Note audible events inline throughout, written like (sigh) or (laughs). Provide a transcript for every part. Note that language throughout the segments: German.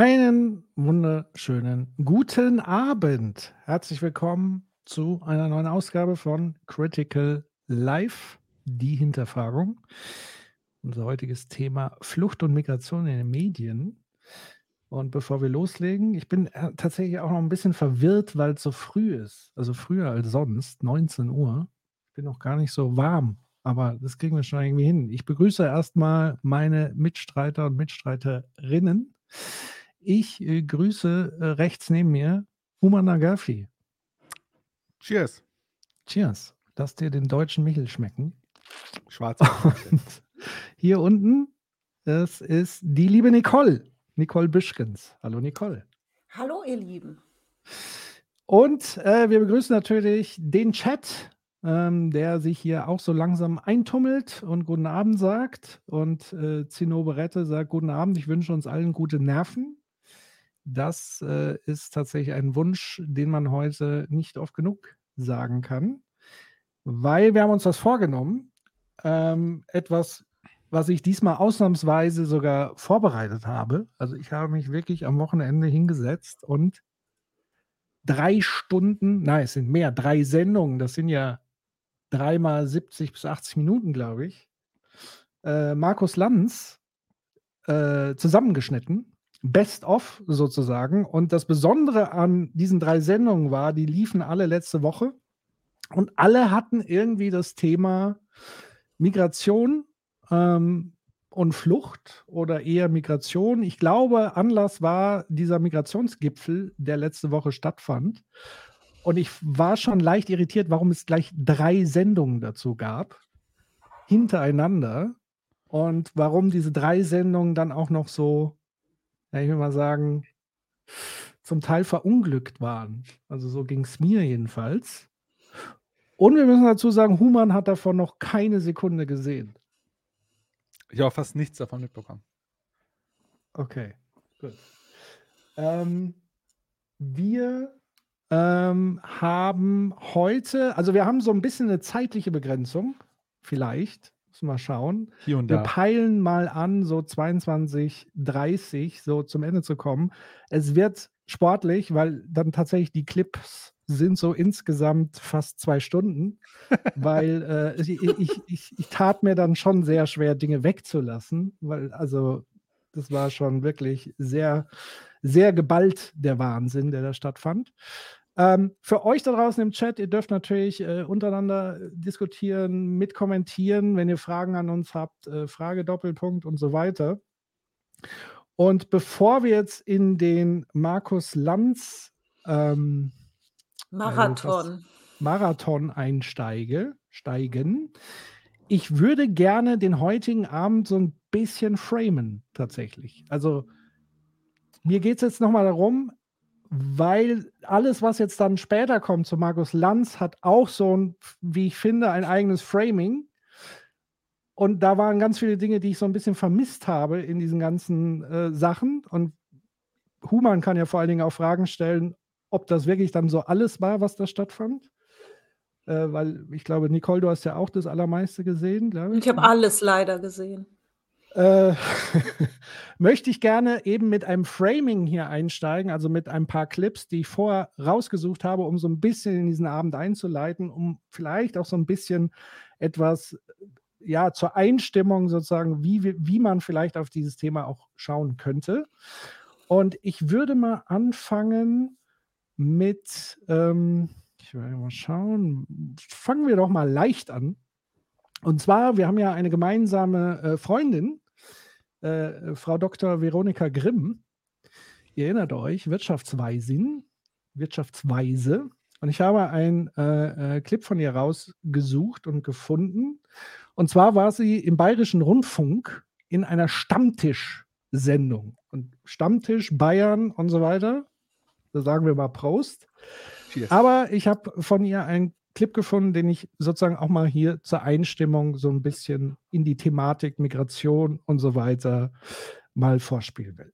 Einen wunderschönen guten Abend. Herzlich willkommen zu einer neuen Ausgabe von Critical Life, die Hinterfragung. Unser heutiges Thema Flucht und Migration in den Medien. Und bevor wir loslegen, ich bin äh, tatsächlich auch noch ein bisschen verwirrt, weil es so früh ist. Also früher als sonst, 19 Uhr. Ich bin noch gar nicht so warm, aber das kriegen wir schon irgendwie hin. Ich begrüße erstmal meine Mitstreiter und Mitstreiterinnen. Ich äh, grüße äh, rechts neben mir Human Nagafi. Cheers. Cheers. Lass dir den deutschen Michel schmecken. Schwarz. (laughs) Hier unten, das ist die liebe Nicole. Nicole Büschkens. Hallo Nicole. Hallo, ihr Lieben. Und äh, wir begrüßen natürlich den Chat, ähm, der sich hier auch so langsam eintummelt und guten Abend sagt. Und äh, Zinnober Rette sagt guten Abend. Ich wünsche uns allen gute Nerven. Das äh, ist tatsächlich ein Wunsch, den man heute nicht oft genug sagen kann, weil wir haben uns das vorgenommen. Ähm, etwas, was ich diesmal ausnahmsweise sogar vorbereitet habe. Also ich habe mich wirklich am Wochenende hingesetzt und drei Stunden, nein, es sind mehr, drei Sendungen, das sind ja dreimal 70 bis 80 Minuten, glaube ich. Äh, Markus Lanz äh, zusammengeschnitten Best of sozusagen. Und das Besondere an diesen drei Sendungen war, die liefen alle letzte Woche und alle hatten irgendwie das Thema Migration ähm, und Flucht oder eher Migration. Ich glaube, Anlass war dieser Migrationsgipfel, der letzte Woche stattfand. Und ich war schon leicht irritiert, warum es gleich drei Sendungen dazu gab, hintereinander. Und warum diese drei Sendungen dann auch noch so ja, ich will mal sagen, zum Teil verunglückt waren. Also so ging es mir jedenfalls. Und wir müssen dazu sagen, Human hat davon noch keine Sekunde gesehen. Ich habe fast nichts davon mitbekommen. Okay, gut. Ähm, wir ähm, haben heute, also wir haben so ein bisschen eine zeitliche Begrenzung, vielleicht. Wir schauen. Hier und Wir da. peilen mal an, so 22, 30, so zum Ende zu kommen. Es wird sportlich, weil dann tatsächlich die Clips sind so insgesamt fast zwei Stunden, (laughs) weil äh, ich, ich, ich, ich tat mir dann schon sehr schwer, Dinge wegzulassen, weil also das war schon wirklich sehr, sehr geballt der Wahnsinn, der da stattfand. Ähm, für euch da draußen im Chat, ihr dürft natürlich äh, untereinander diskutieren, mitkommentieren, wenn ihr Fragen an uns habt, äh, Frage, Doppelpunkt und so weiter. Und bevor wir jetzt in den Markus Lanz ähm, Marathon. Marathon einsteige, steigen, ich würde gerne den heutigen Abend so ein bisschen framen, tatsächlich. Also mir geht es jetzt nochmal darum, weil alles, was jetzt dann später kommt zu Markus Lanz, hat auch so ein, wie ich finde, ein eigenes Framing. Und da waren ganz viele Dinge, die ich so ein bisschen vermisst habe in diesen ganzen äh, Sachen. Und Human kann ja vor allen Dingen auch Fragen stellen, ob das wirklich dann so alles war, was da stattfand. Äh, weil ich glaube, Nicole, du hast ja auch das Allermeiste gesehen, glaube ich. Ich habe alles leider gesehen. Äh, (laughs) möchte ich gerne eben mit einem Framing hier einsteigen, also mit ein paar Clips, die ich vorher rausgesucht habe, um so ein bisschen in diesen Abend einzuleiten, um vielleicht auch so ein bisschen etwas ja zur Einstimmung sozusagen, wie, wie man vielleicht auf dieses Thema auch schauen könnte. Und ich würde mal anfangen mit, ähm, ich will mal schauen, fangen wir doch mal leicht an. Und zwar, wir haben ja eine gemeinsame äh, Freundin, äh, Frau Dr. Veronika Grimm. Ihr erinnert euch, Wirtschaftsweisin, Wirtschaftsweise. Und ich habe einen äh, äh, Clip von ihr rausgesucht und gefunden. Und zwar war sie im Bayerischen Rundfunk in einer Sendung. Und Stammtisch, Bayern und so weiter. Da sagen wir mal Prost. Cheers. Aber ich habe von ihr einen Clip gefunden, den ich sozusagen auch mal hier zur Einstimmung so ein bisschen in die Thematik Migration und so weiter mal vorspielen will.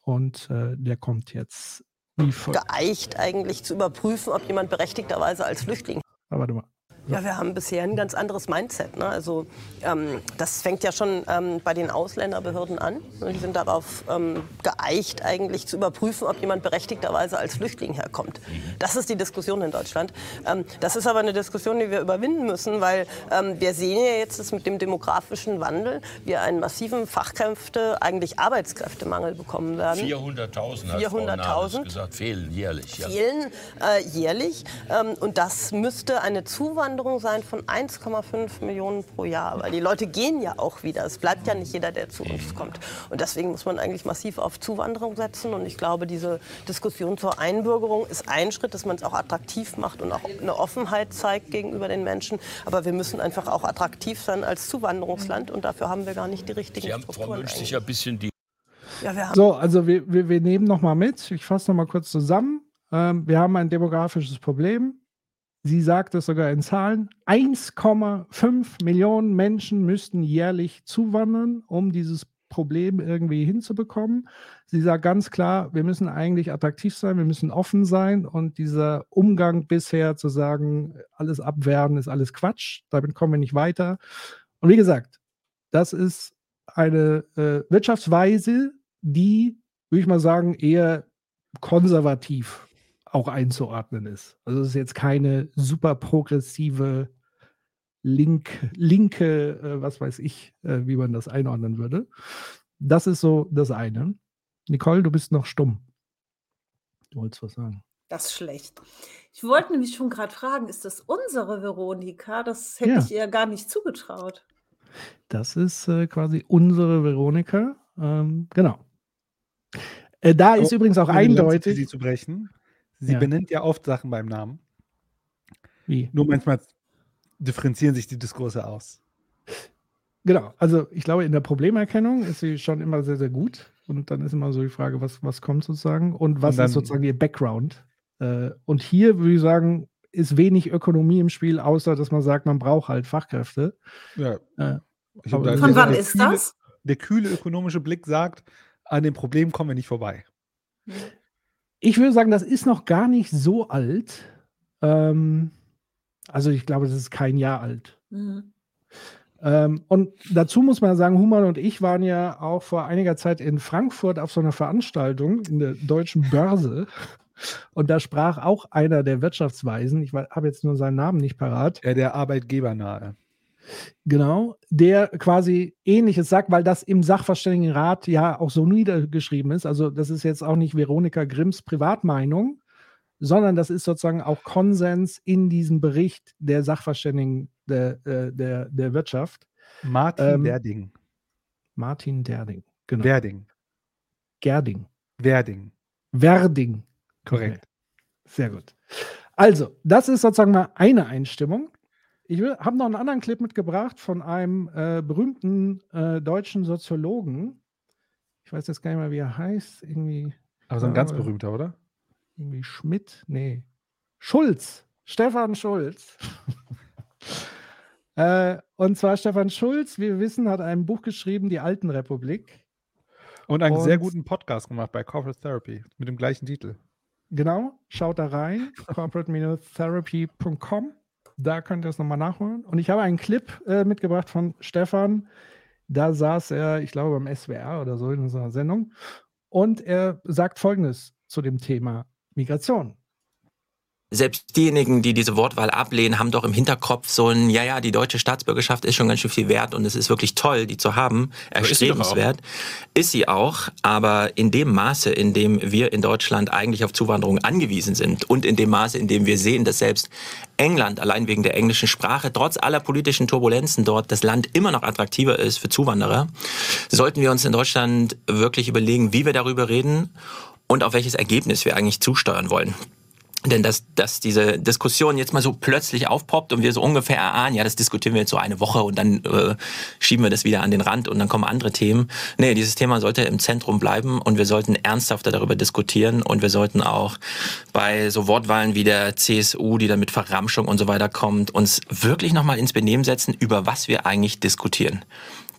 Und äh, der kommt jetzt wie folgt. geeicht, eigentlich zu überprüfen, ob jemand berechtigterweise als Flüchtling. Aber warte mal. Ja, wir haben bisher ein ganz anderes Mindset. Ne? Also ähm, das fängt ja schon ähm, bei den Ausländerbehörden an. Die sind darauf ähm, geeicht, eigentlich zu überprüfen, ob jemand berechtigterweise als Flüchtling herkommt. Das ist die Diskussion in Deutschland. Ähm, das ist aber eine Diskussion, die wir überwinden müssen, weil ähm, wir sehen ja jetzt, dass mit dem demografischen Wandel wir einen massiven Fachkräfte, eigentlich Arbeitskräftemangel bekommen werden. 400.000 hat Frau 400.000? Nahles gesagt, fehlen jährlich. Ja. fehlen äh, jährlich. Ähm, und das müsste eine Zuwanderung sein von 1,5 Millionen pro Jahr. Weil die Leute gehen ja auch wieder. Es bleibt ja nicht jeder, der zu uns kommt. Und deswegen muss man eigentlich massiv auf Zuwanderung setzen. Und ich glaube, diese Diskussion zur Einbürgerung ist ein Schritt, dass man es auch attraktiv macht und auch eine Offenheit zeigt gegenüber den Menschen. Aber wir müssen einfach auch attraktiv sein als Zuwanderungsland. Und dafür haben wir gar nicht die richtigen Sie haben, Frau Strukturen. Münch, sich ein bisschen die Ja, wir haben So, also wir, wir, wir nehmen noch mal mit. Ich fasse noch mal kurz zusammen. Ähm, wir haben ein demografisches Problem. Sie sagt es sogar in Zahlen. 1,5 Millionen Menschen müssten jährlich zuwandern, um dieses Problem irgendwie hinzubekommen. Sie sagt ganz klar, wir müssen eigentlich attraktiv sein, wir müssen offen sein und dieser Umgang bisher zu sagen, alles abwerten ist alles Quatsch, damit kommen wir nicht weiter. Und wie gesagt, das ist eine äh, Wirtschaftsweise, die, würde ich mal sagen, eher konservativ auch einzuordnen ist. Also es ist jetzt keine super progressive link, linke, äh, was weiß ich, äh, wie man das einordnen würde. Das ist so das eine. Nicole, du bist noch stumm. Du wolltest was sagen. Das ist schlecht. Ich wollte nämlich schon gerade fragen, ist das unsere Veronika? Das hätte Ja. ich ihr gar nicht zugetraut. Das ist äh, quasi unsere Veronika. Ähm, genau. Äh, da ist Aber übrigens auch um eindeutig. Sie zu brechen. Sie Ja. benennt ja oft Sachen beim Namen. Wie? Nur manchmal differenzieren sich die Diskurse aus. Genau, also ich glaube, in der Problemerkennung ist sie schon immer sehr, sehr gut. Und dann ist immer so die Frage, was, was kommt sozusagen und was Und dann- ist sozusagen ihr Background. Äh, und hier würde ich sagen, ist wenig Ökonomie im Spiel, außer dass man sagt, man braucht halt Fachkräfte. Ja. Äh, da- Von der- wann der ist kühle, das? Der kühle ökonomische Blick sagt, an dem Problem kommen wir nicht vorbei. Ich würde sagen, das ist noch gar nicht so alt. Ähm, also ich glaube, das ist kein Jahr alt. Mhm. Ähm, und dazu muss man sagen, Human und ich waren ja auch vor einiger Zeit in Frankfurt auf so einer Veranstaltung in der deutschen Börse. Und da sprach auch einer der Wirtschaftsweisen, ich habe jetzt nur seinen Namen nicht parat, Ja, der Arbeitgebernahe. Genau, der quasi Ähnliches sagt, weil das im Sachverständigenrat ja auch so niedergeschrieben ist. Also das ist jetzt auch nicht Veronika Grimms Privatmeinung, sondern das ist sozusagen auch Konsens in diesem Bericht der Sachverständigen der, äh, der, der Wirtschaft. Martin Ähm, Werding. Martin Derding. Genau. Werding. Gerding. Werding. Werding. Korrekt. Sehr gut. Also, das ist sozusagen mal eine Einstimmung. Ich habe noch einen anderen Clip mitgebracht von einem äh, berühmten äh, deutschen Soziologen. Ich weiß jetzt gar nicht mehr, wie er heißt. Irgendwie, Aber so ein ganz aber- berühmter, oder? irgendwie Schmidt. Nee. Schulz. Stefan Schulz. (laughs) äh, und zwar Stefan Schulz, wie wir wissen, hat ein Buch geschrieben, Die Alten Republik. Und einen sehr Und- guten Podcast gemacht bei Corporate Therapy mit dem gleichen Titel. Genau, schaut da rein, (laughs) corporate-therapy.com. Da könnt ihr es nochmal nachholen. Und ich habe einen Clip äh, mitgebracht von Stefan. Da saß er, ich glaube, beim SWR oder so in einer Sendung. Und er sagt Folgendes zu dem Thema Migration. Selbst diejenigen, die diese Wortwahl ablehnen, haben doch im Hinterkopf so ein, ja, ja, die deutsche Staatsbürgerschaft ist schon ganz schön viel wert und es ist wirklich toll, die zu haben, ist sie erstrebenswert. Ist sie auch, aber in dem Maße, in dem wir in Deutschland eigentlich auf Zuwanderung angewiesen sind und in dem Maße, in dem wir sehen, dass selbst England allein wegen der englischen Sprache, trotz aller politischen Turbulenzen dort, das Land immer noch attraktiver ist für Zuwanderer, sollten wir uns in Deutschland wirklich überlegen, wie wir darüber reden und auf welches Ergebnis wir eigentlich zusteuern wollen. Denn dass, dass diese Diskussion jetzt mal so plötzlich aufpoppt und wir so ungefähr erahnen, ja, das diskutieren wir jetzt so eine Woche und dann äh, schieben wir das wieder an den Rand und dann kommen andere Themen. Nee, dieses Thema sollte im Zentrum bleiben und wir sollten ernsthafter darüber diskutieren und wir sollten auch bei so Wortwahlen wie der CSU, die dann mit Verramschung und so weiter kommt, uns wirklich nochmal ins Benehmen setzen, über was wir eigentlich diskutieren.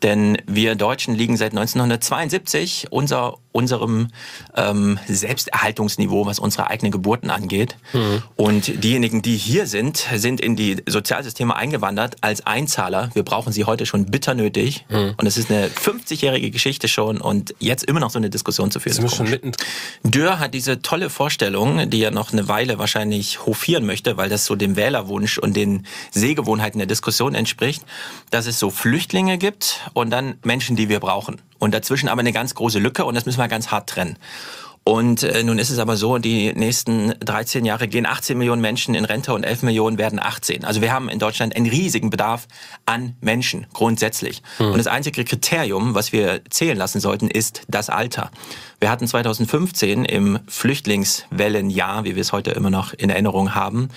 Denn wir Deutschen liegen seit 1972 unser, unserem ähm, Selbsterhaltungsniveau, was unsere eigenen Geburten angeht. Mhm. Und diejenigen, die hier sind, sind in die Sozialsysteme eingewandert als Einzahler. Wir brauchen sie heute schon bitter nötig. Mhm. Und es ist eine 50-jährige Geschichte schon und jetzt immer noch so eine Diskussion zu führen. Schon mitten Dürr hat diese tolle Vorstellung, die er noch eine Weile wahrscheinlich hofieren möchte, weil das so dem Wählerwunsch und den Sehgewohnheiten der Diskussion entspricht, dass es so Flüchtlinge gibt und dann Menschen, die wir brauchen. Und dazwischen aber eine ganz große Lücke und das müssen wir ganz hart trennen. Und äh, nun ist es aber so, die nächsten 13 Jahre gehen 18 Millionen Menschen in Rente und 11 Millionen werden 18. Also wir haben in Deutschland einen riesigen Bedarf an Menschen grundsätzlich. Mhm. Und das einzige Kriterium, was wir zählen lassen sollten, ist das Alter. Wir hatten 2015 im Flüchtlingswellenjahr, wie wir es heute immer noch in Erinnerung haben,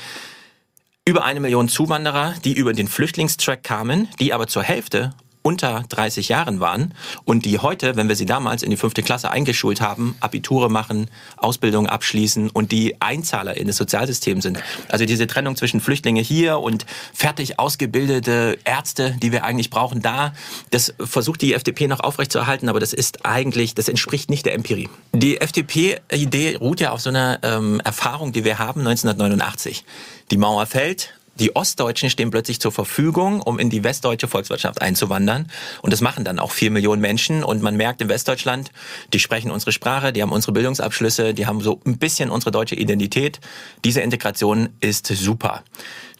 über eine Million Zuwanderer, die über den Flüchtlingstrack kamen, die aber zur Hälfte unter 30 Jahren waren und die heute, wenn wir sie damals in die fünfte Klasse eingeschult haben, Abiture machen, Ausbildung abschließen und die Einzahler in das Sozialsystem sind. Also diese Trennung zwischen Flüchtlinge hier und fertig ausgebildete Ärzte, die wir eigentlich brauchen, da, das versucht die FDP noch aufrechtzuerhalten, aber das ist eigentlich, das entspricht nicht der Empirie. Die FDP-Idee ruht ja auf so einer ähm, Erfahrung, die wir haben 1989. Die Mauer fällt, die Ostdeutschen stehen plötzlich zur Verfügung, um in die westdeutsche Volkswirtschaft einzuwandern. Und das machen dann auch vier Millionen Menschen. Und man merkt in Westdeutschland, die sprechen unsere Sprache, die haben unsere Bildungsabschlüsse, die haben so ein bisschen unsere deutsche Identität. Diese Integration ist super.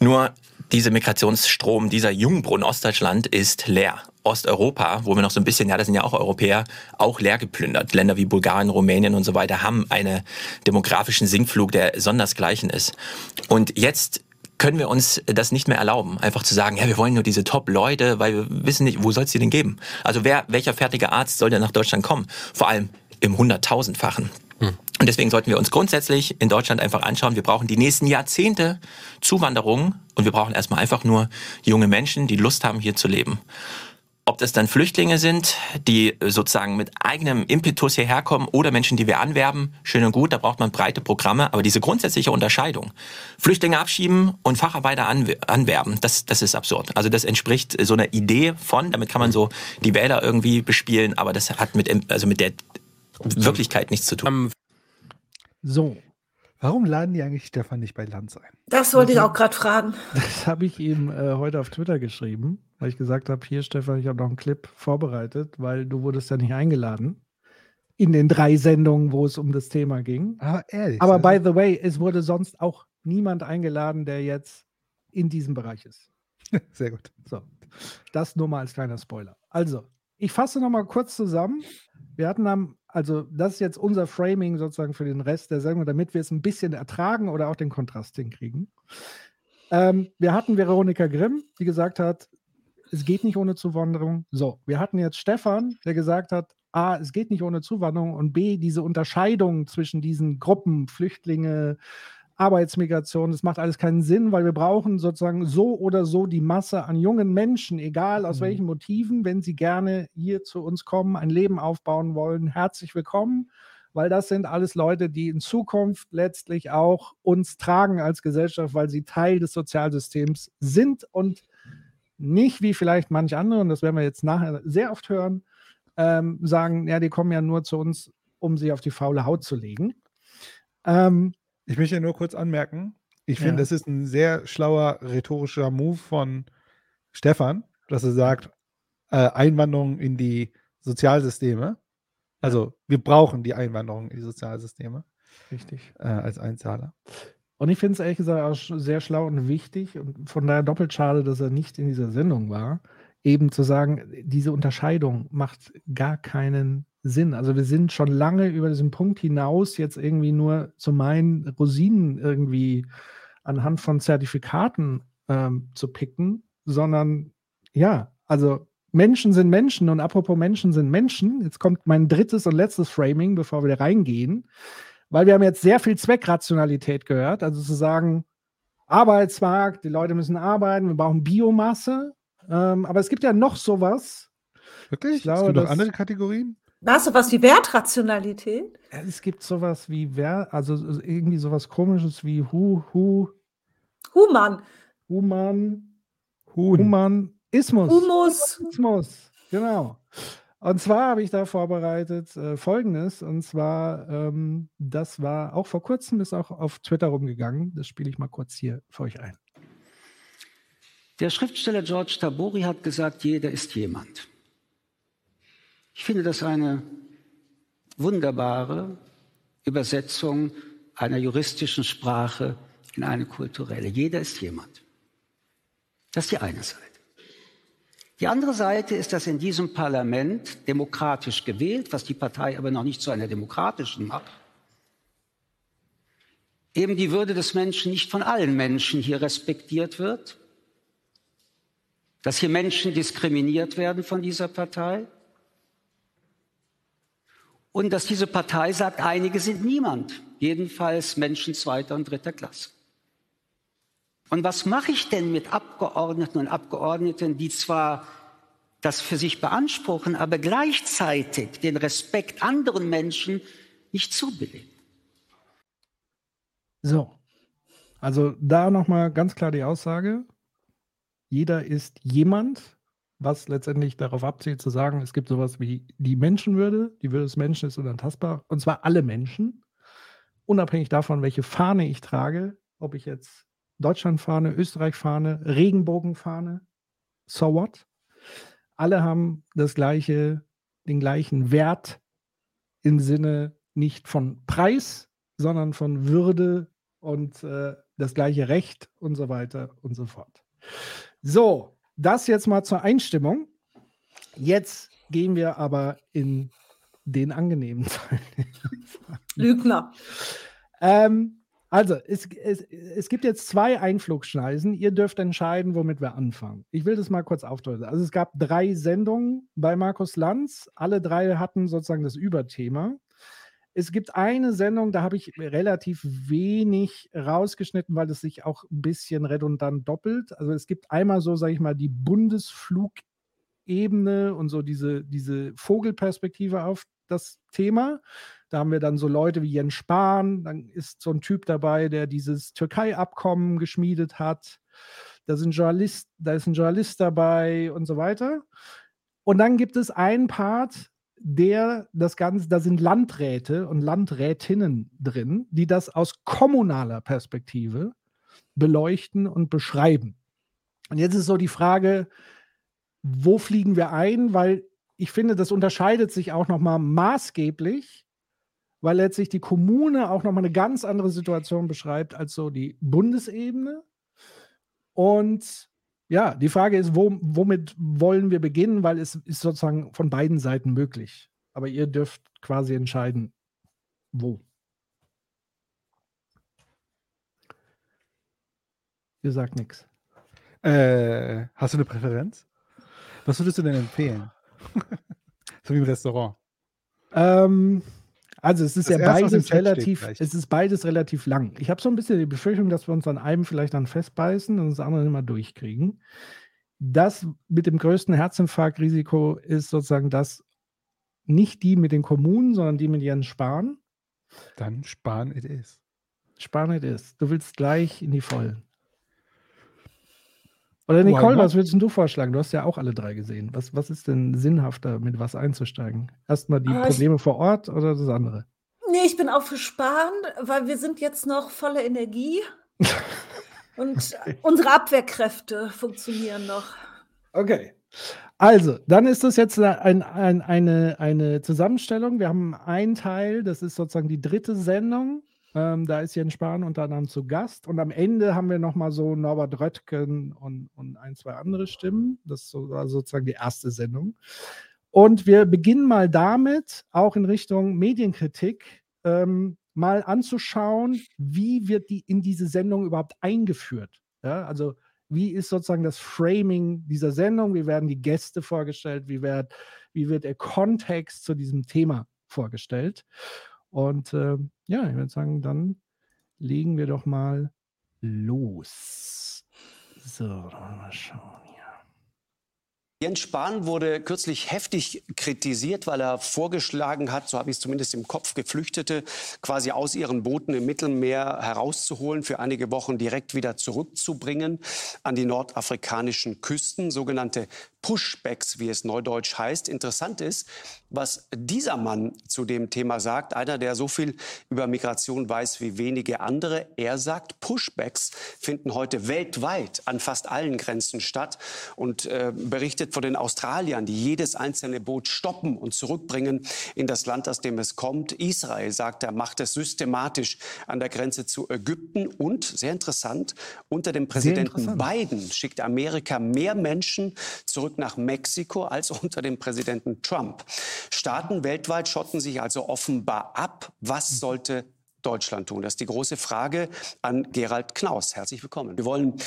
Nur dieser Migrationsstrom, dieser Jungbrunnen Ostdeutschland ist leer. Osteuropa, wo wir noch so ein bisschen, ja, das sind ja auch Europäer, auch leer geplündert. Länder wie Bulgarien, Rumänien und so weiter haben einen demografischen Sinkflug, der sondersgleichen ist. Und jetzt können wir uns das nicht mehr erlauben, einfach zu sagen, ja, wir wollen nur diese Top-Leute, weil wir wissen nicht, wo soll es die denn geben? Also wer, welcher fertige Arzt soll denn nach Deutschland kommen? Vor allem im hunderttausendfachen. Hm. Und deswegen sollten wir uns grundsätzlich in Deutschland einfach anschauen, wir brauchen die nächsten Jahrzehnte Zuwanderung und wir brauchen erstmal einfach nur junge Menschen, die Lust haben, hier zu leben. Ob das dann Flüchtlinge sind, die sozusagen mit eigenem Impetus hierher kommen oder Menschen, die wir anwerben, schön und gut, da braucht man breite Programme. Aber diese grundsätzliche Unterscheidung, Flüchtlinge abschieben und Facharbeiter anwerben, das, das ist absurd. Also das entspricht so einer Idee von, damit kann man so die Wähler irgendwie bespielen, aber das hat mit, also mit der Wirklichkeit nichts zu tun. So, Warum laden die eigentlich Stefan nicht bei Lanz ein? Das wollte ich auch gerade fragen. (laughs) Das habe ich ihm äh, heute auf Twitter geschrieben, weil ich gesagt habe, hier Stefan, ich habe noch einen Clip vorbereitet, weil du wurdest ja nicht eingeladen in den drei Sendungen, wo es um das Thema ging. Aber ehrlich. Aber by the way, es wurde sonst auch niemand eingeladen, der jetzt in diesem Bereich ist. (laughs) Sehr gut. So, das nur mal als kleiner Spoiler. Also, ich fasse noch mal kurz zusammen. Wir hatten am also das ist jetzt unser Framing sozusagen für den Rest der Sendung, damit wir es ein bisschen ertragen oder auch den Kontrast hinkriegen. Ähm, wir hatten Veronika Grimm, die gesagt hat, es geht nicht ohne Zuwanderung. So, wir hatten jetzt Stefan, der gesagt hat, A, es geht nicht ohne Zuwanderung und B, diese Unterscheidung zwischen diesen Gruppen, Flüchtlinge, Arbeitsmigration, das macht alles keinen Sinn, weil wir brauchen sozusagen so oder so die Masse an jungen Menschen, egal aus mhm. welchen Motiven, wenn sie gerne hier zu uns kommen, ein Leben aufbauen wollen, herzlich willkommen, weil das sind alles Leute, die in Zukunft letztlich auch uns tragen als Gesellschaft, weil sie Teil des Sozialsystems sind und nicht wie vielleicht manche andere, und das werden wir jetzt nachher sehr oft hören, ähm, sagen, ja, die kommen ja nur zu uns, um sie auf die faule Haut zu legen. Ähm, ich möchte nur kurz anmerken, ich finde, ja. das ist ein sehr schlauer rhetorischer Move von Stefan, dass er sagt, äh, Einwanderung in die Sozialsysteme. Also wir brauchen die Einwanderung in die Sozialsysteme. Richtig. Äh, als Einzahler. Und ich finde es ehrlich gesagt auch sehr schlau und wichtig und von daher doppelt schade, dass er nicht in dieser Sendung war, eben zu sagen, diese Unterscheidung macht gar keinen Sinn. Also wir sind schon lange über diesen Punkt hinaus, jetzt irgendwie nur zu meinen, Rosinen irgendwie anhand von Zertifikaten ähm, zu picken, sondern ja, also Menschen sind Menschen und apropos Menschen sind Menschen, jetzt kommt mein drittes und letztes Framing, bevor wir da reingehen. Weil wir haben jetzt sehr viel Zweckrationalität gehört, also zu sagen, Arbeitsmarkt, die Leute müssen arbeiten, wir brauchen Biomasse. Ähm, aber es gibt ja noch sowas. Wirklich? Glaube, es gibt noch andere Kategorien? Was, sowas wie Wertrationalität? Es gibt sowas wie Wert, also irgendwie sowas komisches wie Hu, Hu. Human. Human. Huhn. Humanismus. Humus. Humanismus, genau. Und zwar habe ich da vorbereitet äh, Folgendes. Und zwar, ähm, das war auch vor kurzem, ist auch auf Twitter rumgegangen. Das spiele ich mal kurz hier für euch ein. Der Schriftsteller George Tabori hat gesagt, jeder ist jemand. Ich finde das eine wunderbare Übersetzung einer juristischen Sprache in eine kulturelle. Jeder ist jemand. Das ist die eine Seite. Die andere Seite ist, dass in diesem Parlament demokratisch gewählt, was die Partei aber noch nicht zu einer demokratischen macht, eben die Würde des Menschen nicht von allen Menschen hier respektiert wird, dass hier Menschen diskriminiert werden von dieser Partei und dass diese Partei sagt, einige sind niemand, jedenfalls Menschen zweiter und dritter Klasse. Und was mache ich denn mit Abgeordneten und Abgeordneten, die zwar das für sich beanspruchen, aber gleichzeitig den Respekt anderen Menschen nicht zubilligen? So, also da nochmal ganz klar die Aussage, jeder ist jemand, was letztendlich darauf abzielt zu sagen, es gibt sowas wie die Menschenwürde, die Würde des Menschen ist unantastbar, und zwar alle Menschen, unabhängig davon, welche Fahne ich trage, ob ich jetzt Deutschlandfahne, Österreichfahne, Regenbogenfahne, so what? Alle haben das gleiche, den gleichen Wert im Sinne nicht von Preis, sondern von Würde und äh, das gleiche Recht und so weiter und so fort. So, das jetzt mal zur Einstimmung. Jetzt gehen wir aber in den angenehmen (laughs) Teil. Lügner. Ähm, also, es, es, es gibt jetzt zwei Einflugschneisen. Ihr dürft entscheiden, womit wir anfangen. Ich will das mal kurz aufdröseln. Also, es gab drei Sendungen bei Markus Lanz. Alle drei hatten sozusagen das Überthema. Es gibt eine Sendung, da habe ich relativ wenig rausgeschnitten, weil es sich auch ein bisschen redundant doppelt. Also es gibt einmal so, sage ich mal, die Bundesflugebene und so diese, diese Vogelperspektive auf das Thema. Da haben wir dann so Leute wie Jens Spahn, dann ist so ein Typ dabei, der dieses Türkei-Abkommen geschmiedet hat. Da, sind Journalist, da ist ein Journalist dabei und so weiter. Und dann gibt es einen Part, der das Ganze, da sind Landräte und Landrätinnen drin, die das aus kommunaler Perspektive beleuchten und beschreiben. Und jetzt ist so die Frage, wo fliegen wir ein? Weil ich finde, das unterscheidet sich auch nochmal maßgeblich weil letztlich die Kommune auch nochmal eine ganz andere Situation beschreibt als so die Bundesebene. Und ja, die Frage ist, wo, womit wollen wir beginnen, weil es ist sozusagen von beiden Seiten möglich. Aber ihr dürft quasi entscheiden, wo. Ihr sagt nichts. Äh, hast du eine Präferenz? Was würdest du denn empfehlen? (laughs) so wie im Restaurant. Ähm, also es ist das ja beides relativ, es ist beides relativ lang. Ich habe so ein bisschen die Befürchtung, dass wir uns an einem vielleicht dann festbeißen und das andere immer durchkriegen. Das mit dem größten Herzinfarktrisiko ist sozusagen das nicht die mit den Kommunen, sondern die mit ihren Sparen. Dann sparen it is. Sparen it is. Du willst gleich in die Vollen. Oder Nicole, was würdest du vorschlagen? Du hast ja auch alle drei gesehen. Was, was ist denn sinnhafter, mit was einzusteigen? Erstmal die ah, Probleme vor Ort oder das andere? Nee, ich bin auch für Sparen, weil wir sind jetzt noch voller Energie. (laughs) und okay. unsere Abwehrkräfte funktionieren noch. Okay. Also, dann ist das jetzt ein, ein, eine, eine Zusammenstellung. Wir haben einen Teil, das ist sozusagen die dritte Sendung. Ähm, da ist Jens Spahn unter anderem zu Gast. Und am Ende haben wir nochmal so Norbert Röttgen und, und ein, zwei andere Stimmen. Das war sozusagen die erste Sendung. Und wir beginnen mal damit, auch in Richtung Medienkritik, ähm, mal anzuschauen, wie wird die in diese Sendung überhaupt eingeführt. Ja, also wie ist sozusagen das Framing dieser Sendung? Wie werden die Gäste vorgestellt? Wie wird, wie wird der Kontext zu diesem Thema vorgestellt? Und äh, ja, ich würde sagen, dann legen wir doch mal los. So, mal schauen hier. Jens Spahn wurde kürzlich heftig kritisiert, weil er vorgeschlagen hat, so habe ich es zumindest im Kopf, Geflüchtete quasi aus ihren Booten im Mittelmeer herauszuholen, für einige Wochen direkt wieder zurückzubringen an die nordafrikanischen Küsten, sogenannte Pushbacks, wie es neudeutsch heißt. Interessant ist, was dieser Mann zu dem Thema sagt, einer, der so viel über Migration weiß wie wenige andere. Er sagt, Pushbacks finden heute weltweit an fast allen Grenzen statt und äh, berichtet von den Australiern, die jedes einzelne Boot stoppen und zurückbringen in das Land, aus dem es kommt. Israel, sagt er, macht es systematisch an der Grenze zu Ägypten und, sehr interessant, unter dem Präsidenten Biden schickt Amerika mehr Menschen zurück nach Mexiko als (laughs) unter dem Präsidenten Trump. Staaten weltweit schotten sich also offenbar ab. Was sollte Deutschland tun? Das ist die große Frage an Gerald Knaus. Herzlich willkommen. Wir wollen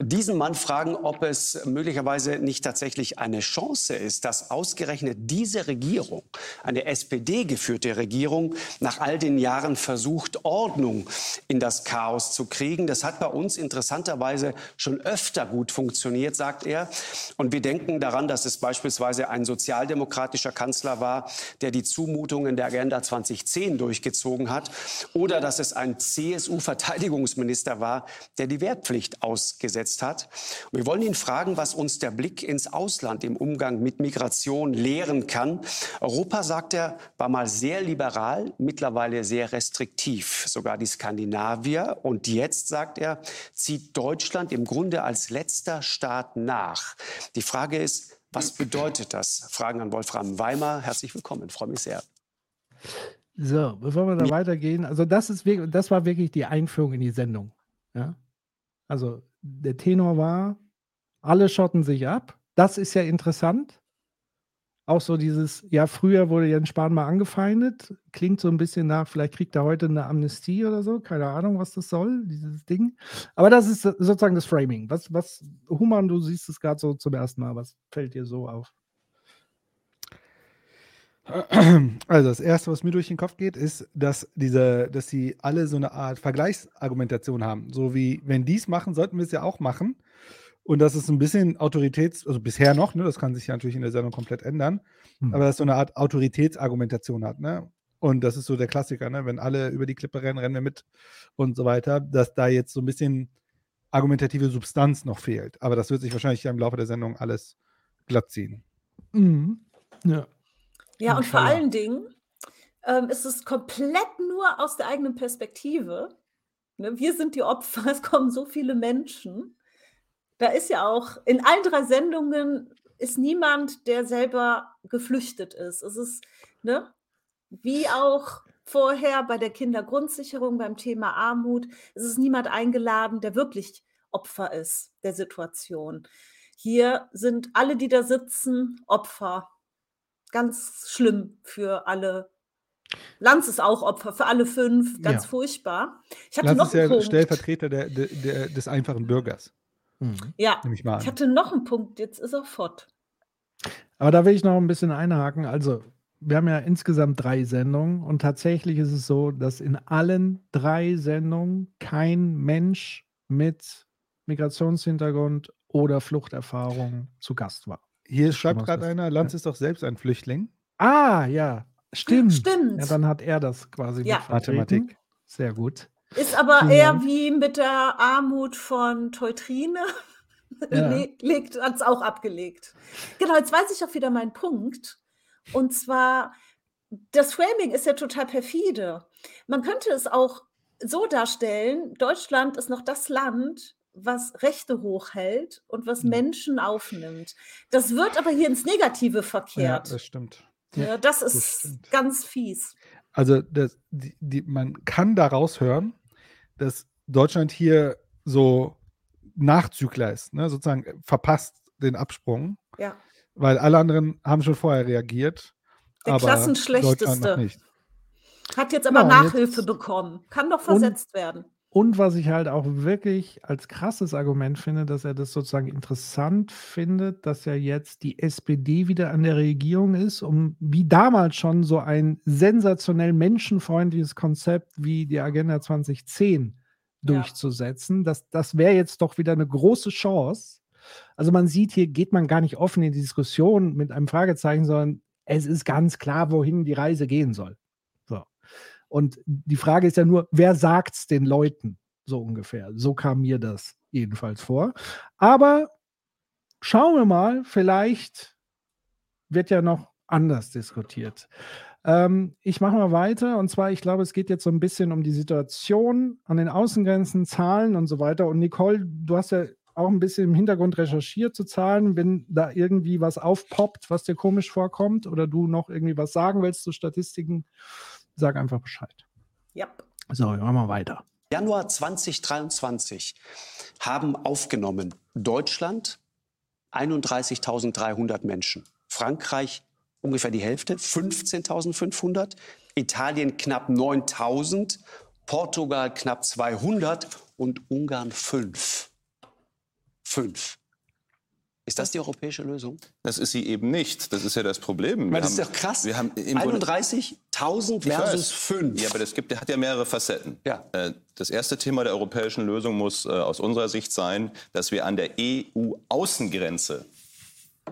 diesen Mann fragen, ob es möglicherweise nicht tatsächlich eine Chance ist, dass ausgerechnet diese Regierung, eine SPD-geführte Regierung, nach all den Jahren versucht, Ordnung in das Chaos zu kriegen. Das hat bei uns interessanterweise schon öfter gut funktioniert, sagt er. Und wir denken daran, dass es beispielsweise ein sozialdemokratischer Kanzler war, der die Zumutungen der Agenda 2010 durchgezogen hat, oder dass es ein CSU-Verteidigungsminister war, der die Wehrpflicht ausgesetzt gesetzt hat. Und wir wollen ihn fragen, was uns der Blick ins Ausland im Umgang mit Migration lehren kann. Europa, sagt er, war mal sehr liberal, mittlerweile sehr restriktiv, sogar die Skandinavier. Und jetzt, sagt er, zieht Deutschland im Grunde als letzter Staat nach. Die Frage ist, was bedeutet das? Fragen an Wolfram Weimer. Herzlich willkommen, freue mich sehr. So, bevor wir da weitergehen, also das ist wirklich, das war wirklich die Einführung in die Sendung. Ja? Also der Tenor war, alle schotten sich ab. Das ist ja interessant. Auch so dieses, ja, früher wurde Jens Spahn mal angefeindet. Klingt so ein bisschen nach, vielleicht kriegt er heute eine Amnestie oder so. Keine Ahnung, was das soll, dieses Ding. Aber das ist sozusagen das Framing. Was, was, Human, du siehst es gerade so zum ersten Mal. Was fällt dir so auf? Also das erste, was mir durch den Kopf geht, ist, dass diese, dass sie alle so eine Art Vergleichsargumentation haben. So wie, wenn die es machen, sollten wir es ja auch machen. Und das ist ein bisschen Autoritäts, also bisher noch, ne, das kann sich ja natürlich in der Sendung komplett ändern, hm. aber das so eine Art Autoritätsargumentation hat, ne? Und das ist so der Klassiker, ne? Wenn alle über die Klippe rennen, rennen wir mit und so weiter, dass da jetzt so ein bisschen argumentative Substanz noch fehlt. Aber das wird sich wahrscheinlich im Laufe der Sendung alles glatt ziehen. Mhm. Ja. Ja, und vor allen Dingen ähm, ist es komplett nur aus der eigenen Perspektive. Ne? Wir sind die Opfer, (laughs) es kommen so viele Menschen. Da ist ja auch in allen drei Sendungen ist niemand, der selber geflüchtet ist. Es ist, ne, wie auch vorher bei der Kindergrundsicherung, beim Thema Armut, es ist niemand eingeladen, der wirklich Opfer ist der Situation. Hier sind alle, die da sitzen, Opfer ganz schlimm für alle. Lanz ist auch Opfer für alle fünf, ganz ja. furchtbar. Ich hatte Lanz noch ist ja Punkt. Stellvertreter der, der, der, des einfachen Bürgers. Mhm. Ja, ich, ich hatte noch einen Punkt, jetzt ist er fort. Aber da will ich noch ein bisschen einhaken. Also, wir haben ja insgesamt drei Sendungen und tatsächlich ist es so, dass in allen drei Sendungen kein Mensch mit Migrationshintergrund oder Fluchterfahrung zu Gast war. Hier schreibt gerade einer, Lanz ja. ist doch selbst ein Flüchtling. Ah, ja, stimmt. Stimmt. Ja, dann hat er das quasi ja. mit Mathematik. Sehr gut. Ist aber Vielen eher Dank. wie mit der Armut von Teutrine. (laughs) Ja. legt, hat es auch abgelegt. Genau, jetzt weiß ich auch wieder meinen Punkt. Und zwar, das Framing ist ja total perfide. Man könnte es auch so darstellen, Deutschland ist noch das Land, was Rechte hochhält und was Menschen aufnimmt. Das wird aber hier ins Negative verkehrt. Ja, das stimmt. Ja, das ist das ganz fies. Also das, die, die, man kann daraus hören, dass Deutschland hier so Nachzügler ist, ne? sozusagen verpasst den Absprung. Ja. Weil alle anderen haben schon vorher reagiert. Der aber Klassenschlechteste. Hat jetzt aber ja, Nachhilfe jetzt, bekommen. Kann doch versetzt werden. Und was ich halt auch wirklich als krasses Argument finde, dass er das sozusagen interessant findet, dass ja jetzt die SPD wieder an der Regierung ist, um wie damals schon so ein sensationell menschenfreundliches Konzept wie die Agenda 2010 durchzusetzen. Das, das wäre jetzt doch wieder eine große Chance. Also man sieht, hier geht man gar nicht offen in die Diskussion mit einem Fragezeichen, sondern es ist ganz klar, wohin die Reise gehen soll. Und die Frage ist ja nur, wer sagt es den Leuten? So ungefähr. So kam mir das jedenfalls vor. Aber schauen wir mal, vielleicht wird ja noch anders diskutiert. Ähm, ich mache mal weiter und zwar, ich glaube, es geht jetzt so ein bisschen um die Situation an den Außengrenzen, Zahlen und so weiter. Und Nicole, du hast ja auch ein bisschen im Hintergrund recherchiert zu Zahlen, wenn da irgendwie was aufpoppt, was dir komisch vorkommt oder du noch irgendwie was sagen willst zu Statistiken, Sag einfach Bescheid. Ja. So, machen wir weiter. Januar 2023 haben aufgenommen Deutschland 31.300 Menschen, Frankreich ungefähr die Hälfte, 15.500, Italien knapp 9.000, Portugal knapp 200 und Ungarn 5. 5. Ist das die europäische Lösung? Das ist sie eben nicht. Das ist ja das Problem. Weil das ist doch krass. 31.000 versus 5. Ja, aber das gibt, hat ja mehrere Facetten. Ja. Äh, das erste Thema der europäischen Lösung muss äh, aus unserer Sicht sein, dass wir an der EU-Außengrenze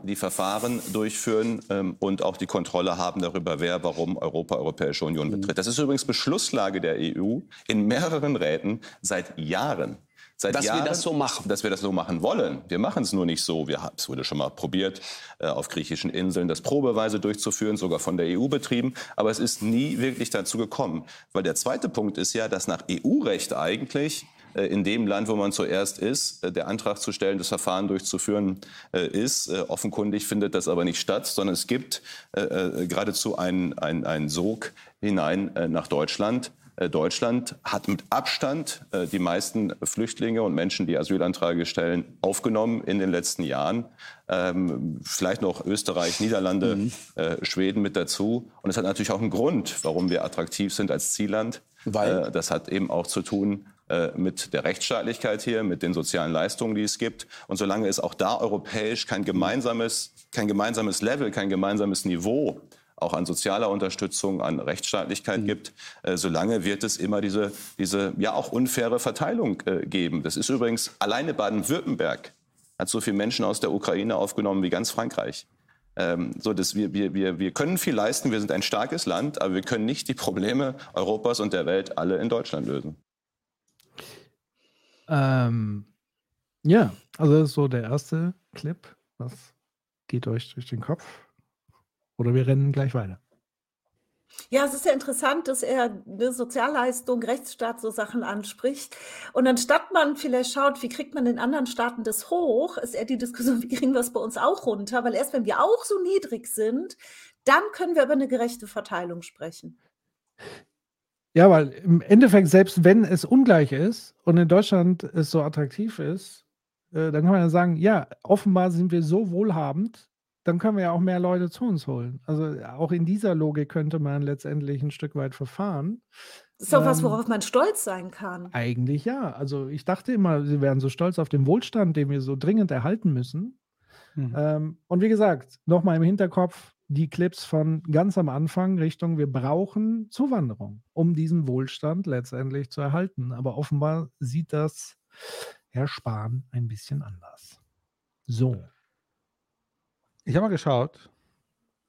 die Verfahren durchführen ähm, und auch die Kontrolle haben darüber, wer warum Europa, Europäische Union mhm. betritt. Das ist übrigens Beschlusslage der EU in mehreren Räten seit Jahren seit dass Jahren, wir das so machen. Dass wir das so machen wollen. Wir machen es nur nicht so. Wir, es wurde schon mal probiert, äh, auf griechischen Inseln das probeweise durchzuführen, sogar von der EU betrieben. Aber es ist nie wirklich dazu gekommen. Weil der zweite Punkt ist ja, dass nach EU-Recht eigentlich äh, in dem Land, wo man zuerst ist, äh, der Antrag zu stellen, das Verfahren durchzuführen ist. Offenkundig findet das aber nicht statt, sondern es gibt geradezu einen, einen, einen Sog hinein nach Deutschland. Äh, Deutschland hat mit Abstand äh, die meisten Flüchtlinge und Menschen, die Asylanträge stellen, aufgenommen in den letzten Jahren. Ähm, vielleicht noch Österreich, Niederlande, mhm. Äh, Schweden mit dazu. Und es hat natürlich auch einen Grund, warum wir attraktiv sind als Zielland. Weil? das hat eben auch zu tun mit der Rechtsstaatlichkeit hier, mit den sozialen Leistungen, die es gibt. Und solange es auch da europäisch kein gemeinsames, kein gemeinsames Level, kein gemeinsames Niveau auch an sozialer Unterstützung, an Rechtsstaatlichkeit mhm. gibt, äh, solange wird es immer diese, diese ja auch unfaire Verteilung äh, geben. Das ist übrigens alleine Baden-Württemberg hat so viele Menschen aus der Ukraine aufgenommen wie ganz Frankreich. Ähm, so, dass wir, wir, wir, wir können viel leisten, wir sind ein starkes Land, aber wir können nicht die Probleme Europas und der Welt alle in Deutschland lösen. Ähm, ja, also das ist so der erste Clip. Was geht euch durch den Kopf? Oder wir rennen gleich weiter. Ja, es ist ja interessant, dass er eine Sozialleistung, Rechtsstaat, so Sachen anspricht. Und anstatt man vielleicht schaut, wie kriegt man in anderen Staaten das hoch, ist eher die Diskussion, (laughs) wie kriegen wir es bei uns auch runter? Weil erst wenn wir auch so niedrig sind, dann können wir über eine gerechte Verteilung sprechen. Ja, weil im Endeffekt, selbst wenn es ungleich ist und in Deutschland es so attraktiv ist, äh, dann kann man ja sagen, ja, offenbar sind wir so wohlhabend, dann können wir ja auch mehr Leute zu uns holen. Also auch in dieser Logik könnte man letztendlich ein Stück weit verfahren. Das ist doch was, ähm, worauf man stolz sein kann. Eigentlich ja. Also ich dachte immer, sie wären so stolz auf den Wohlstand, den wir so dringend erhalten müssen. Mhm. Ähm, und wie gesagt, nochmal im Hinterkopf die Clips von ganz am Anfang Richtung, wir brauchen Zuwanderung, um diesen Wohlstand letztendlich zu erhalten. Aber offenbar sieht das Herr Spahn ein bisschen anders. So. Ich habe mal geschaut,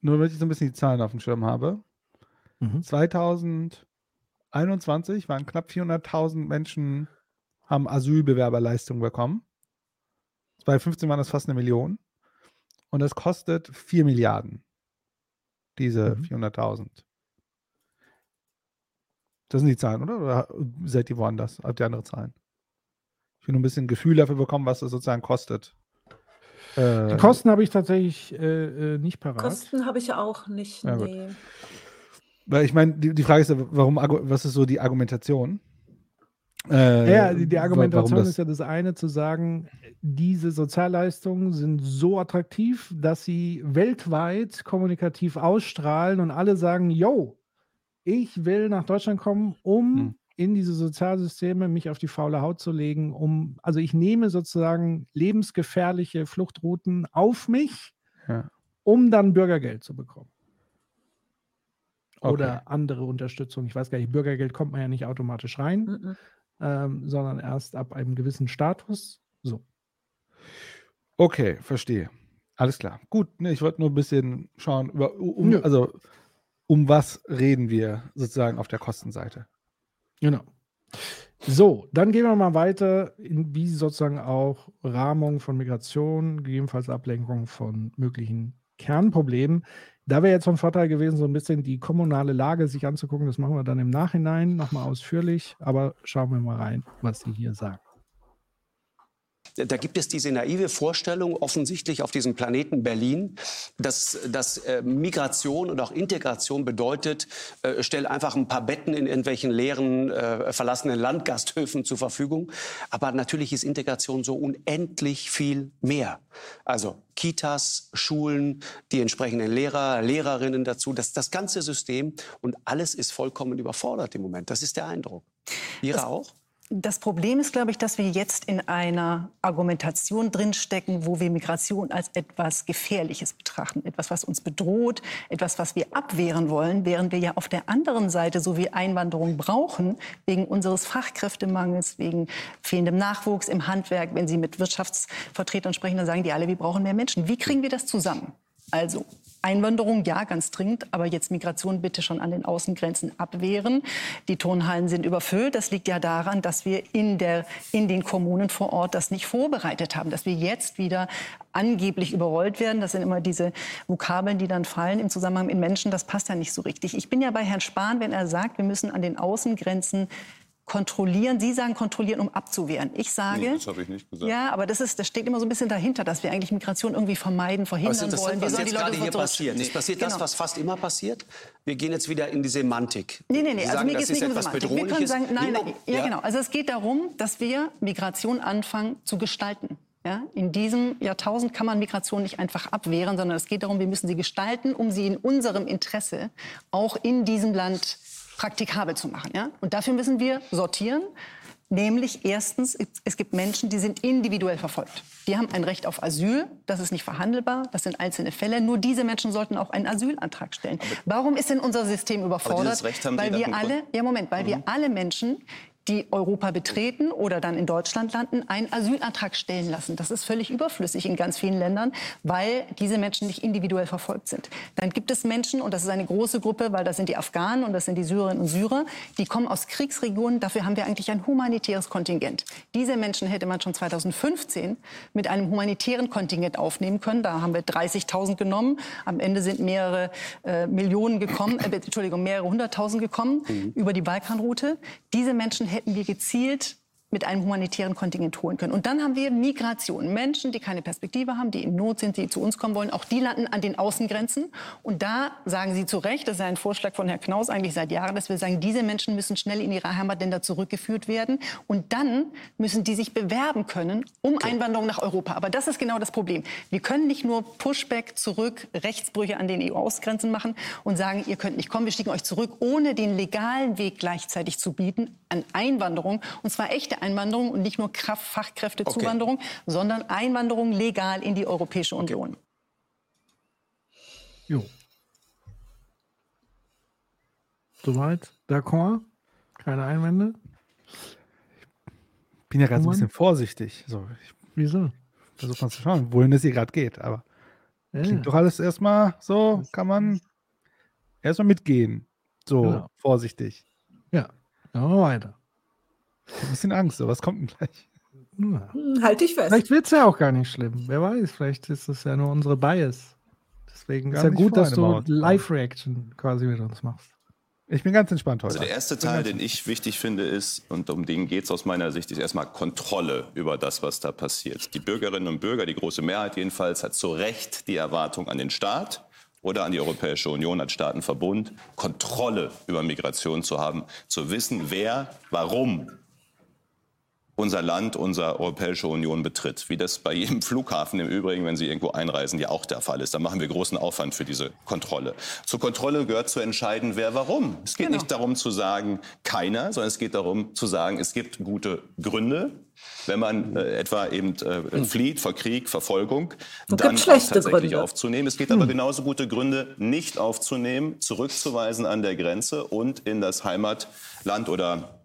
nur damit ich so ein bisschen die Zahlen auf dem Schirm habe. Mhm. 2021 waren knapp 400.000 Menschen, haben Asylbewerberleistung bekommen. 2015 waren das fast eine Million. Und das kostet 4 Milliarden, diese mhm. 400.000. Das sind die Zahlen, oder? Oder seid ihr woanders? Habt ihr andere Zahlen? Ich will nur ein bisschen Gefühl dafür bekommen, was das sozusagen kostet. Äh, die Kosten habe ich tatsächlich äh, äh nicht parat. Kosten habe ich auch nicht. Ja, nee. Weil ich meine, die, die, Frage ist ja, warum, was ist so die Argumentation? Äh, ja, die, die Argumentation ist ja das eine, zu sagen, diese Sozialleistungen sind so attraktiv, dass sie weltweit kommunikativ ausstrahlen und alle sagen, yo, ich will nach Deutschland kommen, um hm. In diese Sozialsysteme, mich auf die faule Haut zu legen, um, also ich nehme sozusagen lebensgefährliche Fluchtrouten auf mich, Ja. um dann Bürgergeld zu bekommen. Okay. Oder andere Unterstützung. Ich weiß gar nicht, Bürgergeld kommt man ja nicht automatisch rein, Mhm. ähm, sondern erst ab einem gewissen Status. So. Okay, verstehe. Alles klar. Gut, ne, ich wollte nur ein bisschen schauen, über, um, also um was reden wir sozusagen auf der Kostenseite. Genau. So, dann gehen wir mal weiter, in wie sozusagen auch Rahmung von Migration, gegebenenfalls Ablenkung von möglichen Kernproblemen. Da wäre jetzt von Vorteil gewesen, so ein bisschen die kommunale Lage sich anzugucken. Das machen wir dann im Nachhinein nochmal ausführlich, aber schauen wir mal rein, was Sie hier sagen. Da gibt es diese naive Vorstellung, offensichtlich auf diesem Planeten Berlin, dass, dass äh, Migration und auch Integration bedeutet, äh, stell einfach ein paar Betten in irgendwelchen leeren, äh, verlassenen Landgasthöfen zur Verfügung. Aber natürlich ist Integration so unendlich viel mehr. Also Kitas, Schulen, die entsprechenden Lehrer, Lehrerinnen dazu, das, das ganze System und alles ist vollkommen überfordert im Moment. Das ist der Eindruck. Ihre auch? Das Problem ist, glaube ich, dass wir jetzt in einer Argumentation drinstecken, wo wir Migration als etwas Gefährliches betrachten, etwas, was uns bedroht, etwas, was wir abwehren wollen, während wir ja auf der anderen Seite so wie Einwanderung brauchen, wegen unseres Fachkräftemangels, wegen fehlendem Nachwuchs im Handwerk. Wenn Sie mit Wirtschaftsvertretern sprechen, dann sagen die alle, wir brauchen mehr Menschen. Wie kriegen wir das zusammen? Also Einwanderung, ja, ganz dringend, aber jetzt Migration bitte schon an den Außengrenzen abwehren. Die Turnhallen sind überfüllt. Das liegt ja daran, dass wir in, der, in den Kommunen vor Ort das nicht vorbereitet haben, dass wir jetzt wieder angeblich überrollt werden. Das sind immer diese Vokabeln, die dann fallen im Zusammenhang mit Menschen. Das passt ja nicht so richtig. Ich bin ja bei Herrn Spahn, wenn er sagt, wir müssen an den Außengrenzen kontrollieren. Sie sagen kontrollieren, um abzuwehren. Ich sage, Nee, das habe ich nicht gesagt. ja, aber das, ist, das steht immer so ein bisschen dahinter, dass wir eigentlich Migration irgendwie vermeiden, ist verhindern interessant, wollen. Wir was sollen jetzt die Leute gerade hier passiert. Es passiert das, Genau. was fast immer passiert. Wir gehen jetzt wieder in die Semantik. Nee, nee, nee, Sie also sagen, mir das geht es ist nicht um Semantik. Wir können sagen, nein, nein, ja, genau. Also es geht darum, dass wir Migration anfangen zu gestalten. Ja, in diesem Jahrtausend kann man Migration nicht einfach abwehren, sondern es geht darum, wir müssen sie gestalten, um sie in unserem Interesse auch in diesem Land praktikabel zu machen. Ja? Und dafür müssen wir sortieren. Nämlich erstens, es gibt Menschen, die sind individuell verfolgt. Die haben ein Recht auf Asyl, das ist nicht verhandelbar, das sind einzelne Fälle. Nur diese Menschen sollten auch einen Asylantrag stellen. Warum ist denn unser System überfordert? weil wir alle, ja Moment, weil wir alle Menschen, die Europa betreten oder dann in Deutschland landen, einen Asylantrag stellen lassen. Das ist völlig überflüssig in ganz vielen Ländern, weil diese Menschen nicht individuell verfolgt sind. Dann gibt es Menschen, und das ist eine große Gruppe, weil das sind die Afghanen und das sind die Syrerinnen und Syrer, die kommen aus Kriegsregionen. Dafür haben wir eigentlich ein humanitäres Kontingent. Diese Menschen hätte man schon 2015 mit einem humanitären Kontingent aufnehmen können. Da haben wir 30.000 genommen. Am Ende sind mehrere äh, Millionen gekommen, äh, Entschuldigung, mehrere hunderttausend gekommen über die Balkanroute. Diese Menschen hätten wir gezielt mit einem humanitären Kontingent holen können. Und dann haben wir Migration. Menschen, die keine Perspektive haben, die in Not sind, die zu uns kommen wollen, auch die landen an den Außengrenzen. Und da sagen Sie zu Recht, das ist ein Vorschlag von Herrn Knaus eigentlich seit Jahren, dass wir sagen, diese Menschen müssen schnell in ihre Heimatländer zurückgeführt werden. Und dann müssen die sich bewerben können um Einwanderung nach Europa. Aber das ist genau das Problem. Wir können nicht nur Pushback zurück, Rechtsbrüche an den EU-Außengrenzen machen und sagen, ihr könnt nicht kommen, wir schicken euch zurück, ohne den legalen Weg gleichzeitig zu bieten an Einwanderung. Und zwar echte Einwanderung und nicht nur Kraft Fachkräftezuwanderung, sondern Einwanderung legal in die Europäische Union. Jo. Soweit? D'accord? Keine Einwände? bin ja gerade so ein bisschen vorsichtig. So, ich Wieso? versuche mal zu schauen, wohin es hier gerade geht. Aber Ja. klingt doch alles erstmal so, kann man erstmal mitgehen. So, Genau. vorsichtig. Ja, machen wir weiter. Ich hab ein bisschen Angst, so was kommt denn gleich? Ja. Hm, Halt dich fest. Vielleicht wird es ja auch gar nicht schlimm. Wer weiß, vielleicht ist es ja nur unsere Bias. Deswegen ist ja gut, dass du. Live-Reaction quasi mit uns machst. Ich bin ganz entspannt heute. Also der erste Teil, den ich wichtig finde, ist, und um den geht es aus meiner Sicht, ist erstmal Kontrolle über das, was da passiert. Die Bürgerinnen und Bürger, die große Mehrheit jedenfalls, hat zu Recht die Erwartung an den Staat oder an die Europäische Union als Staatenverbund, Kontrolle über Migration zu haben, zu wissen, wer, warum unser Land, unsere Europäische Union betritt. Wie das bei jedem Flughafen im Übrigen, wenn Sie irgendwo einreisen, ja auch der Fall ist. Da machen wir großen Aufwand für diese Kontrolle. Zur Kontrolle gehört zu entscheiden, wer warum. Es geht genau. nicht darum zu sagen, keiner, sondern es geht darum zu sagen, es gibt gute Gründe, wenn man äh, etwa eben äh, flieht vor Krieg, Verfolgung, Und dann tatsächlich Gründe. aufzunehmen. Es gibt hm. aber genauso gute Gründe, nicht aufzunehmen, zurückzuweisen an der Grenze und in das Heimatland oder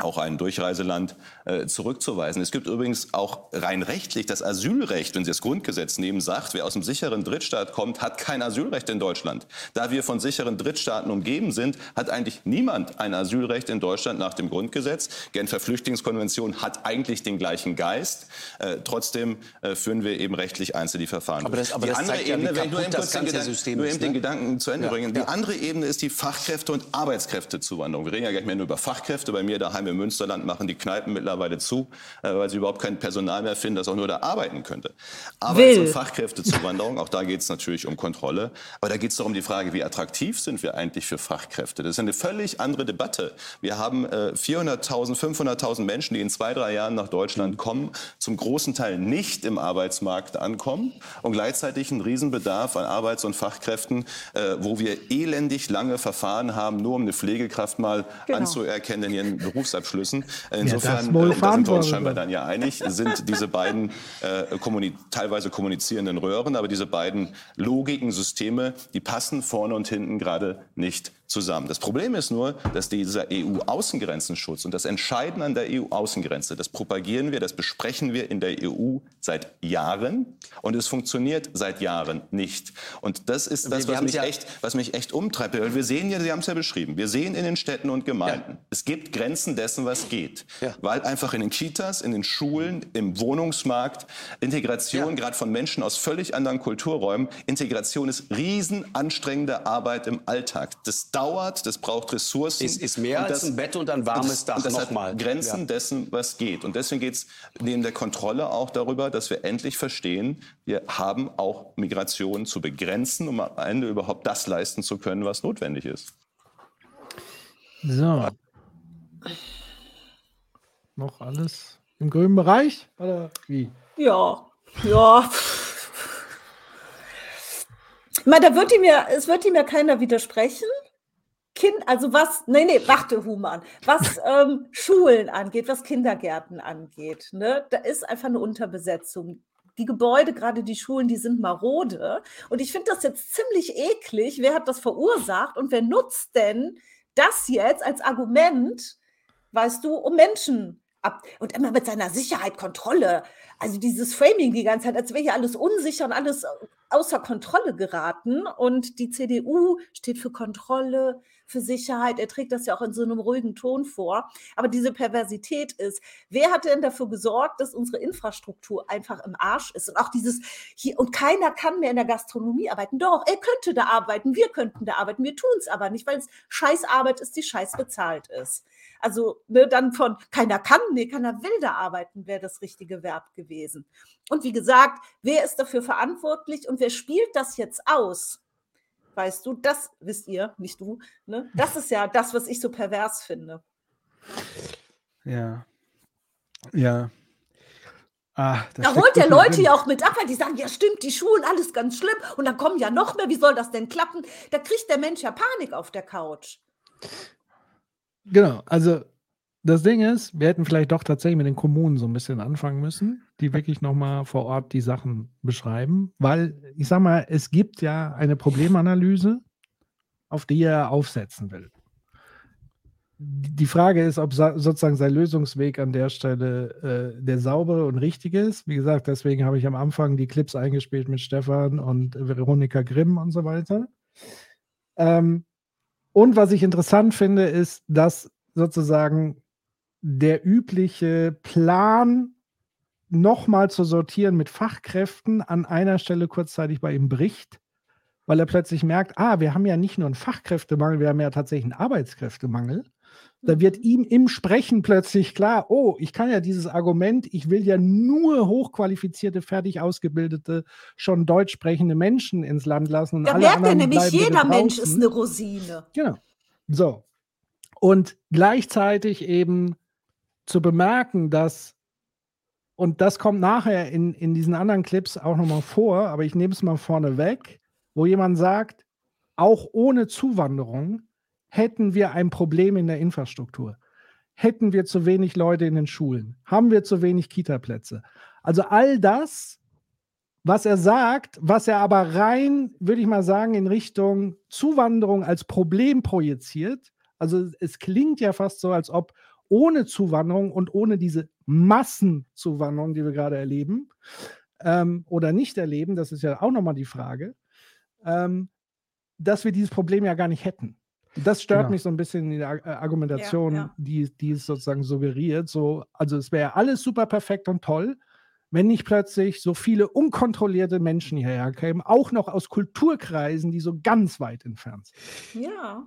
auch ein Durchreiseland äh, zurückzuweisen. Es gibt übrigens auch rein rechtlich das Asylrecht, wenn Sie das Grundgesetz nehmen, sagt, wer aus einem sicheren Drittstaat kommt, hat kein Asylrecht in Deutschland. Da wir von sicheren Drittstaaten umgeben sind, hat eigentlich niemand ein Asylrecht in Deutschland nach dem Grundgesetz. Genfer Flüchtlingskonvention hat eigentlich den gleichen Geist. Äh, trotzdem äh, führen wir eben rechtlich einzelne Verfahren. Aber das, aber die das andere ja, Ebene, wenn ich nur eben kurz den, Gedanken, ist, den ne? Gedanken zu Ende Ja, bringen, ja. die andere Ebene ist die Fachkräfte- und Arbeitskräftezuwanderung. Wir reden ja gar nicht mehr nur über Fachkräfte. Bei mir daheim im Münsterland machen die Kneipen mittlerweile zu, äh, weil sie überhaupt kein Personal mehr finden, das auch nur da arbeiten könnte. Arbeits- und Fachkräftezuwanderung, auch da geht es natürlich um Kontrolle. Aber da geht es doch um die Frage, wie attraktiv sind wir eigentlich für Fachkräfte? Das ist eine völlig andere Debatte. Wir haben äh, 400.000, 500.000 Menschen, die in zwei, drei Jahren nach Deutschland kommen, zum großen Teil nicht im Arbeitsmarkt ankommen und gleichzeitig einen Riesenbedarf an Arbeits- und Fachkräften, äh, wo wir elendig lange Verfahren haben, nur um eine Pflegekraft mal Genau. anzuerkennen in ihren Berufsabschlüssen. Das Insofern, wohl äh, da sind wir uns scheinbar dann ja einig, sind diese beiden äh, kommuni teilweise kommunizierenden Röhren, aber diese beiden Logiken, Systeme, die passen vorne und hinten gerade nicht zusammen. Das Problem ist nur, dass dieser EU-Außengrenzenschutz und das Entscheiden an der EU-Außengrenze, das propagieren wir, das besprechen wir in der EU seit Jahren und es funktioniert seit Jahren nicht. Und das ist das, was mich, ja- echt, was mich echt umtreibt. Wir sehen ja, Sie haben es ja beschrieben, wir sehen in den Städten und Gemeinden, es gibt Grenzen dessen, was geht. Ja. Weil einfach in den Kitas, in den Schulen, im Wohnungsmarkt, Integration, Ja. gerade von Menschen aus völlig anderen Kulturräumen, Integration ist riesen anstrengende Arbeit im Alltag. Das dauert, das braucht Ressourcen. Ist- ist mehr Und als ein Bett und ein warmes und das, Dach und das nochmal. Hat Grenzen Ja. dessen, was geht. Und deswegen geht es neben der Kontrolle auch darüber, dass wir endlich verstehen, wir haben auch Migration zu begrenzen, um am Ende überhaupt das leisten zu können, was notwendig ist. So. Noch alles im grünen Bereich? Oder wie? Ja, ja. Ich meine, da wird ihm ja, es wird ihm ja keiner widersprechen. Kind, also was, nee, nee, warte, Human, was (laughs) ähm, Schulen angeht, was Kindergärten angeht, ne, da ist einfach eine Unterbesetzung. Die Gebäude, gerade die Schulen, die sind marode. Und ich finde das jetzt ziemlich eklig. Wer hat das verursacht und wer nutzt denn das jetzt als Argument, weißt du, um Menschen ab und immer mit seiner Sicherheit, Kontrolle. Also dieses Framing die ganze Zeit, als wäre hier alles unsicher und alles außer Kontrolle geraten. Und die CDU steht für Kontrolle, für Sicherheit. Er trägt das ja auch in so einem ruhigen Ton vor. Aber diese Perversität ist, wer hat denn dafür gesorgt, dass unsere Infrastruktur einfach im Arsch ist? Und auch dieses hier, und keiner kann mehr in der Gastronomie arbeiten. Doch, er könnte da arbeiten, wir könnten da arbeiten, wir tun es aber nicht, weil es scheiß Arbeit ist, die scheiß bezahlt ist. Also ne, dann von keiner kann, nee, keiner will da arbeiten, wäre das richtige Verb gewesen. Und wie gesagt, wer ist dafür verantwortlich und wer spielt das jetzt aus? Weißt du, das wisst ihr, nicht du. Ne? Das ist ja das, was ich so pervers finde. Ja. Ja. Ah, da holt der Leute drin. ja auch mit ab, weil die sagen, ja stimmt, die Schulen, alles ganz schlimm. Und dann kommen ja noch mehr, wie soll das denn klappen? Da kriegt der Mensch ja Panik auf der Couch. Genau, also das Ding ist, wir hätten vielleicht doch tatsächlich mit den Kommunen so ein bisschen anfangen müssen, die wirklich nochmal vor Ort die Sachen beschreiben, weil ich sag mal, es gibt ja eine Problemanalyse, auf die er aufsetzen will. Die Frage ist, ob sa- sozusagen sein Lösungsweg an der Stelle äh, der saubere und richtige ist. Wie gesagt, deswegen habe ich am Anfang die Clips eingespielt mit Stefan und Veronika Grimm und so weiter. Ähm, und was ich interessant finde, ist, dass sozusagen der übliche Plan, nochmal zu sortieren mit Fachkräften, an einer Stelle kurzzeitig bei ihm bricht, weil er plötzlich merkt, ah, wir haben ja nicht nur einen Fachkräftemangel, wir haben ja tatsächlich einen Arbeitskräftemangel. Da wird ihm im Sprechen plötzlich klar, oh, ich kann ja dieses Argument, ich will ja nur hochqualifizierte, fertig ausgebildete, schon deutsch sprechende Menschen ins Land lassen. Und Da merkt er nämlich, jeder Mensch ist eine Rosine. Genau. So. Und gleichzeitig eben zu bemerken, dass, und das kommt nachher in, in diesen anderen Clips auch nochmal vor, aber ich nehme es mal vorne weg, wo jemand sagt, auch ohne Zuwanderung hätten wir ein Problem in der Infrastruktur. Hätten wir zu wenig Leute in den Schulen? Haben wir zu wenig Kita-Plätze? Also all das, was er sagt, was er aber rein, würde ich mal sagen, in Richtung Zuwanderung als Problem projiziert. Also es klingt ja fast so, als ob ohne Zuwanderung und ohne diese Massenzuwanderung, die wir gerade erleben ähm, oder nicht erleben, das ist ja auch nochmal die Frage, ähm, dass wir dieses Problem ja gar nicht hätten. Das stört genau. mich so ein bisschen in der äh, Argumentation, ja, ja. Die, die es sozusagen suggeriert. So, also es wäre alles super perfekt und toll, wenn nicht plötzlich so viele unkontrollierte Menschen hierher kämen, auch noch aus Kulturkreisen, die so ganz weit entfernt sind. Ja.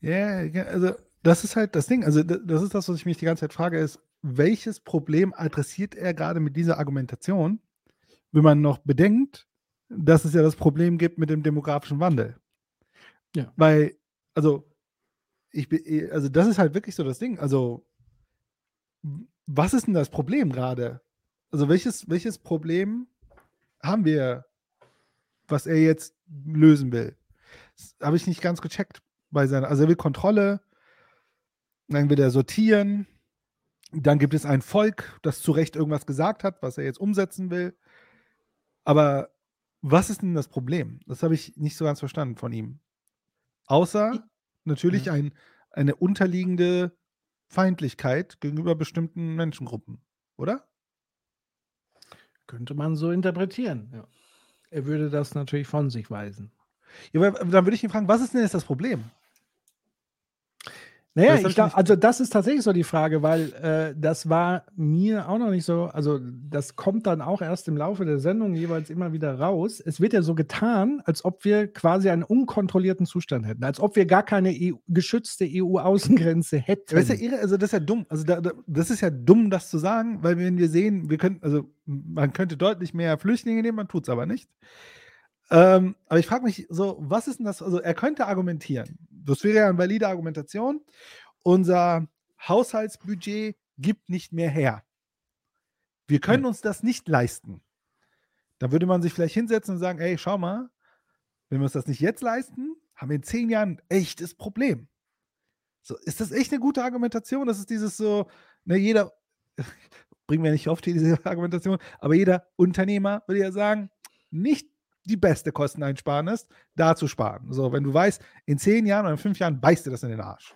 Ja, also das ist halt das Ding. Also das ist das, was ich mich die ganze Zeit frage, ist, welches Problem adressiert er gerade mit dieser Argumentation, wenn man noch bedenkt, dass es ja das Problem gibt mit dem demografischen Wandel. Ja. Weil, also, ich bin, also das ist halt wirklich so das Ding. Also, was ist denn das Problem gerade? Also, welches, welches Problem haben wir, was er jetzt lösen will? Das habe ich nicht ganz gecheckt bei seiner. Also, er will Kontrolle, dann will er sortieren, dann gibt es ein Volk, das zu Recht irgendwas gesagt hat, was er jetzt umsetzen will. Aber was ist denn das Problem? Das habe ich nicht so ganz verstanden von ihm. Außer natürlich mhm. ein, eine unterliegende Feindlichkeit gegenüber bestimmten Menschengruppen, oder? Könnte man so interpretieren, ja. Er würde das natürlich von sich weisen. Ja, aber dann würde ich ihn fragen, was ist denn jetzt das Problem? Naja, ich glaub, also das ist tatsächlich so die Frage, weil äh, das war mir auch noch nicht so, also das kommt dann auch erst im Laufe der Sendung jeweils immer wieder raus. Es wird ja so getan, als ob wir quasi einen unkontrollierten Zustand hätten, als ob wir gar keine EU, geschützte EU-Außengrenze hätten. Das ist ja irre, also das ist ja dumm. Also da, da, das ist ja dumm, das zu sagen, weil wenn wir sehen, wir können, also man könnte deutlich mehr Flüchtlinge nehmen, man tut es aber nicht. Ähm, aber ich frage mich so, was ist denn das? Also, er könnte argumentieren. Das wäre ja eine valide Argumentation. Unser Haushaltsbudget gibt nicht mehr her. Wir können uns das nicht leisten. Da würde man sich vielleicht hinsetzen und sagen: Ey, schau mal, wenn wir uns das nicht jetzt leisten, haben wir in zehn Jahren ein echtes Problem. So, ist das echt eine gute Argumentation? Das ist dieses so, ne, jeder, (laughs) bringen wir nicht oft diese (laughs) Argumentation, aber jeder Unternehmer würde ja sagen, nicht die beste Kosteneinsparnis, da zu sparen. So, wenn du weißt, in zehn Jahren oder in fünf Jahren beißt dir das in den Arsch.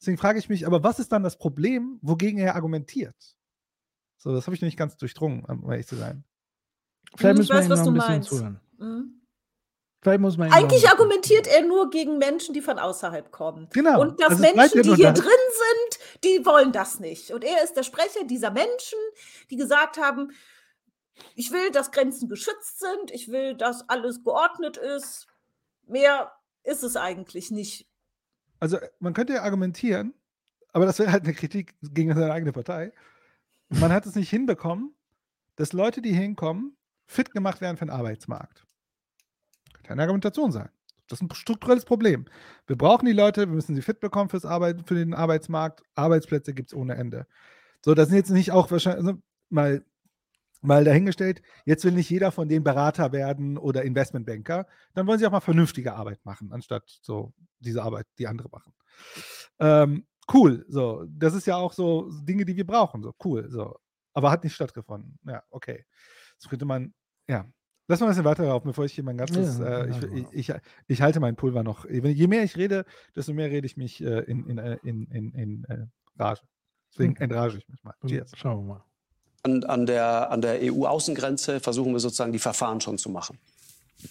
Deswegen frage ich mich, aber was ist dann das Problem, wogegen er argumentiert? So, das habe ich noch nicht ganz durchdrungen, um ehrlich zu sein. Vielleicht ich weiß, was du meinst. Mhm. Vielleicht muss man Eigentlich argumentiert er nur gegen Menschen, die von außerhalb kommen. Genau. Und dass also Menschen, die hier drin sind, die wollen das nicht. Und er ist der Sprecher dieser Menschen, die gesagt haben, ich will, dass Grenzen geschützt sind. Ich will, dass alles geordnet ist. Mehr ist es eigentlich nicht. Also man könnte ja argumentieren, aber das wäre halt eine Kritik gegen seine eigene Partei. Man hat es nicht hinbekommen, dass Leute, die hinkommen, fit gemacht werden für den Arbeitsmarkt. Könnte eine Argumentation sein. Das ist ein strukturelles Problem. Wir brauchen die Leute, wir müssen sie fit bekommen fürs Arbeit, für den Arbeitsmarkt. Arbeitsplätze gibt es ohne Ende. So, das sind jetzt nicht auch wahrscheinlich, also mal mal dahingestellt, jetzt will nicht jeder von denen Berater werden oder Investmentbanker, dann wollen sie auch mal vernünftige Arbeit machen, anstatt so diese Arbeit, die andere machen. Ähm, cool, so, das ist ja auch so Dinge, die wir brauchen, so cool, so, aber hat nicht stattgefunden. Ja, okay. Das könnte man, ja. Lass mal ein bisschen weiter laufen, bevor ich hier mein ganzes, ja, äh, ich, ich, ich, ich, halte meinen Pulver noch. Je mehr ich rede, desto mehr rede ich mich äh, in, in, äh, in, in, in äh, Rage. Deswegen entrage ich mich mal. Cheers. Schauen wir mal an, an der, an der EU-Außengrenze versuchen wir sozusagen die Verfahren schon zu machen.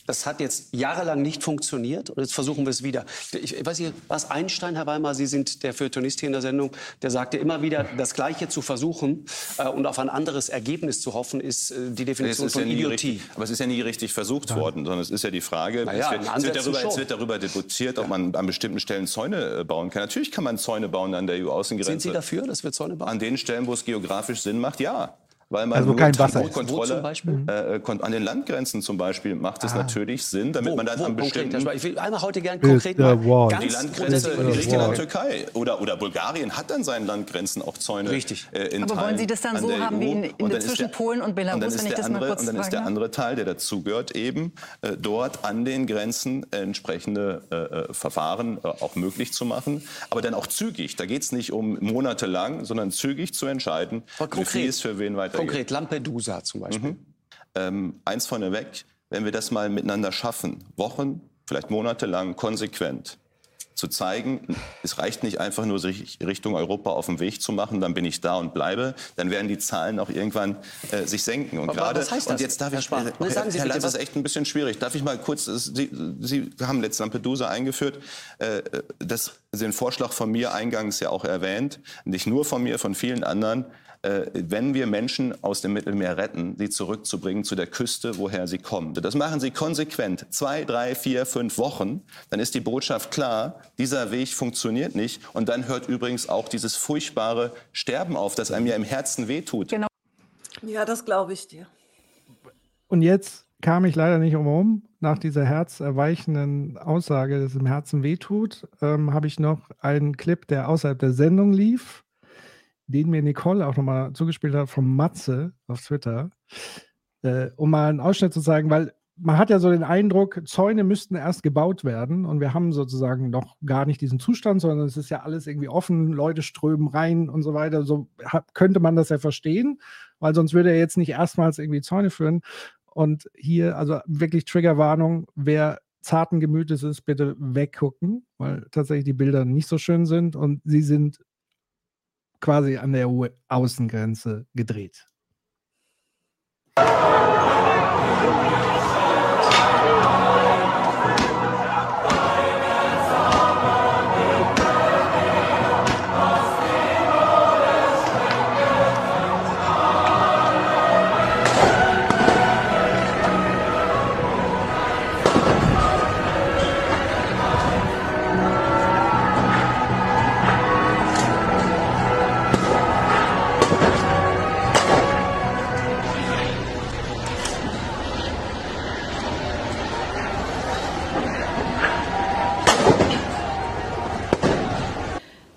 Das hat jetzt jahrelang nicht funktioniert und jetzt versuchen wir es wieder. Ich weiß nicht, was Einstein, Herr Weimar, Sie sind der Feuilletonist hier in der Sendung, der sagte immer wieder, das Gleiche zu versuchen äh, und auf ein anderes Ergebnis zu hoffen, ist äh, die Definition von ja Idiotie. Richtig, aber es ist ja nie richtig versucht ja. worden, sondern es ist ja die Frage, naja, es, wird, es, wird darüber, es, wird, darüber, debattiert, ob ja. man an bestimmten Stellen Zäune äh, bauen kann. Natürlich kann man Zäune bauen an der EU-Außengrenze. Sind Sie dafür, dass wir Zäune bauen? An den Stellen, wo es geografisch Sinn macht, ja. Weil man Also nur kein Wasser ist. Beispiel? äh, kon- an den Landgrenzen zum Beispiel macht es natürlich Sinn, damit Wo, man dann wo an konkret? bestimmten Ich will einmal heute gern Is konkret mal ganz die Landgrenze grundsätzlich- Griechenland-Türkei oder, oder Bulgarien hat an seinen Landgrenzen auch Zäune. Richtig. Äh, in Aber wollen Teilen Sie das dann an so der haben wie in- in Und der dann ist zwischen Polen und Belarus, und dann ist wenn ich der das mal andere, kurz Und dann ist der andere Teil, der dazugehört, eben äh, dort an den Grenzen äh, entsprechende äh, äh, Verfahren äh, auch möglich zu machen. Aber dann auch zügig. Da geht es nicht um monatelang, sondern zügig zu entscheiden, wie viel es für wen weitergeht. Konkret, Lampedusa zum Beispiel. Ähm, eins vorneweg, wenn wir das mal miteinander schaffen, Wochen, vielleicht monatelang konsequent zu zeigen, es reicht nicht einfach nur, sich Richtung Europa auf den Weg zu machen, dann bin ich da und bleibe, dann werden die Zahlen auch irgendwann äh, sich senken. Und gerade, und jetzt darf Herr ich, äh, Ne, sagen Sie Herr bitte, Lanz, das ist echt ein bisschen schwierig. Darf ich mal kurz, es- Sie, Sie haben jetzt Lampedusa eingeführt, äh, das, den Vorschlag von mir eingangs ja auch erwähnt, nicht nur von mir, von vielen anderen, äh, wenn wir Menschen aus dem Mittelmeer retten, sie zurückzubringen zu der Küste, woher sie kommen. Das machen sie konsequent, zwei, drei, vier, fünf Wochen. Dann ist die Botschaft klar, dieser Weg funktioniert nicht. Und dann hört übrigens auch dieses furchtbare Sterben auf, das einem ja im Herzen wehtut. Genau. Ja, das glaube ich dir. Und jetzt kam ich leider nicht umherum. Nach dieser herzerweichenden Aussage, dass es im Herzen wehtut, ähm, habe ich noch einen Clip, der außerhalb der Sendung lief, den mir Nicole auch nochmal zugespielt hat vom Matze auf Twitter, äh, um mal einen Ausschnitt zu zeigen, weil man hat ja so den Eindruck, Zäune müssten erst gebaut werden und wir haben sozusagen noch gar nicht diesen Zustand, sondern es ist ja alles irgendwie offen, Leute strömen rein und so weiter. So könnte man das ja verstehen, weil sonst würde er jetzt nicht erstmals irgendwie Zäune führen. Und hier, also wirklich Triggerwarnung, wer zarten Gemütes ist, bitte weggucken, weil tatsächlich die Bilder nicht so schön sind und sie sind quasi an der EU-Außengrenze gedreht.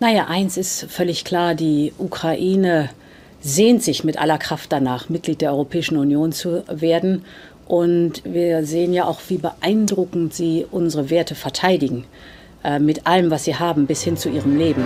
Naja, eins ist völlig klar, die Ukraine sehnt sich mit aller Kraft danach, Mitglied der Europäischen Union zu werden. Und wir sehen ja auch, wie beeindruckend sie unsere Werte verteidigen, äh, mit allem, was sie haben, bis hin zu ihrem Leben.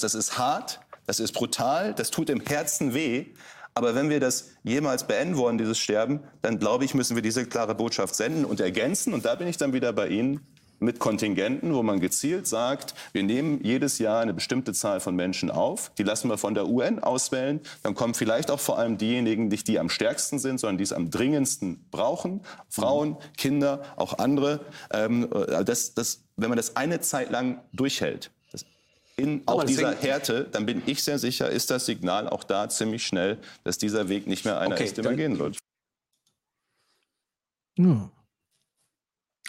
Das ist hart, das ist brutal, das tut im Herzen weh. Aber wenn wir das jemals beenden wollen, dieses Sterben, dann glaube ich, müssen wir diese klare Botschaft senden und ergänzen. Und da bin ich dann wieder bei Ihnen mit Kontingenten, wo man gezielt sagt, wir nehmen jedes Jahr eine bestimmte Zahl von Menschen auf, die lassen wir von der UN auswählen, dann kommen vielleicht auch vor allem diejenigen nicht, die am stärksten sind, sondern die es am dringendsten brauchen, Frauen, Kinder, auch andere. Ähm, äh, das, das, wenn man das eine Zeit lang durchhält, in auch dieser Härte, dann bin ich sehr sicher, ist das Signal auch da ziemlich schnell, dass dieser Weg nicht mehr einer Okay, ist, den man gehen wird.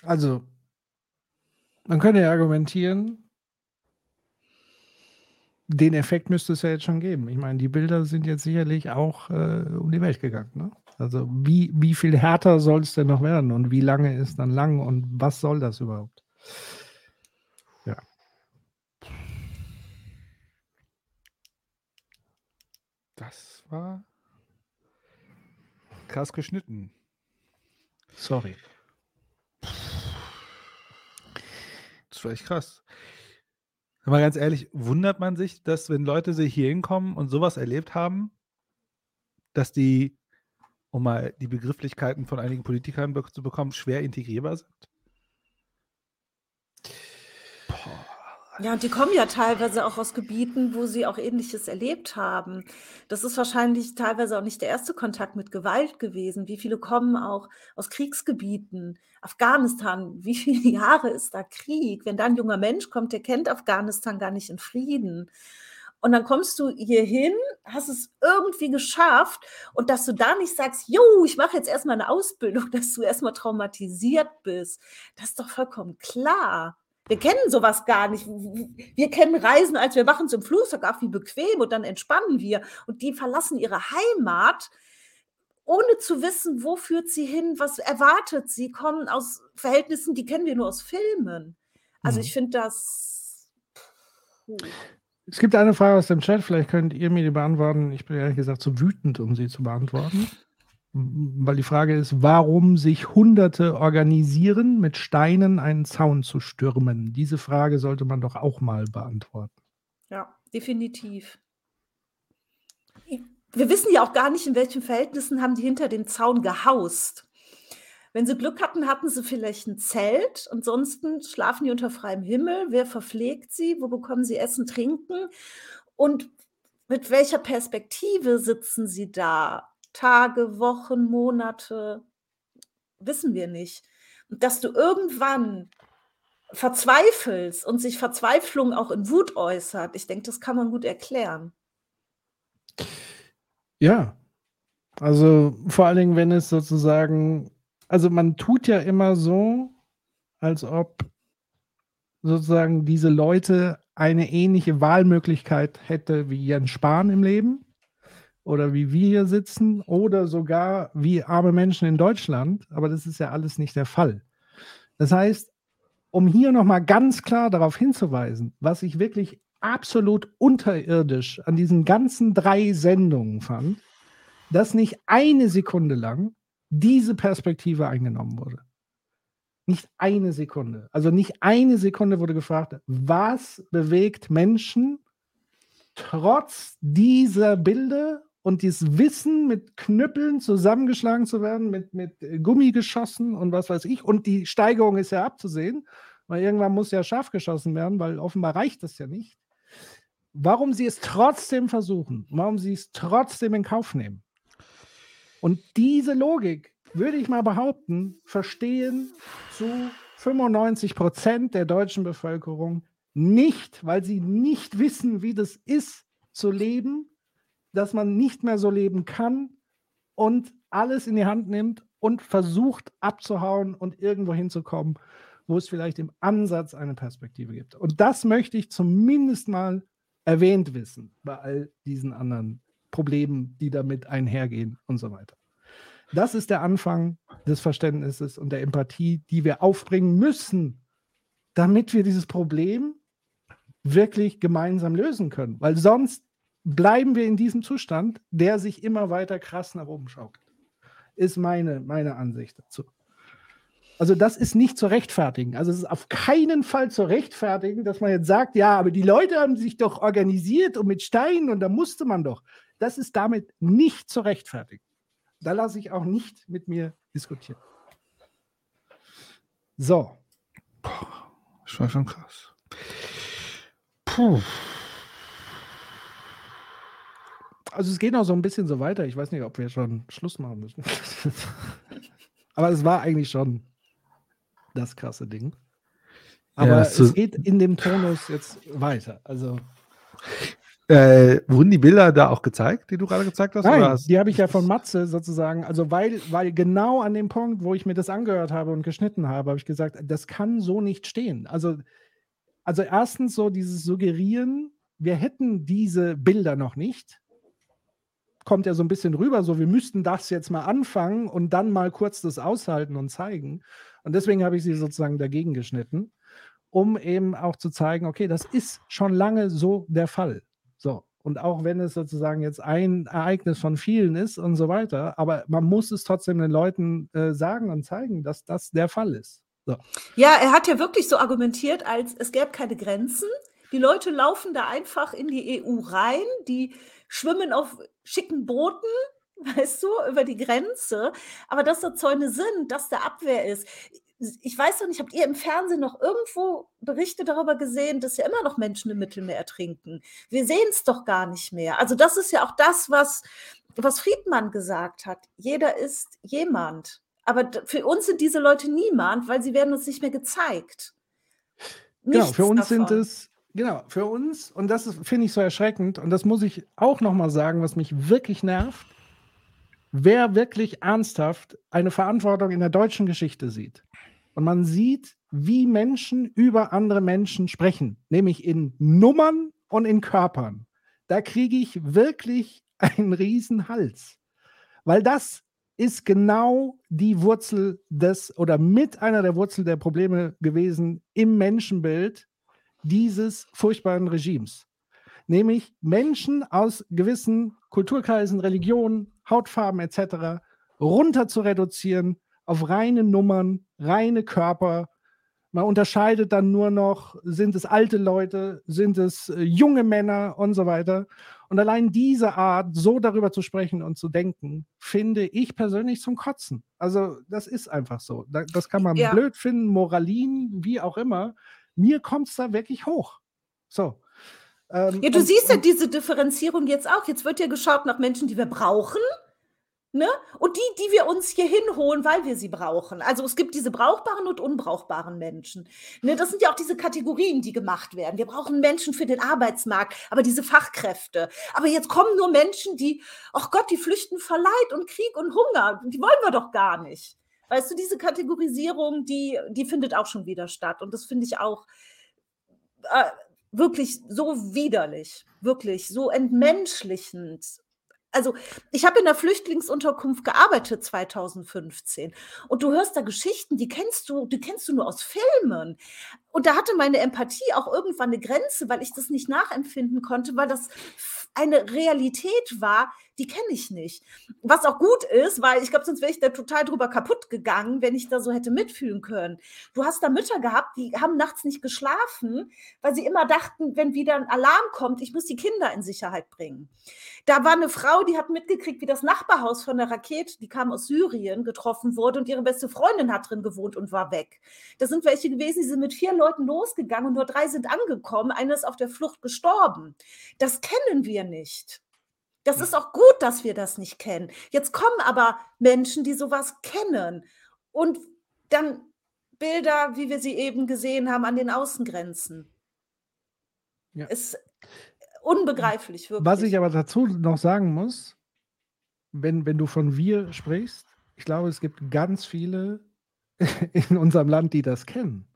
Also, man könnte ja argumentieren, den Effekt müsste es ja jetzt schon geben. Ich meine, die Bilder sind jetzt sicherlich auch äh, um die Welt gegangen. Ne? Also, wie, wie viel härter soll es denn noch werden und wie lange ist dann lang und was soll das überhaupt? Ja. Das war krass geschnitten. Sorry. War echt krass. Mal ganz ehrlich, wundert man sich, dass wenn Leute sich hier hinkommen und sowas erlebt haben, dass die, um mal die Begrifflichkeiten von einigen Politikern zu bekommen, schwer integrierbar sind? Ja, und die kommen ja teilweise auch aus Gebieten, wo sie auch Ähnliches erlebt haben. Das ist wahrscheinlich teilweise auch nicht der erste Kontakt mit Gewalt gewesen. Wie viele kommen auch aus Kriegsgebieten? Afghanistan, (laughs) wie viele Jahre ist da Krieg? Wenn da ein junger Mensch kommt, der kennt Afghanistan gar nicht in Frieden. Und dann kommst du hier hin, hast es irgendwie geschafft und dass du da nicht sagst, jo, ich mache jetzt erstmal eine Ausbildung, (laughs) dass du erstmal traumatisiert bist, das ist doch vollkommen klar. Wir kennen sowas gar nicht. Wir kennen Reisen, als wir machen zum Flugzeug, ach, wie bequem und dann entspannen wir. Und die verlassen ihre Heimat, ohne zu wissen, wo führt sie hin, was erwartet sie, kommen aus Verhältnissen, die kennen wir nur aus Filmen. Also ich mhm. finde das. Puh. Es gibt eine Frage aus dem Chat, vielleicht könnt ihr mir die beantworten. Ich bin ehrlich gesagt zu wütend, um sie zu beantworten weil die Frage ist, warum sich Hunderte organisieren, mit Steinen einen Zaun zu stürmen? Diese Frage sollte man doch auch mal beantworten. Ja, definitiv. Wir wissen ja auch gar nicht, in welchen Verhältnissen haben die hinter dem Zaun gehaust. Wenn sie Glück hatten, hatten sie vielleicht ein Zelt. Ansonsten schlafen die unter freiem Himmel. Wer verpflegt sie? Wo bekommen sie Essen, Trinken? Und mit welcher Perspektive sitzen sie da? Tage, Wochen, Monate, wissen wir nicht. Dass du irgendwann verzweifelst und sich Verzweiflung auch in Wut äußert, ich denke, das kann man gut erklären. Ja, also vor allen Dingen, wenn es sozusagen, also man tut ja immer so, als ob sozusagen diese Leute eine ähnliche Wahlmöglichkeit hätte wie Jens Spahn im Leben oder wie wir hier sitzen oder sogar wie arme Menschen in Deutschland. Aber das ist ja alles nicht der Fall. Das heißt, um hier nochmal ganz klar darauf hinzuweisen, was ich wirklich absolut unterirdisch an diesen ganzen drei Sendungen fand, dass nicht eine Sekunde lang diese Perspektive eingenommen wurde. Nicht eine Sekunde. Also nicht eine Sekunde wurde gefragt, was bewegt Menschen trotz dieser Bilder und dieses Wissen, mit Knüppeln zusammengeschlagen zu werden, mit, mit Gummi und was weiß ich. Und die Steigerung ist ja abzusehen, weil irgendwann muss ja scharf geschossen werden, weil offenbar reicht das ja nicht. Warum sie es trotzdem versuchen, warum sie es trotzdem in Kauf nehmen. Und diese Logik, würde ich mal behaupten, verstehen zu 95 Prozent der deutschen Bevölkerung nicht, weil sie nicht wissen, wie das ist, zu leben dass man nicht mehr so leben kann und alles in die Hand nimmt und versucht abzuhauen und irgendwo hinzukommen, wo es vielleicht im Ansatz eine Perspektive gibt. Und das möchte ich zumindest mal erwähnt wissen bei all diesen anderen Problemen, die damit einhergehen und so weiter. Das ist der Anfang des Verständnisses und der Empathie, die wir aufbringen müssen, damit wir dieses Problem wirklich gemeinsam lösen können. Weil sonst bleiben wir in diesem Zustand, der sich immer weiter krass nach oben schaukelt. Ist meine, meine Ansicht dazu. Also das ist nicht zu rechtfertigen. Also es ist auf keinen Fall zu rechtfertigen, dass man jetzt sagt, ja, aber die Leute haben sich doch organisiert und mit Steinen und da musste man doch. Das ist damit nicht zu rechtfertigen. Da lasse ich auch nicht mit mir diskutieren. So. Das war schon krass. Puh. Also es geht noch so ein bisschen so weiter. Ich weiß nicht, ob wir schon Schluss machen müssen. (laughs) Aber es war eigentlich schon das krasse Ding. Aber ja, es geht in dem Tonus jetzt weiter. Also. Äh, wurden die Bilder da auch gezeigt, die du gerade gezeigt hast? Nein, die habe ich ja von Matze sozusagen, also weil, weil genau an dem Punkt, wo ich mir das angehört habe und geschnitten habe, habe ich gesagt, das kann so nicht stehen. Also, also erstens so dieses Suggerieren, wir hätten diese Bilder noch nicht kommt ja so ein bisschen rüber, so wir müssten das jetzt mal anfangen und dann mal kurz das aushalten und zeigen. Und deswegen habe ich sie sozusagen dagegen geschnitten, um eben auch zu zeigen, okay, das ist schon lange so der Fall. So. Und auch wenn es sozusagen jetzt ein Ereignis von vielen ist und so weiter, aber man muss es trotzdem den Leuten äh, sagen und zeigen, dass das der Fall ist. So. Ja, er hat ja wirklich so argumentiert, als es gäbe keine Grenzen. Die Leute laufen da einfach in die EU rein, die schwimmen auf schicken Booten, (laughs) weißt du, über die Grenze. Aber dass da Zäune sind, dass da Abwehr ist. ich weiß doch nicht, habt ihr im Fernsehen noch irgendwo Berichte darüber gesehen, dass ja immer noch Menschen im Mittelmeer ertrinken? Wir sehen es doch gar nicht mehr. Also das ist ja auch das, was, was Friedmann gesagt hat. Jeder ist jemand. Aber für uns sind diese Leute niemand, weil sie werden uns nicht mehr gezeigt. Nichts genau, für uns davon. sind es, genau, für uns, und das finde ich so erschreckend, und das muss ich auch nochmal sagen, was mich wirklich nervt, wer wirklich ernsthaft eine Verantwortung in der deutschen Geschichte sieht. Und man sieht, wie Menschen über andere Menschen sprechen, nämlich in Nummern und in Körpern. Da kriege ich wirklich einen riesen Hals. Weil das ist genau die Wurzel des oder mit einer der Wurzel der Probleme gewesen im Menschenbild dieses furchtbaren Regimes. Nämlich Menschen aus gewissen Kulturkreisen, Religionen, Hautfarben etc. runter zu reduzieren auf reine Nummern, reine Körper. Man unterscheidet dann nur noch, sind es alte Leute, sind es äh, junge Männer und so weiter. Und allein diese Art, so darüber zu sprechen und zu denken, finde ich persönlich zum Kotzen. Also das ist einfach so. Das kann man ja. blöd finden, Moralin, wie auch immer. Mir kommt es da wirklich hoch. So. Ähm, ja, du und, siehst ja diese Differenzierung jetzt auch. Jetzt wird ja geschaut nach Menschen, die wir brauchen Ne? Und die, die wir uns hier hinholen, weil wir sie brauchen. Also es gibt diese brauchbaren und unbrauchbaren Menschen. Ne? Das sind ja auch diese Kategorien, die gemacht werden. Wir brauchen Menschen für den Arbeitsmarkt, aber diese Fachkräfte. Aber jetzt kommen nur Menschen, die, ach Gott, die flüchten vor Leid und Krieg und Hunger. Die wollen wir doch gar nicht. Weißt du, diese Kategorisierung, die, die findet auch schon wieder statt. Und das finde ich auch äh, wirklich so widerlich, wirklich so entmenschlichend also ich habe in der Flüchtlingsunterkunft gearbeitet 2015 und du hörst da Geschichten, die kennst du, die kennst du nur aus Filmen. Und da hatte meine Empathie auch irgendwann eine Grenze, weil ich das nicht nachempfinden konnte, weil das eine Realität war, die kenne ich nicht. Was auch gut ist, weil ich glaube, sonst wäre ich da total drüber kaputt gegangen, wenn ich da so hätte mitfühlen können. Du hast da Mütter gehabt, die haben nachts nicht geschlafen, weil sie immer dachten, wenn wieder ein Alarm kommt, ich muss die Kinder in Sicherheit bringen. Da war eine Frau, die hat mitgekriegt, wie das Nachbarhaus von der Rakete, die kam aus Syrien, getroffen wurde und ihre beste Freundin hat drin gewohnt und war weg. Das sind welche gewesen, die sind mit vier Leuten losgegangen und nur drei sind angekommen. Einer ist auf der Flucht gestorben. Das kennen wir nicht. Das ist auch gut, dass wir das nicht kennen. Jetzt kommen aber Menschen, die sowas kennen und dann Bilder, wie wir sie eben gesehen haben, an den Außengrenzen. Ja. Ist unbegreiflich, wirklich. Was ich aber dazu noch sagen muss, wenn, wenn du von wir sprichst, ich glaube, es gibt ganz viele (laughs) in unserem Land, die das kennen.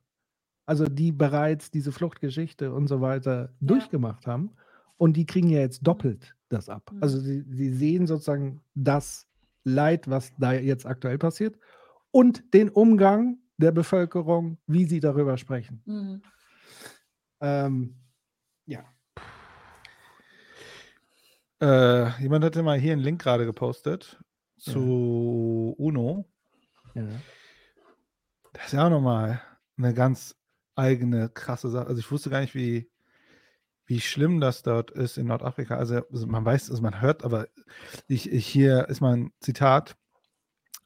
Also die bereits diese Fluchtgeschichte und so weiter ja. durchgemacht haben. Und die kriegen ja jetzt doppelt das ab. Mhm. Also sie, sie sehen sozusagen das Leid, was da jetzt aktuell passiert und den Umgang der Bevölkerung, wie sie darüber sprechen. Mhm. Ähm, ja. Äh, jemand hatte mal hier einen Link gerade gepostet zu ja. UNO. Ja. Das ist ja auch nochmal eine ganz eigene krasse Sache. Also ich wusste gar nicht, wie, wie schlimm das dort ist in Nordafrika. Also, also man weiß, also man hört, aber ich, ich hier ist mal ein Zitat.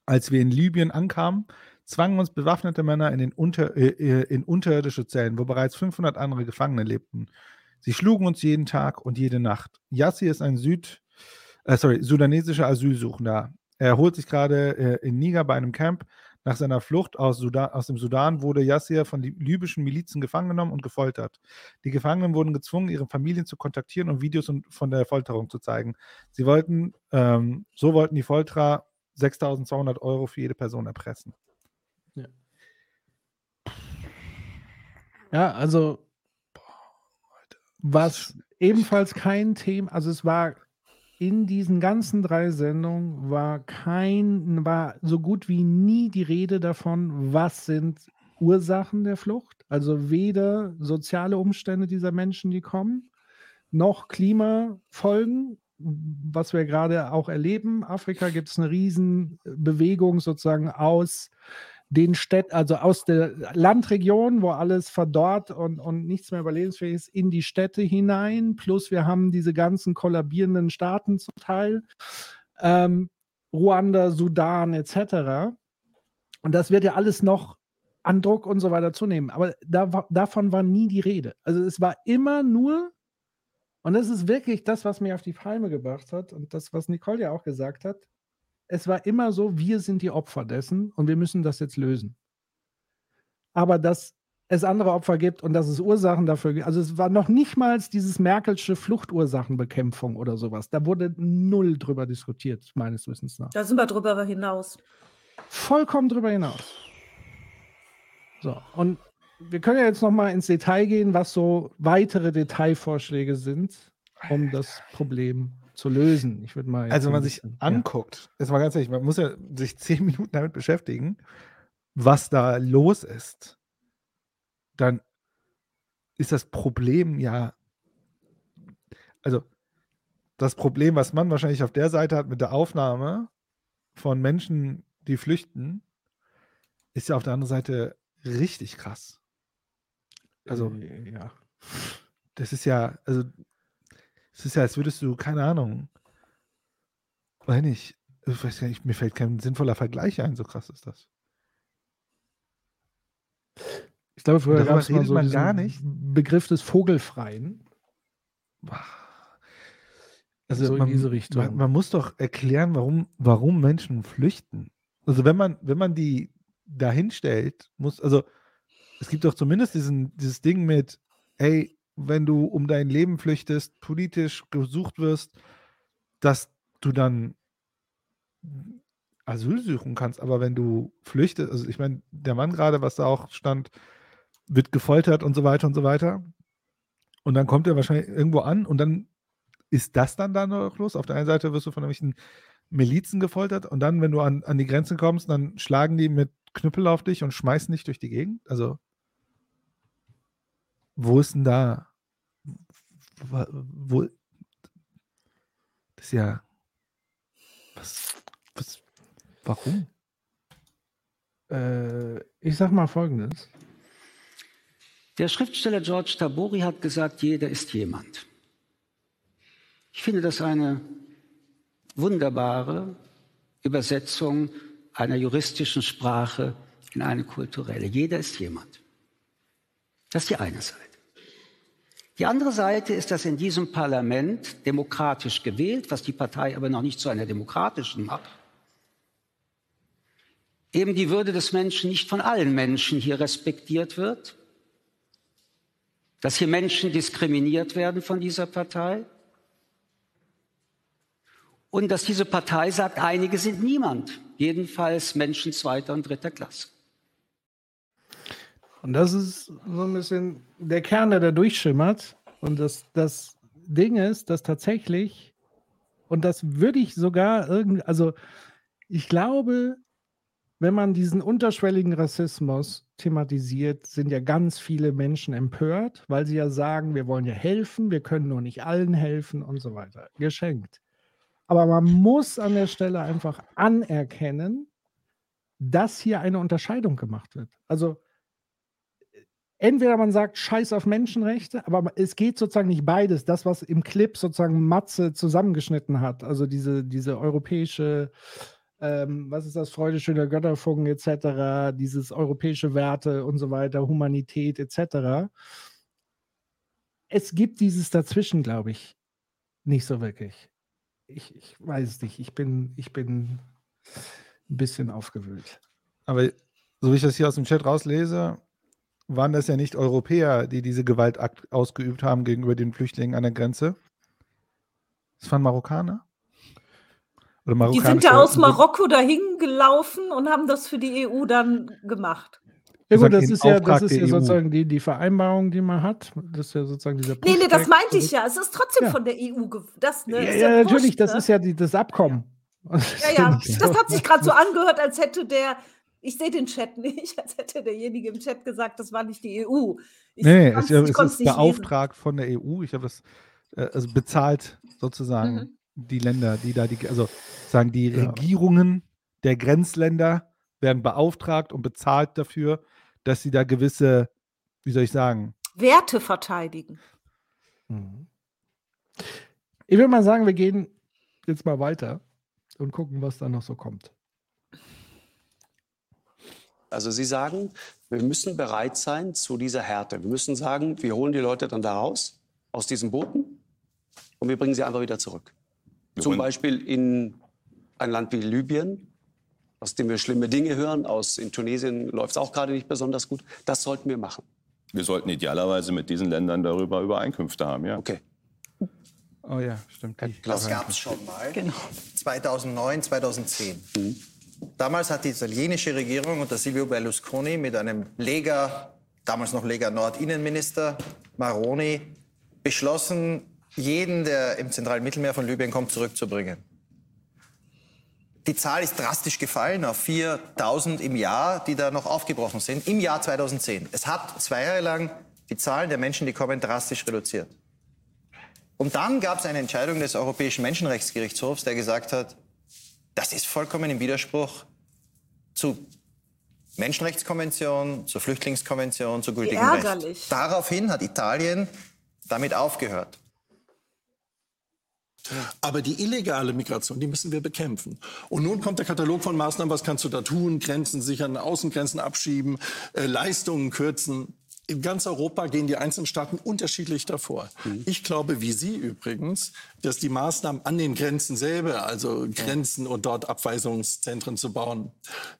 Als wir in Libyen ankamen, zwangen uns bewaffnete Männer in, den Unter, äh, äh in unterirdische Zellen, wo bereits 500 andere Gefangene lebten. Sie schlugen uns jeden Tag und jede Nacht. Yassi ist ein Süd, äh, sorry, sudanesischer Asylsuchender. Er erholt sich gerade äh, in Niger bei einem Camp. Nach seiner Flucht aus, Sudan, aus, dem Sudan wurde Yassir von libyschen Milizen gefangen genommen und gefoltert. Die Gefangenen wurden gezwungen, ihre Familien zu kontaktieren und Videos von der Folterung zu zeigen. Sie wollten, ähm, so wollten die Folterer 6.200 Euro für jede Person erpressen. Ja, ja also was ebenfalls kein Thema, also es war in diesen ganzen drei Sendungen war kein, war so gut wie nie die Rede davon, was sind Ursachen der Flucht. Also weder soziale Umstände dieser Menschen, die kommen, noch Klimafolgen, was wir gerade auch erleben. Afrika gibt es eine Riesenbewegung sozusagen aus den Städten, also aus der Landregion, wo alles verdorrt und, und nichts mehr überlebensfähig ist, in die Städte hinein. Plus wir haben diese ganzen kollabierenden Staaten zum Teil. Ähm, Ruanda, Sudan etc. Und das wird ja alles noch an Druck und so weiter zunehmen. Aber da, davon war nie die Rede. Also es war immer nur, und das ist wirklich das, was mir auf die Palme gebracht hat und das, was Nicole ja auch gesagt hat. Es war immer so, wir sind die Opfer dessen und wir müssen das jetzt lösen. Aber dass es andere Opfer gibt und dass es Ursachen dafür gibt. Also es war noch nicht mal dieses Merkelsche Fluchtursachenbekämpfung oder sowas. Da wurde null drüber diskutiert, meines Wissens nach. Da sind wir drüber hinaus. Vollkommen drüber hinaus. So, und wir können ja jetzt noch mal ins Detail gehen, was so weitere Detailvorschläge sind, um das Problem zu lösen. Ich würde mal. Also, wenn man sich anguckt, ja. ist mal ganz ehrlich, man muss ja sich zehn (laughs) Minuten damit beschäftigen, was da los ist. Dann ist das Problem ja, also das Problem, was man wahrscheinlich auf der Seite hat mit der Aufnahme von Menschen, die flüchten, ist ja auf der anderen Seite richtig krass. Also, äh, ja. Das ist ja, also, es ist ja, als würdest du, keine Ahnung, weiß nicht, ich weiß gar nicht, mir fällt kein sinnvoller Vergleich ein, so krass ist das. Ich glaube, früher gab es mal so man gar nicht. Begriff des Vogelfreien. Also so man, in diese Richtung. Man, man, muss doch erklären, warum, warum Menschen flüchten. Also wenn man, wenn man die dahin stellt, muss, also es gibt doch zumindest diesen, dieses Ding mit, hey, wenn du um dein Leben flüchtest, politisch gesucht wirst, dass du dann Asyl suchen kannst. Aber wenn du flüchtest, also ich meine, der Mann gerade, was da auch stand, wird gefoltert und so weiter und so weiter. Und dann kommt er wahrscheinlich irgendwo an und dann ist das dann da noch los. Auf der einen Seite wirst du von irgendwelchen Milizen gefoltert und dann, wenn du an, an die Grenzen kommst, dann schlagen die mit Knüppel auf dich und schmeißen dich durch die Gegend. Also, wo ist denn da? Wo, das ist ja. Was, was, warum? Äh, ich sag mal folgendes. Der Schriftsteller George Tabori hat gesagt, jeder ist jemand. Ich finde das eine wunderbare Übersetzung einer juristischen Sprache in eine kulturelle. Jeder ist jemand. Das ist die eine Seite. Die andere Seite ist, dass in diesem Parlament demokratisch gewählt, was die Partei aber noch nicht zu einer demokratischen macht, eben die Würde des Menschen nicht von allen Menschen hier respektiert wird, dass hier Menschen diskriminiert werden von dieser Partei und dass diese Partei sagt, einige sind niemand, jedenfalls Menschen zweiter und dritter Klasse. Und das ist so ein bisschen der Kern, der da durchschimmert. Und das, das Ding ist, dass tatsächlich, und das würde ich sogar irgendwie, also ich glaube, wenn man diesen unterschwelligen Rassismus thematisiert, sind ja ganz viele Menschen empört, weil sie ja sagen, wir wollen ja helfen, wir können nur nicht allen helfen und so weiter. Geschenkt. Aber man muss an der Stelle einfach anerkennen, dass hier eine Unterscheidung gemacht wird. Also entweder man sagt Scheiß auf Menschenrechte, aber es geht sozusagen nicht beides. Das, was im Clip sozusagen Matze zusammengeschnitten hat, also diese, diese europäische ähm, was ist das, Freude schöner Götterfunken etc., dieses europäische Werte und so weiter, Humanität etc. Es gibt dieses dazwischen, glaube ich, nicht so wirklich. Ich, ich weiß es nicht. Ich bin, ich bin ein bisschen aufgewühlt. Aber so wie ich das hier aus dem Chat rauslese, waren das ja nicht Europäer, die diese Gewalt ausgeübt haben gegenüber den Flüchtlingen an der Grenze. Das waren Marokkaner. Die sind ja aus Marokko dahin gelaufen und haben das für die EU dann gemacht. Ja gut, das ist ja, das ist ja sozusagen die, die Vereinbarung, die man hat. Das ist ja sozusagen dieser Nee, nee, das meinte ich ja. Es ist trotzdem ja. von der EU. Das, ne, ja, ja, ja natürlich, das ne? ist ja die, das Abkommen. Ja, ja, (laughs) das hat sich gerade so angehört, als hätte der, ich sehe den Chat nicht, (laughs) als hätte derjenige im Chat gesagt, das war nicht die EU. Ich nee, es, es ist beauftragt von der EU. Ich habe das äh, also bezahlt sozusagen. Mhm die Länder, die da die, also sagen die ja. Regierungen der Grenzländer werden beauftragt und bezahlt dafür, dass sie da gewisse, wie soll ich sagen, Werte verteidigen. Mhm. Ich würde mal sagen, wir gehen jetzt mal weiter und gucken, was da noch so kommt. Also Sie sagen, wir müssen bereit sein zu dieser Härte. Wir müssen sagen, wir holen die Leute dann da raus, aus diesen Booten, und wir bringen sie einfach wieder zurück. Zum Beispiel in ein Land wie Libyen, aus dem wir schlimme Dinge hören. Aus, in Tunesien läuft es auch gerade nicht besonders gut. Das sollten wir machen. Wir sollten idealerweise mit diesen Ländern darüber Übereinkünfte haben, ja. Okay. Oh ja, stimmt. Das gab es schon mal. Genau. 2009, 2010. Damals hat die italienische Regierung unter Silvio Berlusconi mit einem Lega, damals noch Lega Nord-Innenminister Maroni, beschlossen, jeden, der im zentralen Mittelmeer von Libyen kommt, zurückzubringen. Die Zahl ist drastisch gefallen auf 4000 im Jahr, die da noch aufgebrochen sind, im Jahr 2010. Es hat zwei Jahre lang die Zahlen der Menschen, die kommen, drastisch reduziert. Und dann gab es eine Entscheidung des Europäischen Menschenrechtsgerichtshofs, der gesagt hat, das ist vollkommen im Widerspruch zu Menschenrechtskonvention, zur Flüchtlingskonvention, zu gültigem Recht. ärgerlich. Daraufhin hat Italien damit aufgehört. Aber die illegale Migration, die müssen wir bekämpfen. Und nun kommt der Katalog von Maßnahmen, was kannst du da tun? Grenzen sichern, Außengrenzen abschieben, äh, Leistungen kürzen. In ganz Europa gehen die einzelnen Staaten unterschiedlich davor. Ich glaube, wie Sie übrigens, dass die Maßnahmen an den Grenzen selber, also Grenzen und dort Abweisungszentren zu bauen,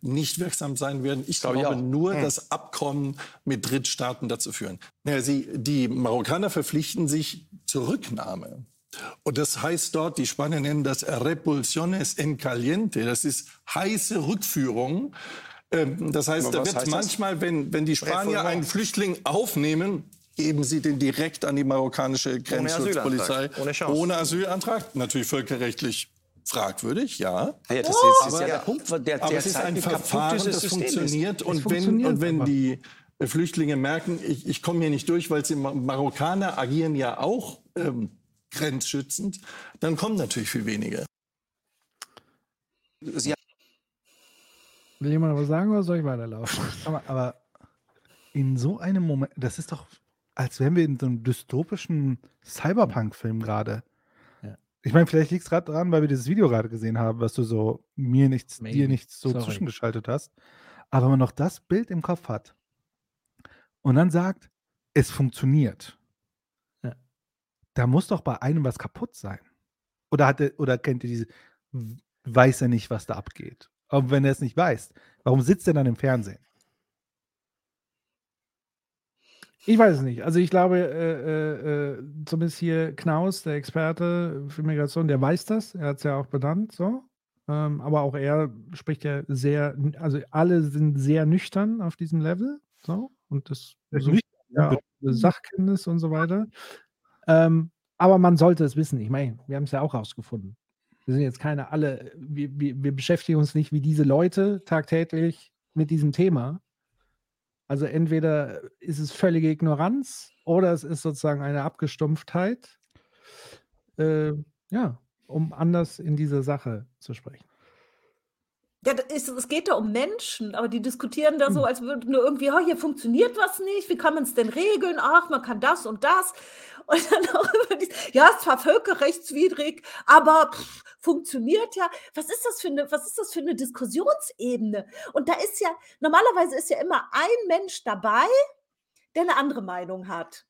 nicht wirksam sein werden. Ich Glaube ich glaube auch. nur, Hm. dass Abkommen mit Drittstaaten dazu führen. Ja, sie, die Marokkaner verpflichten sich zur Rücknahme. Und das heißt dort, die Spanier nennen das Repulsiones en caliente. Das ist heiße Rückführung. Ähm, Das heißt, Aber da wird das? manchmal, wenn, wenn die Spanier einen Flüchtling aufnehmen, geben sie den direkt an die marokkanische Grenzschutzpolizei. Asylantrag. Ohne. Ohne Asylantrag. Natürlich völkerrechtlich fraglich, ja. Ja, das ist, das ist ja der Punkt, der Aber es ist ein Verfahren, das System funktioniert. ist. Und, Es wenn, funktioniert und wenn einfach. die äh, Flüchtlinge merken, ich, ich komme hier nicht durch, weil sie Ma- Marokkaner agieren ja auch ähm, grenzschützend, dann kommen natürlich viel weniger. Sie Will jemand was sagen oder soll ich weiterlaufen? (laughs) Aber, aber in so einem Moment, das ist doch, als wären wir in so einem dystopischen Cyberpunk-Film gerade. Ja. Ich meine, vielleicht liegt es gerade daran, weil wir dieses Video gerade gesehen haben, was du so mir nichts, dir Maybe. nichts so Sorry. zwischengeschaltet hast. Aber wenn man noch das Bild im Kopf hat und dann sagt, es funktioniert, Ja. da muss doch bei einem was kaputt sein. Oder hat er, oder kennt ihr diese, weiß er nicht, was da abgeht? Aber wenn er es nicht weiß, warum sitzt er dann im Fernsehen? Ich weiß es nicht. Also ich glaube, äh, äh, äh, zumindest hier Knaus, der Experte für Migration, der weiß das. Er hat es ja auch benannt. So. Ähm, aber auch er spricht ja sehr, also alle sind sehr nüchtern auf diesem Level. So. Und das Ja, so, ja, Sachkenntnis und so weiter. Ähm, aber man sollte es wissen. Ich meine, wir haben es ja auch rausgefunden. Wir sind jetzt keine alle, wir, wir, wir beschäftigen uns nicht wie diese Leute tagtäglich mit diesem Thema. Also entweder ist es völlige Ignoranz oder es ist sozusagen eine Abgestumpftheit, äh, ja, um anders in diese Sache zu sprechen. Ja, ist, es geht da um Menschen, aber die diskutieren da Hm. so, als würde nur irgendwie, oh, hier funktioniert was nicht, wie kann man es denn regeln? Ach, man kann das und das. Und (laughs) dann auch über die, ja, es war völkerrechtswidrig, aber pff, funktioniert ja. Was ist das für eine, was ist das für eine Diskussionsebene? Und da ist ja, normalerweise ist ja immer ein Mensch dabei, der eine andere Meinung hat.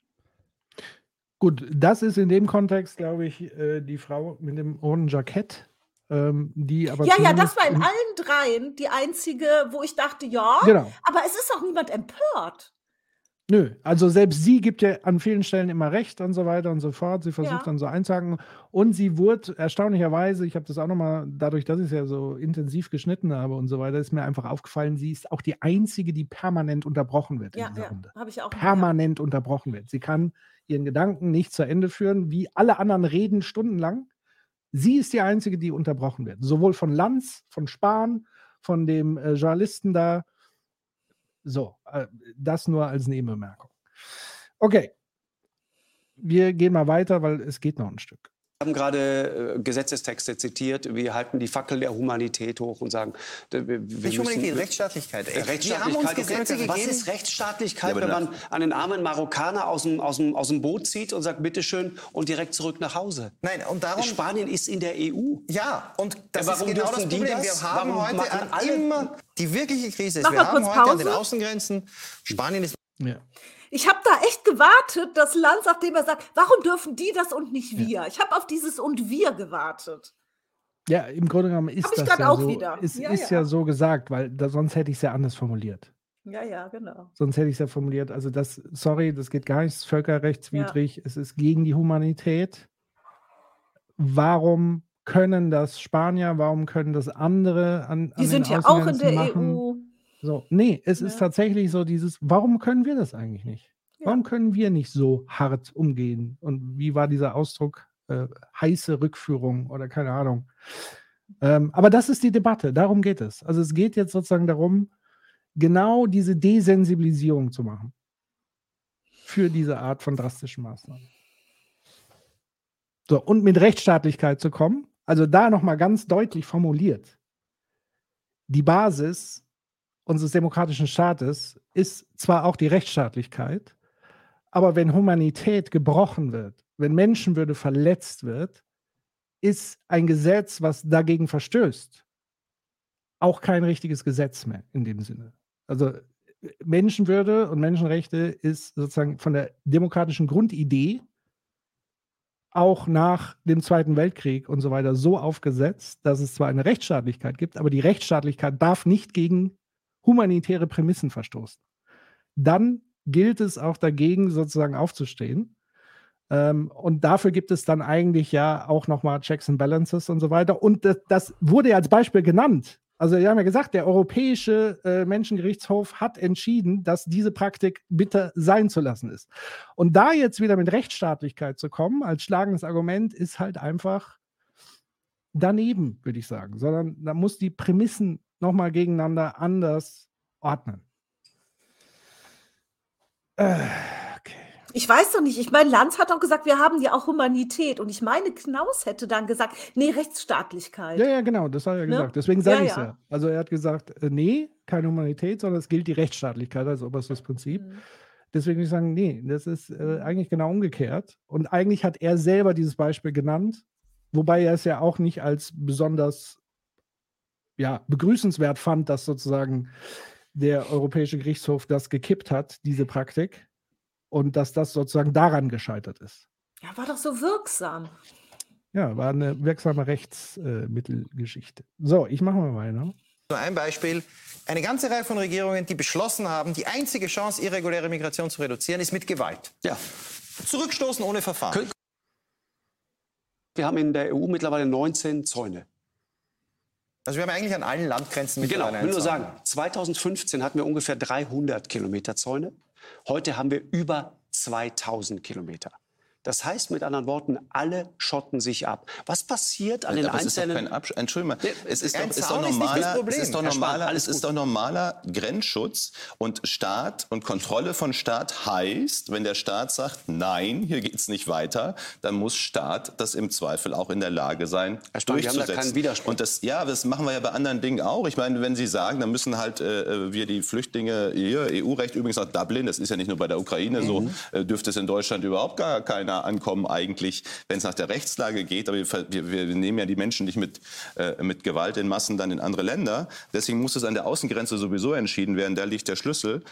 Gut, das ist in dem Kontext, glaube ich, äh, die Frau mit dem roten Jackett, ähm, die aber. ja, ja, das war in allen dreien die einzige, wo ich dachte, ja, Genau. aber es ist auch niemand empört. Nö, also selbst sie gibt ja an vielen Stellen immer recht und so weiter und so fort. Sie versucht Ja. dann so einzuhaken. Und sie wurde erstaunlicherweise, ich habe das auch nochmal, dadurch, dass ich es ja so intensiv geschnitten habe und so weiter, ist mir einfach aufgefallen, sie ist auch die Einzige, die permanent unterbrochen wird Ja, in dieser ja, Runde. habe ich auch. Permanent unterbrochen wird. Sie kann ihren Gedanken nicht zu Ende führen, wie alle anderen reden stundenlang. Sie ist die Einzige, die unterbrochen wird. Sowohl von Lanz, von Spahn, von dem äh, Journalisten da. So, äh, das nur als Nebenbemerkung. Okay. Wir gehen mal weiter, weil es geht noch ein Stück. Wir haben gerade äh, Gesetzestexte zitiert. Wir halten die Fackel der Humanität hoch und sagen, wir, wir Nicht unbedingt die Rechtsstaatlichkeit. Wir haben uns Rechtsstaatlichkeit. Gesetze okay. Was ist Rechtsstaatlichkeit, Ja, wenn man einen armen Marokkaner aus dem, aus, dem, aus dem Boot zieht und sagt, bitteschön, und direkt zurück nach Hause? Nein, und darum. Spanien ist in der EU. Ja, und das Ja, ist genau das Problem. das? Wir haben Warum heute an alle- immer Die wirkliche Krise ist, wir haben heute Pause. an den Außengrenzen, Spanien ist... Ja. Ich habe da echt gewartet, dass Lanz, auf dem er sagt, warum dürfen die das und nicht wir? Ja. Ich habe auf dieses und wir gewartet. Ja, im Grunde genommen ist das ja so, ist, ja, ist ja. ja, so gesagt, weil da, sonst hätte ich es ja anders formuliert. Ja, ja, genau. Sonst hätte ich es ja formuliert. Also das, sorry, das geht gar nicht, ist völkerrechtswidrig, es ist gegen die Humanität. Warum können das Spanier, warum können das andere an, an Die sind ja auch in der machen? EU. So, nee, es ist tatsächlich so dieses, warum können wir das eigentlich nicht? Warum können wir nicht so hart umgehen? Und wie war dieser Ausdruck? Äh, heiße Rückführung oder keine Ahnung. Ähm, aber das ist die Debatte, darum geht es. Also es geht jetzt sozusagen darum, genau diese Desensibilisierung zu machen für diese Art von drastischen Maßnahmen. So, und mit Rechtsstaatlichkeit zu kommen, also da nochmal ganz deutlich formuliert. Die Basis unseres demokratischen Staates ist zwar auch die Rechtsstaatlichkeit, aber wenn Humanität gebrochen wird, wenn Menschenwürde verletzt wird, ist ein Gesetz, was dagegen verstößt, auch kein richtiges Gesetz mehr in dem Sinne. Also Menschenwürde und Menschenrechte ist sozusagen von der demokratischen Grundidee auch nach dem Zweiten Weltkrieg und so weiter so aufgesetzt, dass es zwar eine Rechtsstaatlichkeit gibt, aber die Rechtsstaatlichkeit darf nicht gegen humanitäre Prämissen verstoßen. Dann gilt es auch dagegen, sozusagen aufzustehen. Ähm, und dafür gibt es dann eigentlich ja auch nochmal Checks and Balances und so weiter. Und das, das wurde ja als Beispiel genannt. Also, wir haben ja gesagt, der Europäische äh, Menschengerichtshof hat entschieden, dass diese Praktik bitte sein zu lassen ist. Und da jetzt wieder mit Rechtsstaatlichkeit zu kommen, als schlagendes Argument, ist halt einfach daneben, würde ich sagen. Sondern da muss die Prämissen nochmal gegeneinander anders ordnen. Äh. Ich weiß doch nicht. Ich meine, Lanz hat doch gesagt, wir haben ja auch Humanität. Und ich meine, Knaus hätte dann gesagt, nee, Rechtsstaatlichkeit. Ja, ja, genau, das hat er ne? gesagt. Deswegen sage ja, ich es ja. ja. Also er hat gesagt, äh, nee, keine Humanität, sondern es gilt die Rechtsstaatlichkeit als oberstes Prinzip. Mhm. Deswegen würde ich sagen, nee, das ist äh, mhm. eigentlich genau umgekehrt. Und eigentlich hat er selber dieses Beispiel genannt, wobei er es ja auch nicht als besonders ja, begrüßenswert fand, dass sozusagen der Europäische Gerichtshof das gekippt hat, diese Praktik und dass das sozusagen daran gescheitert ist. Ja, war doch so wirksam. Ja, war eine wirksame Rechtsmittelgeschichte. Äh, so, ich mache mal weiter. Nur ein Beispiel. Eine ganze Reihe von Regierungen, die beschlossen haben, die einzige Chance, irreguläre Migration zu reduzieren, ist mit Gewalt. Ja. Zurückstoßen ohne Verfahren. Wir haben in der EU mittlerweile 19 Zäune. Also wir haben eigentlich an allen Landgrenzen Genau, ich will nur sagen, 2015 hatten wir ungefähr 300 Kilometer Zäune. Heute haben wir über 2000 Kilometer. Das heißt mit anderen Worten, alle schotten sich ab. Was passiert an den Aber einzelnen? Es ist Entschuldigung, es ist doch, ist doch normaler, es ist doch normaler, es ist doch normaler Grenzschutz und Staat und Kontrolle von Staat heißt, wenn der Staat sagt, nein, hier geht es nicht weiter, dann muss Staat das im Zweifel auch in der Lage sein, Herr Spahn, durchzusetzen. Wir haben da keinen Widerspruch. Und das, ja, das machen wir ja bei anderen Dingen auch. Ich meine, wenn Sie sagen, dann müssen halt äh, wir die Flüchtlinge hier, EU-Recht übrigens nach Dublin, das ist ja nicht nur bei der Ukraine mhm. so, äh, dürfte es in Deutschland überhaupt gar keiner keiner ankommen eigentlich, wenn es nach der Rechtslage geht. Aber wir, wir, wir, nehmen ja die Menschen nicht mit, äh, mit Gewalt in Massen dann in andere Länder. Deswegen muss es an der Außengrenze sowieso entschieden werden. Da liegt der Schlüssel.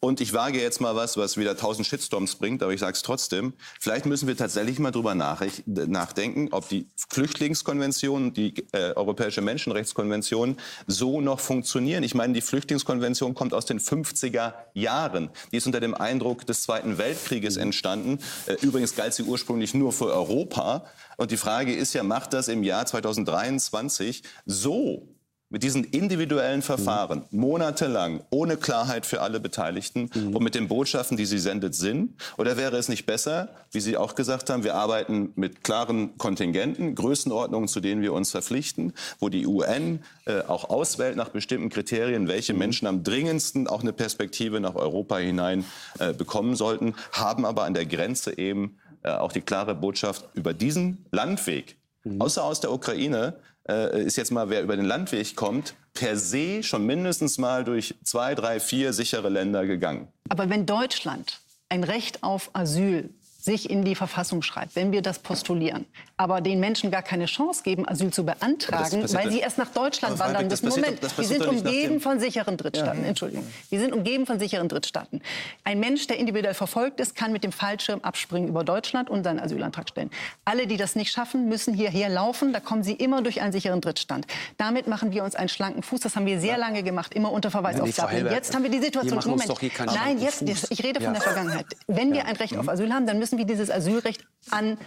Und ich wage jetzt mal was, was wieder tausend Shitstorms bringt, aber ich sage es trotzdem. Vielleicht müssen wir tatsächlich mal drüber nachdenken, ob die Flüchtlingskonvention, die äh, Europäische Menschenrechtskonvention so noch funktionieren. Ich meine, die Flüchtlingskonvention kommt aus den 50er Jahren. Die ist unter dem Eindruck des Zweiten Weltkrieges entstanden. Äh, übrigens galt sie ursprünglich nur für Europa. Und die Frage ist ja, macht das im Jahr 2023 so mit diesen individuellen Verfahren mhm. monatelang ohne Klarheit für alle Beteiligten mhm. und mit den Botschaften, die sie sendet, Sinn? Oder wäre es nicht besser, wie Sie auch gesagt haben, wir arbeiten mit klaren Kontingenten, Größenordnungen, zu denen wir uns verpflichten, wo die UN äh, auch auswählt nach bestimmten Kriterien, welche mhm. Menschen am dringendsten auch eine Perspektive nach Europa hinein äh, bekommen sollten, haben aber an der Grenze eben äh, auch die klare Botschaft über diesen Landweg, mhm. außer aus der Ukraine, äh, ist jetzt mal, wer über den Landweg kommt, per se schon mindestens mal durch zwei, drei, vier sichere Länder gegangen. Aber wenn Deutschland ein Recht auf Asyl sich in die Verfassung schreibt, wenn wir das postulieren, aber den Menschen gar keine Chance geben, Asyl zu beantragen, weil sie erst nach Deutschland wandern müssen. Moment, wir sind umgeben von sicheren Drittstaaten. Ja. Entschuldigung. Wir sind umgeben von sicheren Drittstaaten. Ein Mensch, der individuell verfolgt ist, kann mit dem Fallschirm abspringen über Deutschland und seinen Asylantrag stellen. Alle, die das nicht schaffen, müssen hierher laufen. Da kommen sie immer durch einen sicheren Drittstand. Damit machen wir uns einen schlanken Fuß. Das haben wir sehr lange gemacht, immer unter Verweis auf Dublin. Jetzt haben wir die Situation. Moment. Nein, jetzt, ich rede von ja. der Vergangenheit. Wenn wir ein Recht auf Asyl haben, dann müssen wir dieses Asylrecht an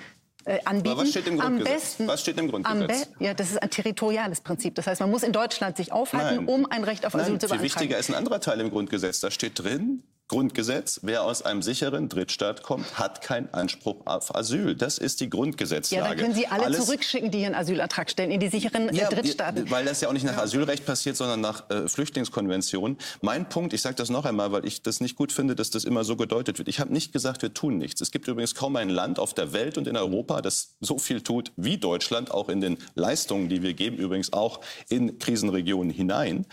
äh, anbieten. Aber was steht im Grundgesetz? Am besten, was steht im Grundgesetz? ja, das ist ein territoriales Prinzip. Das heißt, man muss in Deutschland sich aufhalten, Nein. um ein Recht auf Asyl Nein, zu beantragen. Viel wichtiger ist ein anderer Teil im Grundgesetz. Da steht drin, Grundgesetz, wer aus einem sicheren Drittstaat kommt, hat keinen Anspruch auf Asyl. Das ist die Grundgesetzlage. Ja, dann können Sie alle Alles, zurückschicken, die ihren Asylantrag stellen, in die sicheren äh, ja, Drittstaaten. Weil das ja auch nicht nach Asylrecht passiert, sondern nach äh, Flüchtlingskonvention. Mein Punkt, ich sage das noch einmal, weil ich das nicht gut finde, dass das immer so gedeutet wird. Ich habe nicht gesagt, wir tun nichts. Es gibt übrigens kaum ein Land auf der Welt und in Europa, das so viel tut wie Deutschland, auch in den Leistungen, die wir geben, übrigens auch in Krisenregionen hinein.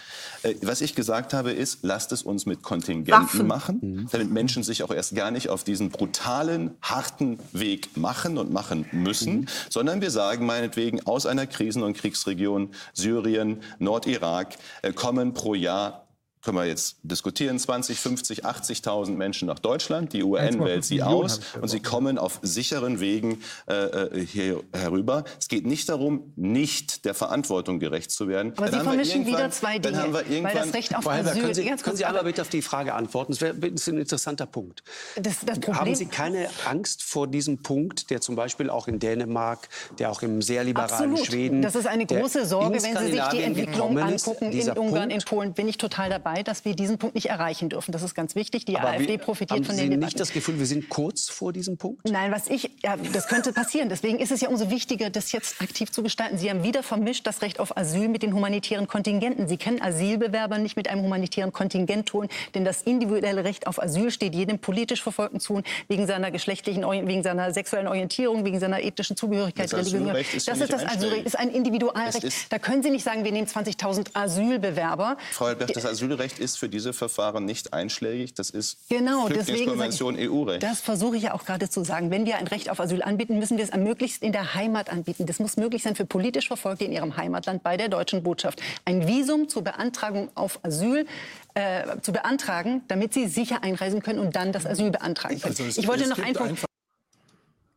Äh, was ich gesagt habe, ist, lasst es uns mit Kontingenten Waffen. machen, mhm. damit Menschen Menschen sich auch erst gar nicht auf diesen brutalen, harten Weg machen und machen müssen, mhm. sondern wir sagen meinetwegen, aus einer Krisen- und Kriegsregion Syrien, Nordirak äh, kommen pro Jahr können wir jetzt diskutieren, 20, 50, 80.000 Menschen nach Deutschland. Die UN wählt sie aus und sie kommen auf sicheren Wegen äh, äh, hier herüber. Es geht nicht darum, nicht der Verantwortung gerecht zu werden. Aber dann Sie vermischen wieder zwei Dinge, dann haben wir irgendwann, weil das Recht auf Asyl... Können Sie, können Sie aber bitte auf die Frage antworten? Das wäre ein interessanter Punkt. Das, das haben Sie keine Angst vor diesem Punkt, der zum Beispiel auch in Dänemark, der auch im sehr liberalen Absolut. Schweden... Das ist eine große Sorge, wenn Sie sich die Entwicklung angucken in Ungarn, Punkt, in Polen, bin ich total dabei dabei, dass wir diesen Punkt nicht erreichen dürfen. Das ist ganz wichtig. Die Aber AfD profitiert haben von den Sie Debatten. nicht das Gefühl, wir sind kurz vor diesem Punkt? Nein, was ich, ja, das könnte passieren. Deswegen ist es ja umso wichtiger, das jetzt aktiv zu gestalten. Sie haben wieder vermischt das Recht auf Asyl mit den humanitären Kontingenten. Sie können Asylbewerber nicht mit einem humanitären Kontingent tun, denn das individuelle Recht auf Asyl steht jedem politisch Verfolgten zu, wegen seiner geschlechtlichen, wegen seiner sexuellen Orientierung, wegen seiner ethnischen Zugehörigkeit. Das Asylrecht ist, das ist das Asylrecht, ist ein Individualrecht. Da können Sie nicht sagen, wir nehmen 20.000 Asylbewerber. Frau Albrecht, das Asylrecht ist für diese Verfahren nicht einschlägig. Das ist genau, Flüchtlingskonvention EU-Recht. Das versuche ich ja auch gerade zu sagen. Wenn wir ein Recht auf Asyl anbieten, müssen wir es möglichst in der Heimat anbieten. Das muss möglich sein für politisch Verfolgte in ihrem Heimatland bei der deutschen Botschaft. Ein Visum zur Beantragung auf Asyl äh, zu beantragen, damit sie sicher einreisen können und dann das Asyl beantragen können. Also ich wollte noch einen Punkt.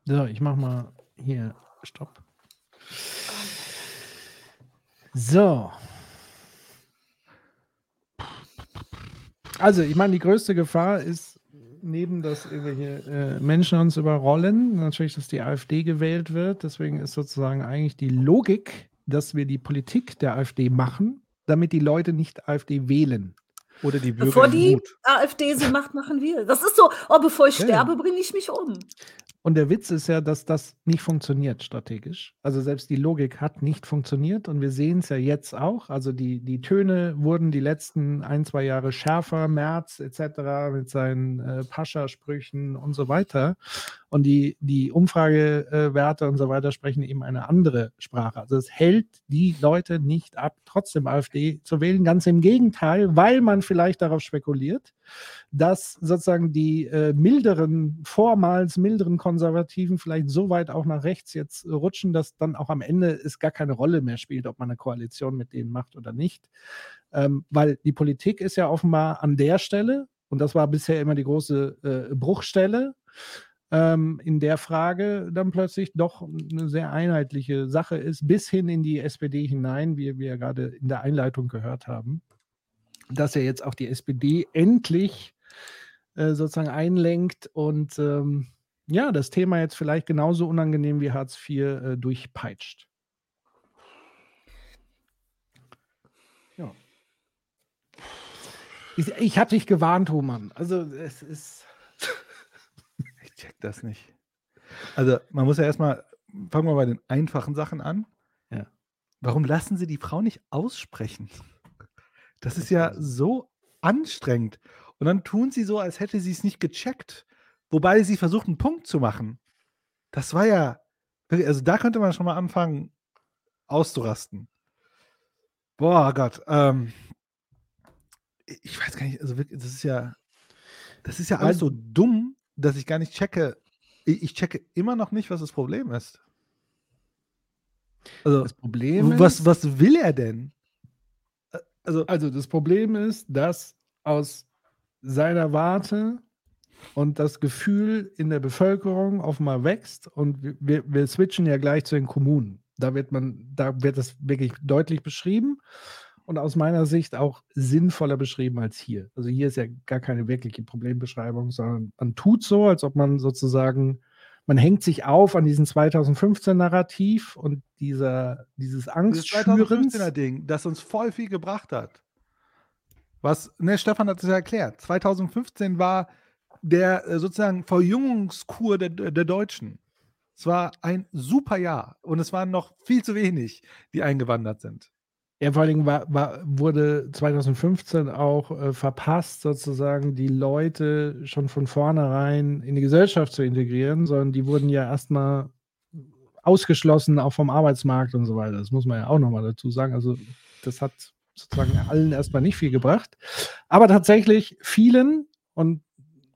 So, ich mache mal hier Stopp. So, Also, ich meine, die größte Gefahr ist, neben dass irgendwelche äh, Menschen uns überrollen, natürlich, dass die AfD gewählt wird. Deswegen ist sozusagen eigentlich die Logik, dass wir die Politik der AfD machen, damit die Leute nicht AfD wählen. Oder die Bürger Bevor die AfD sie macht, machen wir. Das ist so, oh, bevor ich ja. sterbe, bringe ich mich um. Und der Witz ist ja, dass das nicht funktioniert strategisch. Also selbst die Logik hat nicht funktioniert und wir sehen es ja jetzt auch. Also die, die Töne wurden die letzten ein, zwei Jahre schärfer, März etc. mit seinen äh, Pascha-Sprüchen und so weiter. Und die, die Umfragewerte und so weiter sprechen eben eine andere Sprache. Also es hält die Leute nicht ab, trotzdem AfD zu wählen. Ganz im Gegenteil, weil man vielleicht darauf spekuliert, dass sozusagen die äh, milderen, vormals milderen Konservativen vielleicht so weit auch nach rechts jetzt rutschen, dass dann auch am Ende es gar keine Rolle mehr spielt, ob man eine Koalition mit denen macht oder nicht. Ähm, weil die Politik ist ja offenbar an der Stelle, und das war bisher immer die große äh, Bruchstelle, ähm, in der Frage dann plötzlich doch eine sehr einheitliche Sache ist, bis hin in die SPD hinein, wie wir gerade in der Einleitung gehört haben dass er jetzt auch die SPD endlich äh, sozusagen einlenkt und ähm, ja, das Thema jetzt vielleicht genauso unangenehm wie Hartz IV äh, durchpeitscht. Ja. Ich, ich habe dich gewarnt, Hohmann. Also es ist. (laughs) ich check das nicht. Also man muss ja erstmal, fangen wir bei den einfachen Sachen an. Ja. Warum lassen Sie die Frau nicht aussprechen? Das ist ja so anstrengend. Und dann tun sie so, als hätte sie es nicht gecheckt. Wobei sie versucht, einen Punkt zu machen. Das war ja, also da könnte man schon mal anfangen, auszurasten. Boah Gott, ähm, ich weiß gar nicht, also wirklich, das ist ja, das ist ja alles so dumm, dass ich gar nicht checke, ich, ich checke immer noch nicht, was das Problem ist. Also, Das Problem was, ist, was will er denn? Also, also das Problem ist, dass aus seiner Warte und das Gefühl in der Bevölkerung mal wächst und wir, wir switchen ja gleich zu den Kommunen. Da wird man, da wird das wirklich deutlich beschrieben und aus meiner Sicht auch sinnvoller beschrieben als hier. Also hier ist ja gar keine wirkliche Problembeschreibung, sondern man tut so, als ob man sozusagen, man hängt sich auf an diesen 2015-Narrativ und dieser, dieses dieses Angstschürens. 2015er Ding, das uns voll viel gebracht hat. Was, ne, Stefan hat es ja erklärt. 2015 war der äh, sozusagen Verjüngungskur der, der Deutschen. Es war ein super Jahr und es waren noch viel zu wenig, die eingewandert sind. Ja, vor allen Dingen war, war, wurde 2015 auch äh, verpasst, sozusagen die Leute schon von vornherein in die Gesellschaft zu integrieren, sondern die wurden ja erstmal ausgeschlossen, auch vom Arbeitsmarkt und so weiter. Das muss man ja auch nochmal dazu sagen. Also, das hat sozusagen allen erstmal nicht viel gebracht. Aber tatsächlich vielen und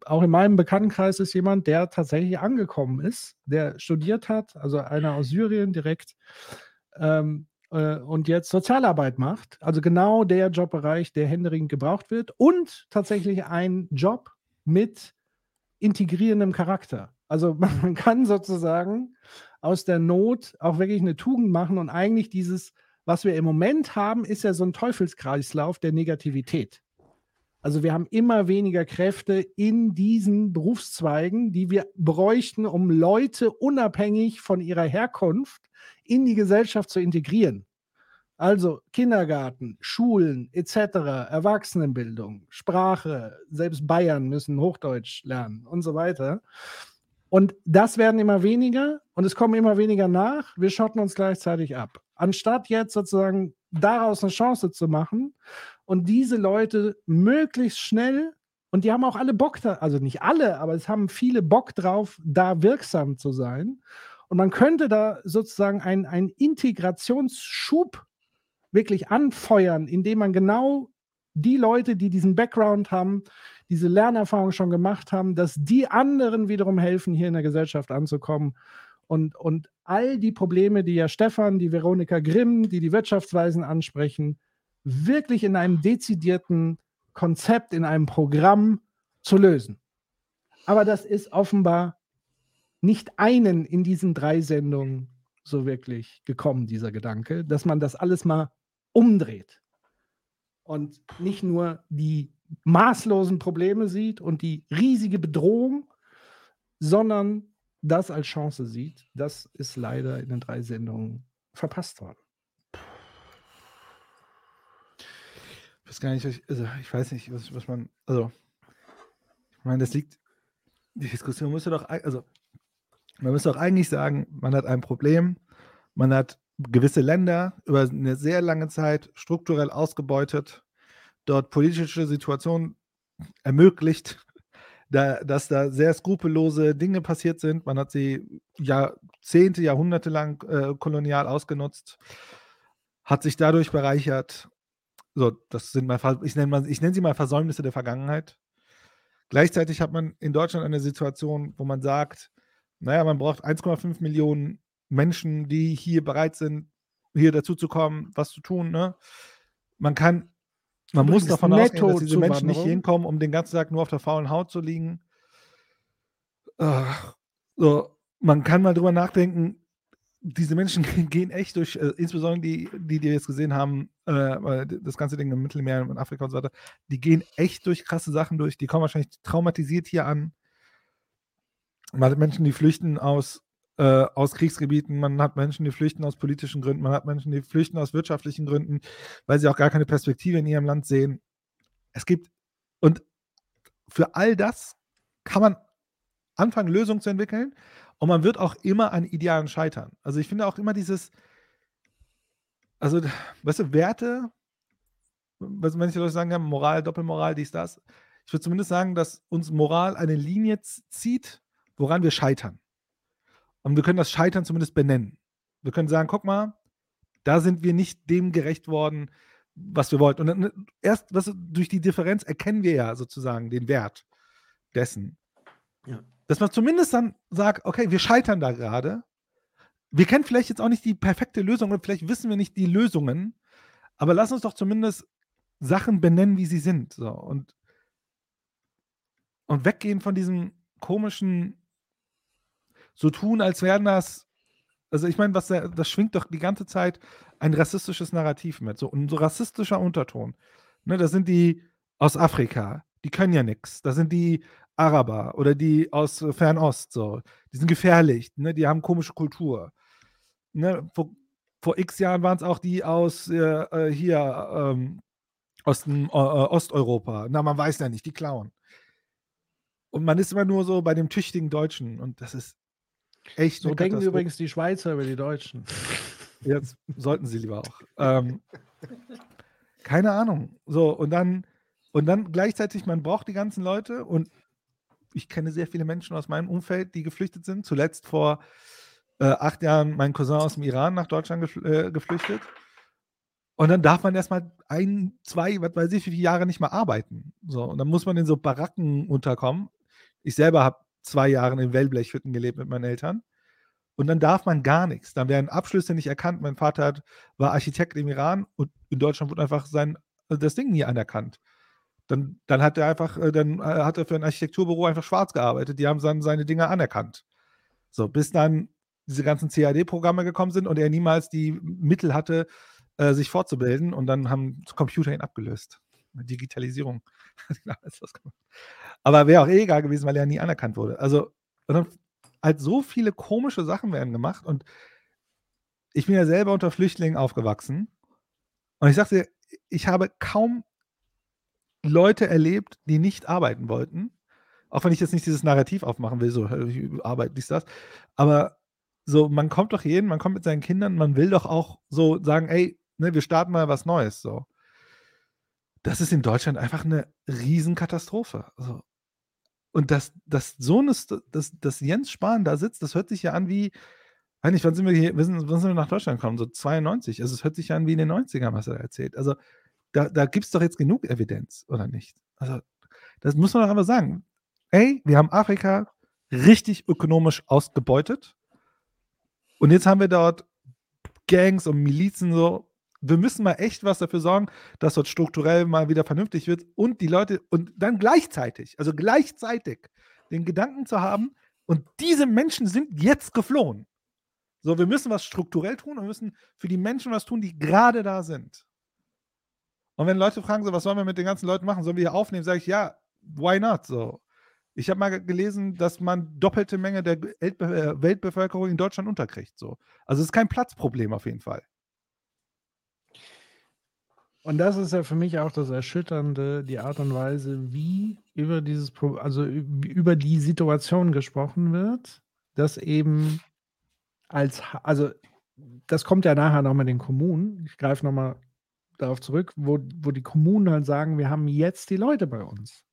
auch in meinem Bekanntenkreis ist jemand, der tatsächlich angekommen ist, der studiert hat, also einer aus Syrien direkt. Ähm, äh, und jetzt Sozialarbeit macht. Also genau der Jobbereich, der händeringend gebraucht wird und tatsächlich ein Job mit integrierendem Charakter. Also man, (laughs) man kann sozusagen aus der Not auch wirklich eine Tugend machen und eigentlich dieses, was wir im Moment haben, ist ja so ein Teufelskreislauf der Negativität. Also wir haben immer weniger Kräfte in diesen Berufszweigen, die wir bräuchten, um Leute unabhängig von ihrer Herkunft in die Gesellschaft zu integrieren. Also Kindergarten, Schulen etc., Erwachsenenbildung, Sprache, selbst Bayern müssen Hochdeutsch lernen und so weiter. Und das werden immer weniger und es kommen immer weniger nach. Wir schotten uns gleichzeitig ab. Anstatt jetzt sozusagen daraus eine Chance zu machen und diese Leute möglichst schnell, und die haben auch alle Bock da, also nicht alle, aber es haben viele Bock drauf, da wirksam zu sein. Und man könnte da sozusagen einen, Integrationsschub wirklich anfeuern, indem man genau die Leute, die diesen Background haben, diese Lernerfahrung schon gemacht haben, dass die anderen wiederum helfen, hier in der Gesellschaft anzukommen. Und, und all die Probleme, die ja Stefan, die Veronika Grimm, die die Wirtschaftsweisen ansprechen, wirklich in einem dezidierten Konzept, in einem Programm zu lösen. Aber das ist offenbar nicht einen in diesen drei Sendungen so wirklich gekommen, dieser Gedanke, dass man das alles mal umdreht und nicht nur die maßlosen Probleme sieht und die riesige Bedrohung, sondern das als Chance sieht. Das ist leider in den drei Sendungen verpasst worden. Ich weiß gar nicht, ich, also ich weiß nicht, was, was man, also, ich meine, das liegt, die Diskussion müsste doch, also, man müsste doch eigentlich sagen, man hat ein Problem, man hat gewisse Länder über eine sehr lange Zeit strukturell ausgebeutet, dort politische Situationen ermöglicht, (laughs) da, dass da sehr skrupellose Dinge passiert sind. Man hat sie Jahrzehnte, Jahrhunderte lang äh, kolonial ausgenutzt, hat sich dadurch bereichert. So, das sind mal, ich nenne, mal, ich nenne sie mal Versäumnisse der Vergangenheit. Gleichzeitig hat man in Deutschland eine Situation, wo man sagt, naja, man braucht 1,5 Millionen Menschen, die hier bereit sind, hier dazu zu kommen, was zu tun. Ne? Man kann, man muss davon ausgehen, dass diese Menschen nicht hinkommen, um den ganzen Tag nur auf der faulen Haut zu liegen. Ach, so, man kann mal drüber nachdenken, diese Menschen (laughs) gehen echt durch, äh, insbesondere die, die, die jetzt gesehen haben, äh, das ganze Ding im Mittelmeer und Afrika und so weiter, die gehen echt durch krasse Sachen durch, die kommen wahrscheinlich traumatisiert hier an. Man hat Menschen, die flüchten aus, äh, aus Kriegsgebieten, man hat Menschen, die flüchten aus politischen Gründen, man hat Menschen, die flüchten aus wirtschaftlichen Gründen, weil sie auch gar keine Perspektive in ihrem Land sehen. Es gibt, und für all das kann man anfangen, Lösungen zu entwickeln. Und man wird auch immer an Idealen scheitern. Also ich finde auch immer dieses, also, weißt du, Werte, was manche Leute sagen, ja, Moral, Doppelmoral, dies, das. Ich würde zumindest sagen, dass uns Moral eine Linie zieht, woran wir scheitern. Und wir können das Scheitern zumindest benennen. Wir können sagen, guck mal, da sind wir nicht dem gerecht worden, was wir wollten. Und dann, erst was, durch die Differenz erkennen wir ja sozusagen den Wert dessen. Ja. Dass man zumindest dann sagt, okay, wir scheitern da gerade. Wir kennen vielleicht jetzt auch nicht die perfekte Lösung und vielleicht wissen wir nicht die Lösungen, aber lass uns doch zumindest Sachen benennen, wie sie sind. So. Und, und weggehen von diesem komischen, so tun, als wären das, also ich meine, was das schwingt doch die ganze Zeit ein rassistisches Narrativ mit, so ein so rassistischer Unterton. Ne, das sind die aus Afrika, die können ja nichts. Das sind die Araber oder die aus äh, Fernost, so. Die sind gefährlich, ne? die haben komische Kultur. Ne? Vor, vor x Jahren waren es auch die aus äh, äh hier ähm, aus dem, äh, äh, Osteuropa. Na, man weiß ja nicht, die klauen. Und man ist immer nur so bei dem tüchtigen Deutschen und das ist echt So denken übrigens die Schweizer über die Deutschen. Jetzt sollten sie lieber auch. Ähm, (laughs) keine Ahnung. So, und dann, und dann gleichzeitig, man braucht die ganzen Leute und ich kenne sehr viele Menschen aus meinem Umfeld, die geflüchtet sind. Zuletzt vor äh, acht Jahren mein Cousin aus dem Iran nach Deutschland gefl äh, geflüchtet. Und dann darf man erstmal ein, zwei, was weiß ich, wie viele Jahre nicht mal arbeiten. So, und dann muss man in so Baracken unterkommen. Ich selber habe zwei Jahre in Wellblechhütten gelebt mit meinen Eltern. Und dann darf man gar nichts. Dann werden Abschlüsse nicht erkannt. Mein Vater hat, war Architekt im Iran und in Deutschland wurde einfach sein, das Ding nie anerkannt. Dann, dann hat er einfach, äh, dann äh, hat er für ein Architekturbüro einfach schwarz gearbeitet. Die haben dann seine Dinge anerkannt. So, bis dann diese ganzen CAD-Programme gekommen sind und er niemals die Mittel hatte, äh, sich fortzubilden und dann haben Computer ihn abgelöst. Digitalisierung. (laughs) Aber wäre auch eh egal gewesen, weil er nie anerkannt wurde. Also, halt so viele komische Sachen werden gemacht und ich bin ja selber unter Flüchtlingen aufgewachsen und ich sagte, ich habe kaum Leute erlebt, die nicht arbeiten wollten. Auch wenn ich jetzt nicht dieses Narrativ aufmachen will, so Arbeit, dies, das. Aber so, man kommt doch jeden, man kommt mit seinen Kindern, man will doch auch so sagen, ey, ne, wir starten mal was Neues. So. Das ist in Deutschland einfach eine Riesenkatastrophe. Also, und dass, dass so eine, dass, dass Jens Spahn da sitzt, das hört sich ja an wie, nicht, wann sind wir hier, wann sind wir nach Deutschland gekommen? So 92. Also es hört sich an wie in den 90ern, was er erzählt. Also da, da gibt es doch jetzt genug Evidenz, oder nicht? Also, das muss man doch einfach sagen. Ey, wir haben Afrika richtig ökonomisch ausgebeutet. Und jetzt haben wir dort Gangs und Milizen so. Wir müssen mal echt was dafür sorgen, dass dort strukturell mal wieder vernünftig wird und die Leute und dann gleichzeitig, also gleichzeitig den Gedanken zu haben, und diese Menschen sind jetzt geflohen. So, wir müssen was strukturell tun und müssen für die Menschen was tun, die gerade da sind. Und wenn Leute fragen, so, was sollen wir mit den ganzen Leuten machen? Sollen wir hier aufnehmen? Sage ich, ja, why not? So. Ich habe mal gelesen, dass man doppelte Menge der äh, Weltbevölkerung in Deutschland unterkriegt. So. Also es ist kein Platzproblem auf jeden Fall. Und das ist ja für mich auch das Erschütternde, die Art und Weise, wie über dieses, also über die Situation gesprochen wird, dass eben als, also das kommt ja nachher noch mit den Kommunen. Ich greife nochmal darauf zurück, wo, wo die Kommunen halt sagen, wir haben jetzt die Leute bei uns.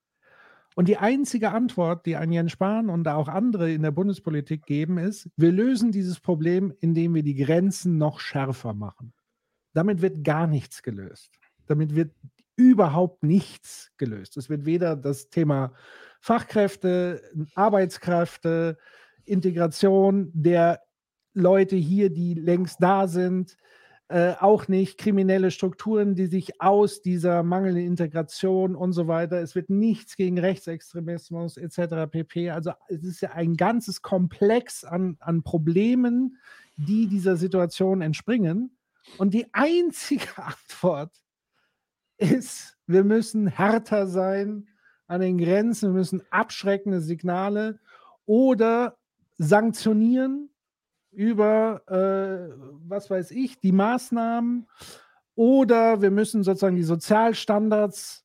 Und die einzige Antwort, die ein Jens Spahn und auch andere in der Bundespolitik geben, ist, wir lösen dieses Problem, indem wir die Grenzen noch schärfer machen. Damit wird gar nichts gelöst. Damit wird überhaupt nichts gelöst. Es wird weder das Thema Fachkräfte, Arbeitskräfte, Integration der Leute hier, die längst da sind, äh, auch nicht kriminelle Strukturen, die sich aus dieser mangelnden Integration und so weiter. Es wird nichts gegen Rechtsextremismus etc. pp. Also es ist ja ein ganzes Komplex an, an Problemen, die dieser Situation entspringen. Und die einzige (laughs) Antwort ist, wir müssen härter sein an den Grenzen, wir müssen abschreckende Signale oder sanktionieren über, äh, was weiß ich, die Maßnahmen oder wir müssen sozusagen die Sozialstandards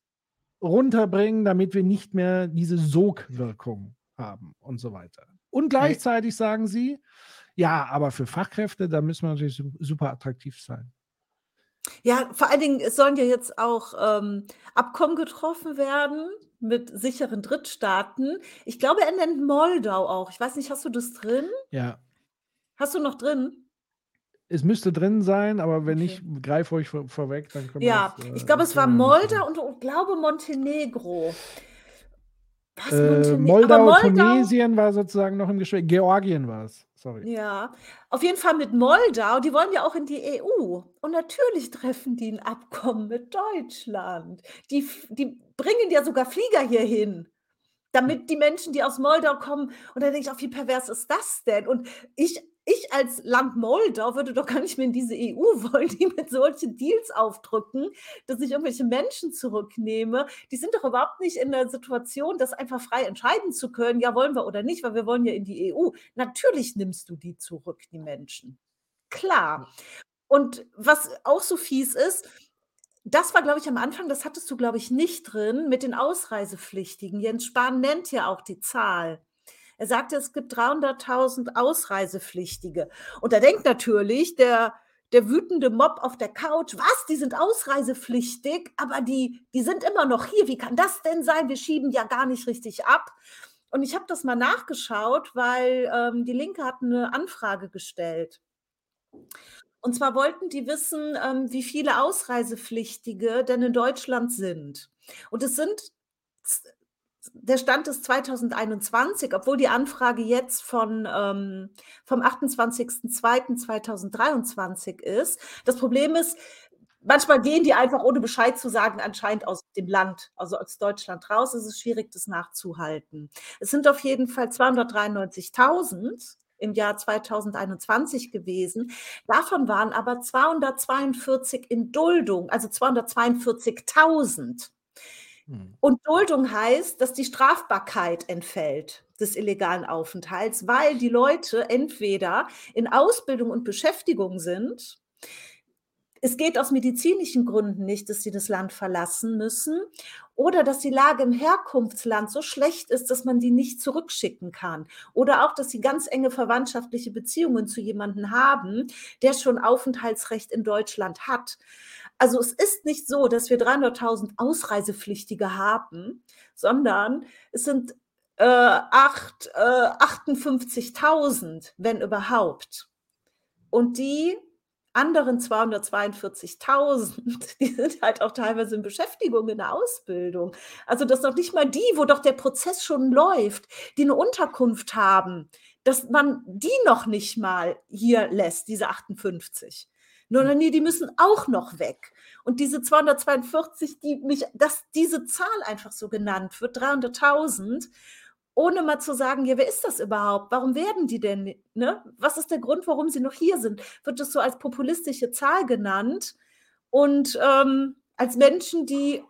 runterbringen, damit wir nicht mehr diese Sogwirkung haben und so weiter. Und gleichzeitig sagen sie, ja, aber für Fachkräfte, da müssen wir natürlich super attraktiv sein. Ja, vor allen Dingen, es sollen ja jetzt auch ähm, Abkommen getroffen werden mit sicheren Drittstaaten. Ich glaube, er nennt Moldau auch. Ich weiß nicht, hast du das drin? Ja, Hast du noch drin? Es müsste drin sein, aber wenn nicht, greif euch vor, vorweg, dann können Ja, das, ich äh, glaube, es war. Moldau und ich glaube Montenegro. Äh, Moldau, Moldau, Tunesien war sozusagen noch im Gespräch. Georgien war es. Sorry. Ja, auf jeden Fall mit Moldau. Die wollen ja auch in die EU. Und natürlich treffen die ein Abkommen mit Deutschland. Die, die bringen ja sogar Flieger hier hin damit die Menschen, die aus Moldau kommen, und da denke ich auch, wie pervers ist das denn? Und ich ich als Land Moldau würde doch gar nicht mehr in diese EU (laughs) wollen, die mit solchen Deals aufdrücken, dass ich irgendwelche Menschen zurücknehme. Die sind doch überhaupt nicht in der Situation, das einfach frei entscheiden zu können, ja, wollen wir oder nicht, weil wir wollen ja in die EU. Natürlich nimmst du die zurück, die Menschen. Klar. Und was auch so fies ist, das war, glaube ich, am Anfang, das hattest du, glaube ich, nicht drin, mit den Ausreisepflichtigen. Jens Spahn nennt ja auch die Zahl. Er sagte, es gibt 300.000 Ausreisepflichtige. Und da denkt natürlich der, der wütende Mob auf der Couch, was, die sind ausreisepflichtig, aber die, die sind immer noch hier. Wie kann das denn sein? Wir schieben ja gar nicht richtig ab. Und ich habe das mal nachgeschaut, weil ähm, die Linke hat eine Anfrage gestellt. Und zwar wollten die wissen, ähm, wie viele Ausreisepflichtige denn in Deutschland sind. Und es sind der Stand ist 2021, obwohl die Anfrage jetzt von, ähm, vom 28.02.2023 ist. Das Problem ist, manchmal gehen die einfach ohne Bescheid zu sagen anscheinend aus dem Land, also aus Deutschland raus. Es ist schwierig, das nachzuhalten. Es sind auf jeden Fall 293.000 im Jahr 2021 gewesen. Davon waren aber 242 in Duldung, also 242.000. Hm. Und Duldung heißt, dass die Strafbarkeit entfällt des illegalen Aufenthalts, weil die Leute entweder in Ausbildung und Beschäftigung sind. Es geht aus medizinischen Gründen nicht, dass sie das Land verlassen müssen oder dass die Lage im Herkunftsland so schlecht ist, dass man die nicht zurückschicken kann oder auch, dass sie ganz enge verwandtschaftliche Beziehungen zu jemandem haben, der schon Aufenthaltsrecht in Deutschland hat. Also es ist nicht so, dass wir 300.000 Ausreisepflichtige haben, sondern es sind äh, äh, 58.000, wenn überhaupt. Und die anderen 242.000, (laughs) die sind halt auch teilweise in Beschäftigung, in der Ausbildung. Also das noch nicht mal die, wo doch der Prozess schon läuft, die eine Unterkunft haben, dass man die noch nicht mal hier lässt, diese 58. Nur nee, die müssen auch noch weg. Und diese 242, die mich, dass diese Zahl einfach so genannt wird, 300.000, ohne mal zu sagen, ja, wer ist das überhaupt? Warum werden die denn? Ne? Was ist der Grund, warum sie noch hier sind? Wird das so als populistische Zahl genannt und ähm, als Menschen, die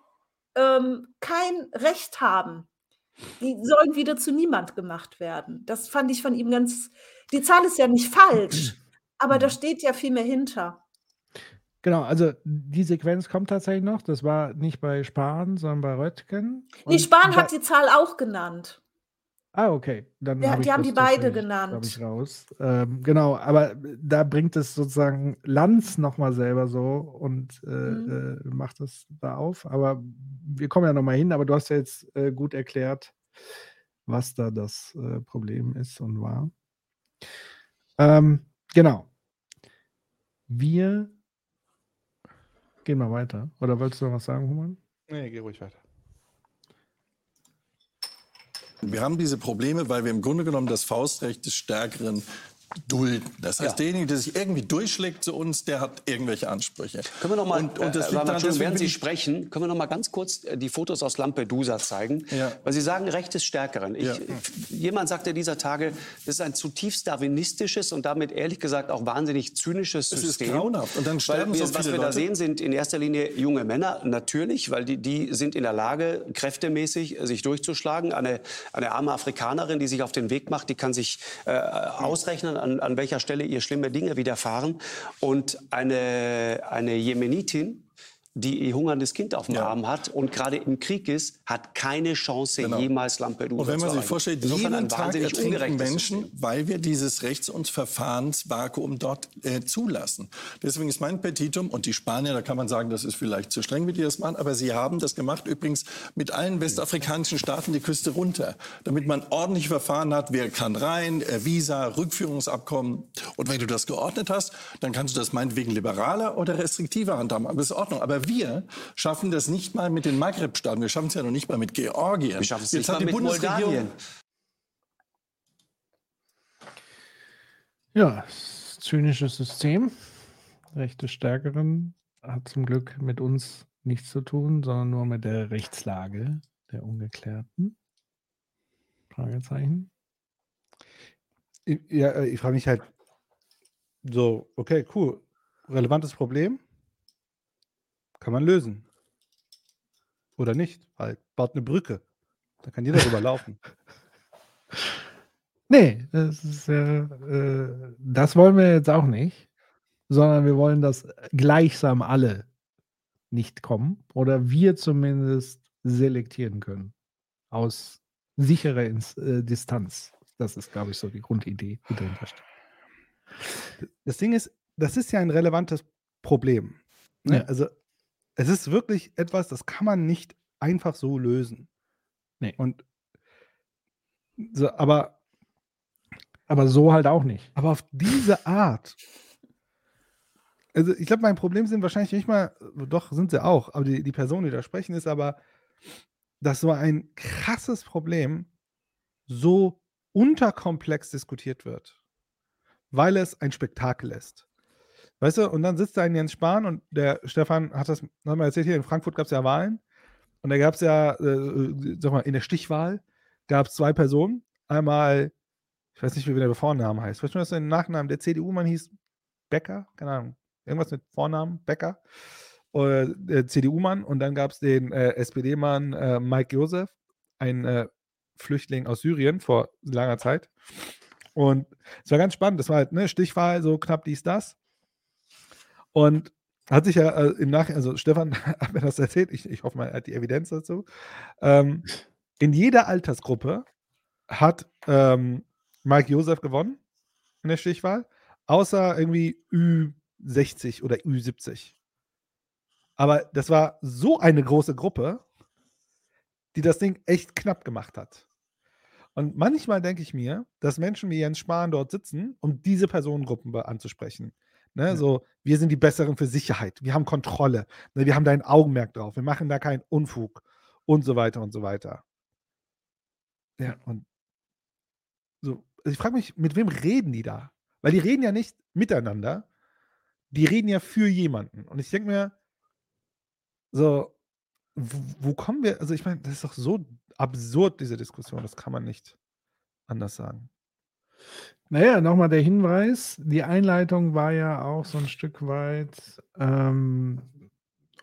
ähm, kein Recht haben, die sollen wieder zu niemand gemacht werden. Das fand ich von ihm ganz. Die Zahl ist ja nicht falsch, aber da steht ja viel mehr hinter. Genau, also die Sequenz kommt tatsächlich noch. Das war nicht bei Spahn, sondern bei Röttgen. Nee, Spahn hat die Zahl auch genannt. Ah, okay. Dann ja, hab die haben die beide genannt. Ich raus. Ähm, genau, aber da bringt es sozusagen Lanz nochmal selber so und äh, mhm. äh, macht das da auf. Aber wir kommen ja nochmal hin, aber du hast ja jetzt äh, gut erklärt, was da das äh, Problem ist und war. Ähm, genau. Wir Gehen wir weiter. Oder wolltest du noch was sagen, Human? Nee, geh ruhig weiter. Wir haben diese Probleme, weil wir im Grunde genommen das Faustrecht des Stärkeren dulden. Das heißt, ja. derjenige, der sich irgendwie durchschlägt zu uns, der hat irgendwelche Ansprüche. Können wir noch mal, und, und das äh, liegt daran, während Sie sprechen, können wir noch mal ganz kurz äh, die Fotos aus Lampedusa zeigen, ja. weil Sie sagen Recht des Stärkeren. Ich, ja. Jemand sagte dieser Tage, das ist ein zutiefst darwinistisches und damit ehrlich gesagt auch wahnsinnig zynisches System. Es ist grauenhaft. Und dann sterben wir, so Was wir Leute. da sehen, sind in erster Linie junge Männer, natürlich, weil die, die sind in der Lage, kräftemäßig sich durchzuschlagen. Eine, eine arme Afrikanerin, die sich auf den Weg macht, die kann sich äh, ausrechnen, an, an welcher Stelle ihr schlimme Dinge widerfahren. Und eine, eine Jemenitin, die ihr hungerndes Kind auf dem ja. Arm hat und gerade im Krieg ist, hat keine Chance, genau. jemals Lampedusa zu Und wenn man sich vorstellt, jeden Tag ertrinken Menschen, weil wir dieses Rechts- und Verfahrensvakuum dort äh, zulassen. Deswegen ist mein Petitum, und die Spanier, da kann man sagen, das ist vielleicht zu streng, wie die das machen, aber sie haben das gemacht, übrigens mit allen westafrikanischen Staaten die Küste runter, damit man ordentlich Verfahren hat, wer kann rein, äh, Visa, Rückführungsabkommen. Und wenn du das geordnet hast, dann kannst du das meinetwegen liberaler oder restriktiver handhaben, aber das ist Ordnung. Aber Aber wir schaffen das nicht mal mit den Maghreb-Staaten. Wir schaffen es ja noch nicht mal mit Georgien. Wir schaffen es Jetzt nicht hat mal die mit Bundesregierung Moldawien. Ja, zynisches System. Rechte Stärkeren hat zum Glück mit uns nichts zu tun, sondern nur mit der Rechtslage der Ungeklärten. Fragezeichen. Ich- Ja, äh, ich frage mich halt so, okay, cool. Relevantes Problem. Kann man lösen. Oder nicht. Halt, baut eine Brücke. Da kann jeder drüber (laughs) laufen. Nee, das, ist, äh, äh, das wollen wir jetzt auch nicht, sondern wir wollen, dass gleichsam alle nicht kommen oder wir zumindest selektieren können aus sicherer Ins äh, Distanz. Das ist, glaube ich, so die Grundidee, die dahinter steht. Das Ding ist, das ist ja ein relevantes Problem. Ne? Ja. Also, es ist wirklich etwas, das kann man nicht einfach so lösen. Nee. Und so, aber, Aber so halt auch nicht. aber auf diese Art. Also, ich glaube, mein Problem sind wahrscheinlich nicht mal, doch, sind sie auch, aber die, die Personen, die da sprechen, ist aber, dass so ein krasses Problem so unterkomplex diskutiert wird, weil es ein Spektakel ist. Weißt du, und dann sitzt da ein Jens Spahn und der Stefan hat das hat mal erzählt, hier in Frankfurt gab es ja Wahlen und da gab es ja, äh, sag mal, in der Stichwahl gab es zwei Personen. Einmal, ich weiß nicht, wie der Vornamen heißt. Weißt du, was der Nachnamen? Der CDU-Mann hieß Becker, keine Ahnung, irgendwas mit Vornamen, Becker. Oder der CDU-Mann und dann gab es den äh, SPD-Mann äh, Mike Josef, ein äh, Flüchtling aus Syrien vor langer Zeit. Und es war ganz spannend. Das war halt eine Stichwahl, so knapp dies, das. Und hat sich ja äh, im Nachhinein, also Stefan (laughs) hat mir das erzählt, ich, ich hoffe er hat die Evidenz dazu. Ähm, in jeder Altersgruppe hat ähm, Mike Josef gewonnen in der Stichwahl, außer irgendwie Ü60 oder Ü70. Aber das war so eine große Gruppe, die das Ding echt knapp gemacht hat. Und manchmal denke ich mir, dass Menschen wie Jens Spahn dort sitzen, um diese Personengruppen anzusprechen. Ne, So, wir sind die Besseren für Sicherheit, wir haben Kontrolle, ne, wir haben da ein Augenmerk drauf, wir machen da keinen Unfug und so weiter und so weiter. Ja, und so, also ich frage mich, mit wem reden die da? Weil die reden ja nicht miteinander, die reden ja für jemanden. Und ich denke mir, so, wo, wo kommen wir? Also, ich meine, das ist doch so absurd, diese Diskussion, das kann man nicht anders sagen. Naja, nochmal der Hinweis. Die Einleitung war ja auch so ein Stück weit, ähm,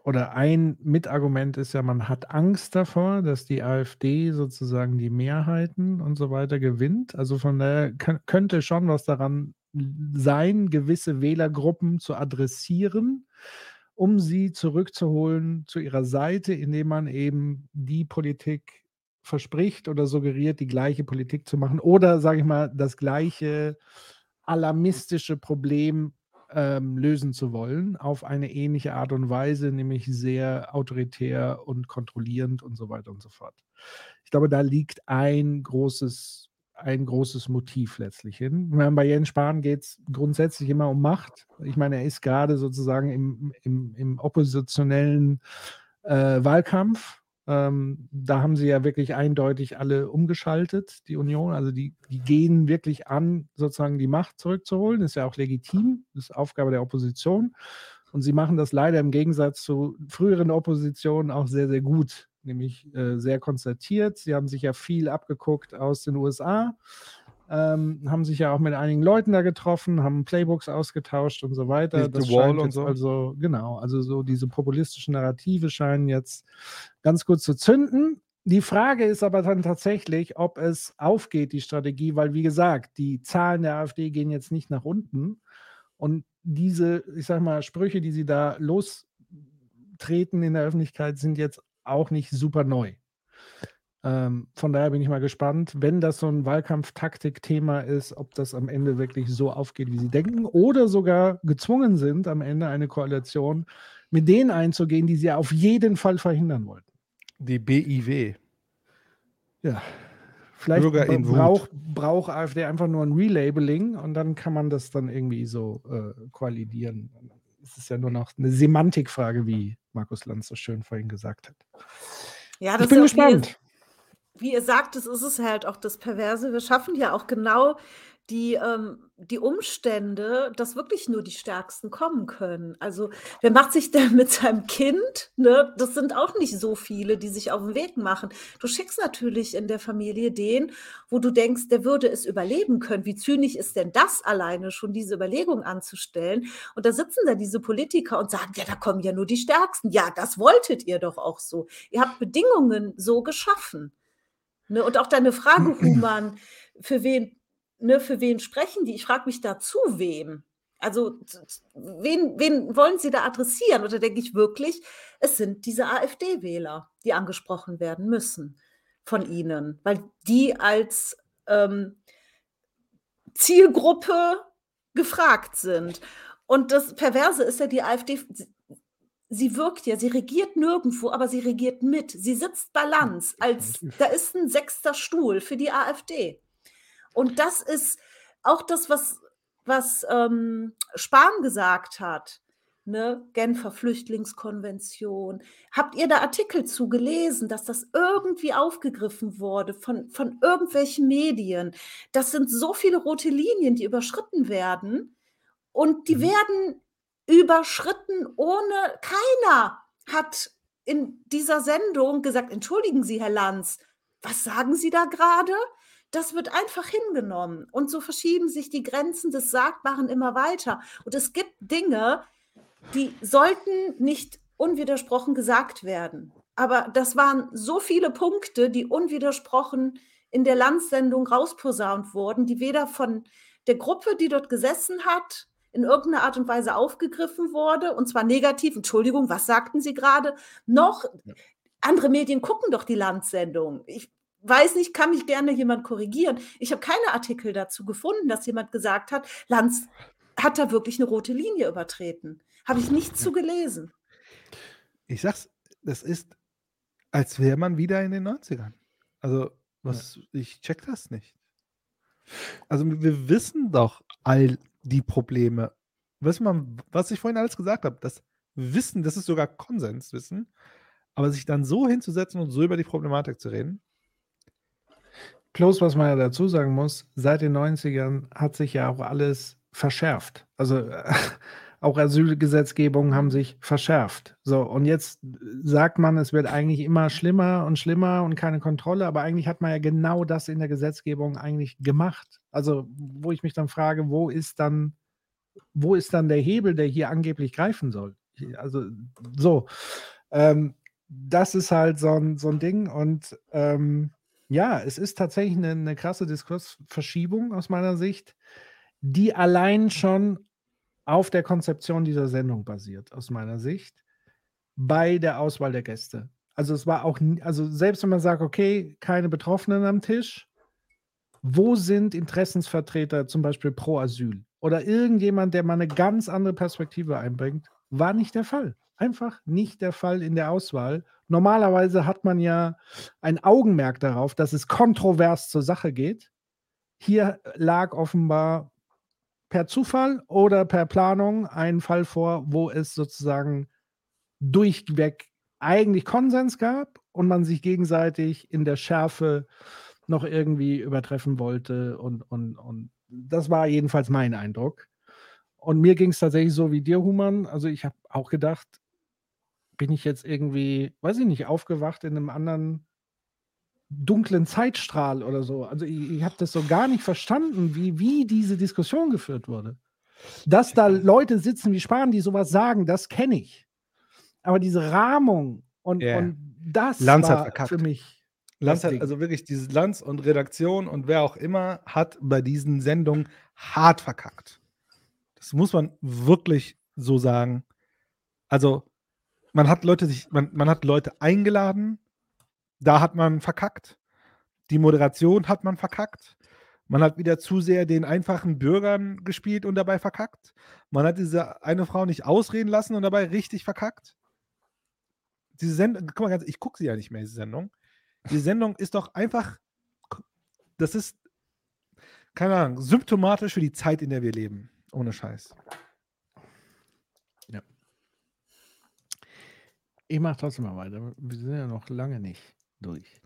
oder ein Mitargument ist ja, man hat Angst davor, dass die AfD sozusagen die Mehrheiten und so weiter gewinnt. Also von daher kö- könnte schon was daran sein, gewisse Wählergruppen zu adressieren, um sie zurückzuholen zu ihrer Seite, indem man eben die Politik verspricht oder suggeriert, die gleiche Politik zu machen oder, sage ich mal, das gleiche alarmistische Problem ähm, lösen zu wollen, auf eine ähnliche Art und Weise, nämlich sehr autoritär und kontrollierend und so weiter und so fort. Ich glaube, da liegt ein großes, ein großes Motiv letztlich hin. Meine, bei Jens Spahn geht es grundsätzlich immer um Macht. Ich meine, er ist gerade sozusagen im, im, im oppositionellen äh, Wahlkampf. Ähm, da haben sie ja wirklich eindeutig alle umgeschaltet, die Union. Also die, die gehen wirklich an, sozusagen die Macht zurückzuholen. Ist ja auch legitim, ist Aufgabe der Opposition. Und sie machen das leider im Gegensatz zu früheren Oppositionen auch sehr, sehr gut, nämlich äh, sehr konzertiert. Sie haben sich ja viel abgeguckt aus den USA, ähm, haben sich ja auch mit einigen Leuten da getroffen, haben Playbooks ausgetauscht und so weiter. The Das Wall scheint und so. also, genau, also so diese populistischen Narrative scheinen jetzt ganz gut zu zünden. Die Frage ist aber dann tatsächlich, ob es aufgeht, die Strategie, weil wie gesagt, die Zahlen der AfD gehen jetzt nicht nach unten. Und diese, ich sag mal, Sprüche, die sie da lostreten in der Öffentlichkeit, sind jetzt auch nicht super neu. Ähm, von daher bin ich mal gespannt, wenn das so ein Wahlkampftaktik-Thema ist, ob das am Ende wirklich so aufgeht, wie sie denken, oder sogar gezwungen sind, am Ende eine Koalition mit denen einzugehen, die sie auf jeden Fall verhindern wollten. Die BIW. Ja. Vielleicht braucht brauch AfD einfach nur ein Relabeling und dann kann man das dann irgendwie so äh, koalidieren. Es ist ja nur noch eine Semantikfrage, wie Markus Lanz so schön vorhin gesagt hat. Ja, das ich bin ist gespannt. Wie, ihr sagt, das ist es halt auch das Perverse. Wir schaffen ja auch genau die, ähm, die Umstände, dass wirklich nur die Stärksten kommen können. Also wer macht sich denn mit seinem Kind? Ne? Das sind auch nicht so viele, die sich auf den Weg machen. Du schickst natürlich in der Familie den, wo du denkst, der würde es überleben können. Wie zynisch ist denn das alleine, schon diese Überlegung anzustellen? Und da sitzen da diese Politiker und sagen, ja, da kommen ja nur die Stärksten. Ja, das wolltet ihr doch auch so. Ihr habt Bedingungen so geschaffen. Ne? Und auch deine Frage, (clears throat) Human, für wen ne, für wen sprechen die? Ich frage mich da zu wem. Also wen, wen wollen Sie da adressieren? Oder denke ich wirklich, es sind diese AfD-Wähler, die angesprochen werden müssen von Ihnen, weil die als ähm, Zielgruppe gefragt sind. Und das Perverse ist ja, die AfD, sie wirkt ja, sie regiert nirgendwo, aber sie regiert mit. Sie sitzt Balance, als da ist ein sechster Stuhl für die AfD. Und das ist auch das, was, was ähm, Spahn gesagt hat. Ne, Genfer Flüchtlingskonvention. Habt ihr da Artikel zu gelesen, dass das irgendwie aufgegriffen wurde von, von irgendwelchen Medien? Das sind so viele rote Linien, die überschritten werden. Und die mhm. werden überschritten ohne, keiner hat in dieser Sendung gesagt, entschuldigen Sie, Herr Lanz, was sagen Sie da gerade? das wird einfach hingenommen. Und so verschieben sich die Grenzen des Sagbaren immer weiter. Und es gibt Dinge, die sollten nicht unwidersprochen gesagt werden. Aber das waren so viele Punkte, die unwidersprochen in der Landsendung rausposaunt wurden, die weder von der Gruppe, die dort gesessen hat, in irgendeiner Art und Weise aufgegriffen wurde, und zwar negativ, Entschuldigung, was sagten Sie gerade, noch andere Medien gucken doch die Landsendung. Ich weiß nicht, kann mich gerne jemand korrigieren. Ich habe keine Artikel dazu gefunden, dass jemand gesagt hat, Lanz hat da wirklich eine rote Linie übertreten. Habe ich nichts zu gelesen. Ich sag's, das ist, als wäre man wieder in den 90ern. Also, was, ja. ich check das nicht. Also, wir wissen doch all die Probleme. Wissen wir, was ich vorhin alles gesagt habe, das Wissen, das ist sogar Konsenswissen, aber sich dann so hinzusetzen und so über die Problematik zu reden, Plus, was man ja dazu sagen muss, seit den 90ern hat sich ja auch alles verschärft. Also (laughs) auch Asylgesetzgebungen haben sich verschärft. So, und jetzt sagt man, es wird eigentlich immer schlimmer und schlimmer und keine Kontrolle, aber eigentlich hat man ja genau das in der Gesetzgebung eigentlich gemacht. Also, wo ich mich dann frage, wo ist dann, wo ist dann der Hebel, der hier angeblich greifen soll? Also, so. Ähm, das ist halt so ein, so ein Ding und ähm, ja, es ist tatsächlich eine, eine krasse Diskursverschiebung aus meiner Sicht, die allein schon auf der Konzeption dieser Sendung basiert, aus meiner Sicht, bei der Auswahl der Gäste. Also es war auch, also selbst wenn man sagt, okay, keine Betroffenen am Tisch, wo sind Interessensvertreter zum Beispiel pro Asyl oder irgendjemand, der mal eine ganz andere Perspektive einbringt, war nicht der Fall. Einfach nicht der Fall in der Auswahl Normalerweise hat man ja ein Augenmerk darauf, dass es kontrovers zur Sache geht. Hier lag offenbar per Zufall oder per Planung ein Fall vor, wo es sozusagen durchweg eigentlich Konsens gab und man sich gegenseitig in der Schärfe noch irgendwie übertreffen wollte. Und, und, und das war jedenfalls mein Eindruck. Und mir ging es tatsächlich so wie dir, Human. Also ich habe auch gedacht, bin ich jetzt irgendwie, weiß ich nicht, aufgewacht in einem anderen dunklen Zeitstrahl oder so. Also ich, ich habe das so gar nicht verstanden, wie, wie diese Diskussion geführt wurde. Dass da Leute sitzen wie Spahn, die sowas sagen, das kenne ich. Aber diese Rahmung und, yeah. und das Lanz war hat verkackt. für mich. Lanz hat also wirklich dieses Lanz und Redaktion und wer auch immer hat bei diesen Sendungen hart verkackt. Das muss man wirklich so sagen. Also man hat Leute sich, man, man hat Leute eingeladen, da hat man verkackt. Die Moderation hat man verkackt. Man hat wieder zu sehr den einfachen Bürgern gespielt und dabei verkackt. Man hat diese eine Frau nicht ausreden lassen und dabei richtig verkackt. Diese Sendung, guck mal ganz, ich gucke sie ja nicht mehr, diese Sendung. Diese Sendung ist doch einfach, das ist, keine Ahnung, symptomatisch für die Zeit, in der wir leben. Ohne Scheiß. Ich mache trotzdem mal weiter. Wir sind ja noch lange nicht durch.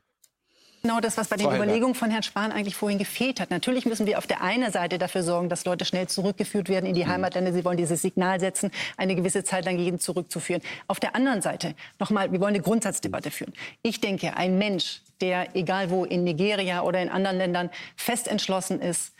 Genau das, was bei den. Überlegungen von Herrn Spahn eigentlich vorhin gefehlt hat. Natürlich müssen wir auf der einen Seite dafür sorgen, dass Leute schnell zurückgeführt werden in die Heimatländer. Sie wollen dieses Signal setzen, eine gewisse Zeit lang jeden zurückzuführen. Auf der anderen Seite, nochmal, wir wollen eine Grundsatzdebatte führen. Ich denke, ein Mensch, der, egal wo, in Nigeria oder in anderen Ländern fest entschlossen ist,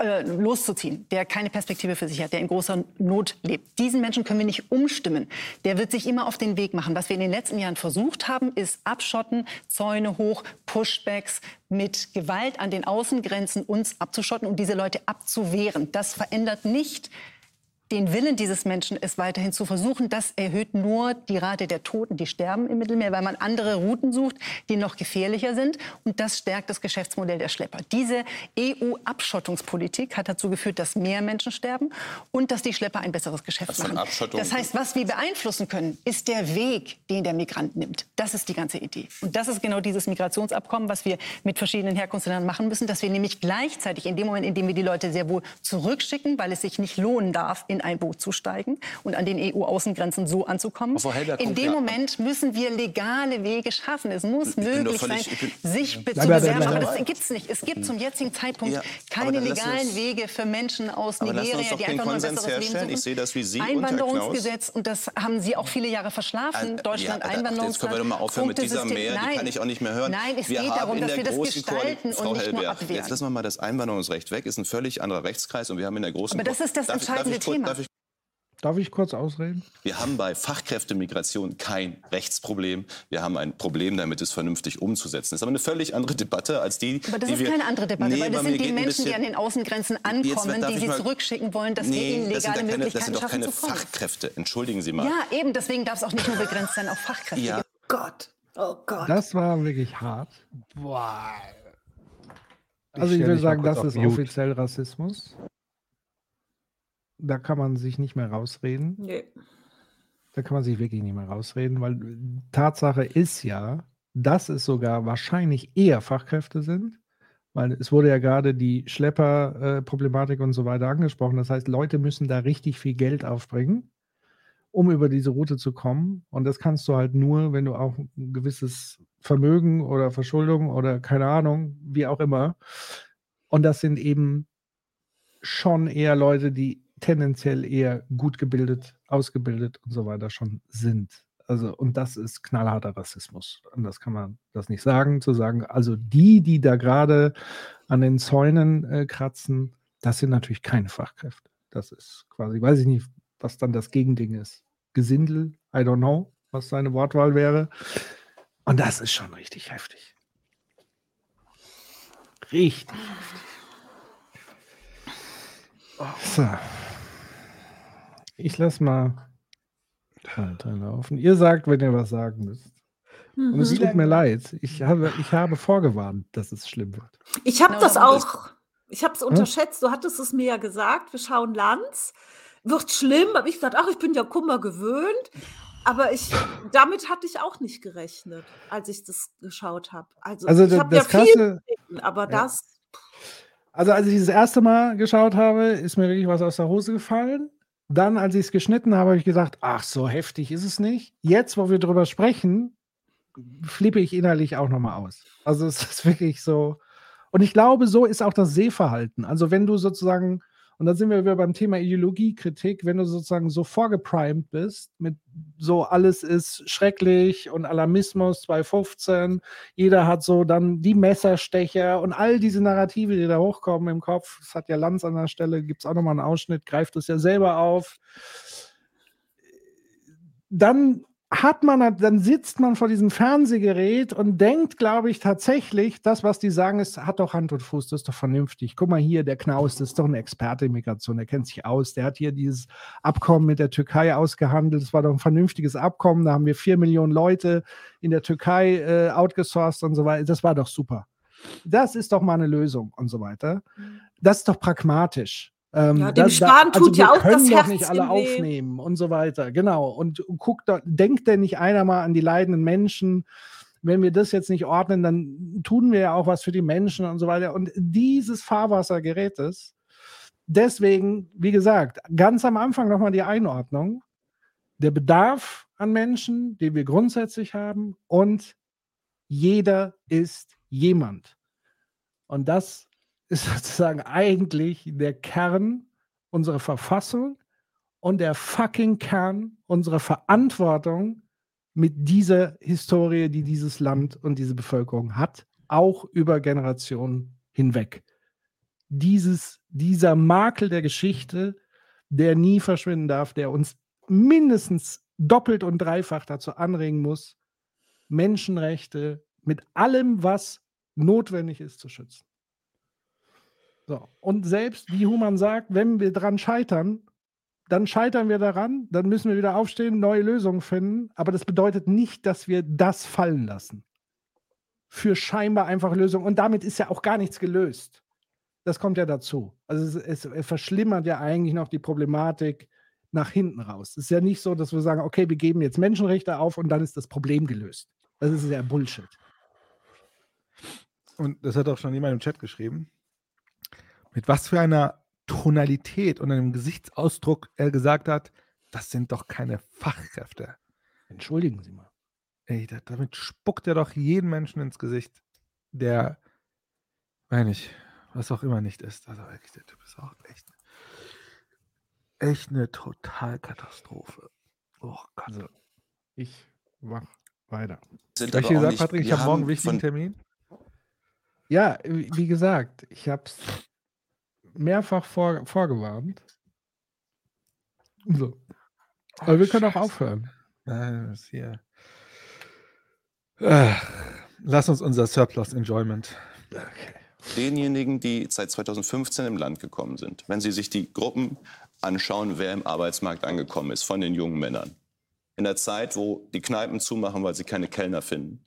äh, loszuziehen, der keine Perspektive für sich hat, der in großer Not lebt. Diesen Menschen können wir nicht umstimmen. Der wird sich immer auf den Weg machen. Was wir in den letzten Jahren versucht haben, ist Abschotten, Zäune hoch, Pushbacks mit Gewalt an den Außengrenzen uns abzuschotten und diese Leute abzuwehren. Das verändert nicht den Willen dieses Menschen, es weiterhin zu versuchen. Das erhöht nur die Rate der Toten, die sterben im Mittelmeer, weil man andere Routen sucht, die noch gefährlicher sind. Und das stärkt das Geschäftsmodell der Schlepper. Diese EU-Abschottungspolitik hat dazu geführt, dass mehr Menschen sterben und dass die Schlepper ein besseres Geschäft für eine machen. Das heißt, was wir beeinflussen können, ist der Weg, den der Migrant nimmt. Das ist die ganze Idee. Und das ist genau dieses Migrationsabkommen, was wir mit verschiedenen Herkunftsländern machen müssen, dass wir nämlich gleichzeitig in dem Moment, in dem wir die Leute sehr wohl zurückschicken, weil es sich nicht lohnen darf, in ein Boot zu steigen und an den EU-Außengrenzen so anzukommen. In dem ja- Moment müssen wir legale Wege schaffen. Es muss möglich völlig- sein, sich Bleib zu bewerben. Aber das gibt es nicht. Es gibt zum jetzigen Zeitpunkt Ja, keine legalen uns- Wege für Menschen aus Nigeria, die einfach nur ein besseres Leben herstellen. suchen. Ich sehe das und Einwanderungsgesetz, und das haben Sie auch viele Jahre verschlafen. Äh, Deutschland ja, ach, Einwanderungsland. Jetzt können wir doch mal aufhören mit dieser. Mehr, die Nein. kann ich auch nicht mehr hören. Nein, es wir geht darum, dass wir das gestalten Koali- Frau und nicht nur abwehren. Jetzt lassen wir mal das Einwanderungsrecht weg, ist ein völlig anderer Rechtskreis und wir haben in der großen Aber das ist das Darf entscheidende ich Thema. Darf ich ich kurz ausreden? Wir haben bei Fachkräftemigration kein Rechtsproblem. Wir haben ein Problem damit, es vernünftig umzusetzen. Das ist aber eine völlig andere Debatte als die, Aber das die ist wir... keine andere Debatte, Nee, weil das sind die Menschen, die bisschen- an den Außengrenzen Jetzt ankommen, darf die ich sie mal- zurückschicken wollen, dass wir Nee, ihnen das sind, legale keine, das Möglichkeiten sind doch keine. Fachkräfte. Entschuldigen Sie mal. Ja, eben, deswegen darf es auch nicht nur begrenzt sein auf Fachkräfte. Ja. Gott. Oh Gott. Das war wirklich hart. Boah. Ich Also ich stell will sagen, das ist Mute. offiziell Rassismus. Da kann man sich nicht mehr rausreden. Nee. Da kann man sich wirklich nicht mehr rausreden, weil Tatsache ist ja, dass es sogar wahrscheinlich eher Fachkräfte sind, weil es wurde ja gerade die Schlepperproblematik und so weiter angesprochen. Das heißt, Leute müssen da richtig viel Geld aufbringen, um über diese Route zu kommen. Und das kannst du halt nur, wenn du auch ein gewisses Vermögen oder Verschuldung oder keine Ahnung, wie auch immer. Und das sind eben schon eher Leute, die tendenziell eher gut gebildet, ausgebildet und so weiter schon sind. Also, und das ist knallharter Rassismus. Und das kann man das nicht sagen, zu sagen, also die, die da gerade an den Zäunen äh, kratzen, das sind natürlich keine Fachkräfte. Das ist quasi, weiß ich nicht, was dann das Gegending ist. Gesindel, I don't know, was seine Wortwahl wäre. Und das ist schon richtig heftig. Richtig heftig. So. Ich lasse mal weiter laufen. Ihr sagt, wenn ihr was sagen müsst. Und es Mhm. tut mir leid. Ich habe, ich habe vorgewarnt, dass es schlimm wird. Ich habe Genau das auch, ich habe es unterschätzt. Du hattest es mir ja gesagt, wir schauen Lanz. Wird schlimm, habe ich gesagt, ach, ich bin ja Kummer gewöhnt. Aber ich, damit hatte ich auch nicht gerechnet, als ich das geschaut habe. Also, Also ich das- habe ja das viel gesehen, aber Ja. das, Also als ich das erste Mal geschaut habe, ist mir wirklich was aus der Hose gefallen. Dann, als ich es geschnitten habe, habe ich gesagt, ach, so heftig ist es nicht. Jetzt, wo wir drüber sprechen, flippe ich innerlich auch nochmal aus. Also es ist wirklich so. Und ich glaube, so ist auch das Sehverhalten. Also wenn du sozusagen, und da sind wir wieder beim Thema Ideologiekritik, wenn du sozusagen so vorgeprimed bist, mit so alles ist schrecklich und Alarmismus 2015, jeder hat so dann die Messerstecher und all diese Narrative, die da hochkommen im Kopf. Das hat ja Lanz an der Stelle, gibt es auch nochmal einen Ausschnitt, greift es ja selber auf. Dann hat man, dann sitzt man vor diesem Fernsehgerät und denkt, glaube ich, tatsächlich, das, was die sagen, ist, hat doch Hand und Fuß, das ist doch vernünftig. Guck mal hier, der Knaus, das ist doch ein Experte in Migration, der kennt sich aus, der hat hier dieses Abkommen mit der Türkei ausgehandelt, das war doch ein vernünftiges Abkommen, da haben wir vier Millionen Leute in der Türkei äh, outgesourced und so weiter, das war doch super. Das ist doch mal eine Lösung und so weiter. Das ist doch pragmatisch. Ähm, Ja, dem Spahn tut ja auch das doch Herz nicht alle aufnehmen und so weiter. Genau. Und, und guckt doch, denkt denn nicht einer mal an die leidenden Menschen? Wenn wir das jetzt nicht ordnen, dann tun wir ja auch was für die Menschen und so weiter. Und dieses Fahrwassergerät ist, deswegen, wie gesagt, ganz am Anfang nochmal die Einordnung. Der Bedarf an Menschen, die wir grundsätzlich haben und jeder ist jemand. Und das ist (laughs) sozusagen eigentlich der Kern unserer Verfassung und der fucking Kern unserer Verantwortung mit dieser Historie, die dieses Land und diese Bevölkerung hat, auch über Generationen hinweg. Dieses, dieser Makel der Geschichte, der nie verschwinden darf, der uns mindestens doppelt und dreifach dazu anregen muss, Menschenrechte mit allem, was notwendig ist, zu schützen. So. Und selbst, wie Human sagt, wenn wir dran scheitern, dann scheitern wir daran, dann müssen wir wieder aufstehen, neue Lösungen finden. Aber das bedeutet nicht, dass wir das fallen lassen. Für scheinbar einfache Lösungen. Und damit ist ja auch gar nichts gelöst. Das kommt ja dazu. Also es, es verschlimmert ja eigentlich noch die Problematik nach hinten raus. Es ist ja nicht so, dass wir sagen, okay, wir geben jetzt Menschenrechte auf und dann ist das Problem gelöst. Das ist ja Bullshit. Und das hat auch schon jemand im Chat geschrieben. Mit was für einer Tonalität und einem Gesichtsausdruck er gesagt hat, das sind doch keine Fachkräfte. Entschuldigen Sie mal. Ey, damit spuckt er doch jeden Menschen ins Gesicht, der, meine ich, was auch immer nicht ist. Also wirklich, der Typ ist auch echt, echt eine Totalkatastrophe. Oh Gott. Also, ich mach weiter. Sind ich gesagt, Patrick, ich habe morgen einen wichtigen Termin. Ja, wie gesagt, ich habe es mehrfach vor, vorgewarnt. So. Aber wir können auch aufhören. Nein, hier. Äh, lass uns unser Surplus Enjoyment. Okay. Denjenigen, die seit 2015 im Land gekommen sind, wenn Sie sich die Gruppen anschauen, wer im Arbeitsmarkt angekommen ist, von den jungen Männern. In der Zeit, wo die Kneipen zumachen, weil sie keine Kellner finden,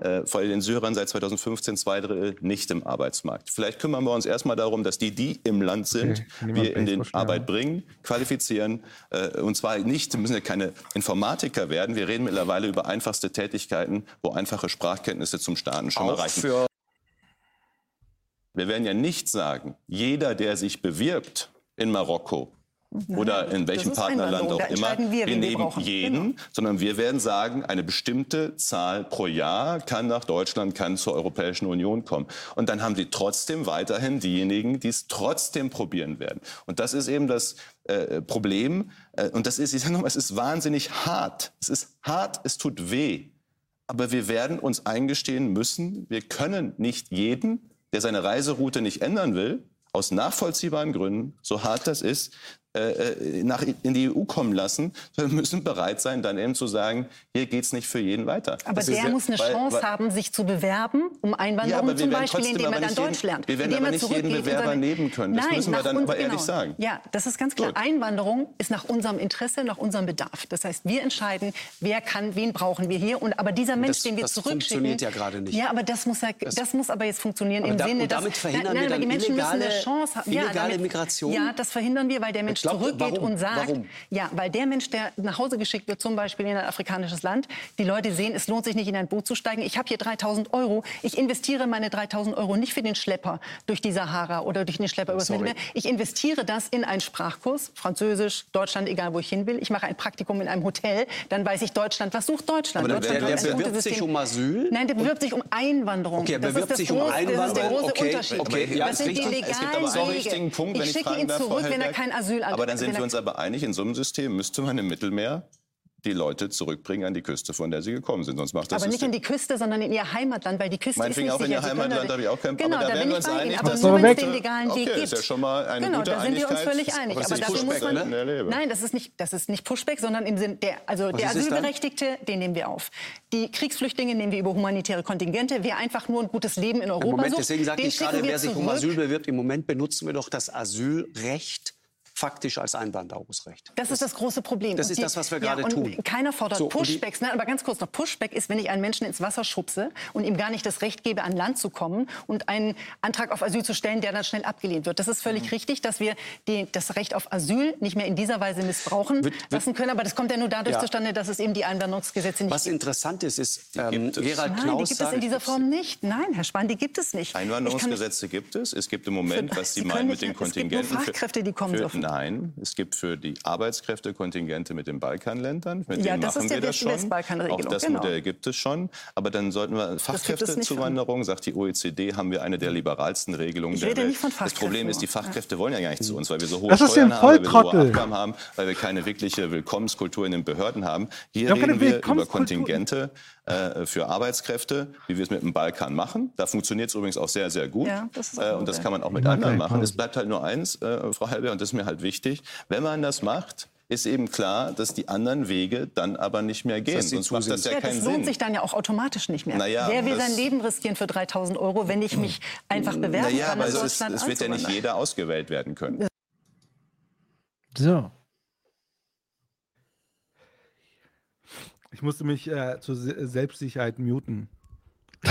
äh, von den Syrern seit 2015 zwei Drittel nicht im Arbeitsmarkt. Vielleicht kümmern wir uns erstmal darum, dass die, die im Land sind, okay, wir in den Arbeit bringen, qualifizieren. Äh, und zwar nicht, müssen ja keine Informatiker werden. Wir reden mittlerweile über einfachste Tätigkeiten, wo einfache Sprachkenntnisse zum Starten schon mal reichen. Wir werden ja nicht sagen, jeder, der sich bewirbt in Marokko, Nein, oder in welchem Partnerland auch immer. Wir, wir nehmen wir jeden, genau. sondern wir werden sagen, eine bestimmte Zahl pro Jahr kann nach Deutschland, kann zur Europäischen Union kommen. Und dann haben sie trotzdem weiterhin diejenigen, die es trotzdem probieren werden. Und das ist eben das äh, Problem. Äh, und das ist, ich sage nochmal, es ist wahnsinnig hart. Es ist hart, es tut weh. Aber wir werden uns eingestehen müssen, wir können nicht jeden, der seine Reiseroute nicht ändern will, aus nachvollziehbaren Gründen, so hart das ist, äh, äh, nach, in die EU kommen lassen. Müssen bereit sein, dann eben zu sagen, hier geht es nicht für jeden weiter. Aber das der muss eine weil, Chance weil, haben, sich zu bewerben, um Einwanderung ja, zum Beispiel, indem er dann Deutsch lernt. Wir werden aber nicht jeden Bewerber nehmen können. Das Nein, müssen wir dann uns, aber ehrlich genau. sagen. Ja, das ist ganz klar. Gut. Einwanderung ist nach unserem Interesse, nach unserem Bedarf. Das heißt, wir entscheiden, wer kann, wen brauchen wir hier. Und aber dieser Mensch, das, den wir das zurückschicken, funktioniert ja gerade nicht. Ja, aber das muss, ja, das, das muss aber jetzt funktionieren im da, Sinne, dass damit verhindern nein, wir dann die Menschen illegale, müssen eine Chance haben. Illegale Migration. Ja, das verhindern wir, weil der Mensch zurückgeht und sagt, Warum? ja, weil der Mensch, der nach Hause geschickt wird, zum Beispiel in ein afrikanisches Land, die Leute sehen, es lohnt sich nicht in ein Boot zu steigen. Ich habe hier 3000 Euro. Ich investiere meine 3000 Euro nicht für den Schlepper durch die Sahara oder durch den Schlepper übers Mittelmeer. Ich investiere das in einen Sprachkurs, Französisch, Deutschland, egal wo ich hin will. Ich mache ein Praktikum in einem Hotel, dann weiß ich Deutschland. Was sucht Deutschland? Aber Deutschland der, der bewirbt sich um Asyl? Nein, der bewirbt sich um Einwanderung. Okay, er bewirbt sich um Einwanderung. Das ist der große okay, Unterschied. Okay, ja, das sind die legalen es gibt aber auch einen richtigen Punkt, wenn ich, ich schicke ihn zurück, wenn er kein Asyl Aber dann sind wir uns aber einig, in so einem System müsste man im Mittelmeer die Leute zurückbringen an die Küste, von der sie gekommen sind. Sonst macht das aber System. nicht in die Küste, sondern in ihr Heimatland, weil die Küste Meinetwegen ist nicht auch in ihr Heimatland habe ich auch kein Genau, aber da, da werden wir uns einig. Aber nur wenn es den legalen okay, Weg gibt. ist ja schon mal eine genau, gute da sind wir uns völlig einig. Aber, aber dafür muss man, ne? Nein, das ist nicht, das ist nicht Pushback, sondern im Sinn der, also Was der? Asylberechtigte, den nehmen wir auf. Die Kriegsflüchtlinge nehmen wir über humanitäre Kontingente. Wer einfach nur ein gutes Leben in Europa Im Moment, sucht, deswegen sagte den ich gerade, wer sich um. Asyl bewirbt, im Moment benutzen wir doch das Asylrecht faktisch als Einwanderungsrecht. Das ist das große Problem. Das Und ist die- das, was wir ja, gerade tun. Keiner fordert So, und die- Pushbacks. Ne? Aber ganz kurz noch, Pushback ist, wenn ich einen Menschen ins Wasser schubse und ihm gar nicht das Recht gebe, an Land zu kommen und einen Antrag auf Asyl zu stellen, der dann schnell abgelehnt wird. Das ist Mhm. völlig richtig, dass wir die, das Recht auf Asyl nicht mehr in dieser Weise missbrauchen Wird- wird- lassen können. Aber das kommt ja nur dadurch Ja. zustande, dass es eben die Einwanderungsgesetze nicht Was gibt. interessant ist, ist, ähm, gibt es. Gerald Nein, die Knaus gibt es in dieser Form nicht. Nein, Herr Spahn, die gibt es nicht. Einwanderungsgesetze gibt es. Es gibt im Moment, was Sie Sie meinen mit den es gibt nur Kontingenten. für- Fachkräfte, die kommen für, dürfen. Nein, es gibt für die Arbeitskräftekontingente mit den Balkanländern, mit Ja, denen das machen ist wir ja das die schon. Westbalkanregelung, Auch das genau. Modell gibt es schon. Aber dann sollten wir Fachkräftezuwanderung, sagt die OECD, haben wir eine der liberalsten Regelungen Ich der rede Welt. nicht von das Problem ist, die. Fachkräfte wollen ja gar nicht zu uns, weil wir so hohe Das ist ja Steuern haben, weil wir so hohe. Abgaben haben, weil wir keine wirkliche Willkommenskultur in den Behörden haben. Hier keine reden wir über. Kontingente äh, für Arbeitskräfte, wie wir es mit dem Balkan machen. Da funktioniert es übrigens auch sehr, sehr gut. Ja, das äh, und das kann man auch mit anderen machen. Es bleibt halt nur eins, äh, Frau Halbe, und das ist mir halt wichtig. Wenn man das macht, ist eben klar, dass die anderen Wege dann aber nicht mehr gehen. heißt, die Sonst macht das ja, Ja, keinen das lohnt Sinn. sich dann ja auch automatisch nicht mehr. Naja, Wer will das- sein Leben riskieren für 3000 Euro, wenn ich mich einfach bewerben Naja, kann, aber in es, ist, Deutschland es wird ja nicht jeder ausgewählt werden können. So. Ich musste mich äh, zur Se Selbstsicherheit muten. (laughs)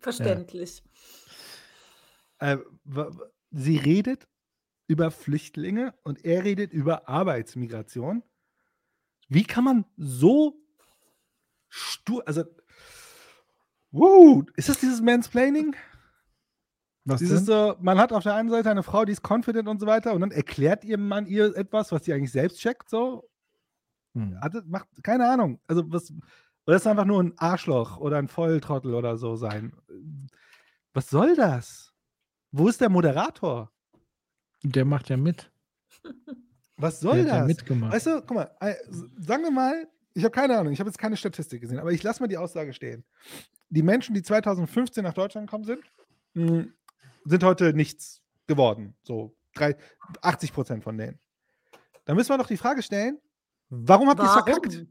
Verständlich. Äh, sie redet über Flüchtlinge und er redet über Arbeitsmigration. Wie kann man so stur, also, wow, ist das dieses Mansplaining? Was Dieses denn? so, man hat auf der einen Seite eine Frau, die ist confident und so weiter, und dann erklärt ihr Mann ihr etwas, was sie eigentlich selbst checkt, so. Hm. Hat, macht, keine Ahnung. Also, was, oder ist einfach nur ein Arschloch oder ein Volltrottel oder so sein? Was soll das? Wo ist der Moderator? Der macht ja mit. Was soll Der hat ja das? mitgemacht. Weißt du, guck mal, äh, sagen wir mal, ich habe keine Ahnung, ich habe jetzt keine Statistik gesehen, aber ich lasse mal die Aussage stehen. Die Menschen, die 2015 nach Deutschland gekommen sind, mh, sind heute nichts geworden. So drei, 80 Prozent von denen. Da müssen wir doch die Frage stellen, warum habt ihr es verkackt?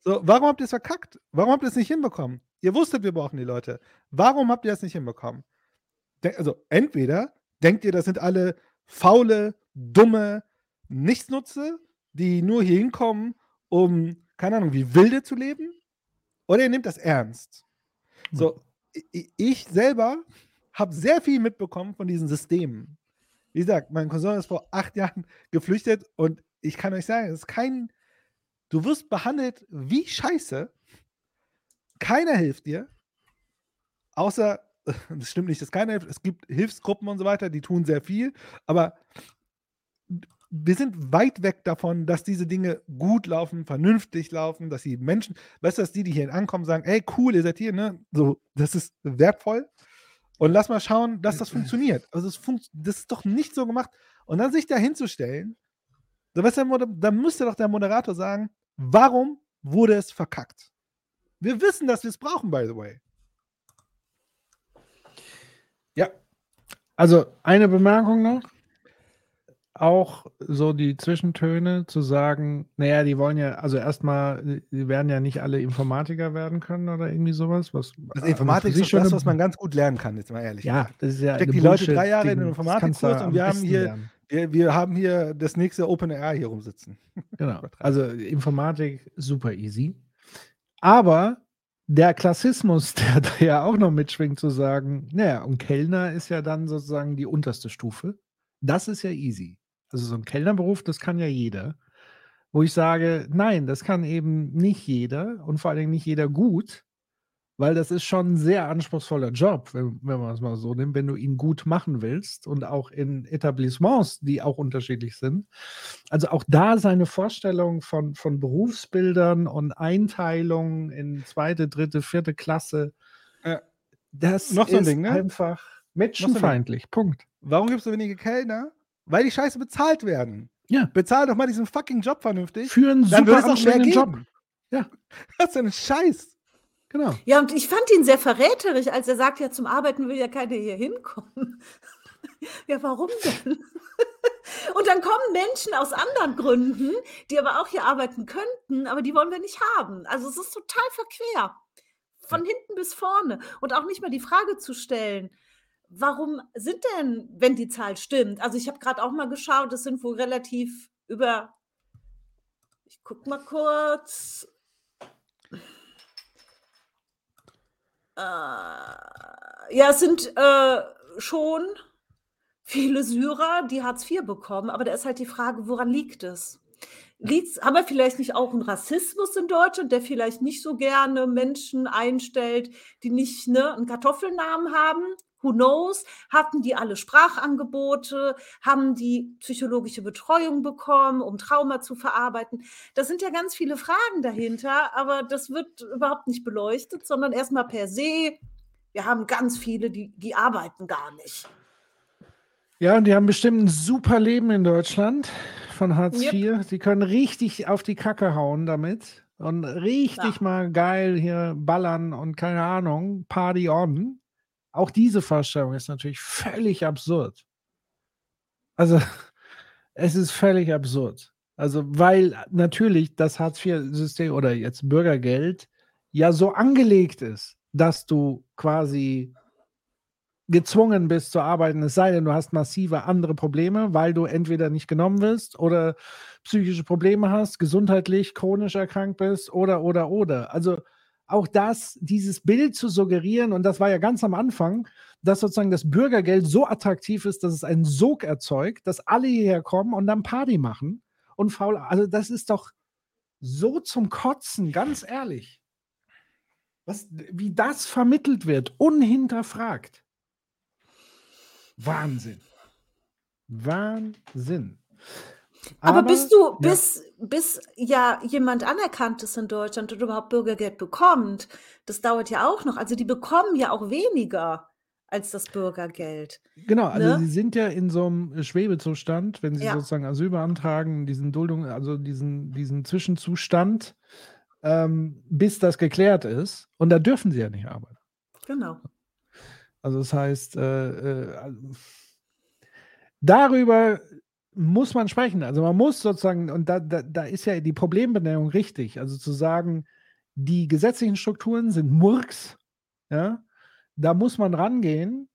So, warum habt ihr es verkackt? Warum habt ihr es nicht hinbekommen? Ihr wusstet, wir brauchen die Leute. Warum habt ihr es nicht hinbekommen? Also, entweder denkt ihr, das sind alle faule, dumme Nichtsnutze, die nur hier hinkommen, um, keine Ahnung, wie Wilde zu leben, oder ihr nehmt das ernst. So, i- ich selber habe sehr viel mitbekommen von diesen Systemen. Wie gesagt, mein Cousin ist vor acht Jahren (laughs) geflüchtet und ich kann euch sagen, es ist kein, du wirst behandelt wie Scheiße. Keiner hilft dir. Außer, (laughs) das stimmt nicht, dass keiner hilft. Es gibt Hilfsgruppen und so weiter, die tun sehr viel. Aber wir sind weit weg davon, dass diese Dinge gut laufen, vernünftig laufen, dass die Menschen, weißt du, dass die, die hier ankommen, sagen, ey, cool, ihr seid hier, ne? So, das ist wertvoll. Und lass mal schauen, dass das funktioniert. Also, es funkt, das ist doch nicht so gemacht. Und dann sich da hinzustellen, da, weißt du, da müsste doch der Moderator sagen, warum wurde es verkackt? Wir wissen, dass wir es brauchen, by the way. Ja. Also eine Bemerkung noch. Auch so die Zwischentöne zu sagen, naja, die wollen ja, also erstmal, die werden ja nicht alle Informatiker werden können oder irgendwie sowas. Was, Also Informatik ist das, was man ganz gut lernen kann, jetzt mal ehrlich. Ja, das ist ja Steckt die Leute drei Jahre in den Informatikkurs und wir haben hier, lernen. wir, wir haben hier das nächste Open Air hier rumsitzen. Genau. (laughs) Also Informatik super easy. Aber der Klassismus, (laughs) der da ja auch noch mitschwingt, zu sagen, naja, und Kellner ist ja dann sozusagen die unterste Stufe. Das ist ja easy. Also so ein Kellnerberuf, das kann ja jeder. Wo ich sage, nein, das kann eben nicht jeder und vor allen Dingen nicht jeder gut, weil das ist schon ein sehr anspruchsvoller Job, wenn, wenn man es mal so nimmt, wenn du ihn gut machen willst und auch in Etablissements, die auch unterschiedlich sind. Also auch da seine Vorstellung von, von Berufsbildern und Einteilung in zweite, dritte, vierte Klasse, das Noch so ein ist Ding, ne? einfach Noch so menschenfeindlich. Punkt. Warum gibt es so wenige Kellner? Weil die Scheiße bezahlt werden. Ja. Bezahl doch mal diesen fucking Job vernünftig. Für einen Dann super anstrengenden Job. Ja. (laughs) Das ist ein Scheiß. Genau. Ja, und ich fand ihn sehr verräterisch, als er sagt, ja, zum Arbeiten will ja keiner hier hinkommen. (laughs) ja, warum denn? (laughs) und dann kommen Menschen aus anderen Gründen, die aber auch hier arbeiten könnten, aber die wollen wir nicht haben. Also es ist total verquer. Von hinten bis vorne. Und auch nicht mal die Frage zu stellen, warum sind denn, wenn die Zahl stimmt? Also ich habe gerade auch mal geschaut, es sind wohl relativ über, ich guck mal kurz, ja, es sind äh, schon viele Syrer, die Hartz IV bekommen, aber da ist halt die Frage, woran liegt es? Liegt's, haben wir vielleicht nicht auch einen Rassismus in Deutschland, der vielleicht nicht so gerne Menschen einstellt, die nicht ne, einen Kartoffelnamen haben? Who knows? Hatten die alle Sprachangebote? Haben die psychologische Betreuung bekommen, um Trauma zu verarbeiten? Das sind ja ganz viele Fragen dahinter, aber das wird überhaupt nicht beleuchtet, sondern erstmal per se. Wir haben ganz viele, die, die arbeiten gar nicht. Ja, und die haben bestimmt ein super Leben in Deutschland von Hartz Yep. IV. Sie können richtig auf die Kacke hauen damit und richtig Ja. mal geil hier ballern und keine Ahnung, Party on. Auch diese Vorstellung ist natürlich völlig absurd. Also, (laughs) es ist völlig absurd. Also, weil natürlich das Hartz-IV-System oder jetzt Bürgergeld ja so angelegt ist, dass du quasi gezwungen bist zu arbeiten, es sei denn, du hast massive andere Probleme, weil du entweder nicht genommen wirst oder psychische Probleme hast, gesundheitlich, chronisch erkrankt bist oder, oder, oder. Also auch das, dieses Bild zu suggerieren, und das war ja ganz am Anfang, dass sozusagen das Bürgergeld so attraktiv ist, dass es einen Sog erzeugt, dass alle hierher kommen und dann Party machen und faul. Also das ist doch so zum Kotzen, ganz ehrlich. Was, wie das vermittelt wird, unhinterfragt. Wahnsinn. Wahnsinn. Aber, bis du, ja. bis, bis ja jemand anerkannt ist in Deutschland und überhaupt Bürgergeld bekommt, das dauert ja auch noch. Also die bekommen ja auch weniger als das Bürgergeld. Genau, also Ne? sie sind ja in so einem Schwebezustand, wenn sie Ja. sozusagen Asyl beantragen, diesen Duldung, also diesen, diesen Zwischenzustand, ähm, bis das geklärt ist. Und da dürfen sie ja nicht arbeiten. Genau. Also das heißt, äh, äh, also darüber muss man sprechen. Also man muss sozusagen, und da, da, da ist ja die Problembenennung richtig, also zu sagen, die gesetzlichen Strukturen sind Murks, ja, da muss man rangehen.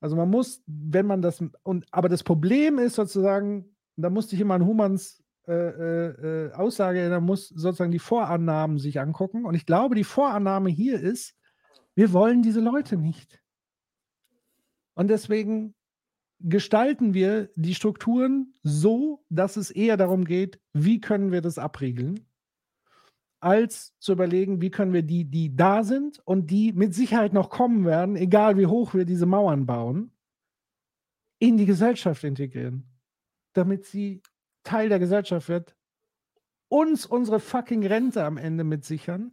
Also man muss, wenn man das, und aber das Problem ist sozusagen, da musste ich immer an Humans äh, äh, äh, Aussage erinnern, muss sozusagen die Vorannahmen sich angucken. Und ich glaube, die Vorannahme hier ist, wir wollen diese Leute nicht. Und deswegen gestalten wir die Strukturen so, dass es eher darum geht, wie können wir das abriegeln, als zu überlegen, wie können wir die, die da sind und die mit Sicherheit noch kommen werden, egal wie hoch wir diese Mauern bauen, in die Gesellschaft integrieren, damit sie Teil der Gesellschaft wird, uns unsere fucking Rente am Ende mit sichern.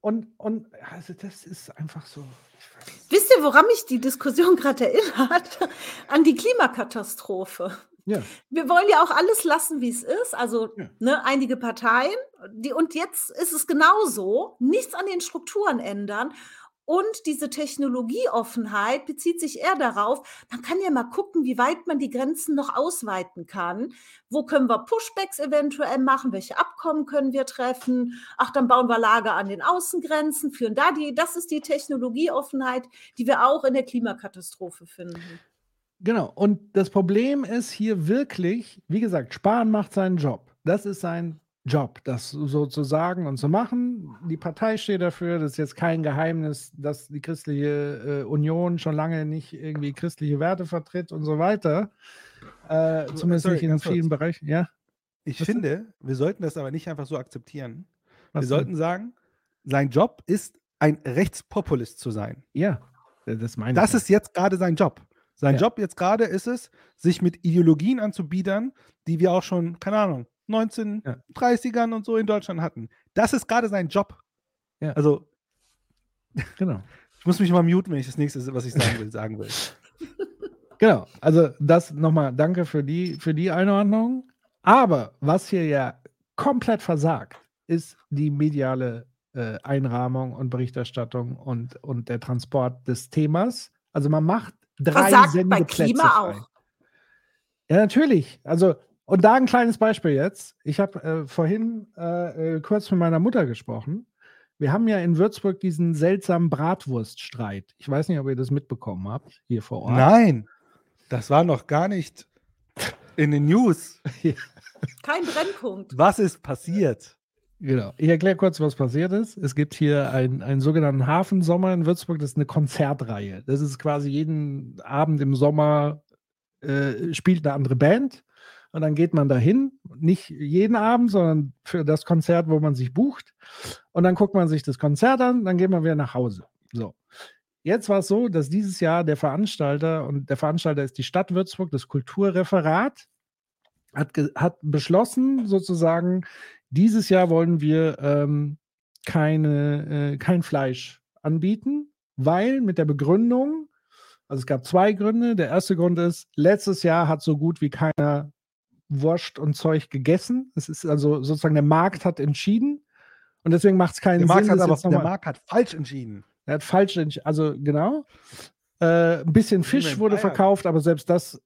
Und, und also das ist einfach so. Wisst ihr, woran mich die Diskussion (laughs) gerade erinnert? An die Klimakatastrophe. Ja. Wir wollen ja auch alles lassen, wie es ist. Also ne, einige Parteien. Die, und jetzt ist es genauso. Nichts an den Strukturen ändern. Und diese Technologieoffenheit bezieht sich eher darauf, man kann ja mal gucken, wie weit man die Grenzen noch ausweiten kann. Wo können wir Pushbacks eventuell machen? Welche Abkommen können wir treffen? Ach, dann bauen wir Lager an den Außengrenzen, führen da die, das ist die Technologieoffenheit, die wir auch in der Klimakatastrophe finden. Genau. Und das Problem ist hier wirklich, wie gesagt, Spahn macht seinen Job. Das ist sein Job, das so zu sagen und zu machen. Die Partei steht dafür. Das ist jetzt kein Geheimnis, dass die christliche äh, Union schon lange nicht irgendwie christliche Werte vertritt und so weiter. Äh, zumindest sorry, nicht in ganz kurz. vielen Bereichen. Ja. Ich Was finde, wir sollten das aber nicht einfach so akzeptieren. Was wir sollten sagen, sein Job ist, ein Rechtspopulist zu sein. Ja, das meine Das ich. ist jetzt gerade sein Job. Sein Ja. Job jetzt gerade ist es, sich mit Ideologien anzubiedern, die wir auch schon, keine Ahnung, 1930ern und so in Deutschland hatten. Das ist gerade sein Job. Ja. Also, Genau. (laughs) ich muss mich mal muten, wenn ich das nächste, was ich sagen will, sagen will. (laughs) Genau, also das nochmal danke für die, für die Einordnung. Aber was hier ja komplett versagt, ist die mediale äh, Einrahmung und Berichterstattung und, und der Transport des Themas. Also man macht drei Versagt bei Sendeplätze Klima frei. auch. Ja, natürlich. Also, und da ein kleines Beispiel jetzt. Ich habe äh, vorhin äh, äh, kurz mit meiner Mutter gesprochen. Wir haben ja in Würzburg diesen seltsamen Bratwurststreit. Ich weiß nicht, ob ihr das mitbekommen habt, hier vor Ort. Nein, das war noch gar nicht in den News. (laughs) Kein Brennpunkt. Was ist passiert? Genau. Ich erkläre kurz, was passiert ist. Es gibt hier ein- einen sogenannten Hafensommer in Würzburg. Das ist eine Konzertreihe. Das ist quasi jeden Abend im Sommer äh, spielt eine andere Band. Und dann geht man dahin. Nicht jeden Abend, sondern für das Konzert, wo man sich bucht. Und dann guckt man sich das Konzert an. Dann geht man wieder nach Hause. So. jetzt war es so, dass dieses Jahr der Veranstalter, und der Veranstalter ist die Stadt Würzburg, das Kulturreferat, hat, hat beschlossen, sozusagen, dieses Jahr wollen wir ähm, keine, äh, kein Fleisch anbieten, weil mit der Begründung, also es gab zwei Gründe. Der erste Grund ist, letztes Jahr hat so gut wie keiner Wurst und Zeug gegessen. Es ist also sozusagen der Markt hat entschieden und deswegen macht es keinen der Markt Sinn. Hat aber, der Markt hat falsch entschieden. Er hat falsch entschieden. Also genau. Äh, ein bisschen Fisch wurde verkauft, aber selbst das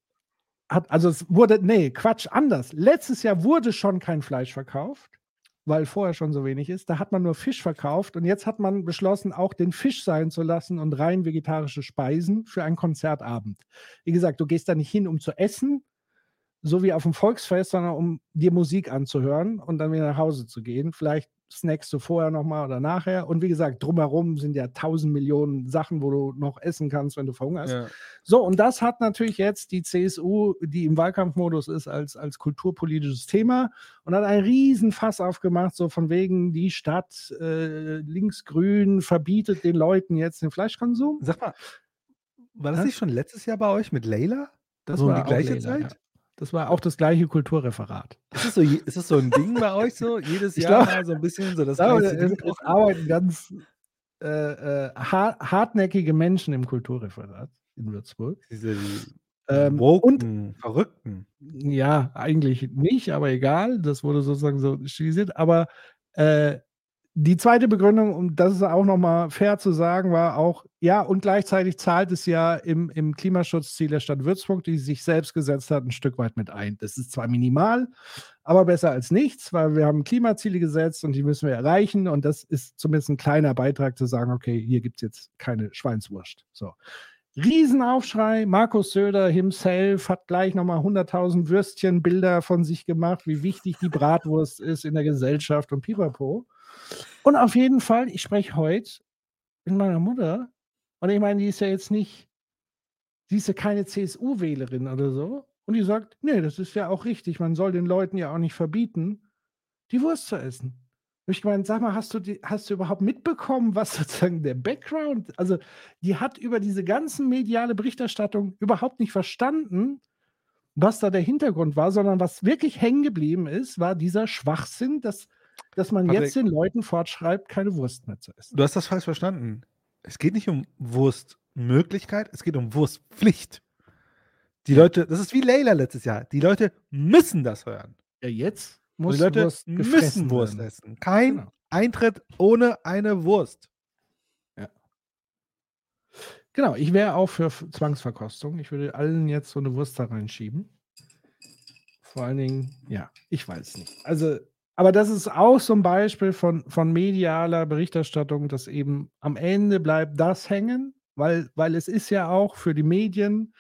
hat, also es wurde, nee, Quatsch, anders. Letztes Jahr wurde schon kein Fleisch verkauft, weil vorher schon so wenig ist. Da hat man nur Fisch verkauft und jetzt hat man beschlossen, auch den Fisch sein zu lassen und rein vegetarische Speisen für einen Konzertabend. Wie gesagt, du gehst da nicht hin, um zu essen, so wie auf dem Volksfest, sondern um dir Musik anzuhören und dann wieder nach Hause zu gehen. Vielleicht snackst du vorher nochmal oder nachher. Und wie gesagt, drumherum sind ja tausend Millionen Sachen, wo du noch essen kannst, wenn du verhungerst. Ja. So, und das hat natürlich jetzt die CSU, die im Wahlkampfmodus ist, als, als kulturpolitisches Thema und hat einen riesen Fass aufgemacht, so von wegen, die Stadt äh, linksgrün verbietet den Leuten jetzt den Fleischkonsum. Sag mal, war das nicht schon letztes Jahr bei euch mit Leila? Das so war die gleiche Leila, Zeit? Ja. Das war auch das gleiche Kulturreferat. Ist das so, ist das so ein Ding bei euch so? Jedes (laughs) Ich Jahr glaub- so ein bisschen so das glaube, es, arbeiten ganz äh, äh, har hartnäckige Menschen im Kulturreferat in Würzburg. Diese die Ähm, woken, Verrückten. Ja, eigentlich nicht, aber egal. Das wurde sozusagen so stilisiert. Aber äh, die zweite Begründung, um das ist auch nochmal fair zu sagen, war auch, ja, und gleichzeitig zahlt es ja im, im Klimaschutzziel der Stadt Würzburg, die sich selbst gesetzt hat, ein Stück weit mit ein. Das ist zwar minimal, aber besser als nichts, weil wir haben Klimaziele gesetzt und die müssen wir erreichen. Und das ist zumindest ein kleiner Beitrag zu sagen, okay, hier gibt es jetzt keine Schweinswurst. So. Riesenaufschrei. Markus Söder himself hat gleich nochmal 100.000 Würstchenbilder von sich gemacht, wie wichtig die Bratwurst ist in der Gesellschaft und pipapo. Und auf jeden Fall, ich spreche heute mit meiner Mutter und ich meine, die ist ja jetzt nicht, sie ist ja keine CSU-Wählerin oder so. Und die sagt, nee, das ist ja auch richtig. Man soll den Leuten ja auch nicht verbieten, die Wurst zu essen. Und ich meine, sag mal, hast du, die, hast du überhaupt mitbekommen, was (laughs) sozusagen der Background, also die hat über diese ganzen mediale Berichterstattung überhaupt nicht verstanden, was da der Hintergrund war, sondern was wirklich hängen geblieben ist, war dieser Schwachsinn, dass, dass man Patrick. jetzt den Leuten fortschreibt, keine Wurst mehr zu essen. Du hast das falsch verstanden. Es geht nicht um Wurstmöglichkeit, es geht um Wurstpflicht. Die Leute, das ist wie Leila letztes Jahr. Die Leute müssen das hören. Ja, jetzt muss die Leute Wurst müssen Wurst werden. essen. Kein Genau. Eintritt ohne eine Wurst. Genau, ich wäre auch für Zwangsverkostung. Ich würde allen jetzt so eine Wurst da reinschieben. Vor allen Dingen, ja, ich weiß nicht. Also, aber das ist auch so ein Beispiel von, von medialer Berichterstattung, dass eben am Ende bleibt das hängen, weil, weil es ist ja auch für die Medien,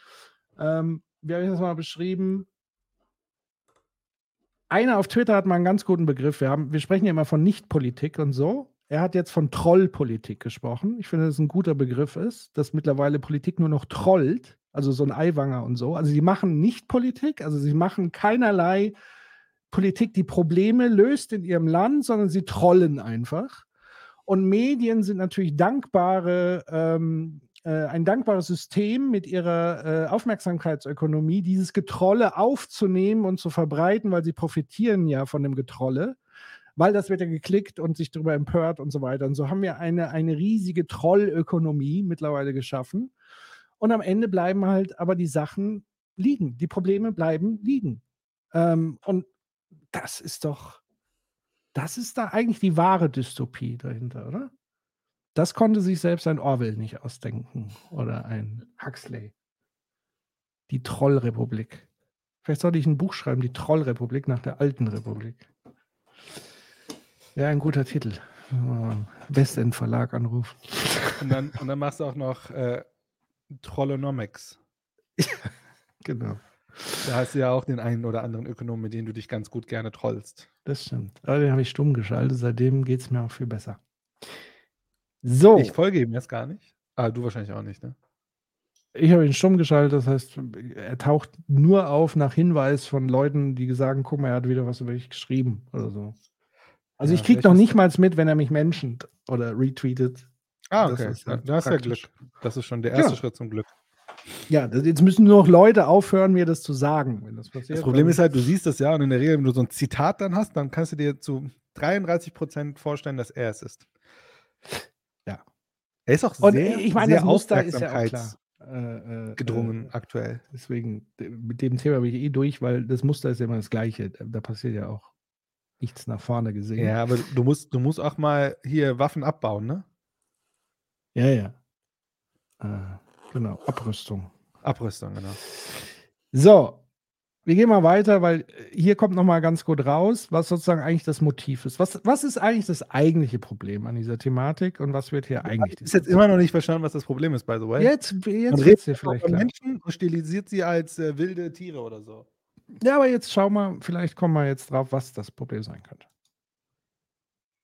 ähm, wie habe ich das mal beschrieben? Einer auf Twitter hat mal einen ganz guten Begriff. Wir, haben, wir sprechen ja immer von Nichtpolitik und so. Er hat jetzt von Trollpolitik gesprochen. Ich finde, dass es ein guter Begriff ist, dass mittlerweile Politik nur noch trollt, also so ein Eiwanger und so. Also sie machen nicht Politik, also sie machen keinerlei Politik, die Probleme löst in ihrem Land, sondern sie trollen einfach. Und Medien sind natürlich dankbare, ähm, äh, ein dankbares System mit ihrer äh, Aufmerksamkeitsökonomie, dieses Getrolle aufzunehmen und zu verbreiten, weil sie profitieren ja von dem Getrolle, weil das wird ja geklickt und sich darüber empört und so weiter. Und so haben wir eine, eine riesige Trollökonomie mittlerweile geschaffen. Und am Ende bleiben halt aber die Sachen liegen. Die Probleme bleiben liegen. Ähm, und das ist doch, das ist da eigentlich die wahre Dystopie dahinter, oder? Das konnte sich selbst ein Orwell nicht ausdenken oder ein Huxley. Die Trollrepublik. Vielleicht sollte ich ein Buch schreiben, die Trollrepublik nach der alten Republik. Ja, ein guter Titel. Westend Verlag anrufen. Und dann, und dann machst du auch noch äh, Trollonomics. (laughs) Genau. Da hast du ja auch den einen oder anderen Ökonomen, mit dem du dich ganz gut gerne trollst. Das stimmt. Aber den habe ich stumm geschaltet. Seitdem geht es mir auch viel besser. So. Ich folge ihm jetzt gar nicht. Ah, du wahrscheinlich auch nicht, ne? Ich habe ihn stumm geschaltet, das heißt, er taucht nur auf nach Hinweis von Leuten, die sagen, guck mal, er hat wieder was über dich geschrieben oder so. Also Ja, ich kriege noch ist nicht mal mit, wenn er mich menschent oder retweetet. Ah, Das okay. ist Da, ja da hast ja. Glück. Das ist schon der erste Ja. Schritt zum Glück. Ja, jetzt müssen nur noch Leute aufhören, mir das zu sagen, wenn das passiert. Das Problem ist halt, du siehst das ja und in der Regel, wenn du so ein Zitat dann hast, dann kannst du dir zu 33 Prozent vorstellen, dass er es ist. Ja. Er ist auch Und sehr, ich meine, sehr das Muster ist ja auch klar. Äh, äh, gedrungen äh, aktuell. Deswegen, mit dem Thema bin ich eh durch, weil das Muster ist ja immer das gleiche. Da, passiert ja auch nichts nach vorne gesehen. Ja, aber du musst, du musst auch mal hier Waffen abbauen, ne? Ja, ja. Äh, genau, Abrüstung. Abrüstung, genau. So, wir gehen mal weiter, weil äh, hier kommt noch mal ganz gut raus, was sozusagen eigentlich das Motiv ist. Was, was ist eigentlich das eigentliche Problem an dieser Thematik und was wird hier eigentlich? Ist jetzt immer noch nicht verstanden, was das Problem ist, by the way. Jetzt- jetzt Man redet auch vielleicht von. Menschen und stilisiert sie als äh, wilde Tiere oder so. Ja, aber jetzt schauen wir, vielleicht kommen wir jetzt drauf, was das Problem sein könnte.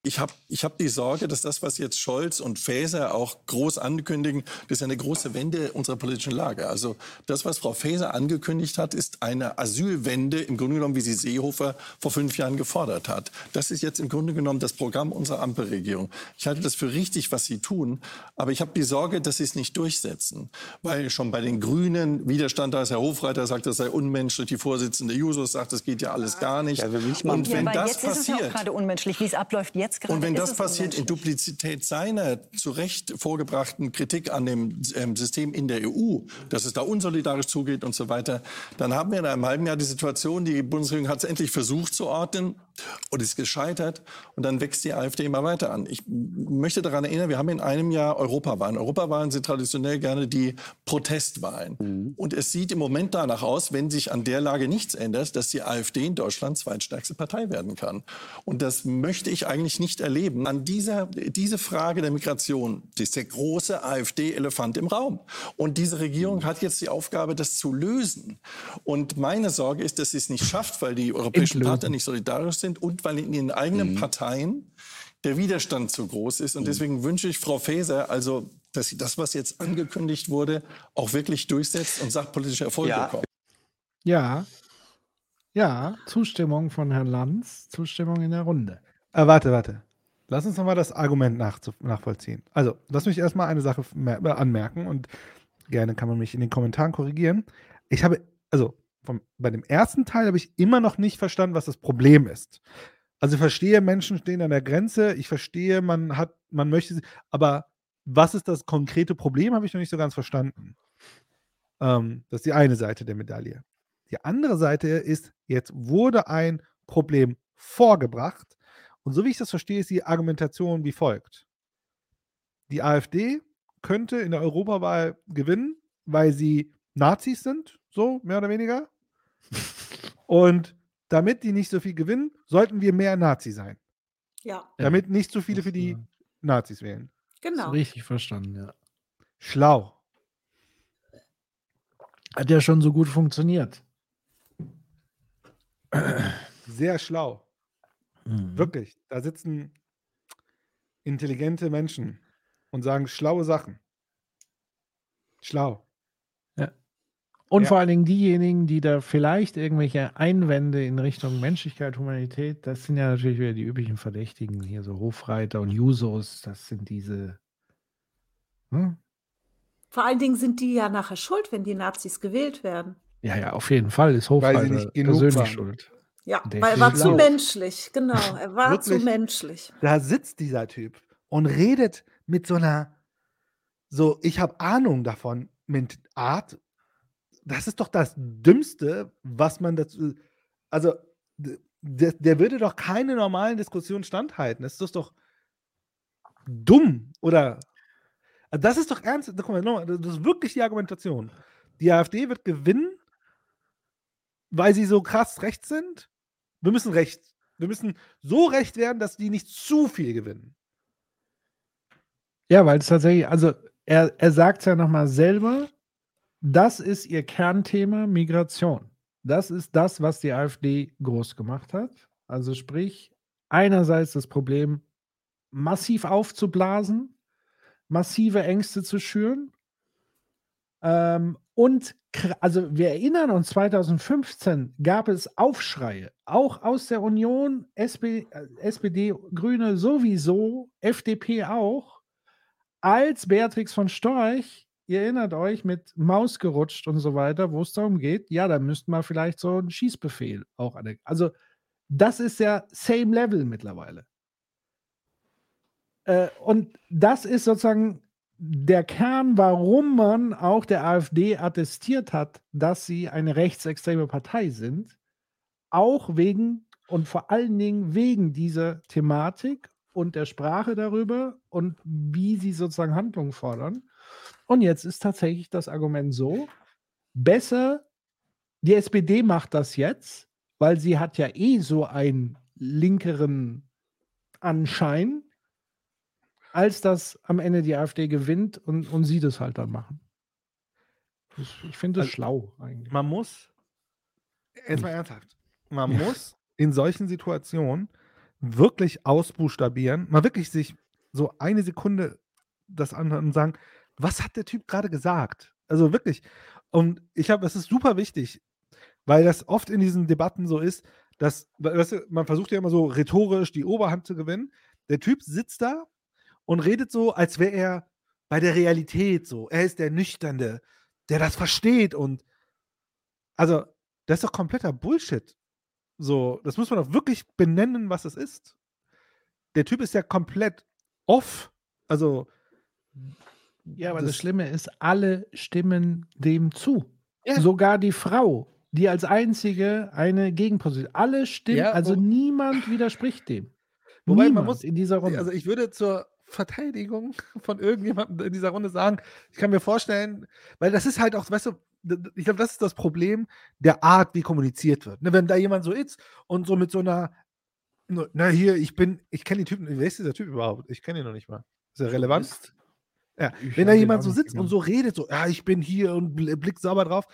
Ich habe ich hab die Sorge, dass das, was jetzt Scholz und Faeser auch groß ankündigen, das ist eine große Wende unserer politischen Lage. Also das, was Frau Faeser angekündigt hat, ist eine Asylwende, im Grunde genommen, wie sie Seehofer vor fünf Jahren gefordert hat. Das ist jetzt im Grunde genommen das Programm unserer Ampelregierung. Ich halte das für richtig, was sie tun, aber ich habe die Sorge, dass sie es nicht durchsetzen. Weil schon bei den Grünen Widerstand da ist, Herr Hofreiter sagt, das sei unmenschlich, die Vorsitzende Jusos sagt, das geht ja alles gar nicht. und ja, wenn aber das jetzt ist es ja auch passiert, gerade unmenschlich, wie es abläuft jetzt gerade. und wenn ist das passiert in. Duplizität seiner zu Recht vorgebrachten Kritik an dem ähm, System in der EU, dass es da unsolidarisch zugeht und so weiter, dann haben wir in einem halben Jahr die Situation, die Bundesregierung hat es endlich versucht zu ordnen und ist gescheitert und dann wächst die AfD immer weiter an. Ich möchte daran erinnern, wir haben in einem Jahr Europawahlen. Europawahlen sind traditionell gerne die Protestwahlen. Und es sieht im Moment danach aus, wenn sich an der Lage nichts ändert, dass die AfD in Deutschland zweitstärkste Partei werden kann. Und das möchte ich eigentlich nicht erleben. An dieser diese Frage der Migration das ist der große AfD-Elefant im Raum. Und diese Regierung hat jetzt die Aufgabe, das zu lösen. Und meine Sorge ist, dass sie es nicht schafft, weil die europäischen Entlösen. Partner nicht solidarisch sind und weil in ihren eigenen Mhm. Parteien der Widerstand zu groß ist. Und deswegen wünsche ich Frau Faeser, also, dass sie das, was jetzt angekündigt wurde, auch wirklich durchsetzt und sachpolitische Erfolge Ja. bekommt. Ja. Ja, Zustimmung von Herrn Lanz, Zustimmung in der Runde. Äh, warte, warte. Lass uns nochmal das Argument nachvollziehen. Also, lass mich erstmal eine Sache äh, anmerken und gerne kann man mich in den Kommentaren korrigieren. Ich habe, also vom, bei dem ersten Teil habe ich immer noch nicht verstanden, was das Problem ist. Also ich verstehe, Menschen stehen an der Grenze, ich verstehe, man hat, man möchte, sie- aber was ist das konkrete Problem, habe ich noch nicht so ganz verstanden. Ähm, das ist die eine Seite der Medaille. Die andere Seite ist, jetzt wurde ein Problem vorgebracht und so wie ich das verstehe, ist die Argumentation wie folgt. Die AfD könnte in der Europawahl gewinnen, weil sie Nazis sind, so mehr oder weniger. Und damit die nicht so viel gewinnen, sollten wir mehr Nazi sein. Ja, Damit nicht so viele für die Nazis wählen. genau. Richtig verstanden, ja. Schlau. Hat ja schon so gut funktioniert. Sehr schlau. Wirklich. Da sitzen intelligente Menschen und sagen schlaue Sachen. Schlau. Und Ja. vor allen Dingen diejenigen, die da vielleicht irgendwelche Einwände in Richtung Menschlichkeit, Humanität, das sind ja natürlich wieder die üblichen Verdächtigen, hier so Hofreiter und Jusos, das sind diese. Hm? Vor allen Dingen sind die ja nachher schuld, wenn die Nazis gewählt werden. Ja, ja, auf jeden Fall ist Weil sie Hofreiter nicht genug persönlich waren. schuld. Ja, Der weil er war zu menschlich, genau. Er (laughs) war zu Wirklich? menschlich. Da sitzt dieser Typ und redet mit so einer, so, ich habe Ahnung davon, mit Art. Das ist doch das Dümmste, was man dazu. Also, der, der würde doch keine normalen Diskussionen standhalten. Das ist doch dumm. Oder. Also Das ist doch ernst. Guck mal, das ist wirklich die Argumentation. Die AfD wird gewinnen, weil sie so krass rechts sind. Wir müssen recht. Wir müssen so recht werden, dass die nicht zu viel gewinnen. Ja, weil es tatsächlich, also er, er sagt es ja nochmal selber, das ist ihr Kernthema Migration. Das ist das, was die AfD groß gemacht hat. Also sprich, einerseits das Problem, massiv aufzublasen, massive Ängste zu schüren. Ähm, und also wir erinnern uns, 2015 gab es Aufschreie, auch aus der Union, SP, äh, SPD, Grüne sowieso, FDP auch, als Beatrix von Storch, ihr erinnert euch, mit Maus gerutscht und so weiter, wo es darum geht, ja, da müssten wir vielleicht so einen Schießbefehl auch an Also, das ist ja same level mittlerweile. Äh, und das ist sozusagen der Kern, warum man auch der AfD attestiert hat, dass sie eine rechtsextreme Partei sind, auch wegen und vor allen Dingen wegen dieser Thematik und der Sprache darüber und wie sie sozusagen Handlungen fordern. Und jetzt ist tatsächlich das Argument so, besser, die SPD macht das jetzt, weil sie hat ja eh so einen linkeren Anschein, als dass am Ende die AfD gewinnt und, und sie das halt dann machen. Ich, ich finde das Also, schlau eigentlich. Man muss, jetzt mal ernsthaft, man Ja. muss in solchen Situationen wirklich ausbuchstabieren, mal wirklich sich so eine Sekunde das anhören und sagen, was hat der Typ gerade gesagt? Also wirklich. Und ich habe, das ist super wichtig, weil das oft in diesen Debatten so ist, dass, weißt du, man versucht ja immer so rhetorisch die Oberhand zu gewinnen. Der Typ sitzt da und redet so, als wäre er bei der Realität so. Er ist der Nüchterne, der das versteht und also, das ist doch kompletter Bullshit. So, das muss man doch wirklich benennen, was es ist. Der Typ ist ja komplett off. Also, Ja, aber das, Schlimme ist, alle stimmen dem zu. Ja. Sogar die Frau, die als einzige eine Gegenposition. Alle stimmen, Ja, also niemand widerspricht dem. Wobei man Niemand muss in dieser Runde. Also ich würde zur Verteidigung (laughs) von irgendjemandem in dieser Runde sagen, ich kann mir vorstellen, weil das ist halt auch, weißt du, ich glaube, das ist das Problem der Art, wie kommuniziert wird. Ne, wenn da jemand so ist und so mit so einer, na hier, ich bin, ich kenne den Typen, wer ist dieser Typ überhaupt? Ich kenne ihn noch nicht mal. Ist er relevant? Ja, Ich wenn da jemand so sitzt und so redet, so, ja, ich bin hier und bl- blickt sauber drauf,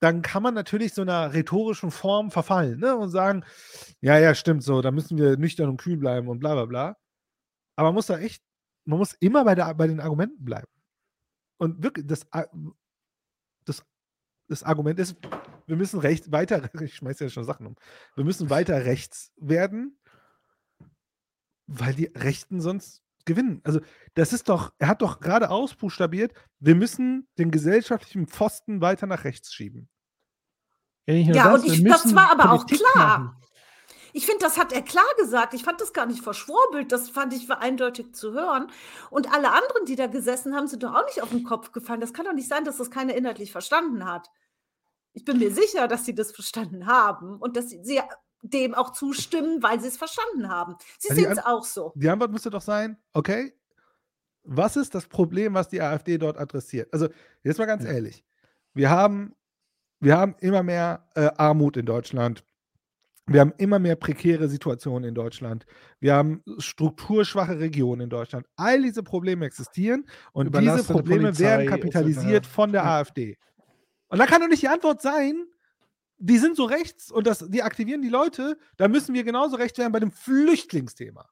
dann kann man natürlich so einer rhetorischen Form verfallen ne? und sagen, ja, ja, stimmt so, da müssen wir nüchtern und kühl bleiben und bla bla bla. Aber man muss da echt, man muss immer bei, der, bei den Argumenten bleiben. Und wirklich, das, das, das Argument ist, wir müssen recht, weiter, (laughs) ich schmeiße ja schon Sachen um, wir müssen weiter rechts werden, weil die Rechten sonst gewinnen. Also, das ist doch, er hat doch gerade ausbuchstabiert, wir müssen den gesellschaftlichen Pfosten weiter nach rechts schieben. Ja, Ja, das, und ich, das war aber auch Politik klar. machen. Ich finde, das hat er klar gesagt. Ich fand das gar nicht verschwurbelt. Das fand ich eindeutig zu hören. Und alle anderen, die da gesessen haben, sind doch auch nicht auf den Kopf gefallen. Das kann doch nicht sein, dass das keiner inhaltlich verstanden hat. Ich bin mir sicher, dass sie das verstanden haben und dass sie, dem auch zustimmen, weil sie es verstanden haben. Sie Also sehen es auch so. Die Antwort müsste doch sein, okay, was ist das Problem, was die AfD dort adressiert? Also, jetzt mal ganz ehrlich, wir haben, wir haben immer mehr äh, Armut in Deutschland. Wir haben immer mehr prekäre Situationen in Deutschland. Wir haben strukturschwache Regionen in Deutschland. All diese Probleme existieren und diese Probleme Polizei, werden kapitalisiert von der Ja. AfD. Und da kann doch nicht die Antwort sein, die sind so rechts und das, die aktivieren die Leute, da müssen wir genauso recht werden bei dem Flüchtlingsthema.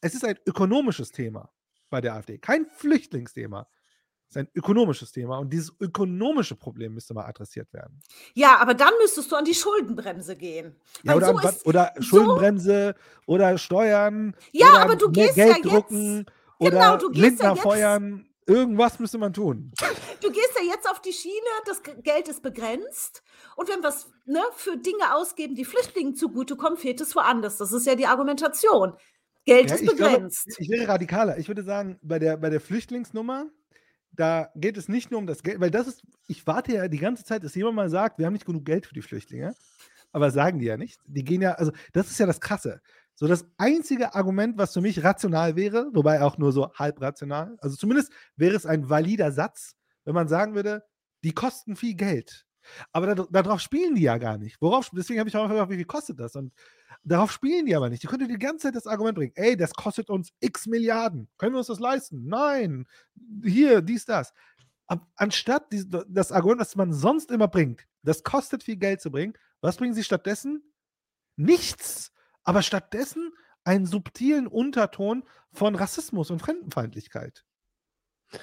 Es ist ein ökonomisches Thema bei der AfD, kein Flüchtlingsthema. Ist ein ökonomisches Thema und dieses ökonomische Problem müsste mal adressiert werden. Ja, aber dann müsstest du an die Schuldenbremse gehen. Ja, oder, so an oder so, Schuldenbremse oder Steuern. Ja, oder aber du gehst ja Geld jetzt- drucken Genau, oder du gehst ja Lindner jetzt- feuern. Irgendwas müsste man tun. (laughs) Du gehst ja jetzt auf die Schiene, das Geld ist begrenzt. Und wenn wir es ne, für Dinge ausgeben, die Flüchtlingen zugutekommen, fehlt es woanders. Das ist ja die Argumentation. Geld Ja, ist ich, glaube, begrenzt. ich wäre radikaler. Ich würde sagen, bei der, bei der Flüchtlingsnummer, da geht es nicht nur um das Geld, weil das ist, ich warte ja die ganze Zeit, dass jemand mal sagt, wir haben nicht genug Geld für die Flüchtlinge. Aber sagen die ja nicht. Die gehen ja, also das ist ja das Krasse. So das einzige Argument, was für mich rational wäre, wobei auch nur so halb rational, also zumindest wäre es ein valider Satz, wenn man sagen würde, die kosten viel Geld. Aber da- darauf spielen die ja gar nicht. Worauf, deswegen habe ich auch gefragt, wie viel kostet das? Und darauf spielen die aber nicht. Die können die ganze Zeit das Argument bringen, ey, das kostet uns x Milliarden. Können wir uns das leisten? Nein. Hier, dies, das. Anstatt das Argument, das man sonst immer bringt, das kostet viel Geld zu bringen, was bringen sie stattdessen? Nichts. Aber stattdessen einen subtilen Unterton von Rassismus und Fremdenfeindlichkeit.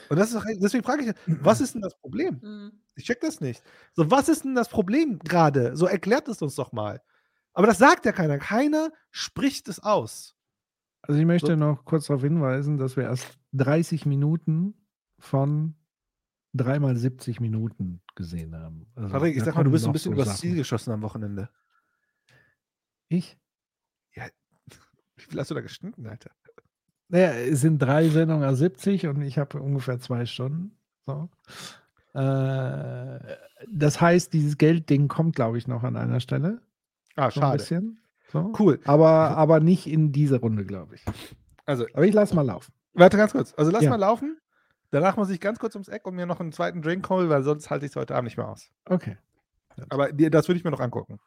Und das ist deswegen frage ich, was ist denn das Problem? Mhm. Ich check das nicht. So, was ist denn das Problem gerade? So erklärt es uns doch mal. Aber das sagt ja keiner. Keiner spricht es aus. Also ich möchte noch kurz darauf hinweisen, dass wir erst 30 Minuten von dreimal 70 Minuten gesehen haben. Also, Patrick, ich sag mal, du bist ein bisschen so übers Sachen. Ziel geschossen am Wochenende. Ich? Ja. (laughs) Wie viel hast du da geschnitten, Alter? Naja, es sind drei Sendungen à 70 und ich habe ungefähr zwei Stunden. So. Äh, das heißt, dieses Geldding kommt, glaube ich, noch an einer Stelle. Ah, So ein schade. bisschen. So. Cool. Aber, aber nicht in dieser Runde, glaube ich. Also, Aber ich lasse mal laufen. warte ganz kurz. Also lass Ja. mal laufen. Danach muss ich ganz kurz ums Eck und mir noch einen zweiten Drink holen, weil sonst halte ich es heute Abend nicht mehr aus. Okay. Aber das würde ich mir noch angucken.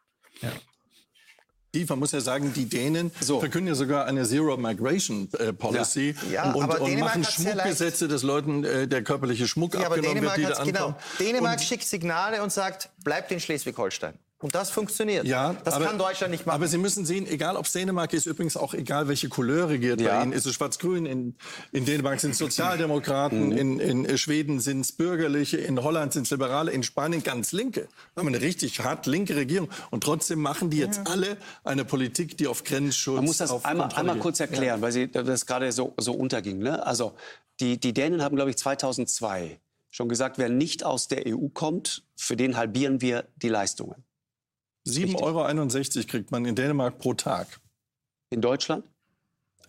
Die, man muss ja sagen, die Dänen verkünden ja sogar eine Zero Migration äh, Policy Ja. Ja, und, aber und Dänemark machen. Schmuckgesetze, dass Leuten äh, der körperliche Schmuck Ja, aber abgenommen Dänemark, wird, die da hat's- genau. ankommen. Dänemark schickt Signale und sagt, bleibt in Schleswig-Holstein. Und das funktioniert. Ja, das aber, kann Deutschland nicht machen. Aber Sie müssen sehen, egal ob es Dänemark ist, übrigens auch egal, welche Couleur regiert Ja. bei Ihnen. Ist es schwarz-grün? In, in Dänemark sind es Sozialdemokraten, in, in Schweden sind es Bürgerliche, in Holland sind es Liberale, in Spanien ganz Linke. Da haben wir eine richtig hart linke Regierung. Und trotzdem machen die jetzt alle eine Politik, die auf Grenzschutz Man muss das einmal, Kontrolle einmal kurz erklären, weil Sie, das gerade so, so unterging. Ne? Also die, die Dänen haben, glaube ich, 2002 schon gesagt, wer nicht aus der EU kommt, für den halbieren wir die Leistungen. 7,61 Euro kriegt man in Dänemark pro Tag. In Deutschland?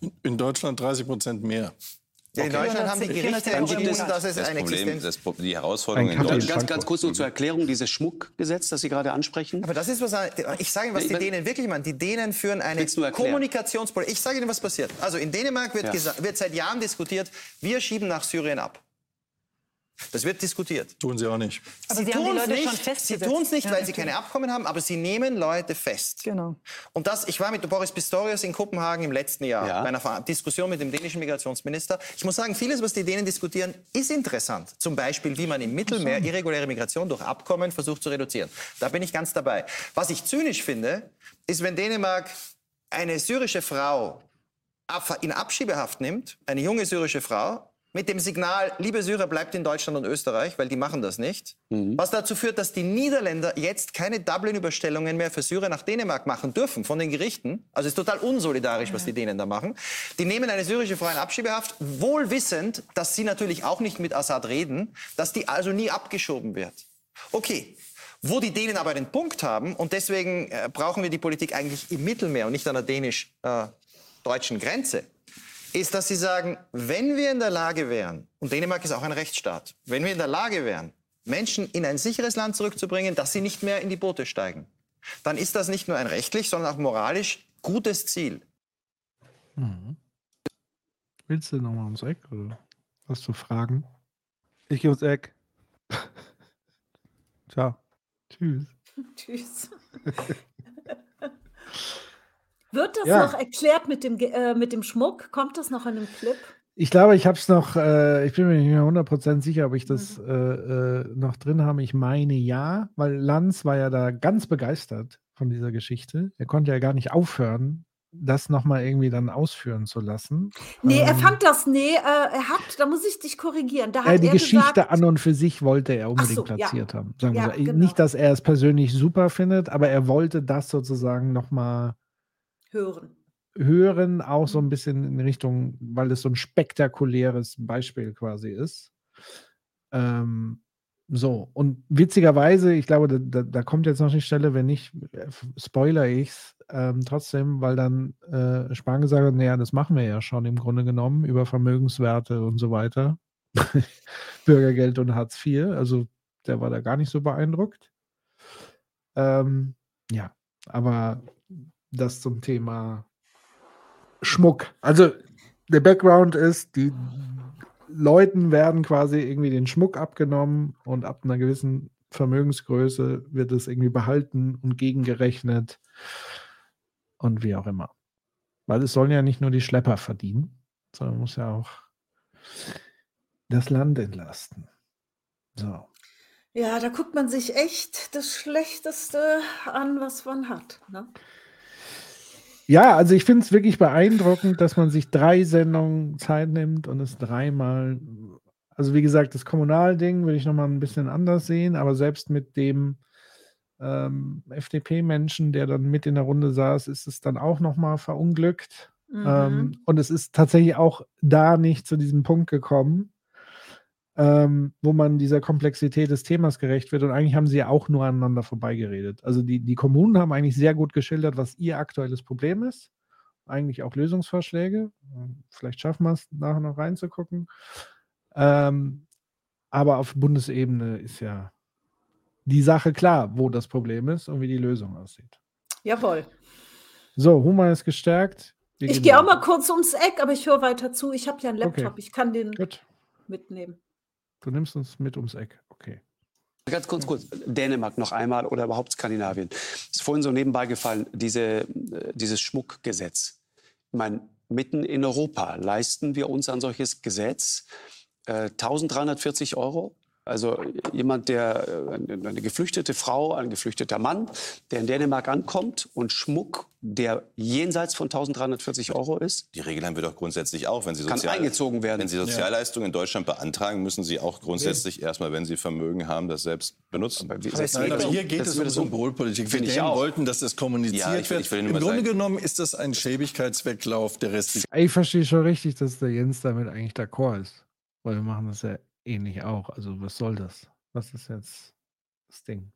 In, in Deutschland 30 Prozent mehr. Ja, in Deutschland haben die Gerichte entschieden, es dass es Das eine Problem, das, die Herausforderung in Ganz, Deutschland. ganz, ganz kurz nur zur Erklärung, dieses Schmuckgesetz, das Sie gerade ansprechen. Aber das ist was. Ich sage Ihnen, was die Dänen wirklich machen. Die Dänen führen eine? Kommunikationspolitik. Ich sage Ihnen, was passiert. Also in Dänemark wird, Ja. wird seit Jahren diskutiert, wir schieben nach Syrien ab. Das wird diskutiert. Tun sie auch nicht. Aber sie sie tun es nicht, sie tun's nicht Ja, weil sie keine Abkommen haben, aber sie nehmen Leute fest. Genau. Und das, ich war mit Boris Pistorius in Kopenhagen im letzten Jahr Ja. bei einer Diskussion mit dem dänischen Migrationsminister. Ich muss sagen, vieles, was die Dänen diskutieren, ist interessant. Zum Beispiel, wie man im Mittelmeer irreguläre Migration durch Abkommen versucht zu reduzieren. Da bin ich ganz dabei. Was ich zynisch finde, ist, wenn Dänemark eine syrische Frau in Abschiebehaft nimmt, eine junge syrische Frau, mit dem Signal, liebe Syrer, bleibt in Deutschland und Österreich, weil die machen das nicht. Was dazu führt, dass die Niederländer jetzt keine Dublin-Überstellungen mehr für Syrer nach Dänemark machen dürfen von den Gerichten. Also es ist total unsolidarisch, was die Dänen da machen. Die nehmen eine syrische Frau in Abschiebehaft, wohl wissend, dass sie natürlich auch nicht mit Assad reden, dass die also nie abgeschoben wird. Okay. Wo die Dänen aber den Punkt haben, und deswegen äh, brauchen wir die Politik eigentlich im Mittelmeer und nicht an der dänisch-deutschen Grenze, ist, dass sie sagen, wenn wir in der Lage wären, und Dänemark ist auch ein Rechtsstaat, wenn wir in der Lage wären, Menschen in ein sicheres Land zurückzubringen, dass sie nicht mehr in die Boote steigen, dann ist das nicht nur ein rechtlich, sondern auch moralisch gutes Ziel. Mhm. Willst du nochmal ums Eck oder hast du Fragen? Ich gehe ums Eck. (laughs) Ciao. Tschüss. (laughs) Tschüss. (laughs) Wird das Ja. noch erklärt mit dem, äh, mit dem Schmuck? Kommt das noch in einem Clip? Ich glaube, ich habe es noch, äh, ich bin mir nicht mehr 100% sicher, ob ich das äh, äh, noch drin habe. Ich meine ja, weil Lanz war ja da ganz begeistert von dieser Geschichte. Er konnte ja gar nicht aufhören, das nochmal irgendwie dann ausführen zu lassen. Nee, er Ähm, fand das, nee, äh, er hat, da muss ich dich korrigieren. Da äh, die er Geschichte gesagt, an und für sich wollte er unbedingt so, ja. platziert haben. Sagen wir Ja, so. genau. Nicht, dass er es persönlich super findet, aber er wollte das sozusagen nochmal hören. hören, auch so ein bisschen in Richtung, weil es so ein spektakuläres Beispiel quasi ist. Ähm, so, und witzigerweise, ich glaube, da, da, da kommt jetzt noch die Stelle, wenn nicht, spoiler ich's ähm, trotzdem, weil dann äh, Spahn gesagt hat, naja, das machen wir ja schon im Grunde genommen über Vermögenswerte und so weiter. (laughs) Bürgergeld und Hartz IV, also der war da gar nicht so beeindruckt. Ähm, ja, aber das zum Thema Schmuck. Also der Background ist, die Leuten werden quasi irgendwie den Schmuck abgenommen und ab einer gewissen Vermögensgröße wird es irgendwie behalten und gegengerechnet und wie auch immer. Weil es sollen ja nicht nur die Schlepper verdienen, sondern muss ja auch das Land entlasten. So. Ja, da guckt man sich echt das Schlechteste an, was man hat. Ne? Ja, also ich finde es wirklich beeindruckend, dass man sich drei Sendungen Zeit nimmt und es dreimal, also wie gesagt, das Kommunalding würde ich nochmal ein bisschen anders sehen, aber selbst mit dem ähm, FDP-Menschen, der dann mit in der Runde saß, ist es dann auch nochmal verunglückt. Mhm. Ähm, und es ist tatsächlich auch da nicht zu diesem Punkt gekommen, ähm, wo man dieser Komplexität des Themas gerecht wird. Und eigentlich haben sie ja auch nur aneinander vorbeigeredet. Also die, die Kommunen haben eigentlich sehr gut geschildert, was ihr aktuelles Problem ist. Eigentlich auch Lösungsvorschläge. Vielleicht schaffen wir es, nachher noch reinzugucken. Ähm, aber auf Bundesebene ist ja die Sache klar, wo das Problem ist und wie die Lösung aussieht. Jawohl. So, Human ist gestärkt. Wir ich gehe auch mal kurz ums Eck, aber ich höre weiter zu. Ich habe ja einen Laptop, okay. ich kann den Gut. mitnehmen. Du nimmst uns mit ums Eck, okay. Ganz kurz, kurz. Dänemark noch einmal oder überhaupt Skandinavien. Ist vorhin so nebenbei gefallen, diese, äh, dieses Schmuckgesetz. Ich meine, mitten in Europa leisten wir uns ein solches Gesetz. Äh, 1340 Euro also jemand, der äh, eine geflüchtete Frau, ein geflüchteter Mann, der in Dänemark ankommt und Schmuck, der jenseits von 1.340 Euro ist. Die Regel haben wir doch grundsätzlich auch, wenn Sie, kann Sozial eingezogen werden. wenn Sie Sozialleistungen in Deutschland beantragen, müssen Sie auch grundsätzlich ja. erstmal, wenn Sie Vermögen haben, das selbst benutzen. Aber, Nein, aber hier geht es um Symbolpolitik. Wir ich auch. wollten, dass das kommuniziert ja, ich, ich wird. Im Grunde sagen. genommen ist das ein Schäbigkeitsweglauf der restlichen. Ich verstehe schon richtig, dass der Jens damit eigentlich d'accord ist. Weil wir machen das ja ähnlich auch. Also was soll das? Was ist jetzt das Ding?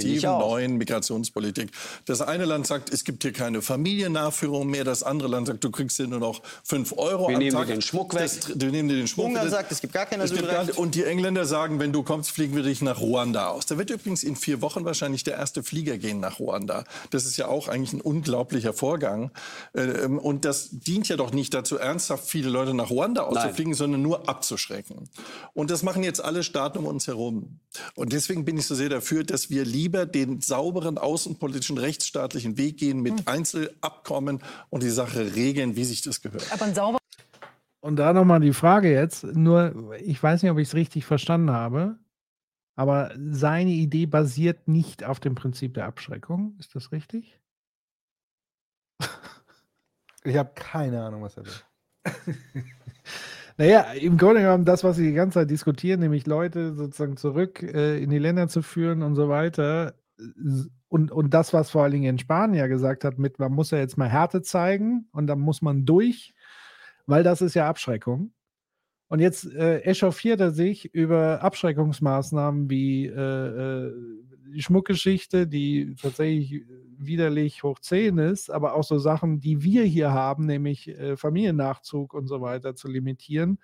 Sieben neuen Migrationspolitik. Das eine Land sagt, es gibt hier keine Familiennachführung mehr. Das andere Land sagt, du kriegst hier nur noch 5 Euro wir am nehmen Tag. dir den Schmuck weg. Das, wir nehmen dir den Schmuck Ungarn sagt, es gibt gar keine Asylrecht. Und die Engländer sagen, wenn du kommst, fliegen wir dich nach Ruanda aus. Da wird übrigens in vier Wochen wahrscheinlich der erste Flieger gehen nach Ruanda. Das ist ja auch eigentlich ein unglaublicher Vorgang. Ähm, und das dient ja doch nicht dazu, ernsthaft viele Leute nach Ruanda auszufliegen, Nein. sondern nur abzuschrecken. Und das machen jetzt alle Staaten um uns herum. Und deswegen bin ich so sehr dafür, dass wir lieber den sauber sauberen außenpolitischen, rechtsstaatlichen Weg gehen mit hm. Einzelabkommen und die Sache regeln, wie sich das gehört. Aber ein sauber und da nochmal die Frage jetzt, nur ich weiß nicht, ob ich es richtig verstanden habe, aber seine Idee basiert nicht auf dem Prinzip der Abschreckung. Ist das richtig? Ich habe keine Ahnung, was er will. (laughs) naja, im Grunde genommen das, was sie die ganze Zeit diskutieren, nämlich Leute sozusagen zurück äh, in die Länder zu führen und so weiter, und, und das, was vor allen Dingen in Spanien ja gesagt hat, mit man muss ja jetzt mal Härte zeigen und dann muss man durch, weil das ist ja Abschreckung. Und jetzt äh, echauffiert er sich über Abschreckungsmaßnahmen wie äh, äh, die Schmuckgeschichte, die tatsächlich widerlich hoch 10 ist, aber auch so Sachen, die wir hier haben, nämlich äh, Familiennachzug und so weiter zu limitieren.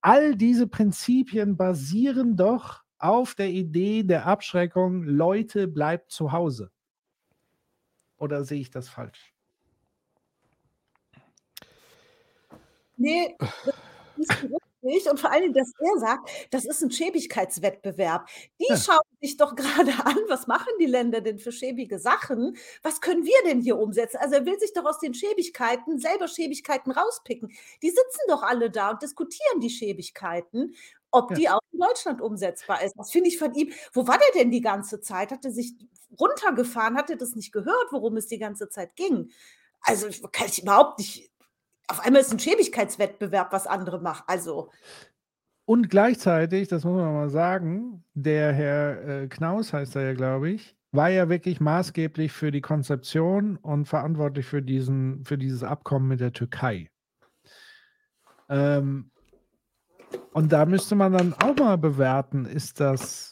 All diese Prinzipien basieren doch auf der Idee der Abschreckung, Leute, bleibt zu Hause. Oder sehe ich das falsch? Nee, das ist richtig. Und vor allen Dingen, dass er sagt, das ist ein Schäbigkeitswettbewerb. Die ja. schauen sich doch (laughs) gerade an, was machen die Länder denn für schäbige Sachen? Was können wir denn hier umsetzen? Also er will sich doch aus den Schäbigkeiten selber Schäbigkeiten rauspicken. Die sitzen doch alle da und diskutieren die Schäbigkeiten ob ja. die auch in Deutschland umsetzbar ist. Das finde ich von ihm. Wo war der denn die ganze Zeit? Hat er sich runtergefahren? Hat er das nicht gehört, worum es die ganze Zeit ging? Also kann ich überhaupt nicht. Auf einmal ist ein Schäbigkeitswettbewerb, was andere machen. Also. Und gleichzeitig, das muss man mal sagen, der Herr äh, Knaus heißt er ja, glaube ich, war ja wirklich maßgeblich für die Konzeption und verantwortlich für, diesen, für dieses Abkommen mit der Türkei. Ähm, und da müsste man dann auch mal bewerten, ist das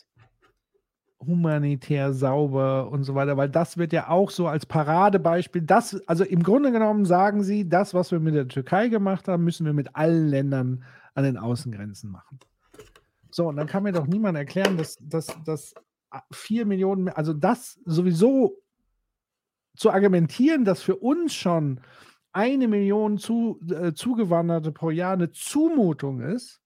humanitär sauber und so weiter, weil das wird ja auch so als Paradebeispiel, das, also im Grunde genommen sagen sie, das, was wir mit der Türkei gemacht haben, müssen wir mit allen Ländern an den Außengrenzen machen. So, und dann kann mir doch niemand erklären, dass, dass, dass vier Millionen, also das sowieso zu argumentieren, dass für uns schon eine Million zu, äh, Zugewanderte pro Jahr eine Zumutung ist,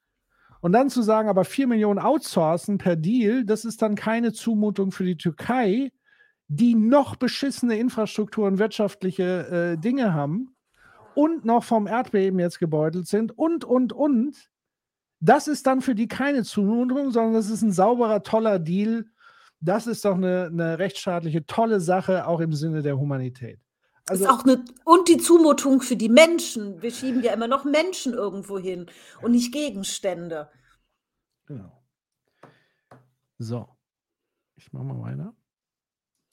und dann zu sagen, aber 4 Millionen outsourcen per Deal, das ist dann keine Zumutung für die Türkei, die noch beschissene Infrastruktur und wirtschaftliche äh, Dinge haben und noch vom Erdbeben jetzt gebeutelt sind und, und, und. Das ist dann für die keine Zumutung, sondern das ist ein sauberer, toller Deal. Das ist doch eine, eine rechtsstaatliche, tolle Sache, auch im Sinne der Humanität. Also, ist auch eine, und die Zumutung für die Menschen. Wir schieben ja immer noch Menschen irgendwo hin und nicht Gegenstände. Genau. So. Ich mache mal weiter.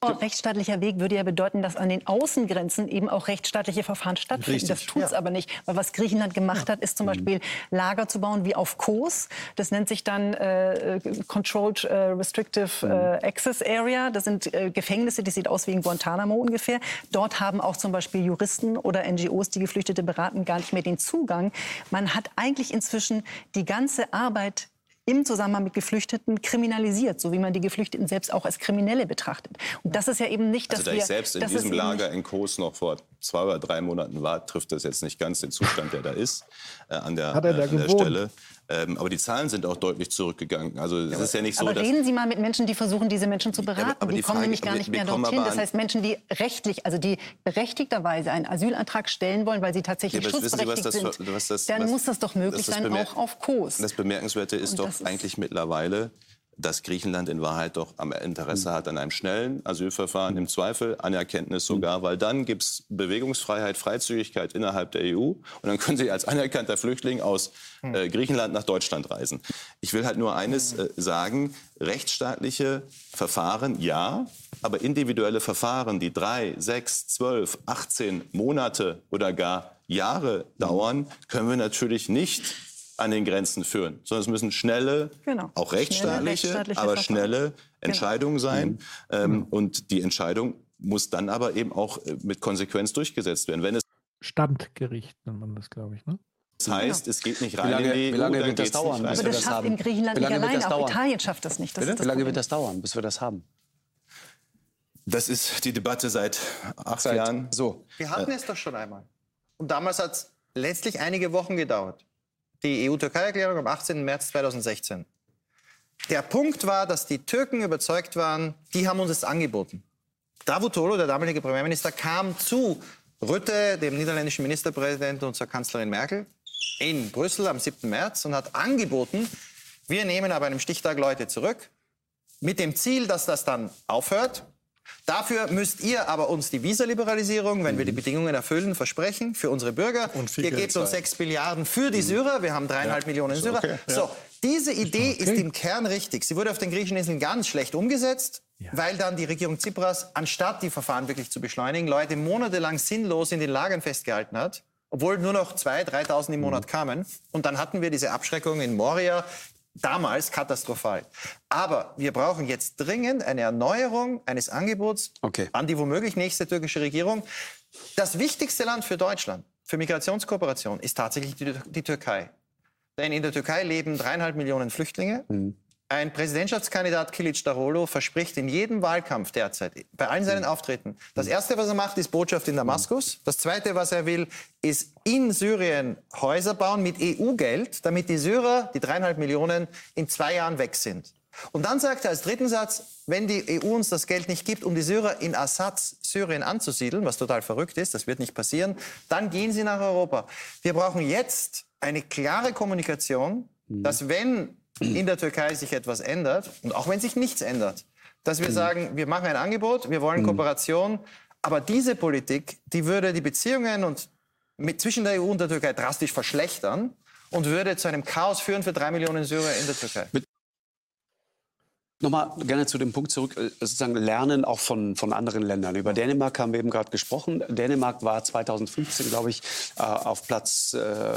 Rechtsstaatlicher Weg würde ja bedeuten, dass an den Außengrenzen eben auch rechtsstaatliche Verfahren stattfinden. Richtig, das tut es ja. aber nicht. Weil was Griechenland gemacht hat, ist zum Beispiel Lager zu bauen wie auf Kos. Das nennt sich dann äh, Controlled äh, Restrictive äh, Access Area. Das sind äh, Gefängnisse, die sieht aus wie in Guantanamo ungefähr. Dort haben auch zum Beispiel Juristen oder NGOs, die Geflüchtete beraten, gar nicht mehr den Zugang. Man hat eigentlich inzwischen die ganze Arbeit im Zusammenhang mit Geflüchteten kriminalisiert, so wie man die Geflüchteten selbst auch als Kriminelle betrachtet. Und das ist ja eben nicht, dass Also da wir... ich selbst in diesem Lager in Kos noch vor zwei oder drei Monaten war, trifft das jetzt nicht ganz den Zustand, der da ist, äh, an der, Hat er da äh, an der? Stelle. Ähm, aber die Zahlen sind auch deutlich zurückgegangen. Also es ist ja nicht so, aber dass... reden Sie mal mit Menschen, die versuchen, diese Menschen zu beraten. aber die, die kommen Frage- nämlich gar nicht mehr kommen dorthin. Das heißt, Menschen, die rechtlich, also die berechtigterweise einen Asylantrag stellen wollen, weil sie tatsächlich Ja, wissen Sie, was schutzberechtigt das sind, das- dann muss das doch möglich sein, auch auf Kurs. Das Bemerkenswerte ist doch eigentlich mittlerweile, dass Griechenland in Wahrheit doch am Interesse Hm. hat an einem schnellen Asylverfahren, im Zweifel Anerkenntnis sogar, weil dann gibt es Bewegungsfreiheit, Freizügigkeit innerhalb der EU und dann können Sie als anerkannter Flüchtling aus Hm. äh, Griechenland nach Deutschland reisen. Ich will halt nur eines äh, sagen, rechtsstaatliche Verfahren ja, aber individuelle Verfahren, die drei, sechs, zwölf, 18 Monate oder gar Jahre dauern, können wir natürlich nicht an den Grenzen führen, sondern es müssen schnelle, Genau. auch Schnelle rechtsstaatliche, rechtsstaatliche aber schnelle Entscheidungen sein. Genau. Ähm, und die Entscheidung muss dann aber eben auch äh, mit Konsequenz durchgesetzt werden. Wenn es Standgericht nennt man das, glaube ich. Ne? heißt, es geht nicht Wie rein lange- in die wie lange wird das dauern, aber das das schafft in Griechenland Wie nicht das Auch dauern? Italien schafft das nicht. Das das Wie lange wird das dauern, bis wir das haben? Das ist die Debatte seit acht Seit- Jahren. So. Wir hatten es doch schon einmal. Und damals hat es letztlich einige Wochen gedauert. Die EU-Türkei-Erklärung am 18. März 2016. Der Punkt war, dass die Türken überzeugt waren, die haben uns es angeboten. Davutoglu, der damalige Premierminister, kam zu Rütte, dem niederländischen Ministerpräsidenten und zur Kanzlerin Merkel in Brüssel am 7. März und hat angeboten, wir nehmen aber einem Stichtag Leute zurück, mit dem Ziel, dass das dann aufhört. Dafür müsst ihr aber uns die Visaliberalisierung, wenn wir die Bedingungen erfüllen, versprechen für unsere Bürger. viel ihr gebt uns zahlen. sechs Milliarden für die Syrer. Wir haben dreieinhalb Millionen Syrer. okay, ja. So, diese Idee ist im Kern richtig. Sie wurde auf den griechischen Inseln ganz schlecht umgesetzt, weil dann die Regierung Tsipras, anstatt die Verfahren wirklich zu beschleunigen, Leute monatelang sinnlos in den Lagern festgehalten hat, obwohl nur noch 2.000, 3.000 im Monat kamen. Und dann hatten wir diese Abschreckung in Moria, damals katastrophal. Aber wir brauchen jetzt dringend eine Erneuerung eines Angebots an die womöglich nächste türkische Regierung. Das wichtigste Land für Deutschland, für Migrationskooperation, ist tatsächlich die, die Türkei. Denn in der Türkei leben dreieinhalb Millionen Flüchtlinge. Ein Präsidentschaftskandidat Kilic Darolo verspricht in jedem Wahlkampf derzeit, bei allen seinen Auftritten, das Erste, was er macht, ist Botschaft in Damaskus. Das Zweite, was er will, ist in Syrien Häuser bauen mit EU-Geld, damit die Syrer, die dreieinhalb Millionen, in zwei Jahren weg sind. Und dann sagt er als dritten Satz, wenn die EU uns das Geld nicht gibt, um die Syrer in Assads Syrien anzusiedeln, was total verrückt ist, das wird nicht passieren, dann gehen sie nach Europa. Wir brauchen jetzt eine klare Kommunikation, dass wenn in der Türkei sich etwas ändert und auch wenn sich nichts ändert, dass wir sagen, wir machen ein Angebot, wir wollen Kooperation, aber diese Politik, die würde die Beziehungen und mit, zwischen der EU und der Türkei drastisch verschlechtern und würde zu einem Chaos führen für drei Millionen Syrer in der Türkei. Nochmal gerne zu dem Punkt zurück, äh, sozusagen Lernen auch von, von anderen Ländern. Über Dänemark haben wir eben gerade gesprochen. Dänemark war 2015, glaube ich, äh, auf Platz äh,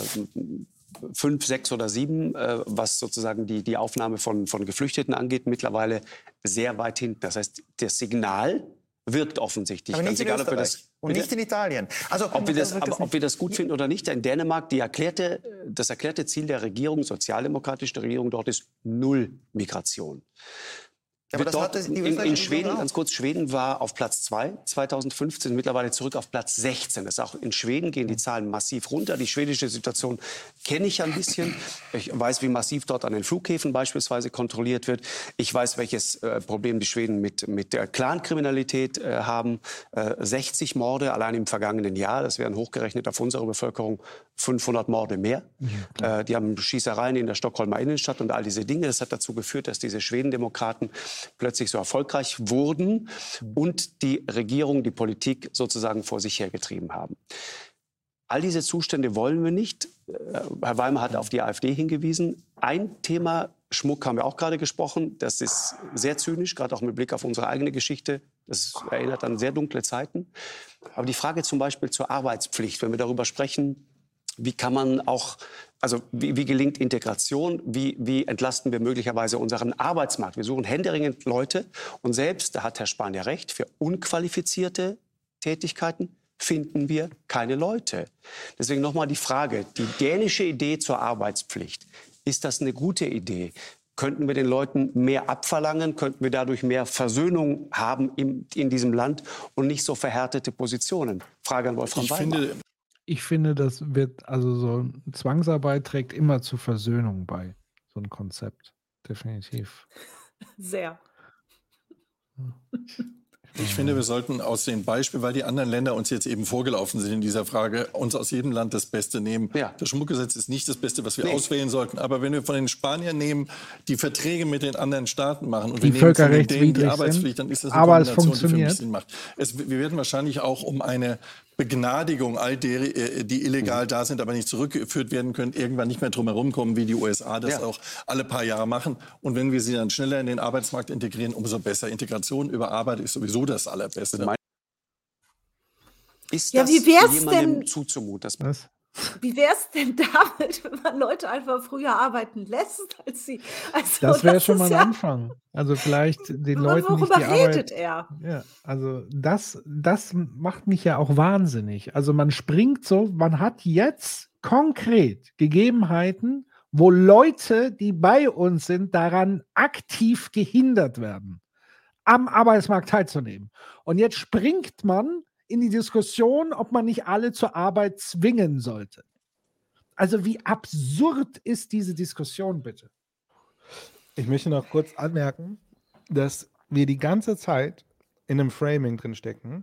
fünf, sechs oder sieben, äh, was sozusagen die, die Aufnahme von, von Geflüchteten angeht, mittlerweile sehr weit hinten. Das heißt, das Signal wirkt offensichtlich. Aber nicht Ganz in egal, ob wir Österreich das, und Bitte? nicht in Italien. Also, ob wir das, wirkt aber, ob wir das gut finden oder nicht, in Dänemark, erklärte, das erklärte Ziel der Regierung, sozialdemokratische Regierung dort ist Null Migration. Ja, aber das dort, in, in österreichische Schweden, auch. ganz kurz, Schweden war auf Platz 2 2015, mittlerweile zurück auf Platz 16. Das auch in Schweden gehen die Zahlen massiv runter. Die schwedische Situation kenne ich ein bisschen. Ich weiß, wie massiv dort an den Flughäfen beispielsweise kontrolliert wird. Ich weiß, welches äh, Problem die Schweden mit, mit der Clankriminalität äh, haben. Äh, 60 Morde allein im vergangenen Jahr. Das wären hochgerechnet auf unsere Bevölkerung 500 Morde mehr. Äh, die haben Schießereien in der Stockholmer Innenstadt und all diese Dinge. Das hat dazu geführt, dass diese Schwedendemokraten plötzlich so erfolgreich wurden und die Regierung, die Politik sozusagen vor sich hergetrieben haben. All diese Zustände wollen wir nicht. Äh, Herr Weimar hat auf die AfD hingewiesen. Ein Thema, Schmuck haben wir auch gerade gesprochen, das ist sehr zynisch, gerade auch mit Blick auf unsere eigene Geschichte. Das erinnert an sehr dunkle Zeiten. Aber die Frage zum Beispiel zur Arbeitspflicht, wenn wir darüber sprechen, wie kann man auch, also wie, wie gelingt Integration, wie, wie, entlasten wir möglicherweise unseren Arbeitsmarkt. Wir suchen händeringend Leute und selbst, da hat Herr Spahn ja recht, für unqualifizierte Tätigkeiten finden wir keine Leute. Deswegen nochmal die Frage, die dänische Idee zur Arbeitspflicht, ist das eine gute Idee? Könnten wir den Leuten mehr abverlangen? Könnten wir dadurch mehr Versöhnung haben in, in diesem Land und nicht so verhärtete Positionen? Frage an Wolfram ich Weimar. Finde, ich finde, das wird, also so Zwangsarbeit trägt immer zu Versöhnung bei. So ein Konzept. Definitiv. Sehr. Ich finde, wir sollten aus den Beispielen, weil die anderen Länder uns jetzt eben vorgelaufen sind in dieser Frage, uns aus jedem Land das Beste nehmen. Ja. Das Schmuckgesetz ist nicht das Beste, was wir nee. auswählen sollten. Aber wenn wir von den Spaniern nehmen, die Verträge mit den anderen Staaten machen und die wir nehmen von denen die Arbeitspflicht, dann ist das eine aber Kombination, die für mich Sinn macht. Es, wir werden wahrscheinlich auch um eine Begnadigung all derer, äh, die illegal da sind, aber nicht zurückgeführt werden können, irgendwann nicht mehr drum herum kommen, wie die USA das ja. auch alle paar Jahre machen. Und wenn wir sie dann schneller in den Arbeitsmarkt integrieren, umso besser. Integration über Arbeit ist sowieso das Allerbeste. Ist ja, das wie wär's jemandem denn- zuzumuten? Das Was? Wie wäre es denn (laughs) damit, wenn man Leute einfach früher arbeiten lässt, als sie. Also, Das wäre schon mal ein ja, Anfang. Also vielleicht (laughs) den Leuten nicht worüber die Arbeit. redet er? Ja, also das, das macht mich ja auch wahnsinnig. Also man springt so, man hat jetzt konkret Gegebenheiten, wo Leute, die bei uns sind, daran aktiv gehindert werden, am Arbeitsmarkt teilzunehmen. Und jetzt springt man in die Diskussion, ob man nicht alle zur Arbeit zwingen sollte. Also wie absurd ist diese Diskussion bitte? Ich möchte noch kurz anmerken, dass wir die ganze Zeit in einem Framing drin stecken,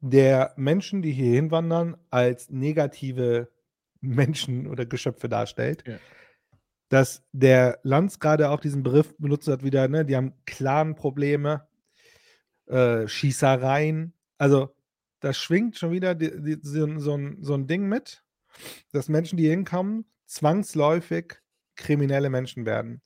der Menschen, die hier hinwandern, als negative Menschen oder Geschöpfe darstellt. Ja. Dass der Lanz gerade auch diesen Begriff benutzt hat, wieder, ne, die haben Clan-Probleme, äh, Schießereien. Also, da schwingt schon wieder die, die, so, so, ein, so ein Ding mit, dass Menschen, die hinkommen, zwangsläufig kriminelle Menschen werden.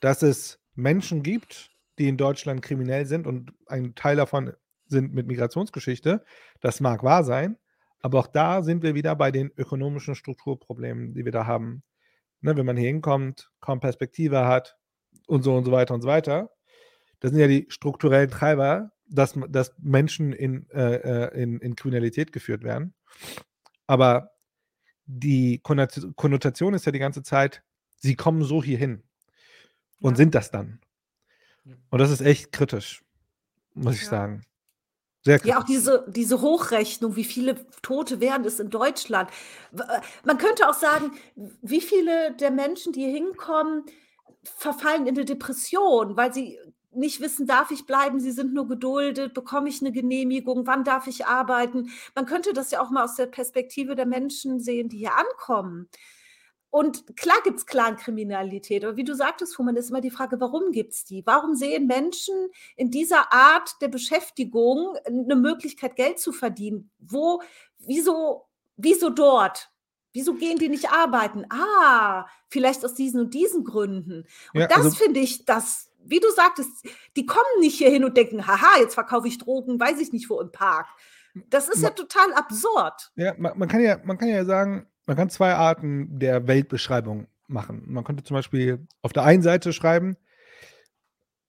Dass es Menschen gibt, die in Deutschland kriminell sind und ein Teil davon sind mit Migrationsgeschichte, das mag wahr sein, aber auch da sind wir wieder bei den ökonomischen Strukturproblemen, die wir da haben. Ne, wenn man hier hinkommt, kaum Perspektive hat und so und so weiter und so weiter. Das sind ja die strukturellen Treiber, dass, dass Menschen in, äh, äh, in, in Kriminalität geführt werden. Aber die Konnot- Konnotation ist ja die ganze Zeit, sie kommen so hierhin und sind das dann. Und das ist echt kritisch, muss ich Ja. sagen. Sehr kritisch. Ja, auch diese, diese Hochrechnung, wie viele Tote wären es in Deutschland. Äh, Man könnte auch sagen, wie viele der Menschen, die hier hinkommen, verfallen in eine Depression, weil sie nicht wissen, darf ich bleiben, sie sind nur geduldet, bekomme ich eine Genehmigung, wann darf ich arbeiten. Man könnte das ja auch mal aus der Perspektive der Menschen sehen, die hier ankommen. Und klar gibt es Clankriminalität, aber wie du sagtest, Fuhrmann, ist immer die Frage, warum gibt es die? Warum sehen Menschen in dieser Art der Beschäftigung eine Möglichkeit, Geld zu verdienen? Wo, wieso, wieso dort? Wieso gehen die nicht arbeiten? Ah, vielleicht aus diesen und diesen Gründen. Und Ja, das also- finde ich, das, wie du sagtest, die kommen nicht hier hin und denken, haha, jetzt verkaufe ich Drogen, weiß ich nicht wo im Park. Das ist ja total absurd. Ja, man, man, kann ja, man kann ja sagen, man kann zwei Arten der Weltbeschreibung machen. Man könnte zum Beispiel auf der einen Seite schreiben,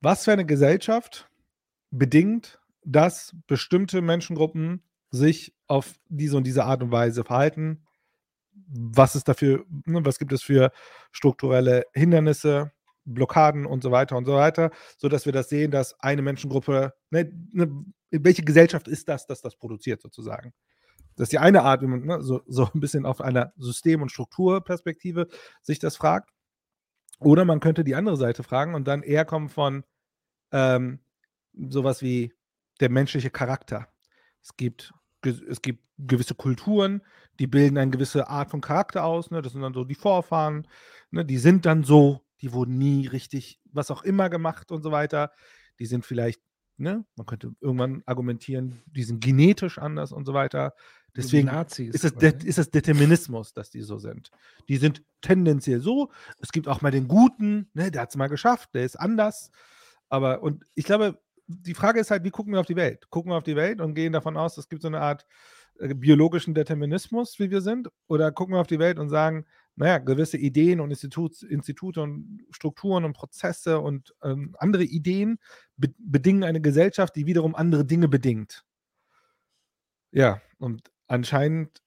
was für eine Gesellschaft bedingt, dass bestimmte Menschengruppen sich auf diese und diese Art und Weise verhalten. Was ist dafür, ne, was gibt es für strukturelle Hindernisse, Blockaden und so weiter und so weiter, sodass wir das sehen, dass eine Menschengruppe, ne, ne, welche Gesellschaft ist das, dass das produziert sozusagen? Das ist die eine Art, wie man ne, so, so ein bisschen auf einer System- und Strukturperspektive sich das fragt. Oder man könnte die andere Seite fragen und dann eher kommen von ähm, sowas wie der menschliche Charakter. Es gibt, es gibt gewisse Kulturen, die bilden eine gewisse Art von Charakter aus. Ne? Das sind dann so die Vorfahren. Ne? Die sind dann so, die wurden nie richtig, was auch immer gemacht und so weiter. Die sind vielleicht, ne? man könnte irgendwann argumentieren, die sind genetisch anders und so weiter. Deswegen Nazis ist es, quasi. Det ist es Determinismus, dass die so sind. Die sind tendenziell so. Es gibt auch mal den Guten, ne, der hat es mal geschafft, der ist anders. Aber, und ich glaube, die Frage ist halt, wie gucken wir auf die Welt? Gucken wir auf die Welt und gehen davon aus, es gibt so eine Art biologischen Determinismus, wie wir sind? Oder gucken wir auf die Welt und sagen, naja, gewisse Ideen und Institut, Institute und Strukturen und Prozesse und ähm, andere Ideen be bedingen eine Gesellschaft, die wiederum andere Dinge bedingt. Ja, und anscheinend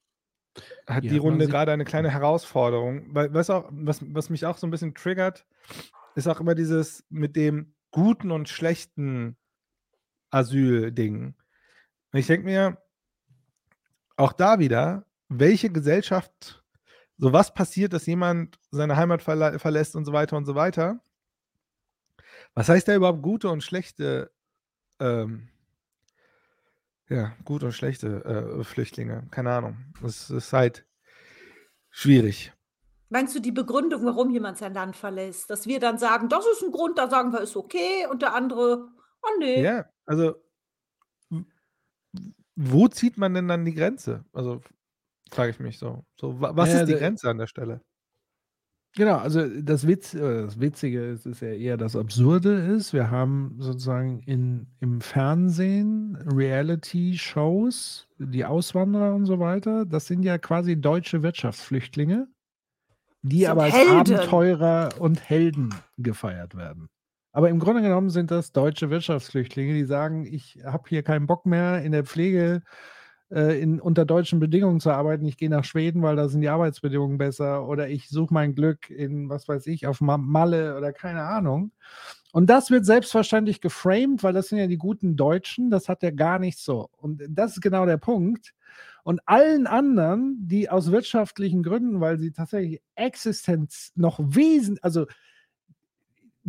hat Wie die Runde gerade eine kleine Herausforderung, weil was, auch, was, was mich auch so ein bisschen triggert, ist auch immer dieses mit dem guten und schlechten Asyl-Ding. Ich denke mir, auch da wieder, welche Gesellschaft, so was passiert, dass jemand seine Heimat verla verlässt und so weiter und so weiter. Was heißt da überhaupt gute und schlechte, ähm, ja, gute und schlechte äh, Flüchtlinge? Keine Ahnung. Das ist halt schwierig. Meinst du die Begründung, warum jemand sein Land verlässt? Dass wir dann sagen, das ist ein Grund, da sagen wir, ist okay, und der andere, oh nee. Ja, also wo zieht man denn dann die Grenze? Also frage ich mich so. so wa- was Ja, ist die da- Grenze an der Stelle? Genau, also das, Witz, äh, das Witzige ist, ist ja eher das Absurde ist, wir haben sozusagen in, im Fernsehen Reality-Shows, die Auswanderer und so weiter, das sind ja quasi deutsche Wirtschaftsflüchtlinge, die aber als Helden. Abenteurer und Helden gefeiert werden. Aber im Grunde genommen sind das deutsche Wirtschaftsflüchtlinge, die sagen, ich habe hier keinen Bock mehr in der Pflege äh, in, unter deutschen Bedingungen zu arbeiten. Ich gehe nach Schweden, weil da sind die Arbeitsbedingungen besser. Oder ich suche mein Glück in, was weiß ich, auf Ma- Malle oder keine Ahnung. Und das wird selbstverständlich geframed, weil das sind ja die guten Deutschen. Das hat ja gar nicht so. Und das ist genau der Punkt. Und allen anderen, die aus wirtschaftlichen Gründen, weil sie tatsächlich Existenz noch wesentlich, also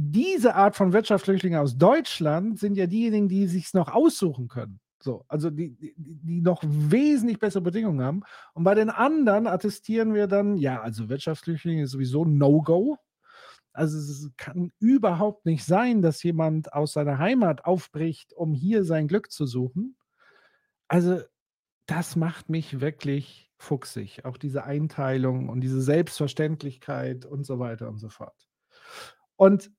diese Art von Wirtschaftsflüchtlingen aus Deutschland sind ja diejenigen, die sich noch aussuchen können. So, also die, die, die noch wesentlich bessere Bedingungen haben. Und bei den anderen attestieren wir dann, ja, also Wirtschaftsflüchtlinge ist sowieso No-Go. Also es kann überhaupt nicht sein, dass jemand aus seiner Heimat aufbricht, um hier sein Glück zu suchen. Also das macht mich wirklich fuchsig. Auch diese Einteilung und diese Selbstverständlichkeit und so weiter und so fort. Und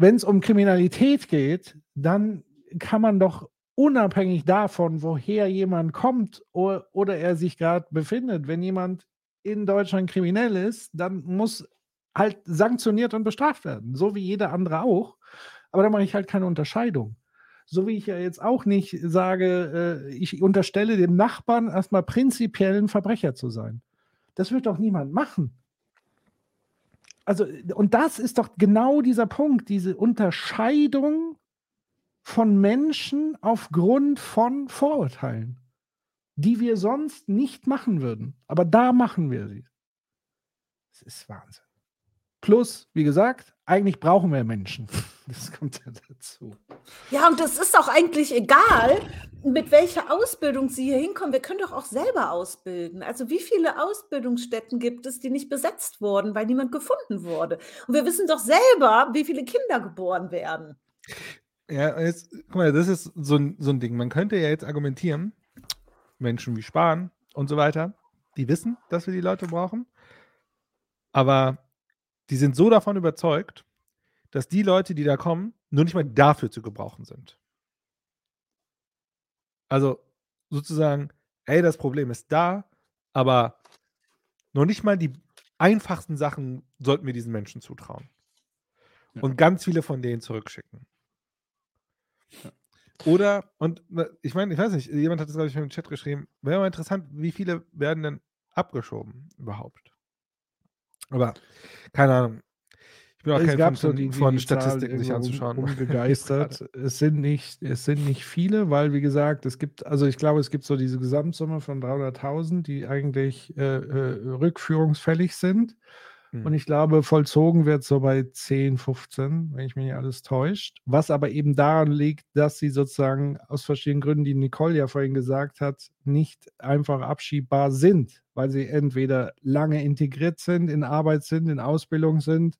wenn es um Kriminalität geht, dann kann man doch unabhängig davon, woher jemand kommt oder er sich gerade befindet, wenn jemand in Deutschland kriminell ist, dann muss halt sanktioniert und bestraft werden, so wie jeder andere auch. Aber da mache ich halt keine Unterscheidung. So wie ich ja jetzt auch nicht sage, äh, ich unterstelle dem Nachbarn erstmal prinzipiell ein Verbrecher zu sein. Das wird doch niemand machen. Also, und das ist doch genau dieser Punkt, diese Unterscheidung von Menschen aufgrund von Vorurteilen, die wir sonst nicht machen würden. Aber da machen wir sie. Das ist Wahnsinn. Plus, wie gesagt, eigentlich brauchen wir Menschen. (laughs) Das kommt ja dazu. Ja, und das ist auch eigentlich egal, mit welcher Ausbildung Sie hier hinkommen. Wir können doch auch selber ausbilden. Also wie viele Ausbildungsstätten gibt es, die nicht besetzt wurden, weil niemand gefunden wurde? Und wir wissen doch selber, wie viele Kinder geboren werden. Ja, jetzt, guck mal, das ist so ein, so ein Ding. Man könnte ja jetzt argumentieren, Menschen wie Spahn und so weiter, die wissen, dass wir die Leute brauchen, aber die sind so davon überzeugt, dass die Leute, die da kommen, nur nicht mal dafür zu gebrauchen sind. Also sozusagen, hey, das Problem ist da, aber noch nicht mal die einfachsten Sachen sollten wir diesen Menschen zutrauen. Und ganz viele von denen zurückschicken. Oder, und ich meine, ich weiß nicht, jemand hat es, glaube ich, im Chat geschrieben, wäre mal interessant, wie viele werden denn abgeschoben überhaupt? Aber keine Ahnung. Ich bin auch Es kein Fan von, so von Zahl Statistiken sich anzuschauen. Um, (laughs) umgegeistert. es, sind nicht, es sind nicht viele, weil, wie gesagt, es gibt, also ich glaube, es gibt so diese Gesamtsumme von 300.000, die eigentlich äh, äh, rückführungsfällig sind. Hm. Und ich glaube, vollzogen wird so bei 10, 15, wenn ich mich nicht alles täuscht. Was aber eben daran liegt, dass sie sozusagen aus verschiedenen Gründen, die Nicole ja vorhin gesagt hat, nicht einfach abschiebbar sind, weil sie entweder lange integriert sind, in Arbeit sind, in Ausbildung sind,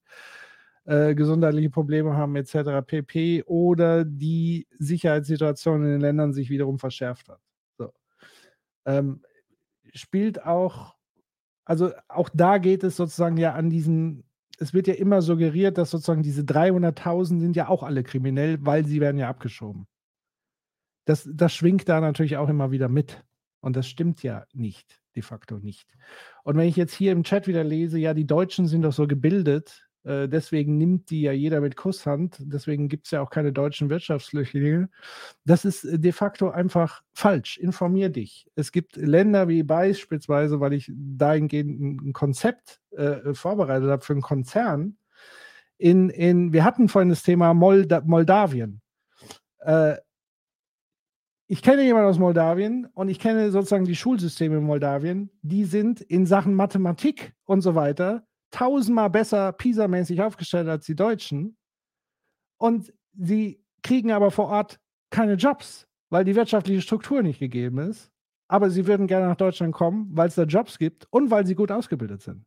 äh, gesundheitliche Probleme haben etc. pp. oder die Sicherheitssituation in den Ländern sich wiederum verschärft hat. So. Ähm, spielt auch, also auch da geht es sozusagen ja an diesen, es wird ja immer suggeriert, dass sozusagen diese 300.000 sind ja auch alle kriminell, weil sie werden ja abgeschoben. das, das schwingt da natürlich auch immer wieder mit. Und das stimmt ja nicht, de facto nicht. Und wenn ich jetzt hier im Chat wieder lese, ja, die Deutschen sind doch so gebildet, äh, deswegen nimmt die ja jeder mit Kusshand, deswegen gibt es ja auch keine deutschen Wirtschaftsflüchtlinge. Das ist äh, de facto einfach falsch. Informier dich. Es gibt Länder wie beispielsweise, weil ich dahingehend ein Konzept äh, vorbereitet habe für einen Konzern. In, in, wir hatten vorhin das Thema Molda Moldawien. Äh, ich kenne jemanden aus Moldawien und ich kenne sozusagen die Schulsysteme in Moldawien. Die sind in Sachen Mathematik und so weiter tausendmal besser PISA-mäßig aufgestellt als die Deutschen. Und sie kriegen aber vor Ort keine Jobs, weil die wirtschaftliche Struktur nicht gegeben ist. Aber sie würden gerne nach Deutschland kommen, weil es da Jobs gibt und weil sie gut ausgebildet sind.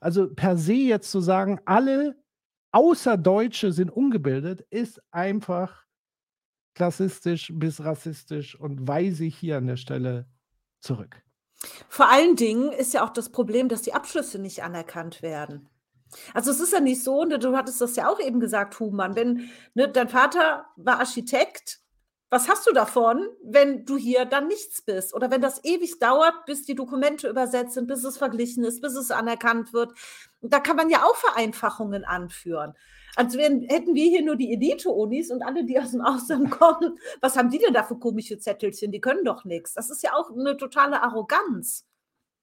Also per se jetzt zu sagen, alle außer Deutsche sind ungebildet, ist einfach klassistisch bis rassistisch und weise ich hier an der Stelle zurück. Vor allen Dingen ist ja auch das Problem, dass die Abschlüsse nicht anerkannt werden. Also es ist ja nicht so, ne, du hattest das ja auch eben gesagt, Humann, wenn ne, dein Vater war Architekt, was hast du davon, wenn du hier dann nichts bist? Oder wenn das ewig dauert, bis die Dokumente übersetzt sind, bis es verglichen ist, bis es anerkannt wird. Da kann man ja auch Vereinfachungen anführen als wären, hätten wir hier nur die Elite-Unis und alle, die aus dem Ausland kommen. Was haben die denn da für komische Zettelchen? Die können doch nichts. Das ist ja auch eine totale Arroganz.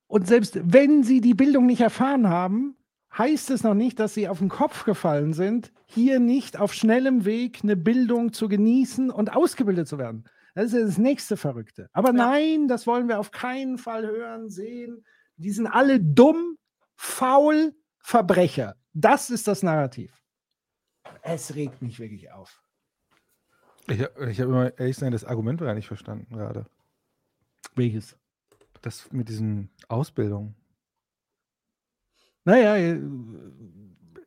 Und selbst wenn sie die Bildung nicht erfahren haben, heißt es noch nicht, dass sie auf den Kopf gefallen sind, hier nicht auf schnellem Weg eine Bildung zu genießen und ausgebildet zu werden. Das ist ja das nächste Verrückte. Aber ja. nein, das wollen wir auf keinen Fall hören, sehen. Die sind alle dumm, faul, Verbrecher. Das ist das Narrativ es regt mich wirklich auf. Ich, habe immer ehrlich gesagt das Argument gar nicht verstanden gerade. Welches? Das mit diesen Ausbildungen. Naja, äh,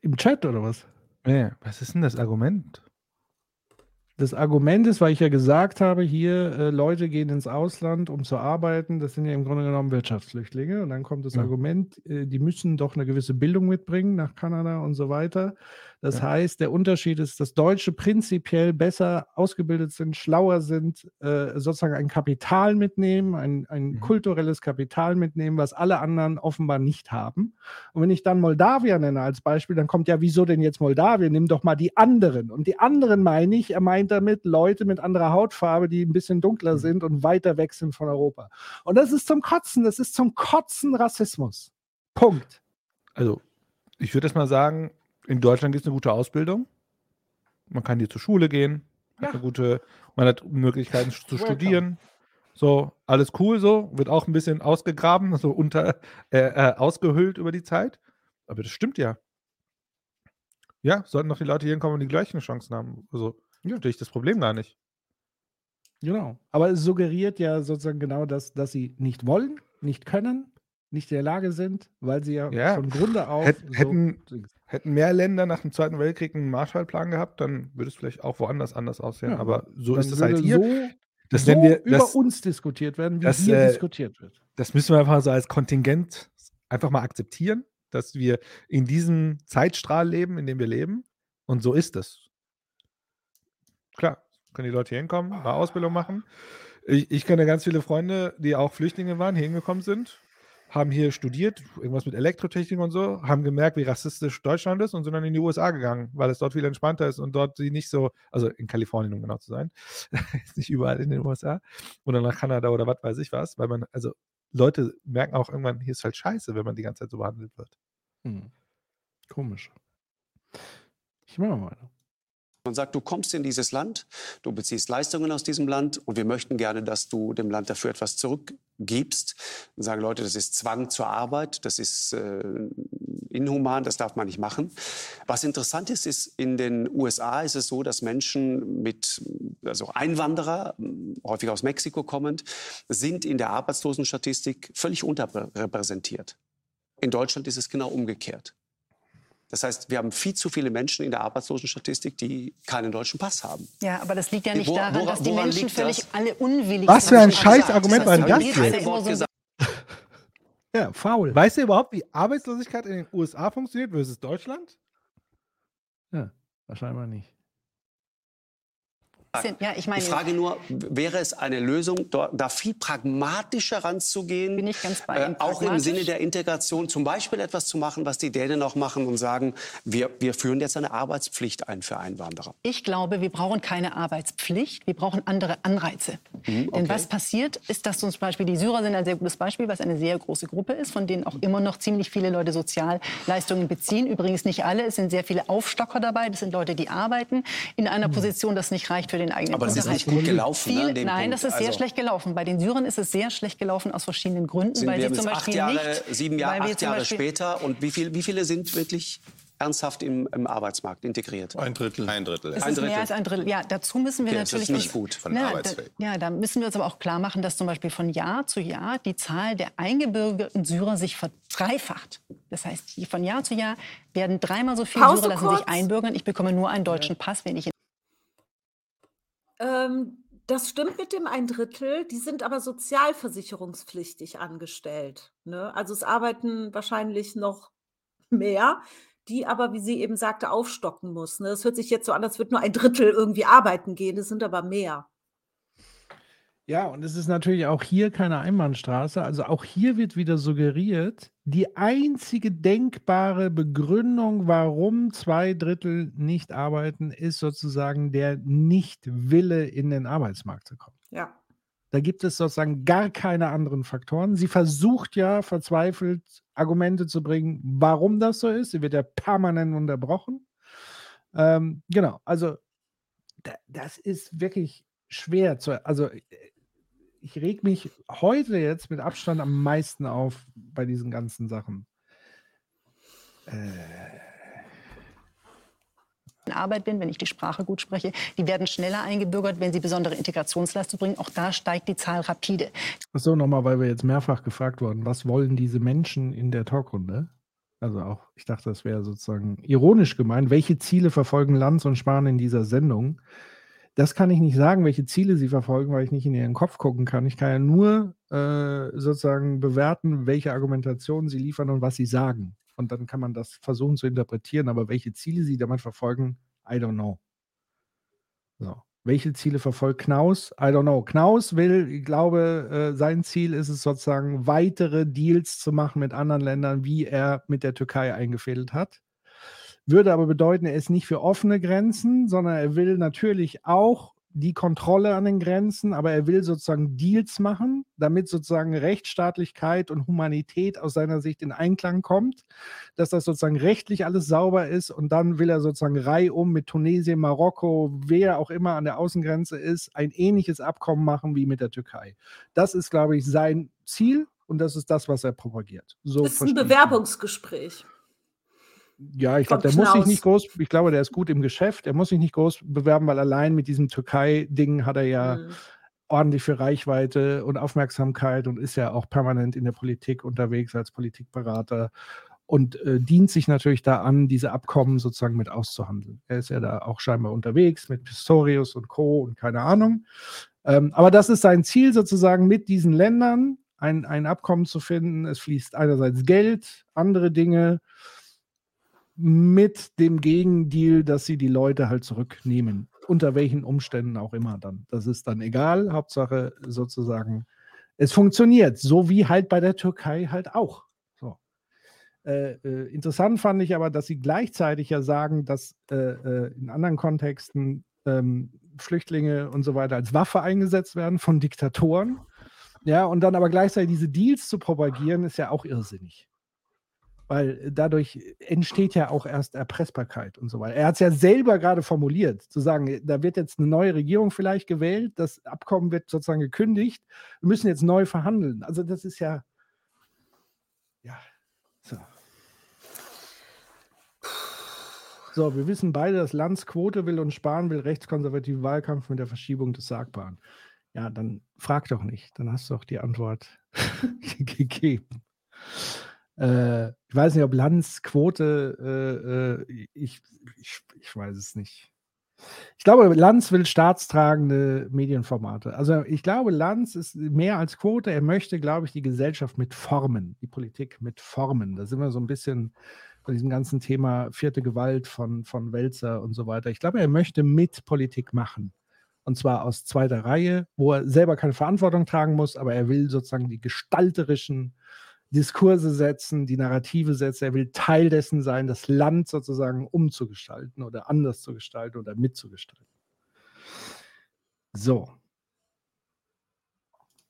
im Chat oder was? Nee, was ist denn das Argument? Das Argument ist, weil ich ja gesagt habe, hier äh, Leute gehen ins Ausland, um zu arbeiten. Das sind ja im Grunde genommen Wirtschaftsflüchtlinge. Und dann kommt das ja. Argument, äh, die müssen doch eine gewisse Bildung mitbringen nach Kanada und so weiter. Das ja. heißt, der Unterschied ist, dass Deutsche prinzipiell besser ausgebildet sind, schlauer sind, äh, sozusagen ein Kapital mitnehmen, ein, ein mhm. kulturelles Kapital mitnehmen, was alle anderen offenbar nicht haben. Und wenn ich dann Moldawien nenne als Beispiel, dann kommt ja, wieso denn jetzt Moldawien? Nimm doch mal die anderen. Und die anderen meine ich, er meint damit Leute mit anderer Hautfarbe, die ein bisschen dunkler mhm. sind und weiter weg sind von Europa. Und das ist zum Kotzen, das ist zum Kotzen Rassismus. Punkt. Also, ich würde das mal sagen, in Deutschland gibt es eine gute Ausbildung. Man kann hier zur Schule gehen, hat eine gute, man hat Möglichkeiten zu studieren. So, alles cool so, wird auch ein bisschen ausgegraben, so unter, äh, äh, ausgehöhlt über die Zeit. Aber das stimmt ja. Ja, sollten doch die Leute hier hinkommen und die gleichen Chancen haben. Also, ja. sehe ich das Problem gar nicht. Genau. Aber es suggeriert ja sozusagen genau das, dass sie nicht wollen, nicht können, nicht in der Lage sind, weil sie ja, ja. von Grunde auf. Hätt, so hätten, hätten mehr Länder nach dem Zweiten Weltkrieg einen Marshallplan gehabt, dann würde es vielleicht auch woanders anders aussehen. Ja, aber so ist es halt hier. So, das so wir, über das, uns diskutiert werden, wie das, hier äh, diskutiert wird. Das müssen wir einfach so als Kontingent einfach mal akzeptieren, dass wir in diesem Zeitstrahl leben, in dem wir leben. Und so ist es. Klar, können die Leute hier hinkommen, mal Ausbildung machen. Ich, ich kenne ganz viele Freunde, die auch Flüchtlinge waren, hier hingekommen sind haben hier studiert, irgendwas mit Elektrotechnik und so, haben gemerkt, wie rassistisch Deutschland ist und sind dann in die USA gegangen, weil es dort viel entspannter ist und dort sie nicht so, also in Kalifornien, um genau zu sein, (laughs) nicht überall in den USA oder nach Kanada oder was weiß ich was, weil man, also Leute merken auch irgendwann, hier ist halt scheiße, wenn man die ganze Zeit so behandelt wird. Hm. Komisch. Ich mache mal. Man sagt, du kommst in dieses Land, du beziehst Leistungen aus diesem Land und wir möchten gerne, dass du dem Land dafür etwas zurückgibst. Dann sagen Leute, das ist Zwang zur Arbeit, das ist äh, inhuman, das darf man nicht machen. Was interessant ist, ist, in den USA ist es so, dass Menschen mit, also Einwanderer, häufig aus Mexiko kommend, sind in der Arbeitslosenstatistik völlig unterrepräsentiert. In Deutschland ist es genau umgekehrt. Das heißt, wir haben viel zu viele Menschen in der Arbeitslosenstatistik, die keinen deutschen Pass haben. Ja, aber das liegt ja nicht Wo, daran, woran, dass die Menschen völlig das? alle unwillig Was für ein Scheißargument war das jetzt? Ja, faul. Weißt du überhaupt, wie Arbeitslosigkeit in den USA funktioniert versus Deutschland? Ja, wahrscheinlich nicht. Ja, ich, meine, ich frage nur, wäre es eine Lösung, da viel pragmatischer ranzugehen? Bin ich ganz bei Ihnen. Äh, auch im Sinne der Integration, zum Beispiel etwas zu machen, was die Dänen auch machen und sagen, wir, wir führen jetzt eine Arbeitspflicht ein für Einwanderer. Ich glaube, wir brauchen keine Arbeitspflicht, wir brauchen andere Anreize. Mhm, okay. Denn was passiert, ist, dass zum Beispiel die Syrer sind ein sehr gutes Beispiel, was eine sehr große Gruppe ist, von denen auch immer noch ziemlich viele Leute Sozialleistungen beziehen. Übrigens nicht alle, es sind sehr viele Aufstocker dabei, das sind Leute, die arbeiten in einer mhm. Position, das nicht reicht für den eigenen Aber das ist nicht gut gelaufen. Viel, ne, nein, Punkt. das ist sehr also schlecht gelaufen. Bei den Syrern ist es sehr schlecht gelaufen aus verschiedenen Gründen, sind weil wir sie zum Beispiel acht Jahre, nicht, sieben Jahre, acht Jahre später und wie, viel, wie viele sind wirklich ernsthaft im, im, Arbeitsmarkt integriert? Ein Drittel. Ein Drittel. Es ein ist mehr als ein Drittel. Ja, dazu müssen wir okay, natürlich. Das ist nicht gut von na, Arbeitsfähig. Da, ja, da müssen wir uns aber auch klar machen, dass zum Beispiel von Jahr zu Jahr die Zahl der eingebürgerten Syrer sich verdreifacht. Das heißt, von Jahr zu Jahr werden dreimal so viele Pause Syrer lassen kurz. sich einbürgern. Ich bekomme nur einen deutschen Pass, wenn ich. Ähm, das stimmt mit dem ein Drittel. Die sind aber sozialversicherungspflichtig angestellt. Ne? Also es arbeiten wahrscheinlich noch mehr, die aber, wie sie eben sagte, aufstocken muss. Ne? Es hört sich jetzt so an, als würde nur ein Drittel irgendwie arbeiten gehen. Es sind aber mehr. Ja, und es ist natürlich auch hier keine Einbahnstraße. Also auch hier wird wieder suggeriert, die einzige denkbare Begründung, warum zwei Drittel nicht arbeiten, ist sozusagen der Nichtwille, in den Arbeitsmarkt zu kommen. Ja. Da gibt es sozusagen gar keine anderen Faktoren. Sie versucht ja verzweifelt Argumente zu bringen, warum das so ist. Sie wird ja permanent unterbrochen. Ähm, genau, also da, das ist wirklich schwer zu. Also ich reg mich heute jetzt mit Abstand am meisten auf bei diesen ganzen Sachen. Äh, Arbeit bin, wenn ich die Sprache gut spreche, die werden schneller eingebürgert, wenn sie besondere Integrationsleistung bringen. Auch da steigt die Zahl rapide. so, nochmal, weil wir jetzt mehrfach gefragt wurden, was wollen diese Menschen in der Talkrunde? Also auch, ich dachte, das wäre sozusagen ironisch gemeint. Welche Ziele verfolgen Lanz und Spahn in dieser Sendung? Das kann ich nicht sagen, welche Ziele sie verfolgen, weil ich nicht in ihren Kopf gucken kann. Ich kann ja nur äh, sozusagen bewerten, welche Argumentationen sie liefern und was sie sagen. Und dann kann man das versuchen zu interpretieren. Aber welche Ziele sie damit verfolgen, I don't know. So. Welche Ziele verfolgt Knaus? I don't know. Knaus will, ich glaube, äh, sein Ziel ist es sozusagen, weitere Deals zu machen mit anderen Ländern, wie er mit der Türkei eingefädelt hat. Würde aber bedeuten, er ist nicht für offene Grenzen, sondern er will natürlich auch die Kontrolle an den Grenzen, aber er will sozusagen Deals machen, damit sozusagen Rechtsstaatlichkeit und Humanität aus seiner Sicht in Einklang kommt, dass das sozusagen rechtlich alles sauber ist und dann will er sozusagen reihum mit Tunesien, Marokko, wer auch immer an der Außengrenze ist, ein ähnliches Abkommen machen wie mit der Türkei. Das ist, glaube ich, sein Ziel und das ist das, was er propagiert. So das ist ein Bewerbungsgespräch. Ja, ich glaube, der muss sich nicht groß, ich glaube, der ist gut im Geschäft. Er muss sich nicht groß bewerben, weil allein mit diesem Türkei-Ding hat er ja mhm. ordentlich für Reichweite und Aufmerksamkeit und ist ja auch permanent in der Politik unterwegs als Politikberater und äh, dient sich natürlich da an, diese Abkommen sozusagen mit auszuhandeln. Er ist ja da auch scheinbar unterwegs mit Pistorius und Co. und keine Ahnung. Ähm, aber das ist sein Ziel sozusagen mit diesen Ländern, ein, ein Abkommen zu finden. Es fließt einerseits Geld, andere Dinge mit dem Gegendeal, dass sie die Leute halt zurücknehmen. Unter welchen Umständen auch immer dann. Das ist dann egal. Hauptsache sozusagen, es funktioniert. So wie halt bei der Türkei halt auch. So. Äh, äh, interessant fand ich aber, dass sie gleichzeitig ja sagen, dass äh, äh in anderen Kontexten ähm, Flüchtlinge und so weiter als Waffe eingesetzt werden von Diktatoren. Ja, und dann aber gleichzeitig diese Deals zu propagieren, ist ja auch irrsinnig. Weil dadurch entsteht ja auch erst Erpressbarkeit und so weiter. Er hat es ja selber gerade formuliert, zu sagen, da wird jetzt eine neue Regierung vielleicht gewählt, das Abkommen wird sozusagen gekündigt, wir müssen jetzt neu verhandeln. Also das ist ja, ja, so. So, wir wissen beide, dass Lanz Quote will und Spahn will rechtskonservativen Wahlkampf mit der Verschiebung des Sagbaren. Ja, dann frag doch nicht, dann hast du doch die Antwort (laughs) gegeben. Äh, ich weiß nicht, ob Lanz Quote, äh, äh, ich, ich, ich weiß es nicht. Ich glaube, Lanz will staatstragende Medienformate. Also ich glaube, Lanz ist mehr als Quote. Er möchte, glaube ich, die Gesellschaft mit formen, die Politik mit formen. Da sind wir so ein bisschen bei diesem ganzen Thema vierte Gewalt von, von Welzer und so weiter. Ich glaube, er möchte mit Politik machen. und zwar aus zweiter Reihe, wo er selber keine Verantwortung tragen muss, aber er will sozusagen die gestalterischen Diskurse setzen, die Narrative setzen. Er will Teil dessen sein, das Land sozusagen umzugestalten oder anders zu gestalten oder mitzugestalten. So.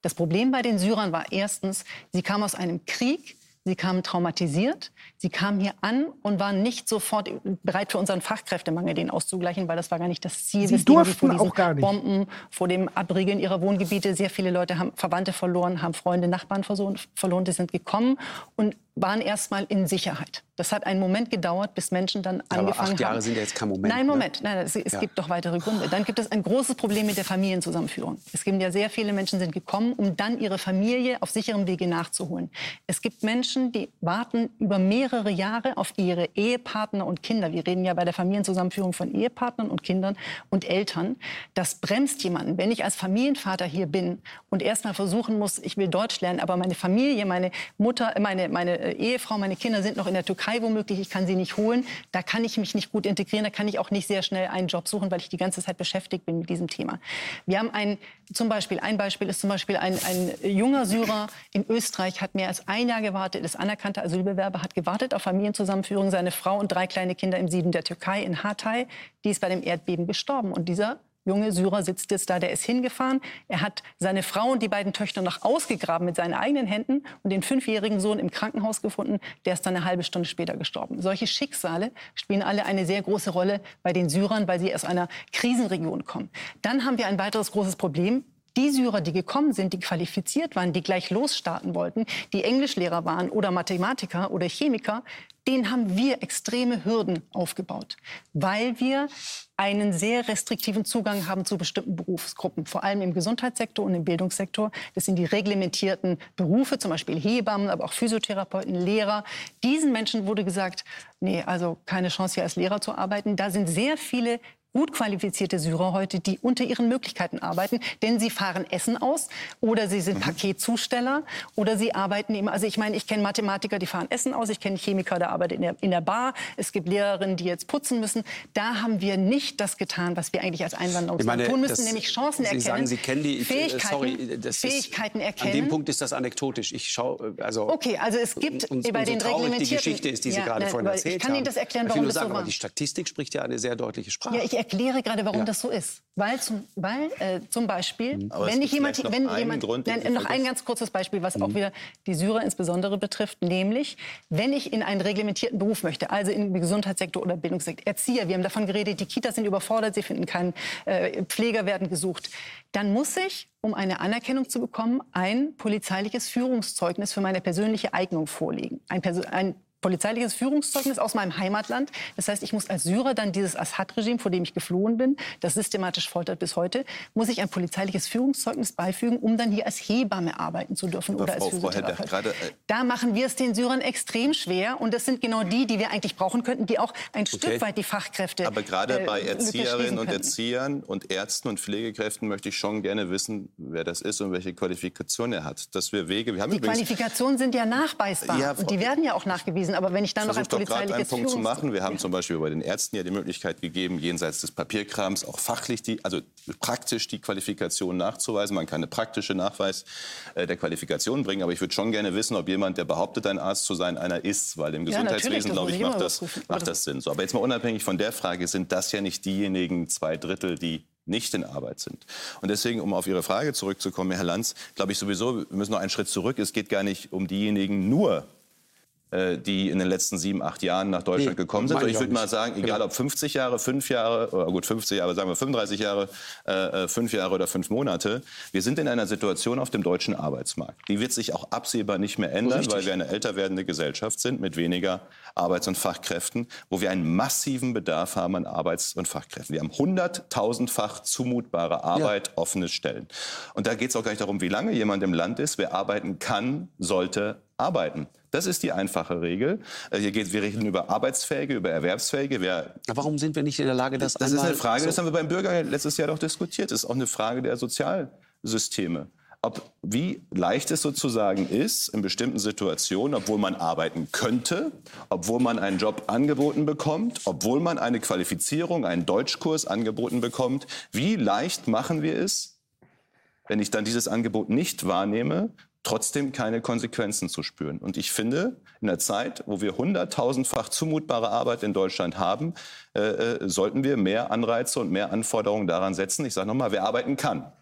Das Problem bei den Syrern war erstens, sie kamen aus einem Krieg, Sie kamen traumatisiert. Sie kamen hier an und waren nicht sofort bereit für unseren Fachkräftemangel, den auszugleichen, weil das war gar nicht das Ziel. Sie durften auch gar nicht. Bomben, vor dem Abriegeln ihrer Wohngebiete. Sehr viele Leute haben Verwandte verloren, haben Freunde, Nachbarn verloren. Die sind gekommen und waren erstmal in Sicherheit. Das hat einen Moment gedauert, bis Menschen dann Aber angefangen acht Jahre haben. sind ja jetzt kein Moment. Nein, ne? Moment. Nein, es, es Ja. gibt doch weitere Gründe. Dann gibt es ein großes Problem mit der Familienzusammenführung. Es gibt ja sehr viele Menschen, sind gekommen, um dann ihre Familie auf sicherem Wege nachzuholen. Es gibt Menschen, die warten über mehrere Jahre auf ihre Ehepartner und Kinder. Wir reden ja bei der Familienzusammenführung von Ehepartnern und Kindern und Eltern. Das bremst jemanden. Wenn ich als Familienvater hier bin und erstmal versuchen muss, ich will Deutsch lernen, aber meine Familie, meine Mutter, meine, meine äh, Ehefrau, meine Kinder sind noch in der Türkei womöglich, ich kann sie nicht holen, da kann ich mich nicht gut integrieren, da kann ich auch nicht sehr schnell einen Job suchen, weil ich die ganze Zeit beschäftigt bin mit diesem Thema. Wir haben ein, zum Beispiel, ein Beispiel ist zum Beispiel ein, ein junger Syrer in Österreich hat mehr als ein Jahr gewartet, ist anerkannter Asylbewerber, hat gewartet auf Familienzusammenführung, seine Frau und drei kleine Kinder im Süden der Türkei, in Hatay, die ist bei dem Erdbeben gestorben. Und dieser junge Syrer sitzt jetzt da, der ist hingefahren. Er hat seine Frau und die beiden Töchter noch ausgegraben mit seinen eigenen Händen und den fünfjährigen Sohn im Krankenhaus gefunden. Der ist dann eine halbe Stunde später gestorben. Solche Schicksale spielen alle eine sehr große Rolle bei den Syrern, weil sie aus einer Krisenregion kommen. Dann haben wir ein weiteres großes Problem. Die Syrer, die gekommen sind, die qualifiziert waren, die gleich losstarten wollten, die Englischlehrer waren oder Mathematiker oder Chemiker, denen haben wir extreme Hürden aufgebaut, weil wir einen sehr restriktiven Zugang haben zu bestimmten Berufsgruppen, vor allem im Gesundheitssektor und im Bildungssektor. Das sind die reglementierten Berufe, zum Beispiel Hebammen, aber auch Physiotherapeuten, Lehrer. Diesen Menschen wurde gesagt, nee, also keine Chance hier als Lehrer zu arbeiten. Da sind sehr viele gut qualifizierte Syrer heute, die unter ihren Möglichkeiten arbeiten, denn sie fahren Essen aus oder sie sind Paketzusteller oder sie arbeiten eben, also ich meine, ich kenne Mathematiker, die fahren Essen aus, ich kenne Chemiker, der arbeitet in der, in der Bar, es gibt Lehrerinnen, die jetzt putzen müssen. Da haben wir nicht das getan, was wir eigentlich als Einwanderer meine, tun müssen, nämlich Chancen Sie erkennen, sagen, Sie kennen die Fähigkeiten, sorry, das Fähigkeiten ist, erkennen. An dem Punkt ist das anekdotisch. Ich schaue, also Okay, also es gibt und, bei so den traurig die reglementierten- Geschichte ist, die Sie Ja, gerade nein, vorhin erzählt ich kann Ihnen haben. das erklären, warum das so sagen, aber war. die Statistik spricht ja eine sehr deutliche Sprache. Ja, erkläre gerade, warum Ja. das so ist. Weil zum, weil, äh, zum Beispiel, Mhm. Aber wenn ich jemand, noch wenn jemand, Grund, den nein, noch ein ganz kurzes Beispiel, was Mhm. auch wieder die Syrer insbesondere betrifft, nämlich, wenn ich in einen reglementierten Beruf möchte, also im Gesundheitssektor oder Bildungssektor, Erzieher, wir haben davon geredet, die Kitas sind überfordert, sie finden keinen äh, Pfleger werden gesucht, dann muss ich um eine Anerkennung zu bekommen, ein polizeiliches Führungszeugnis für meine persönliche Eignung vorlegen. Ein, Perso ein polizeiliches Führungszeugnis aus meinem Heimatland. Das heißt, ich muss als Syrer dann dieses Assad-Regime, vor dem ich geflohen bin, das systematisch foltert bis heute, muss ich ein polizeiliches Führungszeugnis beifügen, um dann hier als Hebamme arbeiten zu dürfen Aber oder als Frau, Frau Hedder, Physiotherapeut. gerade äh, Da machen wir es den Syrern extrem schwer. Und das sind genau die, die wir eigentlich brauchen könnten, die auch ein Okay. Stück weit die Fachkräfte Aber gerade äh, bei Erzieherinnen und. Erziehern und Ärzten und Pflegekräften möchte ich schon gerne wissen, wer das ist und welche Qualifikation er hat. Dass wir Wege, wir haben Die Qualifikationen sind ja nachweisbar. Ja, und die werden ja auch nachgewiesen. Aber wenn ich dann noch ein doch gerade einen polizeiliches Punkt zu machen. Wir haben zum Beispiel bei den Ärzten ja die Möglichkeit gegeben, jenseits des Papierkrams auch fachlich, die, also praktisch die Qualifikation nachzuweisen. Man kann eine praktische Nachweis äh, der Qualifikation bringen. Aber ich würde schon gerne wissen, ob jemand, der behauptet, ein Arzt zu sein, einer ist. Weil im Ja, Gesundheitswesen, das glaube ich, ich macht das, macht das Sinn. So, aber jetzt mal unabhängig von der Frage, sind das ja nicht diejenigen zwei Drittel, die nicht in Arbeit sind. Und deswegen, um auf Ihre Frage zurückzukommen, Herr Lanz, glaube ich sowieso, wir müssen noch einen Schritt zurück. Es geht gar nicht um diejenigen nur, die in den letzten sieben, acht Jahren nach Deutschland Nee, gekommen sind. So, ich würde mal sagen, egal Genau. ob 50 Jahre, 5 Jahre, oder gut 50 Jahre, sagen wir 35 Jahre, äh, 5 Jahre oder 5 Monate, wir sind in einer Situation auf dem deutschen Arbeitsmarkt. Die wird sich auch absehbar nicht mehr ändern, Richtig. weil wir eine älter werdende Gesellschaft sind mit weniger Arbeits- und Fachkräften, wo wir einen massiven Bedarf haben an Arbeits- und Fachkräften. Wir haben hunderttausendfach zumutbare Arbeit, offene Stellen. Und da geht es auch gar nicht darum, wie lange jemand im Land ist. Wer arbeiten kann, sollte arbeiten. Das ist die einfache Regel. Äh, Hier geht, wir reden über Arbeitsfähige, über Erwerbsfähige. Wer, Warum sind wir nicht in der Lage, das das ist eine Frage, so- das haben wir beim Bürger letztes Jahr doch diskutiert. Das ist auch eine Frage der Sozialsysteme. ob, wie leicht es sozusagen ist, in bestimmten Situationen, obwohl man arbeiten könnte, obwohl man einen Job angeboten bekommt, obwohl man eine Qualifizierung, einen Deutschkurs angeboten bekommt, wie leicht machen wir es, wenn ich dann dieses Angebot nicht wahrnehme, trotzdem keine Konsequenzen zu spüren. Und ich finde, in der Zeit, wo wir hunderttausendfach zumutbare Arbeit in Deutschland haben, äh, äh sollten wir mehr Anreize und mehr Anforderungen daran setzen. Ich sage nochmal, wer arbeiten kann,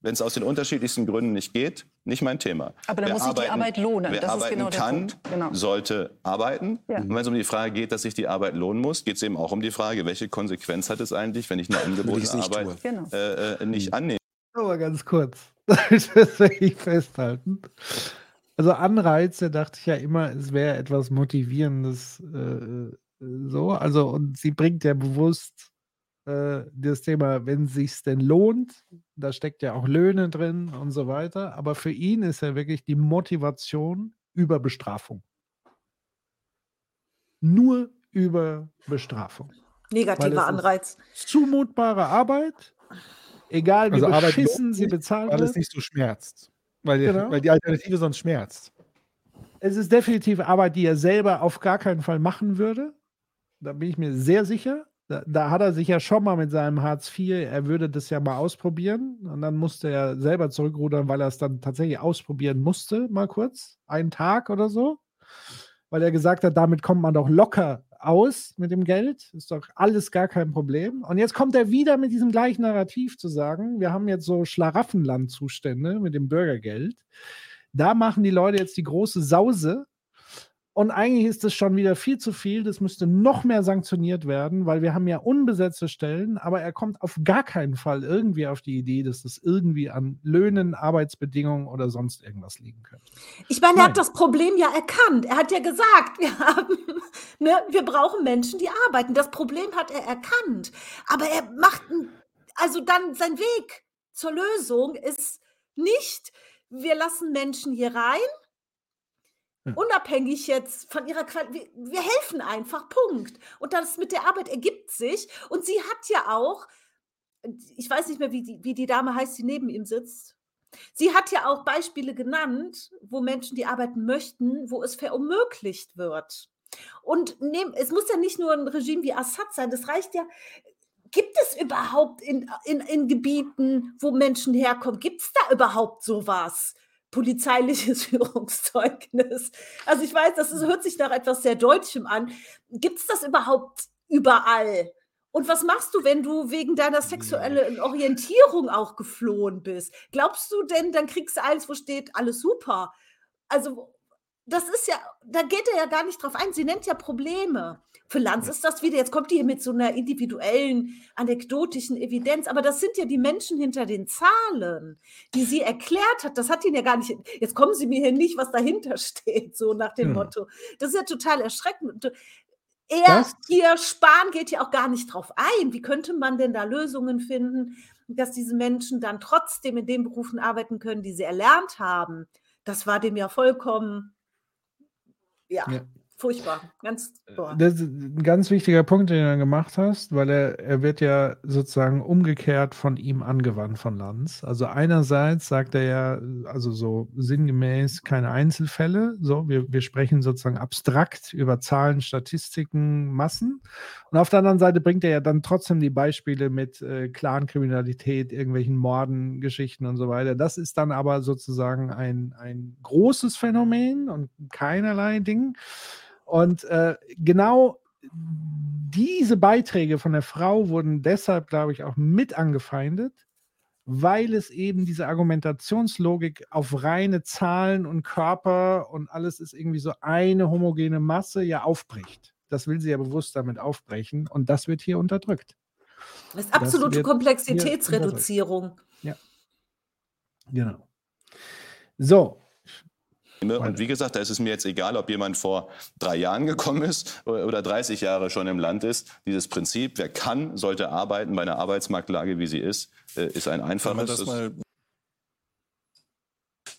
wenn es aus den unterschiedlichsten Gründen nicht geht, nicht mein Thema. Aber da wer muss sich die Arbeit lohnen. Wer das arbeiten ist genau der kann, Punkt. Genau. sollte arbeiten. Ja. Und wenn es um die Frage geht, dass sich die Arbeit lohnen muss, geht es eben auch um die Frage, welche Konsequenz hat es eigentlich, wenn ich eine angebotene nicht Arbeit Genau. äh, äh, nicht annehme. Aber ganz kurz, (laughs) das will ich festhalten. Also Anreize dachte ich ja immer, es wäre etwas Motivierendes äh, so. Also und sie bringt ja bewusst äh, das Thema, wenn sich's denn lohnt, da steckt ja auch Löhne drin und so weiter. Aber für ihn ist ja wirklich die Motivation über Bestrafung. Nur über Bestrafung. Negativer Anreiz. Zumutbare Arbeit, egal wie Also beschissen sie sich, bezahlt weil wird. es nicht so schmerzt. Weil, die- Genau. weil die Alternative sonst schmerzt. Es ist definitiv Arbeit, die er selber auf gar keinen Fall machen würde. Da bin ich mir sehr sicher. Da, da hat er sich ja schon mal mit seinem Hartz IV, er würde das ja mal ausprobieren. Und dann musste er selber zurückrudern, weil er es dann tatsächlich ausprobieren musste, mal kurz. Einen Tag oder so. Weil er gesagt hat, damit kommt man doch locker aus mit dem Geld. Ist doch alles gar kein Problem. Und jetzt kommt er wieder mit diesem gleichen Narrativ zu sagen, wir haben jetzt so Schlaraffenland-Zustände mit dem Bürgergeld. Da machen die Leute jetzt die große Sause. Und eigentlich ist das schon wieder viel zu viel. Das müsste noch mehr sanktioniert werden, weil wir haben ja unbesetzte Stellen. Aber er kommt auf gar keinen Fall irgendwie auf die Idee, dass das irgendwie an Löhnen, Arbeitsbedingungen oder sonst irgendwas liegen könnte. Ich meine, er Nein. hat das Problem ja erkannt. Er hat ja gesagt, wir haben, ne, wir brauchen Menschen, die arbeiten. Das Problem hat er erkannt. Aber er macht, also dann sein Weg zur Lösung ist nicht, wir lassen Menschen hier rein, unabhängig jetzt von ihrer Qualität. Wir, wir helfen einfach, Punkt. Und das mit der Arbeit ergibt sich. Und sie hat ja auch, ich weiß nicht mehr, wie die, wie die Dame heißt, die neben ihm sitzt. Sie hat ja auch Beispiele genannt, wo Menschen, die arbeiten möchten, wo es verunmöglicht wird. Und nehm, es muss ja nicht nur ein Regime wie Assad sein, das reicht ja. Gibt es überhaupt in, in, in Gebieten, wo Menschen herkommen, gibt es da überhaupt sowas? Polizeiliches (laughs) Führungszeugnis. Also ich weiß, das hört sich nach etwas sehr Deutschem an. Gibt es das überhaupt überall? Und was machst du, wenn du wegen deiner sexuellen Orientierung auch geflohen bist? Glaubst du denn, dann kriegst du alles, wo steht, alles super? Also, das ist ja, da geht er ja gar nicht drauf ein. Sie nennt ja Probleme. Für Lanz ist das wieder, jetzt kommt die hier mit so einer individuellen, anekdotischen Evidenz, aber das sind ja die Menschen hinter den Zahlen, die sie erklärt hat. Das hat ihn ja gar nicht, jetzt kommen Sie mir hier nicht, was dahinter (laughs) steht, so nach dem Hm. Motto. Das ist ja total erschreckend. Er Das- hier, Spahn geht ja auch gar nicht drauf ein. Wie könnte man denn da Lösungen finden, dass diese Menschen dann trotzdem in den Berufen arbeiten können, die sie erlernt haben? Das war dem ja vollkommen, ja, Ja. Furchtbar. Ganz, boah. Das ist ein ganz wichtiger Punkt, den du gemacht hast, weil er, er wird ja sozusagen umgekehrt von ihm angewandt von Lanz. Also einerseits sagt er ja, also so sinngemäß keine Einzelfälle, so wir, wir sprechen sozusagen abstrakt über Zahlen, Statistiken, Massen. Und auf der anderen Seite bringt er ja dann trotzdem die Beispiele mit äh, Clankriminalität, irgendwelchen Morden, Geschichten und so weiter. Das ist dann aber sozusagen ein, ein großes Phänomen und keinerlei Ding. Und äh, genau diese Beiträge von der Frau wurden deshalb, glaube ich, auch mit angefeindet, weil es eben diese Argumentationslogik auf reine Zahlen und Körper und alles ist irgendwie so eine homogene Masse ja aufbricht. Das will sie ja bewusst damit aufbrechen und das wird hier unterdrückt. Das ist Das absolute hier Komplexitätsreduzierung. Ja. Genau. So, Und wie gesagt, da ist es mir jetzt egal, ob jemand vor drei Jahren (laughs) gekommen ist oder 30 Jahre schon im Land ist. Dieses Prinzip, wer kann, sollte arbeiten bei einer Arbeitsmarktlage, wie sie ist, äh, ist ein einfaches.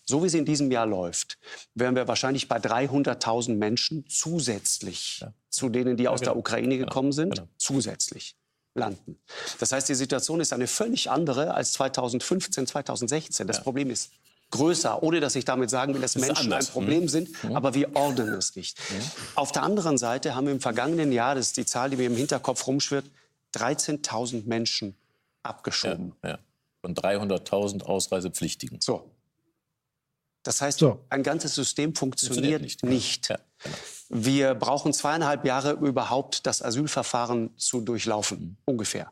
So wie es in diesem Jahr läuft, wären wir wahrscheinlich bei 300.000 Menschen zusätzlich zu denen, die aus genau. der Ukraine gekommen sind, zusätzlich landen. Das heißt, die Situation ist eine völlig andere als 2015, 2016. Das Problem ist größer, ohne dass ich damit sagen will, dass Das Menschen anders. ein Problem Mhm. sind, Mhm. aber wir ordnen es nicht. Auf der anderen Seite haben wir im vergangenen Jahr, das ist die Zahl, die mir im Hinterkopf rumschwirrt, 13.000 Menschen abgeschoben. Ja, ja. Von 300.000 Ausreisepflichtigen. So. Das heißt, So. ein ganzes System Funktioniert funktioniert nicht. Wir brauchen zweieinhalb Jahre überhaupt das Asylverfahren zu durchlaufen, ungefähr.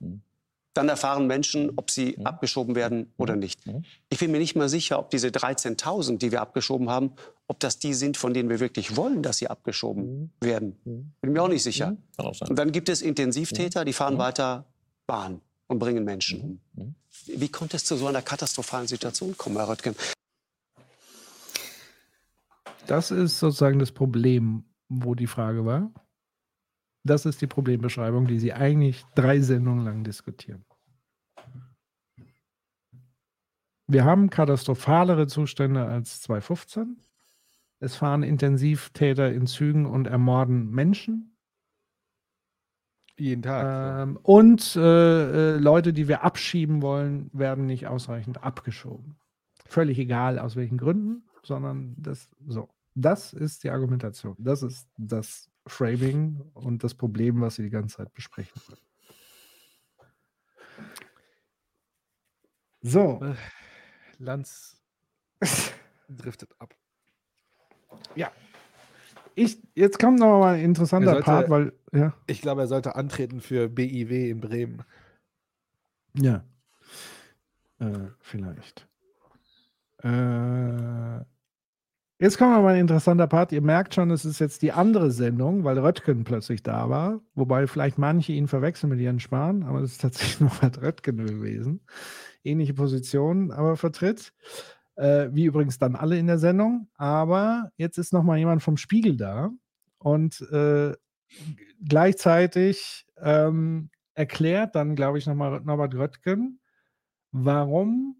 Dann erfahren Menschen, ob sie abgeschoben werden oder nicht. Ich bin mir nicht mal sicher, ob diese 13.000, die wir abgeschoben haben, ob das die sind, von denen wir wirklich wollen, dass sie abgeschoben werden. Bin mir auch nicht sicher. Kann auch sein. Und dann gibt es Intensivtäter, die fahren weiter Bahn und bringen Menschen um. Wie konnte es zu so einer katastrophalen Situation kommen, Herr Röttgen? Das ist sozusagen das Problem, wo die Frage war. Das ist die Problembeschreibung, die Sie eigentlich drei Sendungen lang diskutieren. Wir haben katastrophalere Zustände als 2015. Es fahren Intensivtäter in Zügen und ermorden Menschen. Jeden Tag. Ähm, und äh, äh, Leute, die wir abschieben wollen, werden nicht ausreichend abgeschoben. Völlig egal aus welchen Gründen, sondern das so. Das ist die Argumentation. Das ist das Framing und das Problem, was Sie die ganze Zeit besprechen. So. Äh, Lanz (laughs) driftet ab. Ja. Ich, jetzt kommt noch mal ein interessanter Er sollte- Part, weil, ja. Ich glaube, er sollte antreten für BIW in Bremen. Ja. Äh, vielleicht. Äh, jetzt kommt noch mal ein interessanter Part. Ihr merkt schon, es ist jetzt die andere Sendung, weil Röttgen plötzlich da war. Wobei vielleicht manche ihn verwechseln mit Jens Spahn, aber es ist tatsächlich (laughs) noch mal Röttgen gewesen. Ähnliche Position, aber vertritt. Äh, wie übrigens dann alle in der Sendung. Aber jetzt ist noch mal jemand vom Spiegel da. Und äh, gleichzeitig ähm, erklärt dann, glaube ich, nochmal Norbert Röttgen, warum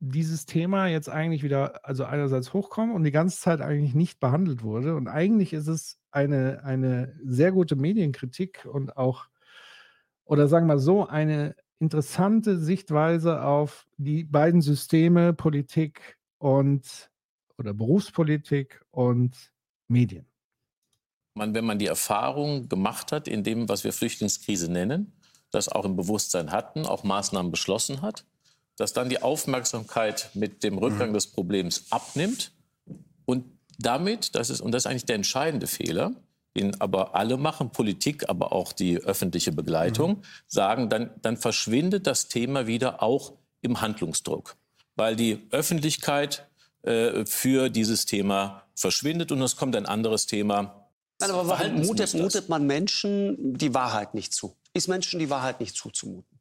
dieses Thema jetzt eigentlich wieder, also einerseits hochkommt und die ganze Zeit eigentlich nicht behandelt wurde. Und eigentlich ist es eine, eine sehr gute Medienkritik und auch, oder sagen wir mal so, eine interessante Sichtweise auf die beiden Systeme, Politik und oder Berufspolitik und Medien. man, wenn man die Erfahrung gemacht hat in dem, was wir Flüchtlingskrise nennen, das auch im Bewusstsein hatten, auch Maßnahmen beschlossen hat, dass dann die Aufmerksamkeit mit dem Rückgang des Problems abnimmt und damit, das ist, und das ist eigentlich der entscheidende Fehler, den aber alle machen, Politik, aber auch die öffentliche Begleitung, sagen, dann, dann verschwindet das Thema wieder auch im Handlungsdruck, weil die Öffentlichkeit äh, für dieses Thema verschwindet und es kommt ein anderes Thema. Nein, aber warum mutet, mutet man Menschen die Wahrheit nicht zu? Ist Menschen die Wahrheit nicht zuzumuten?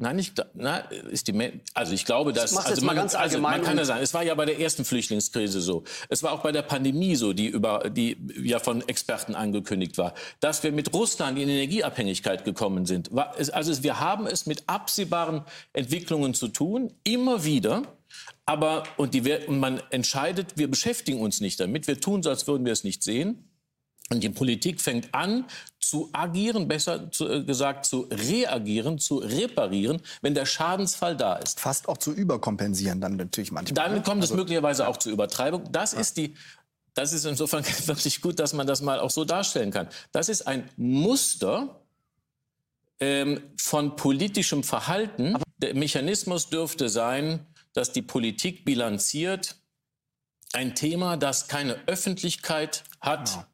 Nein, ich, na, ist die, also ich glaube, dass mach's also mal man, ganz also man kann ja sagen, es war ja bei der ersten Flüchtlingskrise so, es war auch bei der Pandemie so, die über die ja von Experten angekündigt war, dass wir mit Russland in Energieabhängigkeit gekommen sind. War, also wir haben es mit absehbaren Entwicklungen zu tun, immer wieder. Aber und, die, und man entscheidet, wir beschäftigen uns nicht damit, wir tun so, als würden wir es nicht sehen. Und die Politik fängt an zu agieren, besser zu, äh, gesagt zu reagieren, zu reparieren, wenn der Schadensfall da ist. Fast auch zu überkompensieren dann natürlich manchmal. Dann ne? kommt es Also- möglicherweise auch zur Übertreibung. Das ist die, das ist insofern (laughs) wirklich gut, dass man das mal auch so darstellen kann. Das ist ein Muster ähm, von politischem Verhalten. Der Mechanismus dürfte sein, dass die Politik bilanziert ein Thema, das keine Öffentlichkeit hat. äh,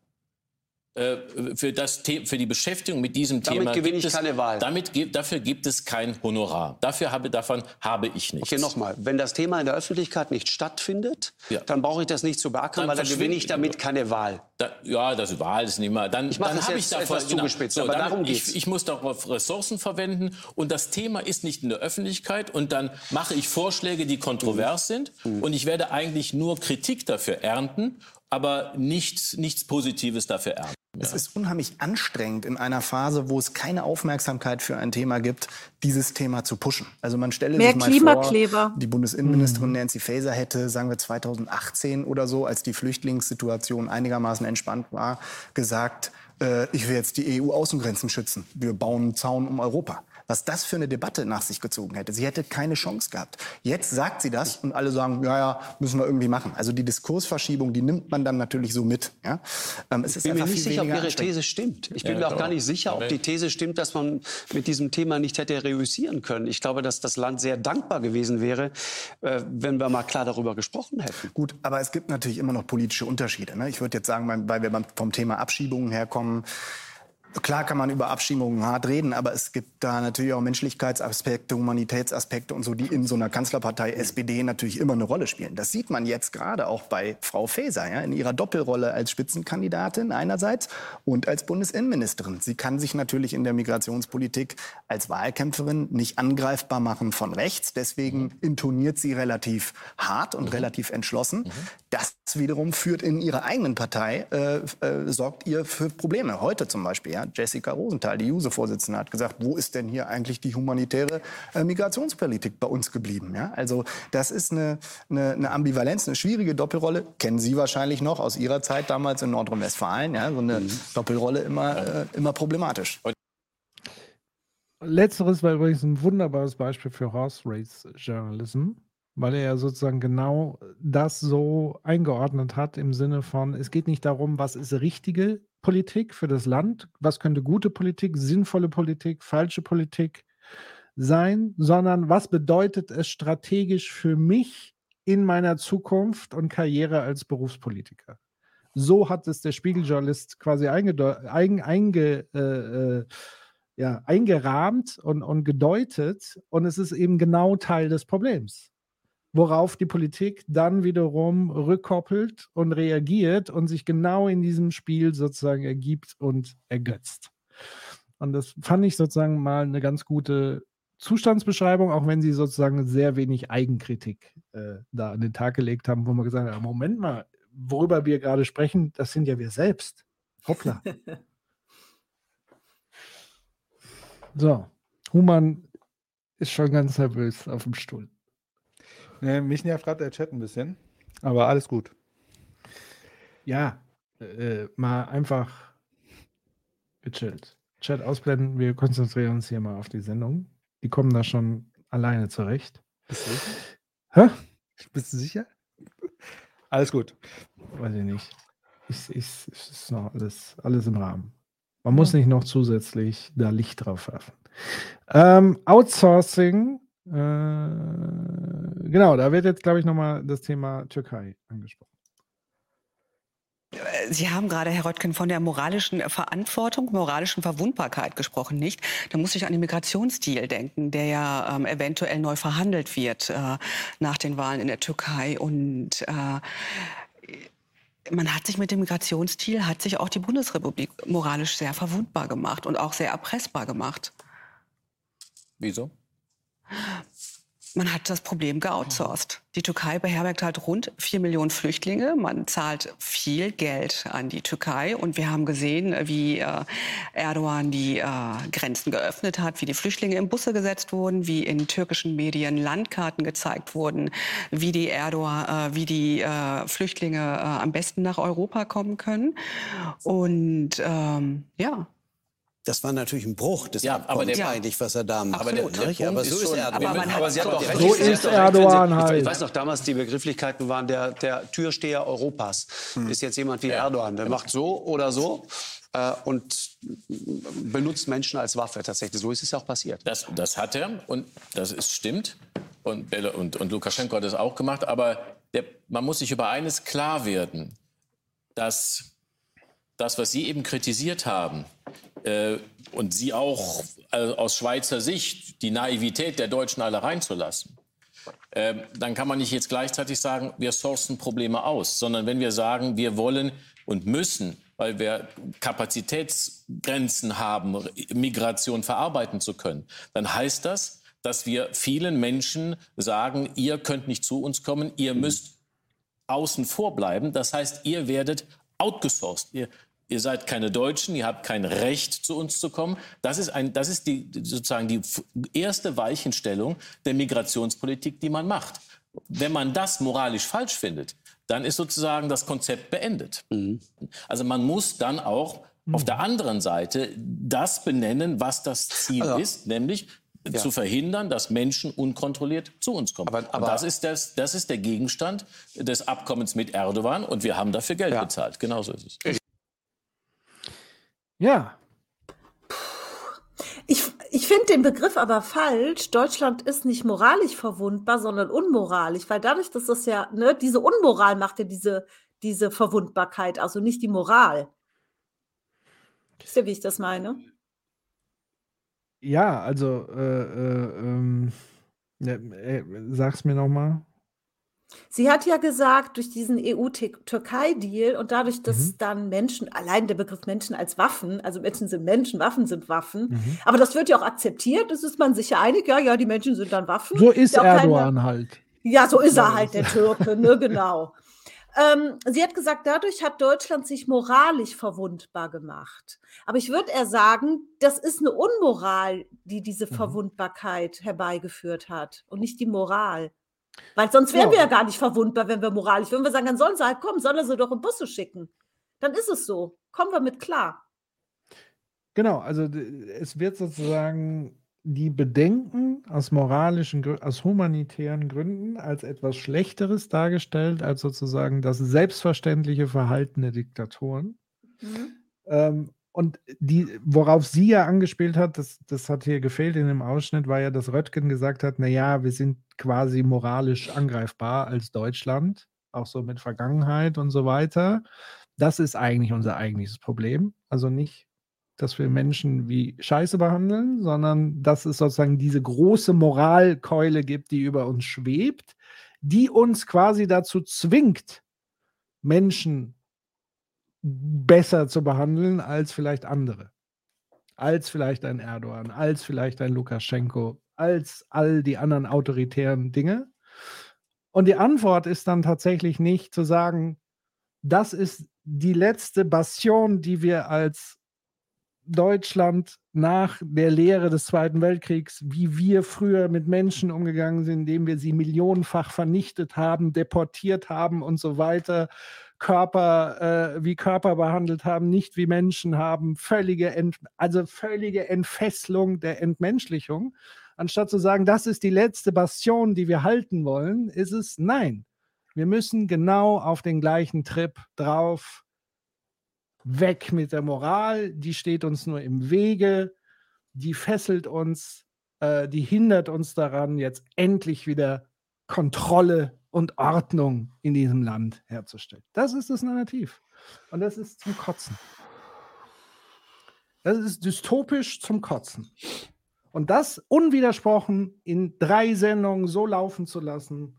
Für, das, für die Beschäftigung mit diesem Damit Thema gewinne gibt ich es, keine Wahl. Damit, dafür gibt es kein Honorar. Dafür habe, davon habe ich nichts. Okay, nochmal. Wenn das Thema in der Öffentlichkeit nicht stattfindet, dann brauche ich das nicht zu beackern, weil dann gewinne ich damit keine Wahl. Da, ja, das Wahl ist nicht mal. Dann, Ich dann habe ich davon, etwas zugespitzt, aber dann- darum geht's. ich, ich muss darauf Ressourcen verwenden und das Thema ist nicht in der Öffentlichkeit und dann mache ich Vorschläge, die kontrovers sind Mhm. und ich werde eigentlich nur Kritik dafür ernten, aber nichts, nichts Positives dafür ernten. Es ist unheimlich anstrengend in einer Phase, wo es keine Aufmerksamkeit für ein Thema gibt, dieses Thema zu pushen. Also man stelle Mehr sich mal Klimakleber. vor, die Bundesinnenministerin Nancy Faeser hätte, sagen wir 2018 oder so, als die Flüchtlingssituation einigermaßen entspannt war, gesagt, äh, ich will jetzt die EU-Außengrenzen schützen. Wir bauen einen Zaun um Europa. Was das für eine Debatte nach sich gezogen hätte. Sie hätte keine Chance gehabt. Jetzt sagt sie das und alle sagen, ja, ja, müssen wir irgendwie machen. Also die Diskursverschiebung, die nimmt man dann natürlich so mit. Ja? Ähm, es ich ist bin mir nicht sicher, ob Ihre. These stimmt. Ich bin Ja, mir auch gar nicht sicher, ob die These stimmt, dass man mit diesem Thema nicht hätte reüssieren können. Ich glaube, dass das Land sehr dankbar gewesen wäre, äh, wenn wir mal klar darüber gesprochen hätten. Gut, aber es gibt natürlich immer noch politische Unterschiede. Ne? Ich würde jetzt sagen, weil wir vom Thema Abschiebungen herkommen, Klar kann man über Abschiebungen hart reden, aber es gibt da natürlich auch Menschlichkeitsaspekte, Humanitätsaspekte und so, die in so einer Kanzlerpartei SPD natürlich immer eine Rolle spielen. Das sieht man jetzt gerade auch bei Frau Faeser, ja, in ihrer Doppelrolle als Spitzenkandidatin einerseits und als Bundesinnenministerin. Sie kann sich natürlich in der Migrationspolitik als Wahlkämpferin nicht angreifbar machen von rechts. Deswegen intoniert sie relativ hart und relativ entschlossen. Das wiederum führt in ihrer eigenen Partei, äh, äh, sorgt ihr für Probleme. Heute zum Beispiel, ja, Jessica Rosenthal, die JUSE-Vorsitzende, hat gesagt, wo ist denn hier eigentlich die humanitäre äh, Migrationspolitik bei uns geblieben? Ja? Also das ist eine, eine, eine Ambivalenz, eine schwierige Doppelrolle. Kennen Sie wahrscheinlich noch aus Ihrer Zeit damals in Nordrhein-Westfalen. Ja? So eine Doppelrolle immer, äh, immer problematisch. Letzteres war übrigens ein wunderbares Beispiel für Horse Race Journalism, weil er ja sozusagen genau das so eingeordnet hat im Sinne von, es geht nicht darum, was ist richtige Politik für das Land, was könnte gute Politik, sinnvolle Politik, falsche Politik sein, sondern was bedeutet es strategisch für mich in meiner Zukunft und Karriere als Berufspolitiker. So hat es der Spiegeljournalist quasi eigen, einge, äh, äh, ja, eingerahmt und, und gedeutet. Und es ist eben genau Teil des Problems. Worauf die Politik dann wiederum rückkoppelt und reagiert und sich genau in diesem Spiel sozusagen ergibt und ergötzt. Und das fand ich sozusagen mal eine ganz gute Zustandsbeschreibung, auch wenn sie sozusagen sehr wenig Eigenkritik äh, da an den Tag gelegt haben, wo man gesagt hat, Moment mal, worüber wir gerade sprechen, das sind ja wir selbst. Hoppla. (laughs) So, Human ist schon ganz nervös auf dem Stuhl. Ne, mich nervt gerade der Chat ein bisschen, aber alles gut. Ja, äh, mal einfach gechillt. Chat ausblenden, wir konzentrieren uns hier mal auf die Sendung. Die kommen da schon alleine zurecht. Bist du, Hä? bist du sicher? Alles gut. Weiß ich nicht. Ich, ich, es ist noch alles, alles im Rahmen. Man muss nicht noch zusätzlich da Licht drauf werfen. Ähm, Outsourcing, äh, genau, da wird jetzt, glaube ich, nochmal das Thema Türkei angesprochen. Sie haben gerade, Herr Röttgen, von der moralischen Verantwortung, moralischen Verwundbarkeit gesprochen, nicht? Da muss ich an den Migrationsdeal denken, der ja ähm, eventuell neu verhandelt wird äh, nach den Wahlen in der Türkei. Und äh, man hat sich mit dem Migrationsdeal, hat sich auch die Bundesrepublik moralisch sehr verwundbar gemacht und auch sehr erpressbar gemacht. Wieso? Man hat das Problem geoutsourced. Die Türkei beherbergt halt rund vier Millionen Flüchtlinge. Man zahlt viel Geld an die Türkei. Und wir haben gesehen, wie äh, Erdogan die äh, Grenzen geöffnet hat, wie die Flüchtlinge in Busse gesetzt wurden, wie in türkischen Medien Landkarten gezeigt wurden, wie die Erdogan, äh, wie die Flüchtlinge am besten nach Europa kommen können. Und ähm, ja, Das war natürlich ein Bruch des Ja, aber Abkommens der- eigentlich, was er da macht. Aber der- der nicht? Punkt aber so ist schon- er. aber man hat- Aber Sie haben doch recht. So ist recht, Erdogan ich, halt. ich weiß noch, damals die Begrifflichkeiten waren der, der Türsteher Europas. Ist jetzt jemand wie Erdogan. Der macht so oder so äh, und benutzt Menschen als Waffe tatsächlich. So ist es ja auch passiert. Das, das hat er und das ist, stimmt. Und, und, und Lukaschenko hat das auch gemacht. Aber der, man muss sich über eines klar werden, dass das, was Sie eben kritisiert haben, äh, und Sie auch äh, aus Schweizer Sicht, die Naivität der Deutschen alle reinzulassen, äh, dann kann man nicht jetzt gleichzeitig sagen, wir sourcen Probleme aus, sondern wenn wir sagen, wir wollen und müssen, weil wir Kapazitätsgrenzen haben, Migration verarbeiten zu können, dann heißt das, dass wir vielen Menschen sagen, ihr könnt nicht zu uns kommen, ihr müsst außen vor bleiben. Das heißt, ihr werdet outgesourced. Ihr, ihr seid keine Deutschen, ihr habt kein Recht, zu uns zu kommen. Das ist, ein, das ist die, sozusagen die erste Weichenstellung der Migrationspolitik, die man macht. Wenn man das moralisch falsch findet, dann ist sozusagen das Konzept beendet. Also man muss dann auch Auf der anderen Seite das benennen, was das Ziel Also, ist, nämlich ja. zu verhindern, dass Menschen unkontrolliert zu uns kommen. aber- und das ist, das, das ist der Gegenstand des Abkommens mit Erdogan und wir haben dafür Geld bezahlt. Genauso ist es. Ja, Ich, ich finde den Begriff aber falsch. Deutschland ist nicht moralisch verwundbar, sondern unmoralisch, weil dadurch, dass das ja, ne, diese Unmoral macht ja diese, diese Verwundbarkeit, also nicht die Moral. Wisst ihr, wie ich das meine? ja, also, äh, äh, ähm, äh, sag's mir nochmal. Sie hat ja gesagt, durch diesen EU-Türkei-Deal und dadurch, dass Mhm. dann Menschen, allein der Begriff Menschen als Waffen, also Menschen sind Menschen, Waffen sind Waffen, Mhm. aber das wird ja auch akzeptiert, es ist man sich ja einig, ja, ja, die Menschen sind dann Waffen. So ist ja auch keine- Erdogan halt. Ja, so ist er halt, der das- Türke, ne, (laughs) genau. Ähm, sie hat gesagt, dadurch hat Deutschland sich moralisch verwundbar gemacht. Aber ich würde eher sagen, das ist eine Unmoral, die diese Mhm. Verwundbarkeit herbeigeführt hat und nicht die Moral. Weil sonst wären Ja. wir ja gar nicht verwundbar, wenn wir moralisch, wenn wir sagen, dann sollen sie halt kommen, sollen sie doch in Busse schicken. Dann ist es so. Kommen wir mit klar. Genau, also es wird sozusagen die Bedenken aus moralischen, aus humanitären Gründen als etwas Schlechteres dargestellt, als sozusagen das selbstverständliche Verhalten der Diktatoren. Ähm, und die, worauf sie ja angespielt hat, das, das hat hier gefehlt in dem Ausschnitt, war ja, dass Röttgen gesagt hat, naja, wir sind quasi moralisch angreifbar als Deutschland, auch so mit Vergangenheit und so weiter. Das ist eigentlich unser eigentliches Problem. Also nicht, dass wir Menschen wie Scheiße behandeln, sondern dass es sozusagen diese große Moralkeule gibt, die über uns schwebt, die uns quasi dazu zwingt, Menschen besser zu behandeln als vielleicht andere. Als vielleicht ein Erdogan, als vielleicht ein Lukaschenko, als all die anderen autoritären Dinge. Und die Antwort ist dann tatsächlich nicht zu sagen, das ist die letzte Bastion, die wir als Deutschland nach der Lehre des Zweiten Weltkriegs, wie wir früher mit Menschen umgegangen sind, indem wir sie millionenfach vernichtet haben, deportiert haben und so weiter, Körper äh, wie Körper behandelt haben, nicht wie Menschen haben, völlige Ent also völlige Entfesselung der Entmenschlichung. Anstatt zu sagen, das ist die letzte Bastion, die wir halten wollen, ist es nein. Wir müssen genau auf den gleichen Trip drauf. Weg mit der Moral, die steht uns nur im Wege, die fesselt uns, äh, die hindert uns daran, jetzt endlich wieder Kontrolle und Ordnung in diesem Land herzustellen. Das ist das Narrativ. Und das ist zum Kotzen. Das ist dystopisch zum Kotzen. Und das unwidersprochen in drei Sendungen so laufen zu lassen,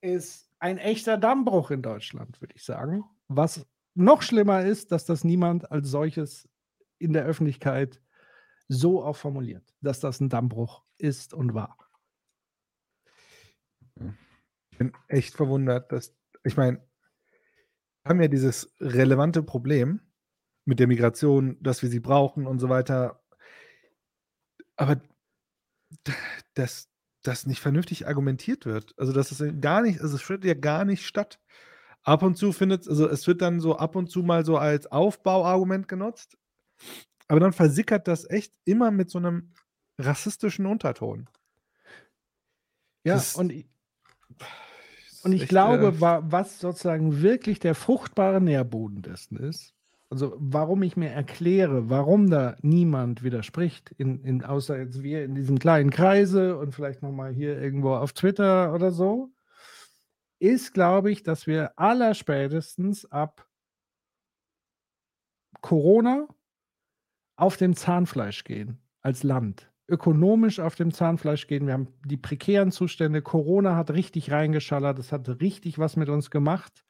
ist ein echter Dammbruch in Deutschland, würde ich sagen. Was noch schlimmer ist, dass das niemand als solches in der Öffentlichkeit so auch formuliert, dass das ein Dammbruch ist und war. Ich bin echt verwundert, dass, ich meine, wir haben ja dieses relevante Problem mit der Migration, dass wir sie brauchen und so weiter. Aber dass das nicht vernünftig argumentiert wird. Also, dass es gar nicht, also es findet ja gar nicht statt. Ab und zu findet, also es wird dann so ab und zu mal so als Aufbauargument genutzt, aber dann versickert das echt immer mit so einem rassistischen Unterton. Ja, Das- und ich, und ich echt, glaube, äh, wa was sozusagen wirklich der fruchtbare Nährboden dessen ist, also warum ich mir erkläre, warum da niemand widerspricht, in, in, außer jetzt wir in diesem kleinen Kreise und vielleicht nochmal hier irgendwo auf Twitter oder so, ist, glaube ich, dass wir allerspätestens ab Corona auf dem Zahnfleisch gehen als Land. Ökonomisch auf dem Zahnfleisch gehen. Wir haben die prekären Zustände. Corona hat richtig reingeschallert. Es hat richtig was mit uns gemacht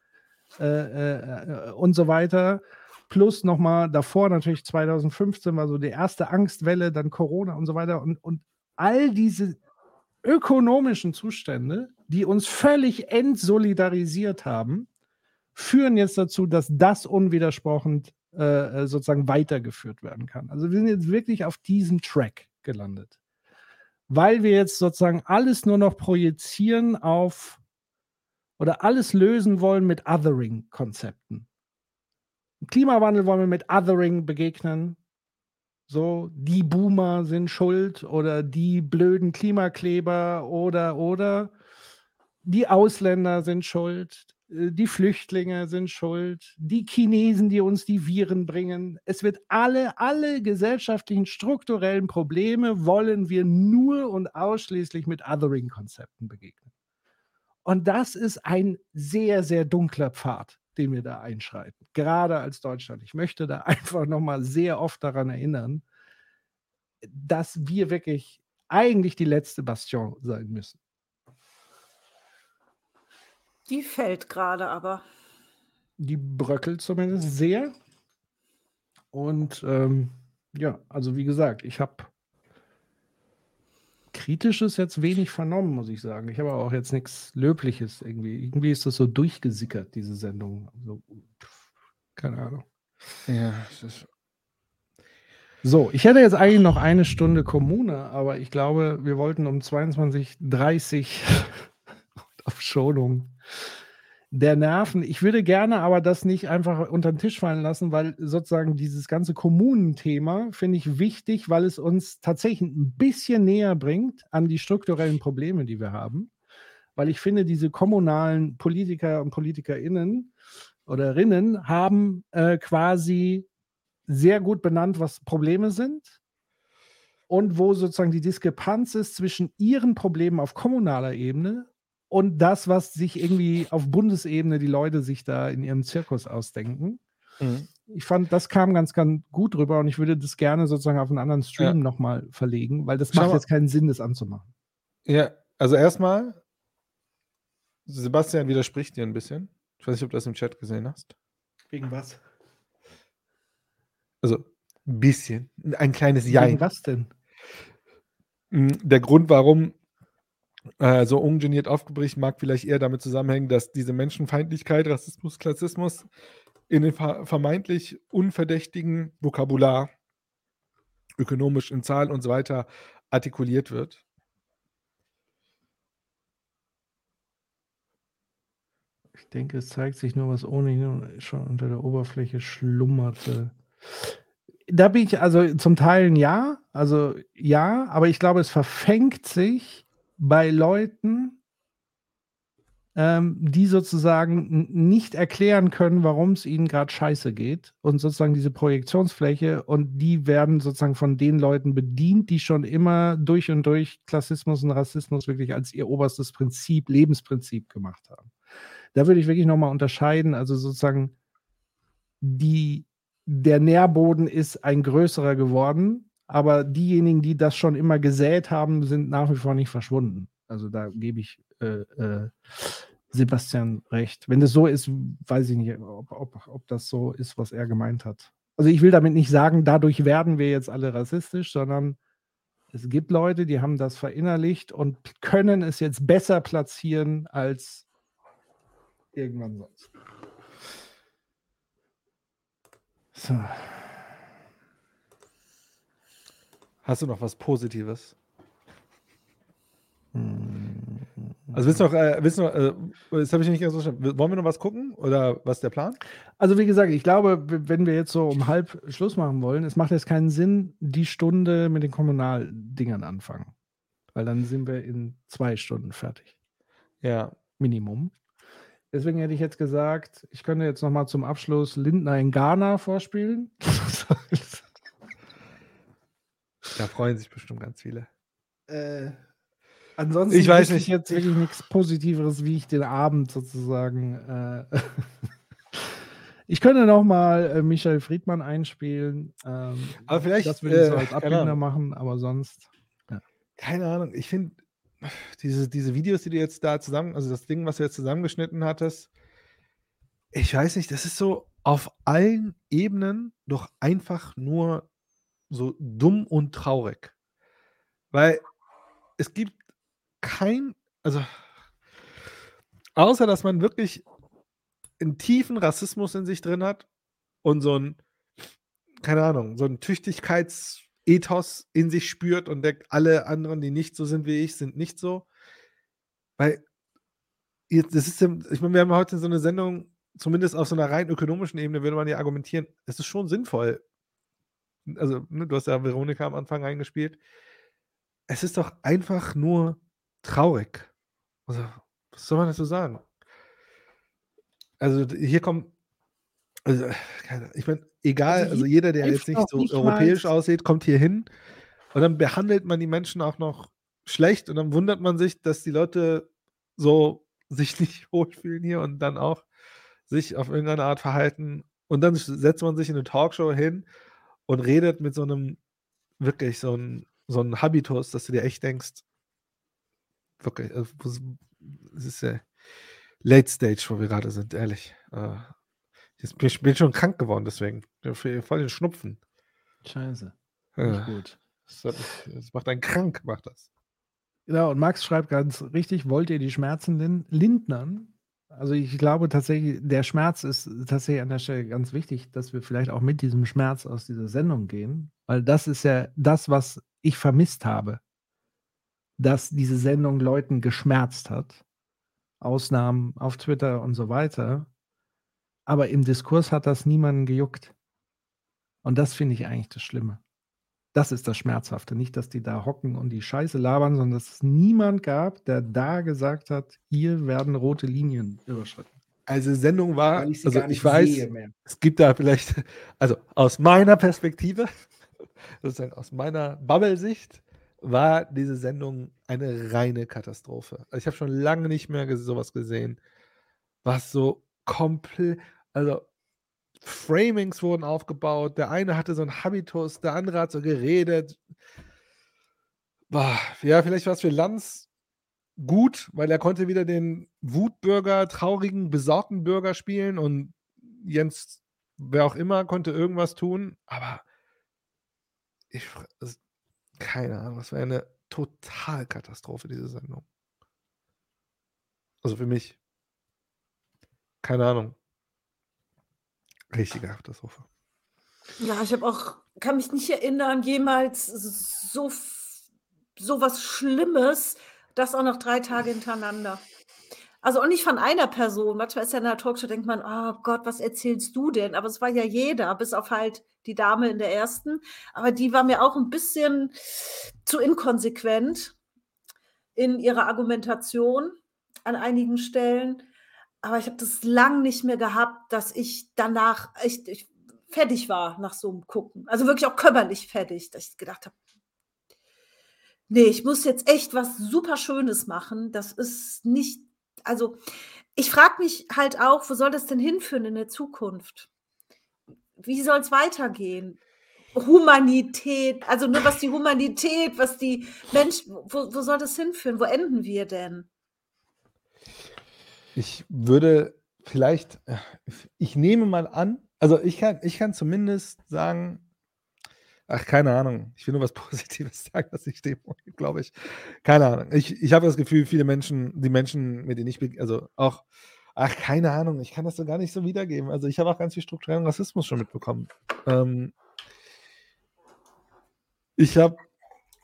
äh, äh, und so weiter. Plus nochmal davor natürlich 2015 war so die erste Angstwelle, dann Corona und so weiter. Und, und all diese ökonomischen Zustände, die uns völlig entsolidarisiert haben, führen jetzt dazu, dass das unwidersprochen äh, sozusagen weitergeführt werden kann. Also wir sind jetzt wirklich auf diesem Track gelandet. Weil wir jetzt sozusagen alles nur noch projizieren auf oder alles lösen wollen mit Othering-Konzepten. Klimawandel wollen wir mit Othering begegnen. So, die Boomer sind schuld oder die blöden Klimakleber oder, oder. Die Ausländer sind schuld, die Flüchtlinge sind schuld, die Chinesen, die uns die Viren bringen. Es wird alle, alle gesellschaftlichen strukturellen Probleme wollen wir nur und ausschließlich mit Othering-Konzepten begegnen. Und das ist ein sehr, sehr dunkler Pfad, den wir da einschreiten, gerade als Deutschland. Ich möchte da (laughs) einfach nochmal sehr oft daran erinnern, dass wir wirklich eigentlich die letzte Bastion sein müssen. Die fällt gerade aber. Die bröckelt zumindest sehr. Und ähm, ja, also wie gesagt, ich habe Kritisches jetzt wenig vernommen, muss ich sagen. Ich habe auch jetzt nichts Löbliches irgendwie. Irgendwie ist das so durchgesickert, diese Sendung. Also, keine Ahnung. Ja, es ist so, ich hätte jetzt eigentlich noch eine Stunde Kommune, aber ich glaube, wir wollten um 22.30 Uhr auf Schonung der Nerven. Ich würde gerne aber das nicht einfach unter den Tisch fallen lassen, weil sozusagen dieses ganze Kommunenthema finde ich wichtig, weil es uns tatsächlich ein bisschen näher bringt an die strukturellen Probleme, die wir haben. Weil ich finde, diese kommunalen Politiker und PolitikerInnen oder Rinnen haben äh, quasi sehr gut benannt, was Probleme sind und wo sozusagen die Diskrepanz ist zwischen ihren Problemen auf kommunaler Ebene und das, was sich irgendwie auf Bundesebene die Leute sich da in ihrem Zirkus ausdenken. Mhm. Ich fand, das kam ganz, ganz gut drüber und ich würde das gerne sozusagen auf einen anderen Stream ja. nochmal verlegen, weil das Schau macht mal. jetzt keinen Sinn, das anzumachen. Ja, also erstmal, Sebastian widerspricht dir ein bisschen. Ich weiß nicht, ob du das im Chat gesehen hast. Wegen was? Also ein bisschen. Ein kleines Jein. Was denn? Hm, der Grund, warum äh, so ungeniert aufgebricht, mag vielleicht eher damit zusammenhängen, dass diese Menschenfeindlichkeit, Rassismus, Klassismus in den vermeintlich unverdächtigen Vokabular, ökonomisch in Zahlen und so weiter, artikuliert wird. Ich denke, es zeigt sich nur, was ohnehin schon unter der Oberfläche schlummerte. Da bin ich also zum Teil ja, also ja, aber ich glaube, es verfängt sich bei Leuten, ähm, die sozusagen nicht erklären können, warum es ihnen gerade scheiße geht und sozusagen diese Projektionsfläche und die werden sozusagen von den Leuten bedient, die schon immer durch und durch Klassismus und Rassismus wirklich als ihr oberstes Prinzip, Lebensprinzip gemacht haben. Da würde ich wirklich nochmal unterscheiden, also sozusagen die der Nährboden ist ein größerer geworden, aber diejenigen, die das schon immer gesät haben, sind nach wie vor nicht verschwunden. Also da gebe ich äh, äh, Sebastian recht. Wenn das so ist, weiß ich nicht, ob, ob, ob das so ist, was er gemeint hat. Also ich will damit nicht sagen, dadurch werden wir jetzt alle rassistisch, sondern es gibt Leute, die haben das verinnerlicht und können es jetzt besser platzieren als irgendwann sonst. So. Hast du noch was Positives? Also willst du noch, äh, willst du noch äh, das habe ich nicht ganz verstanden. Wollen wir noch was gucken oder was ist der Plan? Also wie gesagt, ich glaube, wenn wir jetzt so um halb Schluss machen wollen, es macht jetzt keinen Sinn, die Stunde mit den Kommunaldingern anfangen. Weil dann sind wir in zwei Stunden fertig. Ja. Minimum. Deswegen hätte ich jetzt gesagt, ich könnte jetzt nochmal zum Abschluss Lindner in Ghana vorspielen. (laughs) da freuen sich bestimmt ganz viele. Äh, ansonsten ich weiß nicht. jetzt wirklich nichts Positiveres, wie ich den Abend sozusagen. Äh, (laughs) ich könnte nochmal äh, Michael Friedmann einspielen. Ähm, aber vielleicht. Das würde ich so als Abbinder machen, aber sonst. Ja. Keine Ahnung. Ich finde, diese, diese Videos, die du jetzt da zusammen, also das Ding, was du jetzt zusammengeschnitten hattest, ich weiß nicht, das ist so auf allen Ebenen doch einfach nur so dumm und traurig. Weil es gibt kein, also außer dass man wirklich einen tiefen Rassismus in sich drin hat und so ein, keine Ahnung, so ein Tüchtigkeits- Ethos in sich spürt und denkt, alle anderen, die nicht so sind wie ich, sind nicht so. Weil, das ist, ich meine, wir haben heute so eine Sendung zumindest auf so einer rein ökonomischen Ebene würde man ja argumentieren, es ist schon sinnvoll. Also, ne, du hast ja Veronika am Anfang eingespielt. Es ist doch einfach nur traurig. Also, was soll man dazu sagen? Also, hier kommt also, ich meine, egal, Also, also jeder, der jetzt nicht so nicht europäisch mal aussieht, kommt hier hin und dann behandelt man die Menschen auch noch schlecht und dann wundert man sich, dass die Leute so sich (laughs) nicht wohlfühlen hier und dann auch sich auf irgendeine Art verhalten. Und dann setzt man sich in eine Talkshow hin und redet mit so einem wirklich so 'n so 'n Habitus, dass du dir echt denkst wirklich, was es ist ja Late Stage, wo wir gerade sind, ehrlich. Äh, jetzt bin ich bin schon krank geworden deswegen. Voll den Schnupfen. Scheiße. Ja. Nicht gut. Das macht einen krank, macht das. Genau, und Max schreibt ganz richtig: „Wollt ihr die Schmerzen lin lindern?“ Also, ich glaube tatsächlich, der Schmerz ist tatsächlich an der Stelle ganz wichtig, dass wir vielleicht auch mit diesem Schmerz aus dieser Sendung gehen, weil das ist ja das, was ich vermisst habe. Dass diese Sendung Leuten geschmerzt hat. Ausnahmen auf Twitter und so weiter. Aber im Diskurs hat das niemanden gejuckt. Und das finde ich eigentlich das Schlimme. Das ist das Schmerzhafte. Nicht, dass die da hocken und die Scheiße labern, sondern dass es niemand gab, der da gesagt hat: „Hier werden rote Linien überschritten.“ Also, Sendung war Weil ich sie also, gar nicht ich weiß, sehe mehr. es gibt da vielleicht also, aus meiner Perspektive, (laughs) sozusagen aus meiner Bubble-Sicht, war diese Sendung eine reine Katastrophe. Also, ich habe schon lange nicht mehr ges so was gesehen, was so komple also, Framings wurden aufgebaut. Der eine hatte so 'n Habitus, der andere hat so geredet. Boah, ja, vielleicht war's für Lanz gut, weil er konnte wieder den Wutbürger, traurigen, besorgten Bürger spielen und Jens, wer auch immer, konnte irgendwas tun, aber ich es keine Ahnung, das war ja 'ne Totalkatastrophe, diese Sendung. Also, für mich. Keine Ahnung. Richtige Katastrophe. Ja, ich habe auch kann mich nicht erinnern, jemals so so was Schlimmes, das auch noch 3 Tage hintereinander. Also, auch nicht von einer Person. Manchmal ist ja in 'ner Talkshow denkt man: „Oh Gott, was erzählst du denn?“ Aber es war ja jeder, bis auf halt die Dame in der ersten. Aber die war mir auch 'n bisschen zu inkonsequent in ihrer Argumentation an einigen Stellen. Aber ich habe das lang nicht mehr gehabt, dass ich danach echt ich fertig war nach so 'm Gucken. Also, wirklich auch körperlich fertig, dass ich gedacht habe „Ne, ich muss jetzt echt was super Schönes machen.“ Das ist nicht also, ich frage mich halt auch, wo soll das denn hinführen in der Zukunft? Wie soll's weitergehen? Humanität, also, ne, was die Humanität, was die Mensch wo wo soll das hinführen? Wo enden wir denn? Ich würde vielleicht äh, ich nehme mal an also, ich kann ich kann zumindest sagen ach, keine Ahnung. Ich will nur was (laughs) Positives sagen, dass ich dem (laughs) glaube ich. Keine Ahnung. Ich ich habe das Gefühl, viele Menschen die Menschen, mit denen ich also, auch ach, keine Ahnung, ich kann das so gar nicht so wiedergeben. Also, ich habe auch ganz viel strukturellen Rassismus schon mitbekommen. Ähm ich habe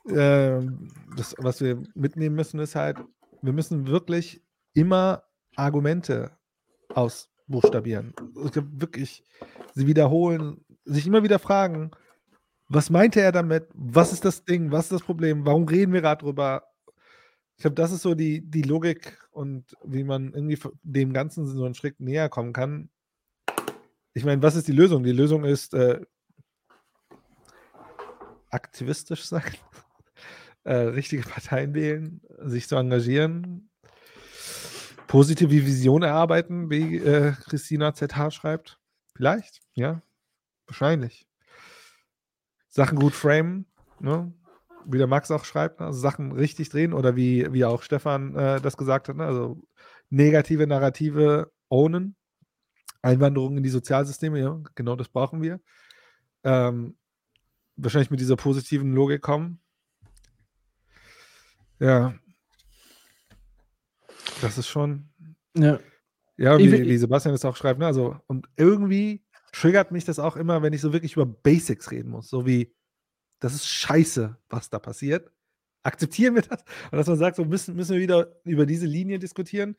das, was wir mitnehmen müssen, ist halt, wir müssen wirklich immer Argumente ausbuchstabieren. Ich glaube wirklich, sie wiederholen, sich immer wieder fragen: „Was meinte er damit? Was ist das Ding? Was ist das Problem? Warum reden wir grad drüber?“ Ich glaube, das ist so die die Logik und wie man irgendwie dem Ganzen so 'n Schritt näher kommen kann. Ich meine, was ist die Lösung? Die Lösung ist, äh aktivistisch sein, (laughs) äh, richtige Parteien wählen, sich zu engagieren, positive Vision erarbeiten, wie, äh, Christina ZH schreibt. Vielleicht, ja, wahrscheinlich. Sachen gut framen, ne? Wie der Max auch schreibt, ne? Also, Sachen richtig drehen oder wie wie auch Stefan, äh, das gesagt hat, ne? Also, negative Narrative ownen. Einwanderung in die Sozialsysteme, ja, genau das brauchen wir. Ähm, wahrscheinlich mit dieser positiven Logik kommen. Ja. Das ist schon Ja. ja, wie will wie Sebastian es auch schreibt, ne? Also und irgendwie triggert mich das auch immer, wenn ich so wirklich über Basics reden muss, so wie: „Das ist scheiße, was da passiert. Akzeptieren wir das?“ Und dass man sagt, so müssen müssen wir wieder über diese Linie diskutieren.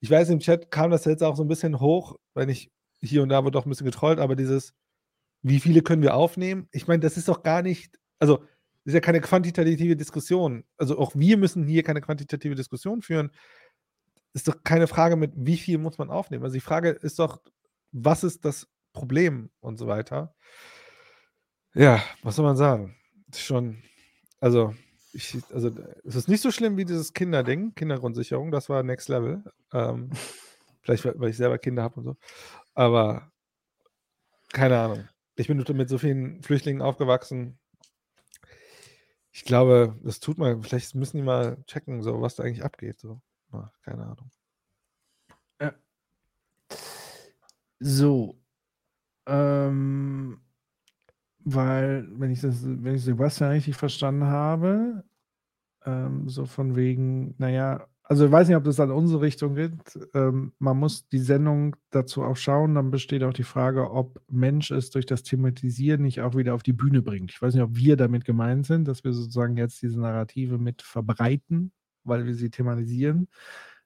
ich weiß, im Chat kam das jetzt auch so ein bisschen hoch, wenn ich hier und da wird auch ein bisschen getrollt, aber dieses, wie viele können wir aufnehmen? Ich meine, das ist doch gar nicht, also das ist ja keine quantitative Diskussion. Also auch wir müssen hier keine quantitative Diskussion führen. Ist doch keine Frage mit, wie viel muss man aufnehmen. Also die Frage ist doch, was ist das Problem und so weiter. Ja, was soll man sagen? Schon, also, ich, also es ist nicht so schlimm wie dieses Kinderding, Kindergrundsicherung, das war Next Level. Ähm, (laughs) vielleicht, weil ich selber Kinder habe und so. Aber keine Ahnung. Ich bin mit so vielen Flüchtlingen aufgewachsen. Ich glaube, das tut man, vielleicht müssen die mal checken, so, was da eigentlich abgeht. So. Ach, keine Ahnung. Ja. So. Ähm, weil, wenn ich das, wenn ich Sebastian richtig verstanden habe, ähm, so von wegen, naja, also ich weiß nicht, ob das an unsere Richtung geht. Ähm, man muss die Sendung dazu auch schauen. Dann besteht auch die Frage, ob Mensch es durch das Thematisieren nicht auch wieder auf die Bühne bringt. Ich weiß nicht, ob wir damit gemeint sind, dass wir sozusagen jetzt diese Narrative mit verbreiten, weil wir sie thematisieren.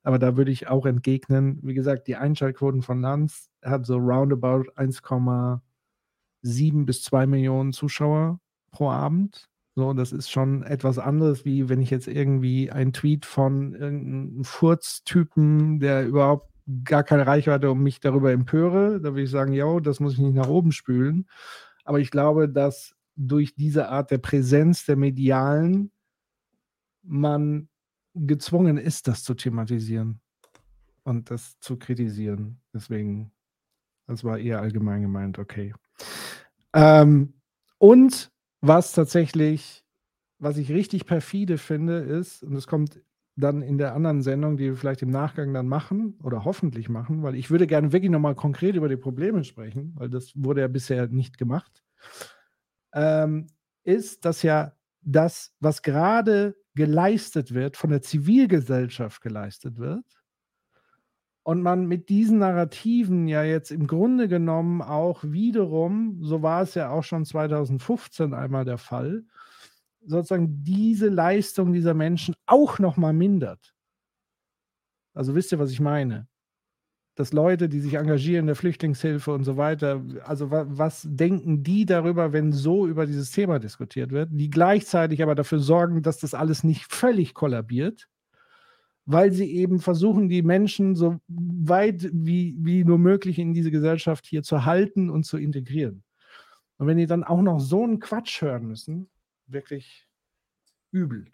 Aber da würde ich auch entgegnen, wie gesagt, die Einschaltquoten von Lanz hat so roundabout 1,7 bis 2 Millionen Zuschauer pro Abend. So, das ist schon etwas anderes, wie wenn ich jetzt irgendwie einen Tweet von irgendeinem Furztypen, der überhaupt gar keine Reichweite um mich darüber empöre. Da würde ich sagen, ja, das muss ich nicht nach oben spülen. Aber ich glaube, dass durch diese Art der Präsenz der Medialen man gezwungen ist, das zu thematisieren und das zu kritisieren. Deswegen, das war eher allgemein gemeint, okay. Ähm, und was tatsächlich, was ich richtig perfide finde, ist, und das kommt dann in der anderen Sendung, die wir vielleicht im Nachgang dann machen oder hoffentlich machen, weil ich würde gerne wirklich nochmal konkret über die Probleme sprechen, weil das wurde ja bisher nicht gemacht, ähm, ist, dass ja das, was gerade geleistet wird, von der Zivilgesellschaft geleistet wird, und man mit diesen Narrativen ja jetzt im Grunde genommen auch wiederum, so war es ja auch schon 2015 einmal der Fall, sozusagen diese Leistung dieser Menschen auch nochmal mindert. Also wisst ihr, was ich meine? Dass Leute, die sich engagieren in der Flüchtlingshilfe und so weiter, also wa was denken die darüber, wenn so über dieses Thema diskutiert wird, die gleichzeitig aber dafür sorgen, dass das alles nicht völlig kollabiert weil sie eben versuchen, die Menschen so weit wie, wie nur möglich in diese Gesellschaft hier zu halten und zu integrieren. Und wenn die dann auch noch so einen Quatsch hören müssen, wirklich übel.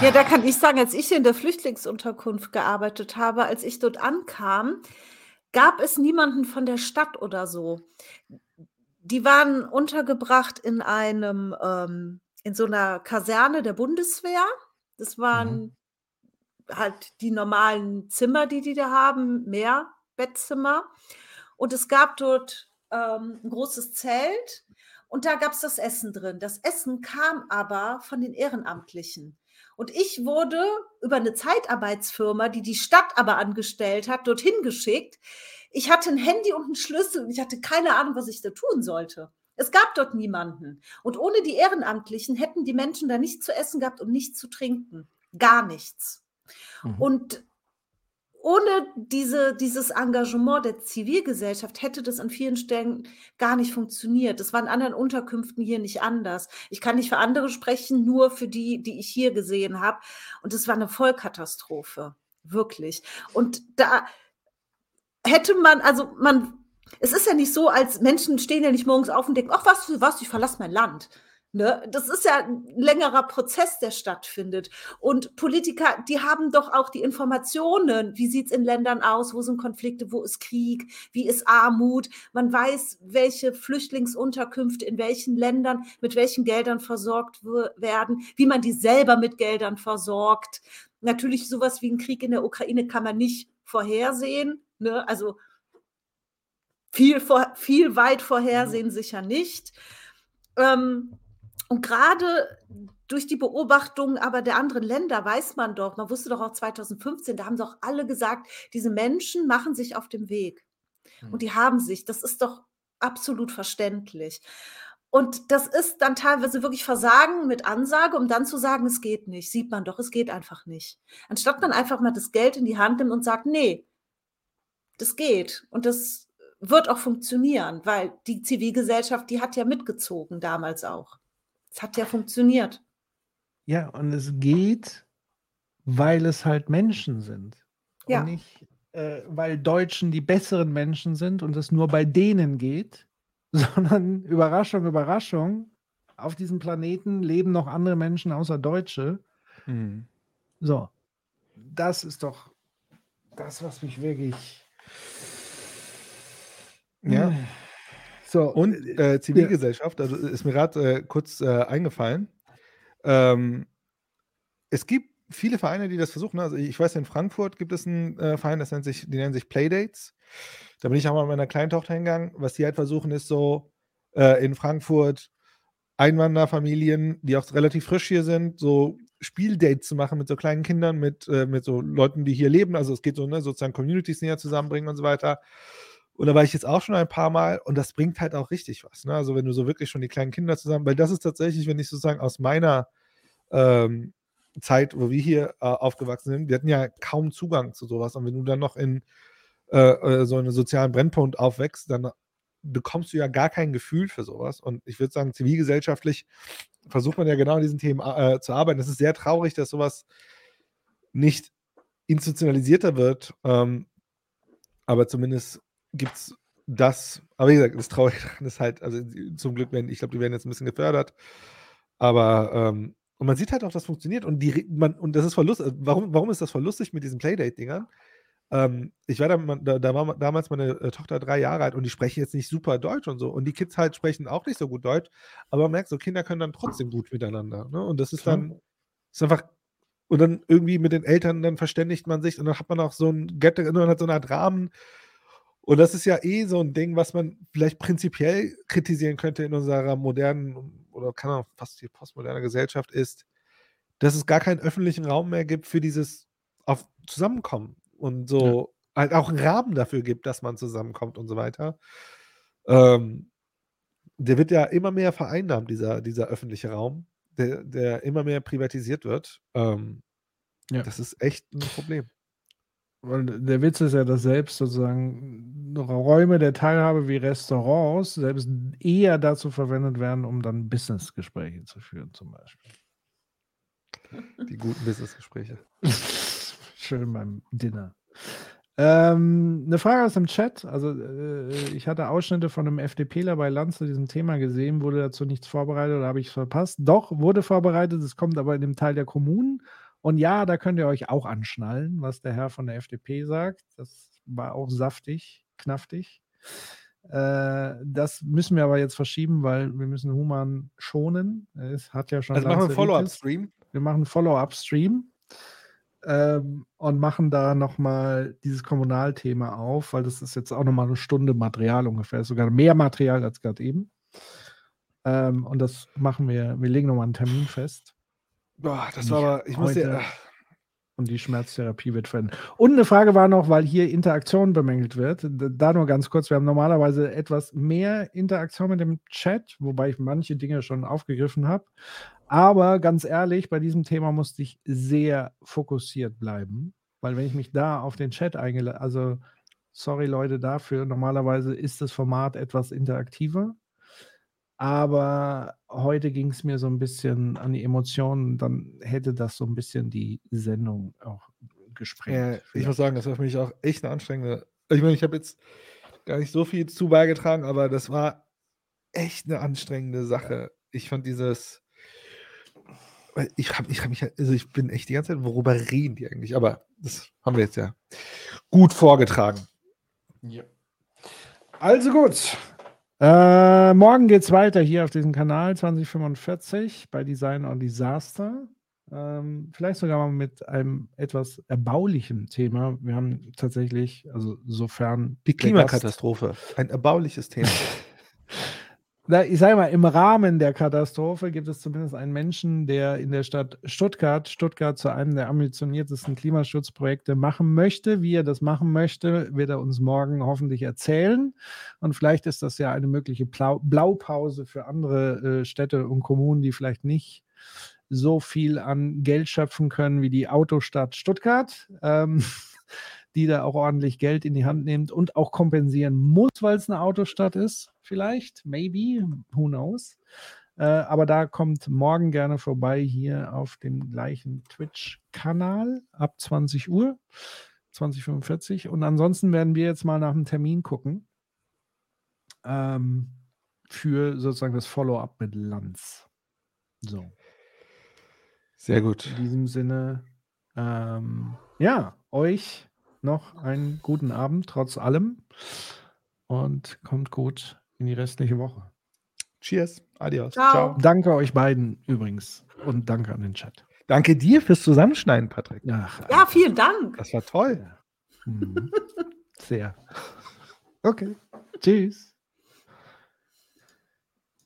Ja, da kann ich sagen, als ich in der Flüchtlingsunterkunft gearbeitet habe, als ich dort ankam, gab es niemanden von der Stadt oder so. Die waren untergebracht in einem ähm, in so einer Kaserne der Bundeswehr. Das waren mhm. halt die normalen Zimmer, die die da haben, mehr Bettzimmer. Und es gab dort ähm, ein großes Zelt und da gab es das Essen drin. Das Essen kam aber von den Ehrenamtlichen. Und ich wurde über eine Zeitarbeitsfirma, die die Stadt aber angestellt hat, dorthin geschickt. Ich hatte ein Handy und einen Schlüssel und ich hatte keine Ahnung, was ich da tun sollte. Es gab dort niemanden. Und ohne die Ehrenamtlichen hätten die Menschen da nichts zu essen gehabt und nichts zu trinken. Gar nichts. Mhm. Und ohne diese, dieses Engagement der Zivilgesellschaft hätte das an vielen Stellen gar nicht funktioniert. Das war in anderen Unterkünften hier nicht anders. Ich kann nicht für andere sprechen, nur für die, die ich hier gesehen habe. Und es war eine Vollkatastrophe. Wirklich. Und da hätte man, also man es ist ja nicht so, als Menschen stehen ja nicht morgens auf und denken, ach was, was, ich verlasse mein Land. Ne? Das ist ja ein längerer Prozess, der stattfindet. Und Politiker, die haben doch auch die Informationen, wie sieht es in Ländern aus, wo sind Konflikte, wo ist Krieg, wie ist Armut. Man weiß, welche Flüchtlingsunterkünfte in welchen Ländern mit welchen Geldern versorgt werden, wie man die selber mit Geldern versorgt. Natürlich sowas wie ein Krieg in der Ukraine kann man nicht vorhersehen. Ne? Also viel, vor, viel weit vorhersehen sicher nicht. Ähm, und gerade durch die Beobachtungen aber der anderen Länder weiß man doch, man wusste doch auch 2015, da haben doch alle gesagt, diese Menschen machen sich auf dem Weg. Und die haben sich, das ist doch absolut verständlich. Und das ist dann teilweise wirklich Versagen mit Ansage, um dann zu sagen, es geht nicht. Sieht man doch, es geht einfach nicht. Anstatt man einfach mal das Geld in die Hand nimmt und sagt, nee, das geht. Und das wird auch funktionieren, weil die Zivilgesellschaft, die hat ja mitgezogen damals auch. Es hat ja funktioniert. Ja, und es geht, weil es halt Menschen sind. Ja. Und nicht, äh, weil Deutschen die besseren Menschen sind und es nur bei denen geht, (laughs) sondern Überraschung, Überraschung, auf diesem Planeten leben noch andere Menschen außer Deutsche. Mhm. So, das ist doch das, was mich wirklich. Ja. Hm. So, Und äh, Zivilgesellschaft, also ist mir gerade äh, kurz äh, eingefallen. Ähm, es gibt viele Vereine, die das versuchen. Also ich weiß, in Frankfurt gibt es einen äh, Verein, das nennt sich, die nennen sich Playdates. Da bin ich auch mal mit meiner kleinen Tochter hingegangen. Was die halt versuchen, ist so äh, in Frankfurt Einwanderfamilien, die auch relativ frisch hier sind, so Spieldates zu machen mit so kleinen Kindern, mit, äh, mit so Leuten, die hier leben. Also es geht so, ne, sozusagen Communities näher zusammenbringen und so weiter. Und da war ich jetzt auch schon ein paar Mal und das bringt halt auch richtig was. Ne? Also wenn du so wirklich schon die kleinen Kinder zusammen, weil das ist tatsächlich, wenn ich sozusagen aus meiner ähm, Zeit, wo wir hier äh, aufgewachsen sind, wir hatten ja kaum Zugang zu sowas. Und wenn du dann noch in äh, äh, so einem sozialen Brennpunkt aufwächst, dann bekommst du ja gar kein Gefühl für sowas. Und ich würde sagen, zivilgesellschaftlich versucht man ja genau an diesen Themen äh, zu arbeiten. Es ist sehr traurig, dass sowas nicht institutionalisierter wird. Ähm, aber zumindest gibt es das. Aber wie gesagt, das Traurige (laughs) daran ist halt, also zum Glück werden, ich glaube, die werden jetzt ein bisschen gefördert. Aber ähm, und man sieht halt auch, das funktioniert. Und, die, man, und das ist voll lustig. Warum, warum ist das voll lustig mit diesen Playdate-Dingern? Ähm, ich war da, da, da war damals meine äh, Tochter drei Jahre alt und die sprechen jetzt nicht super Deutsch und so. Und die Kids halt sprechen auch nicht so gut Deutsch, aber man merkt so, Kinder können dann trotzdem gut miteinander. Ne? Und das ist dann ist einfach, und dann irgendwie mit den Eltern, dann verständigt man sich und dann hat man auch so ein Get, man hat so eine Art Rahmen. Und das ist ja eh so ein Ding, was man vielleicht prinzipiell kritisieren könnte in unserer modernen oder kann auch fast die postmoderne Gesellschaft ist, dass es gar keinen öffentlichen Raum mehr gibt für dieses auf Zusammenkommen und so halt auch einen Rahmen dafür gibt, dass man zusammenkommt und so weiter. Ähm, der wird ja immer mehr vereinnahmt, dieser, dieser öffentliche Raum, der, der immer mehr privatisiert wird. Ähm, Ja. Das ist echt ein Problem. Weil der Witz ist ja, dass selbst sozusagen Räume der Teilhabe wie Restaurants selbst eher dazu verwendet werden, um dann Businessgespräche zu führen, zum Beispiel. Die guten Businessgespräche. (laughs) Schön beim Dinner. Ähm, eine Frage aus dem Chat. Also, äh, ich hatte Ausschnitte von einem FDPler bei Land zu diesem Thema gesehen, wurde dazu nichts vorbereitet oder habe ich es verpasst? Doch, wurde vorbereitet, es kommt aber in dem Teil der Kommunen. Und ja, da könnt ihr euch auch anschnallen, was der Herr von der FDP sagt. Das war auch saftig, knaftig. Äh, das müssen wir aber jetzt verschieben, weil wir müssen Human schonen. Es hat ja schon. Also machen wir einen. Follow-up-Stream. Wir machen einen Follow-up-Stream ähm, und machen da nochmal dieses Kommunalthema auf, weil das ist jetzt auch nochmal eine Stunde Material ungefähr, sogar mehr Material als gerade eben. Ähm, und das machen wir, wir legen nochmal einen Termin fest. Boah, das war aber, ich muss dir, Und die Schmerztherapie wird verändert. Und eine Frage war noch, weil hier Interaktion bemängelt wird. Da nur ganz kurz, wir haben normalerweise etwas mehr Interaktion mit dem Chat, wobei ich manche Dinge schon aufgegriffen habe. Aber ganz ehrlich, bei diesem Thema musste ich sehr fokussiert bleiben, weil wenn ich mich da auf den Chat eingeladen, also sorry Leute dafür, normalerweise ist das Format etwas interaktiver. Aber heute ging es mir so ein bisschen an die Emotionen, dann hätte das so ein bisschen die Sendung auch gesprengt. äh, ich muss sagen, das war für mich auch echt eine anstrengende. Ich meine, ich habe jetzt gar nicht so viel zu beigetragen, aber das war echt eine anstrengende Sache. Ich fand dieses. Ich habe ich hab mich, also ich bin echt die ganze Zeit, worüber reden die eigentlich? Aber das haben wir jetzt ja gut vorgetragen. Also gut. Äh, morgen geht es weiter hier auf diesem Kanal 2045 bei Design on Disaster. Ähm, vielleicht sogar mal mit einem etwas erbaulichen Thema. Wir haben tatsächlich, also sofern Die Klimakatastrophe, ein erbauliches Thema. (laughs) ich sage mal, im Rahmen der Katastrophe gibt es zumindest einen Menschen, der in der Stadt Stuttgart, Stuttgart zu einem der ambitioniertesten Klimaschutzprojekte machen möchte. Wie er das machen möchte, wird er uns morgen hoffentlich erzählen. Und vielleicht ist das ja eine mögliche Blau Blaupause für andere äh, Städte und Kommunen, die vielleicht nicht so viel an Geld schöpfen können wie die Autostadt Stuttgart. Ähm, die da auch ordentlich Geld in die Hand nimmt und auch kompensieren muss, weil es eine Autostadt ist. Vielleicht, maybe, who knows. Äh, aber da kommt morgen gerne vorbei hier auf dem gleichen Twitch-Kanal ab 20 Uhr, 2045. Und ansonsten werden wir jetzt mal nach einem Termin gucken ähm, für sozusagen das Follow-up mit Lanz. So. Sehr gut. In diesem Sinne, ähm, ja, euch noch einen guten Abend, trotz allem. Und kommt gut in die restliche Woche. Cheers. Adios. Ciao. Ciao. Danke euch beiden übrigens. Und danke an den Chat. Danke dir fürs Zusammenschneiden, Patrick. Ach, ja, vielen Dank. Das war toll. Mhm. (laughs) Sehr. Okay. Tschüss.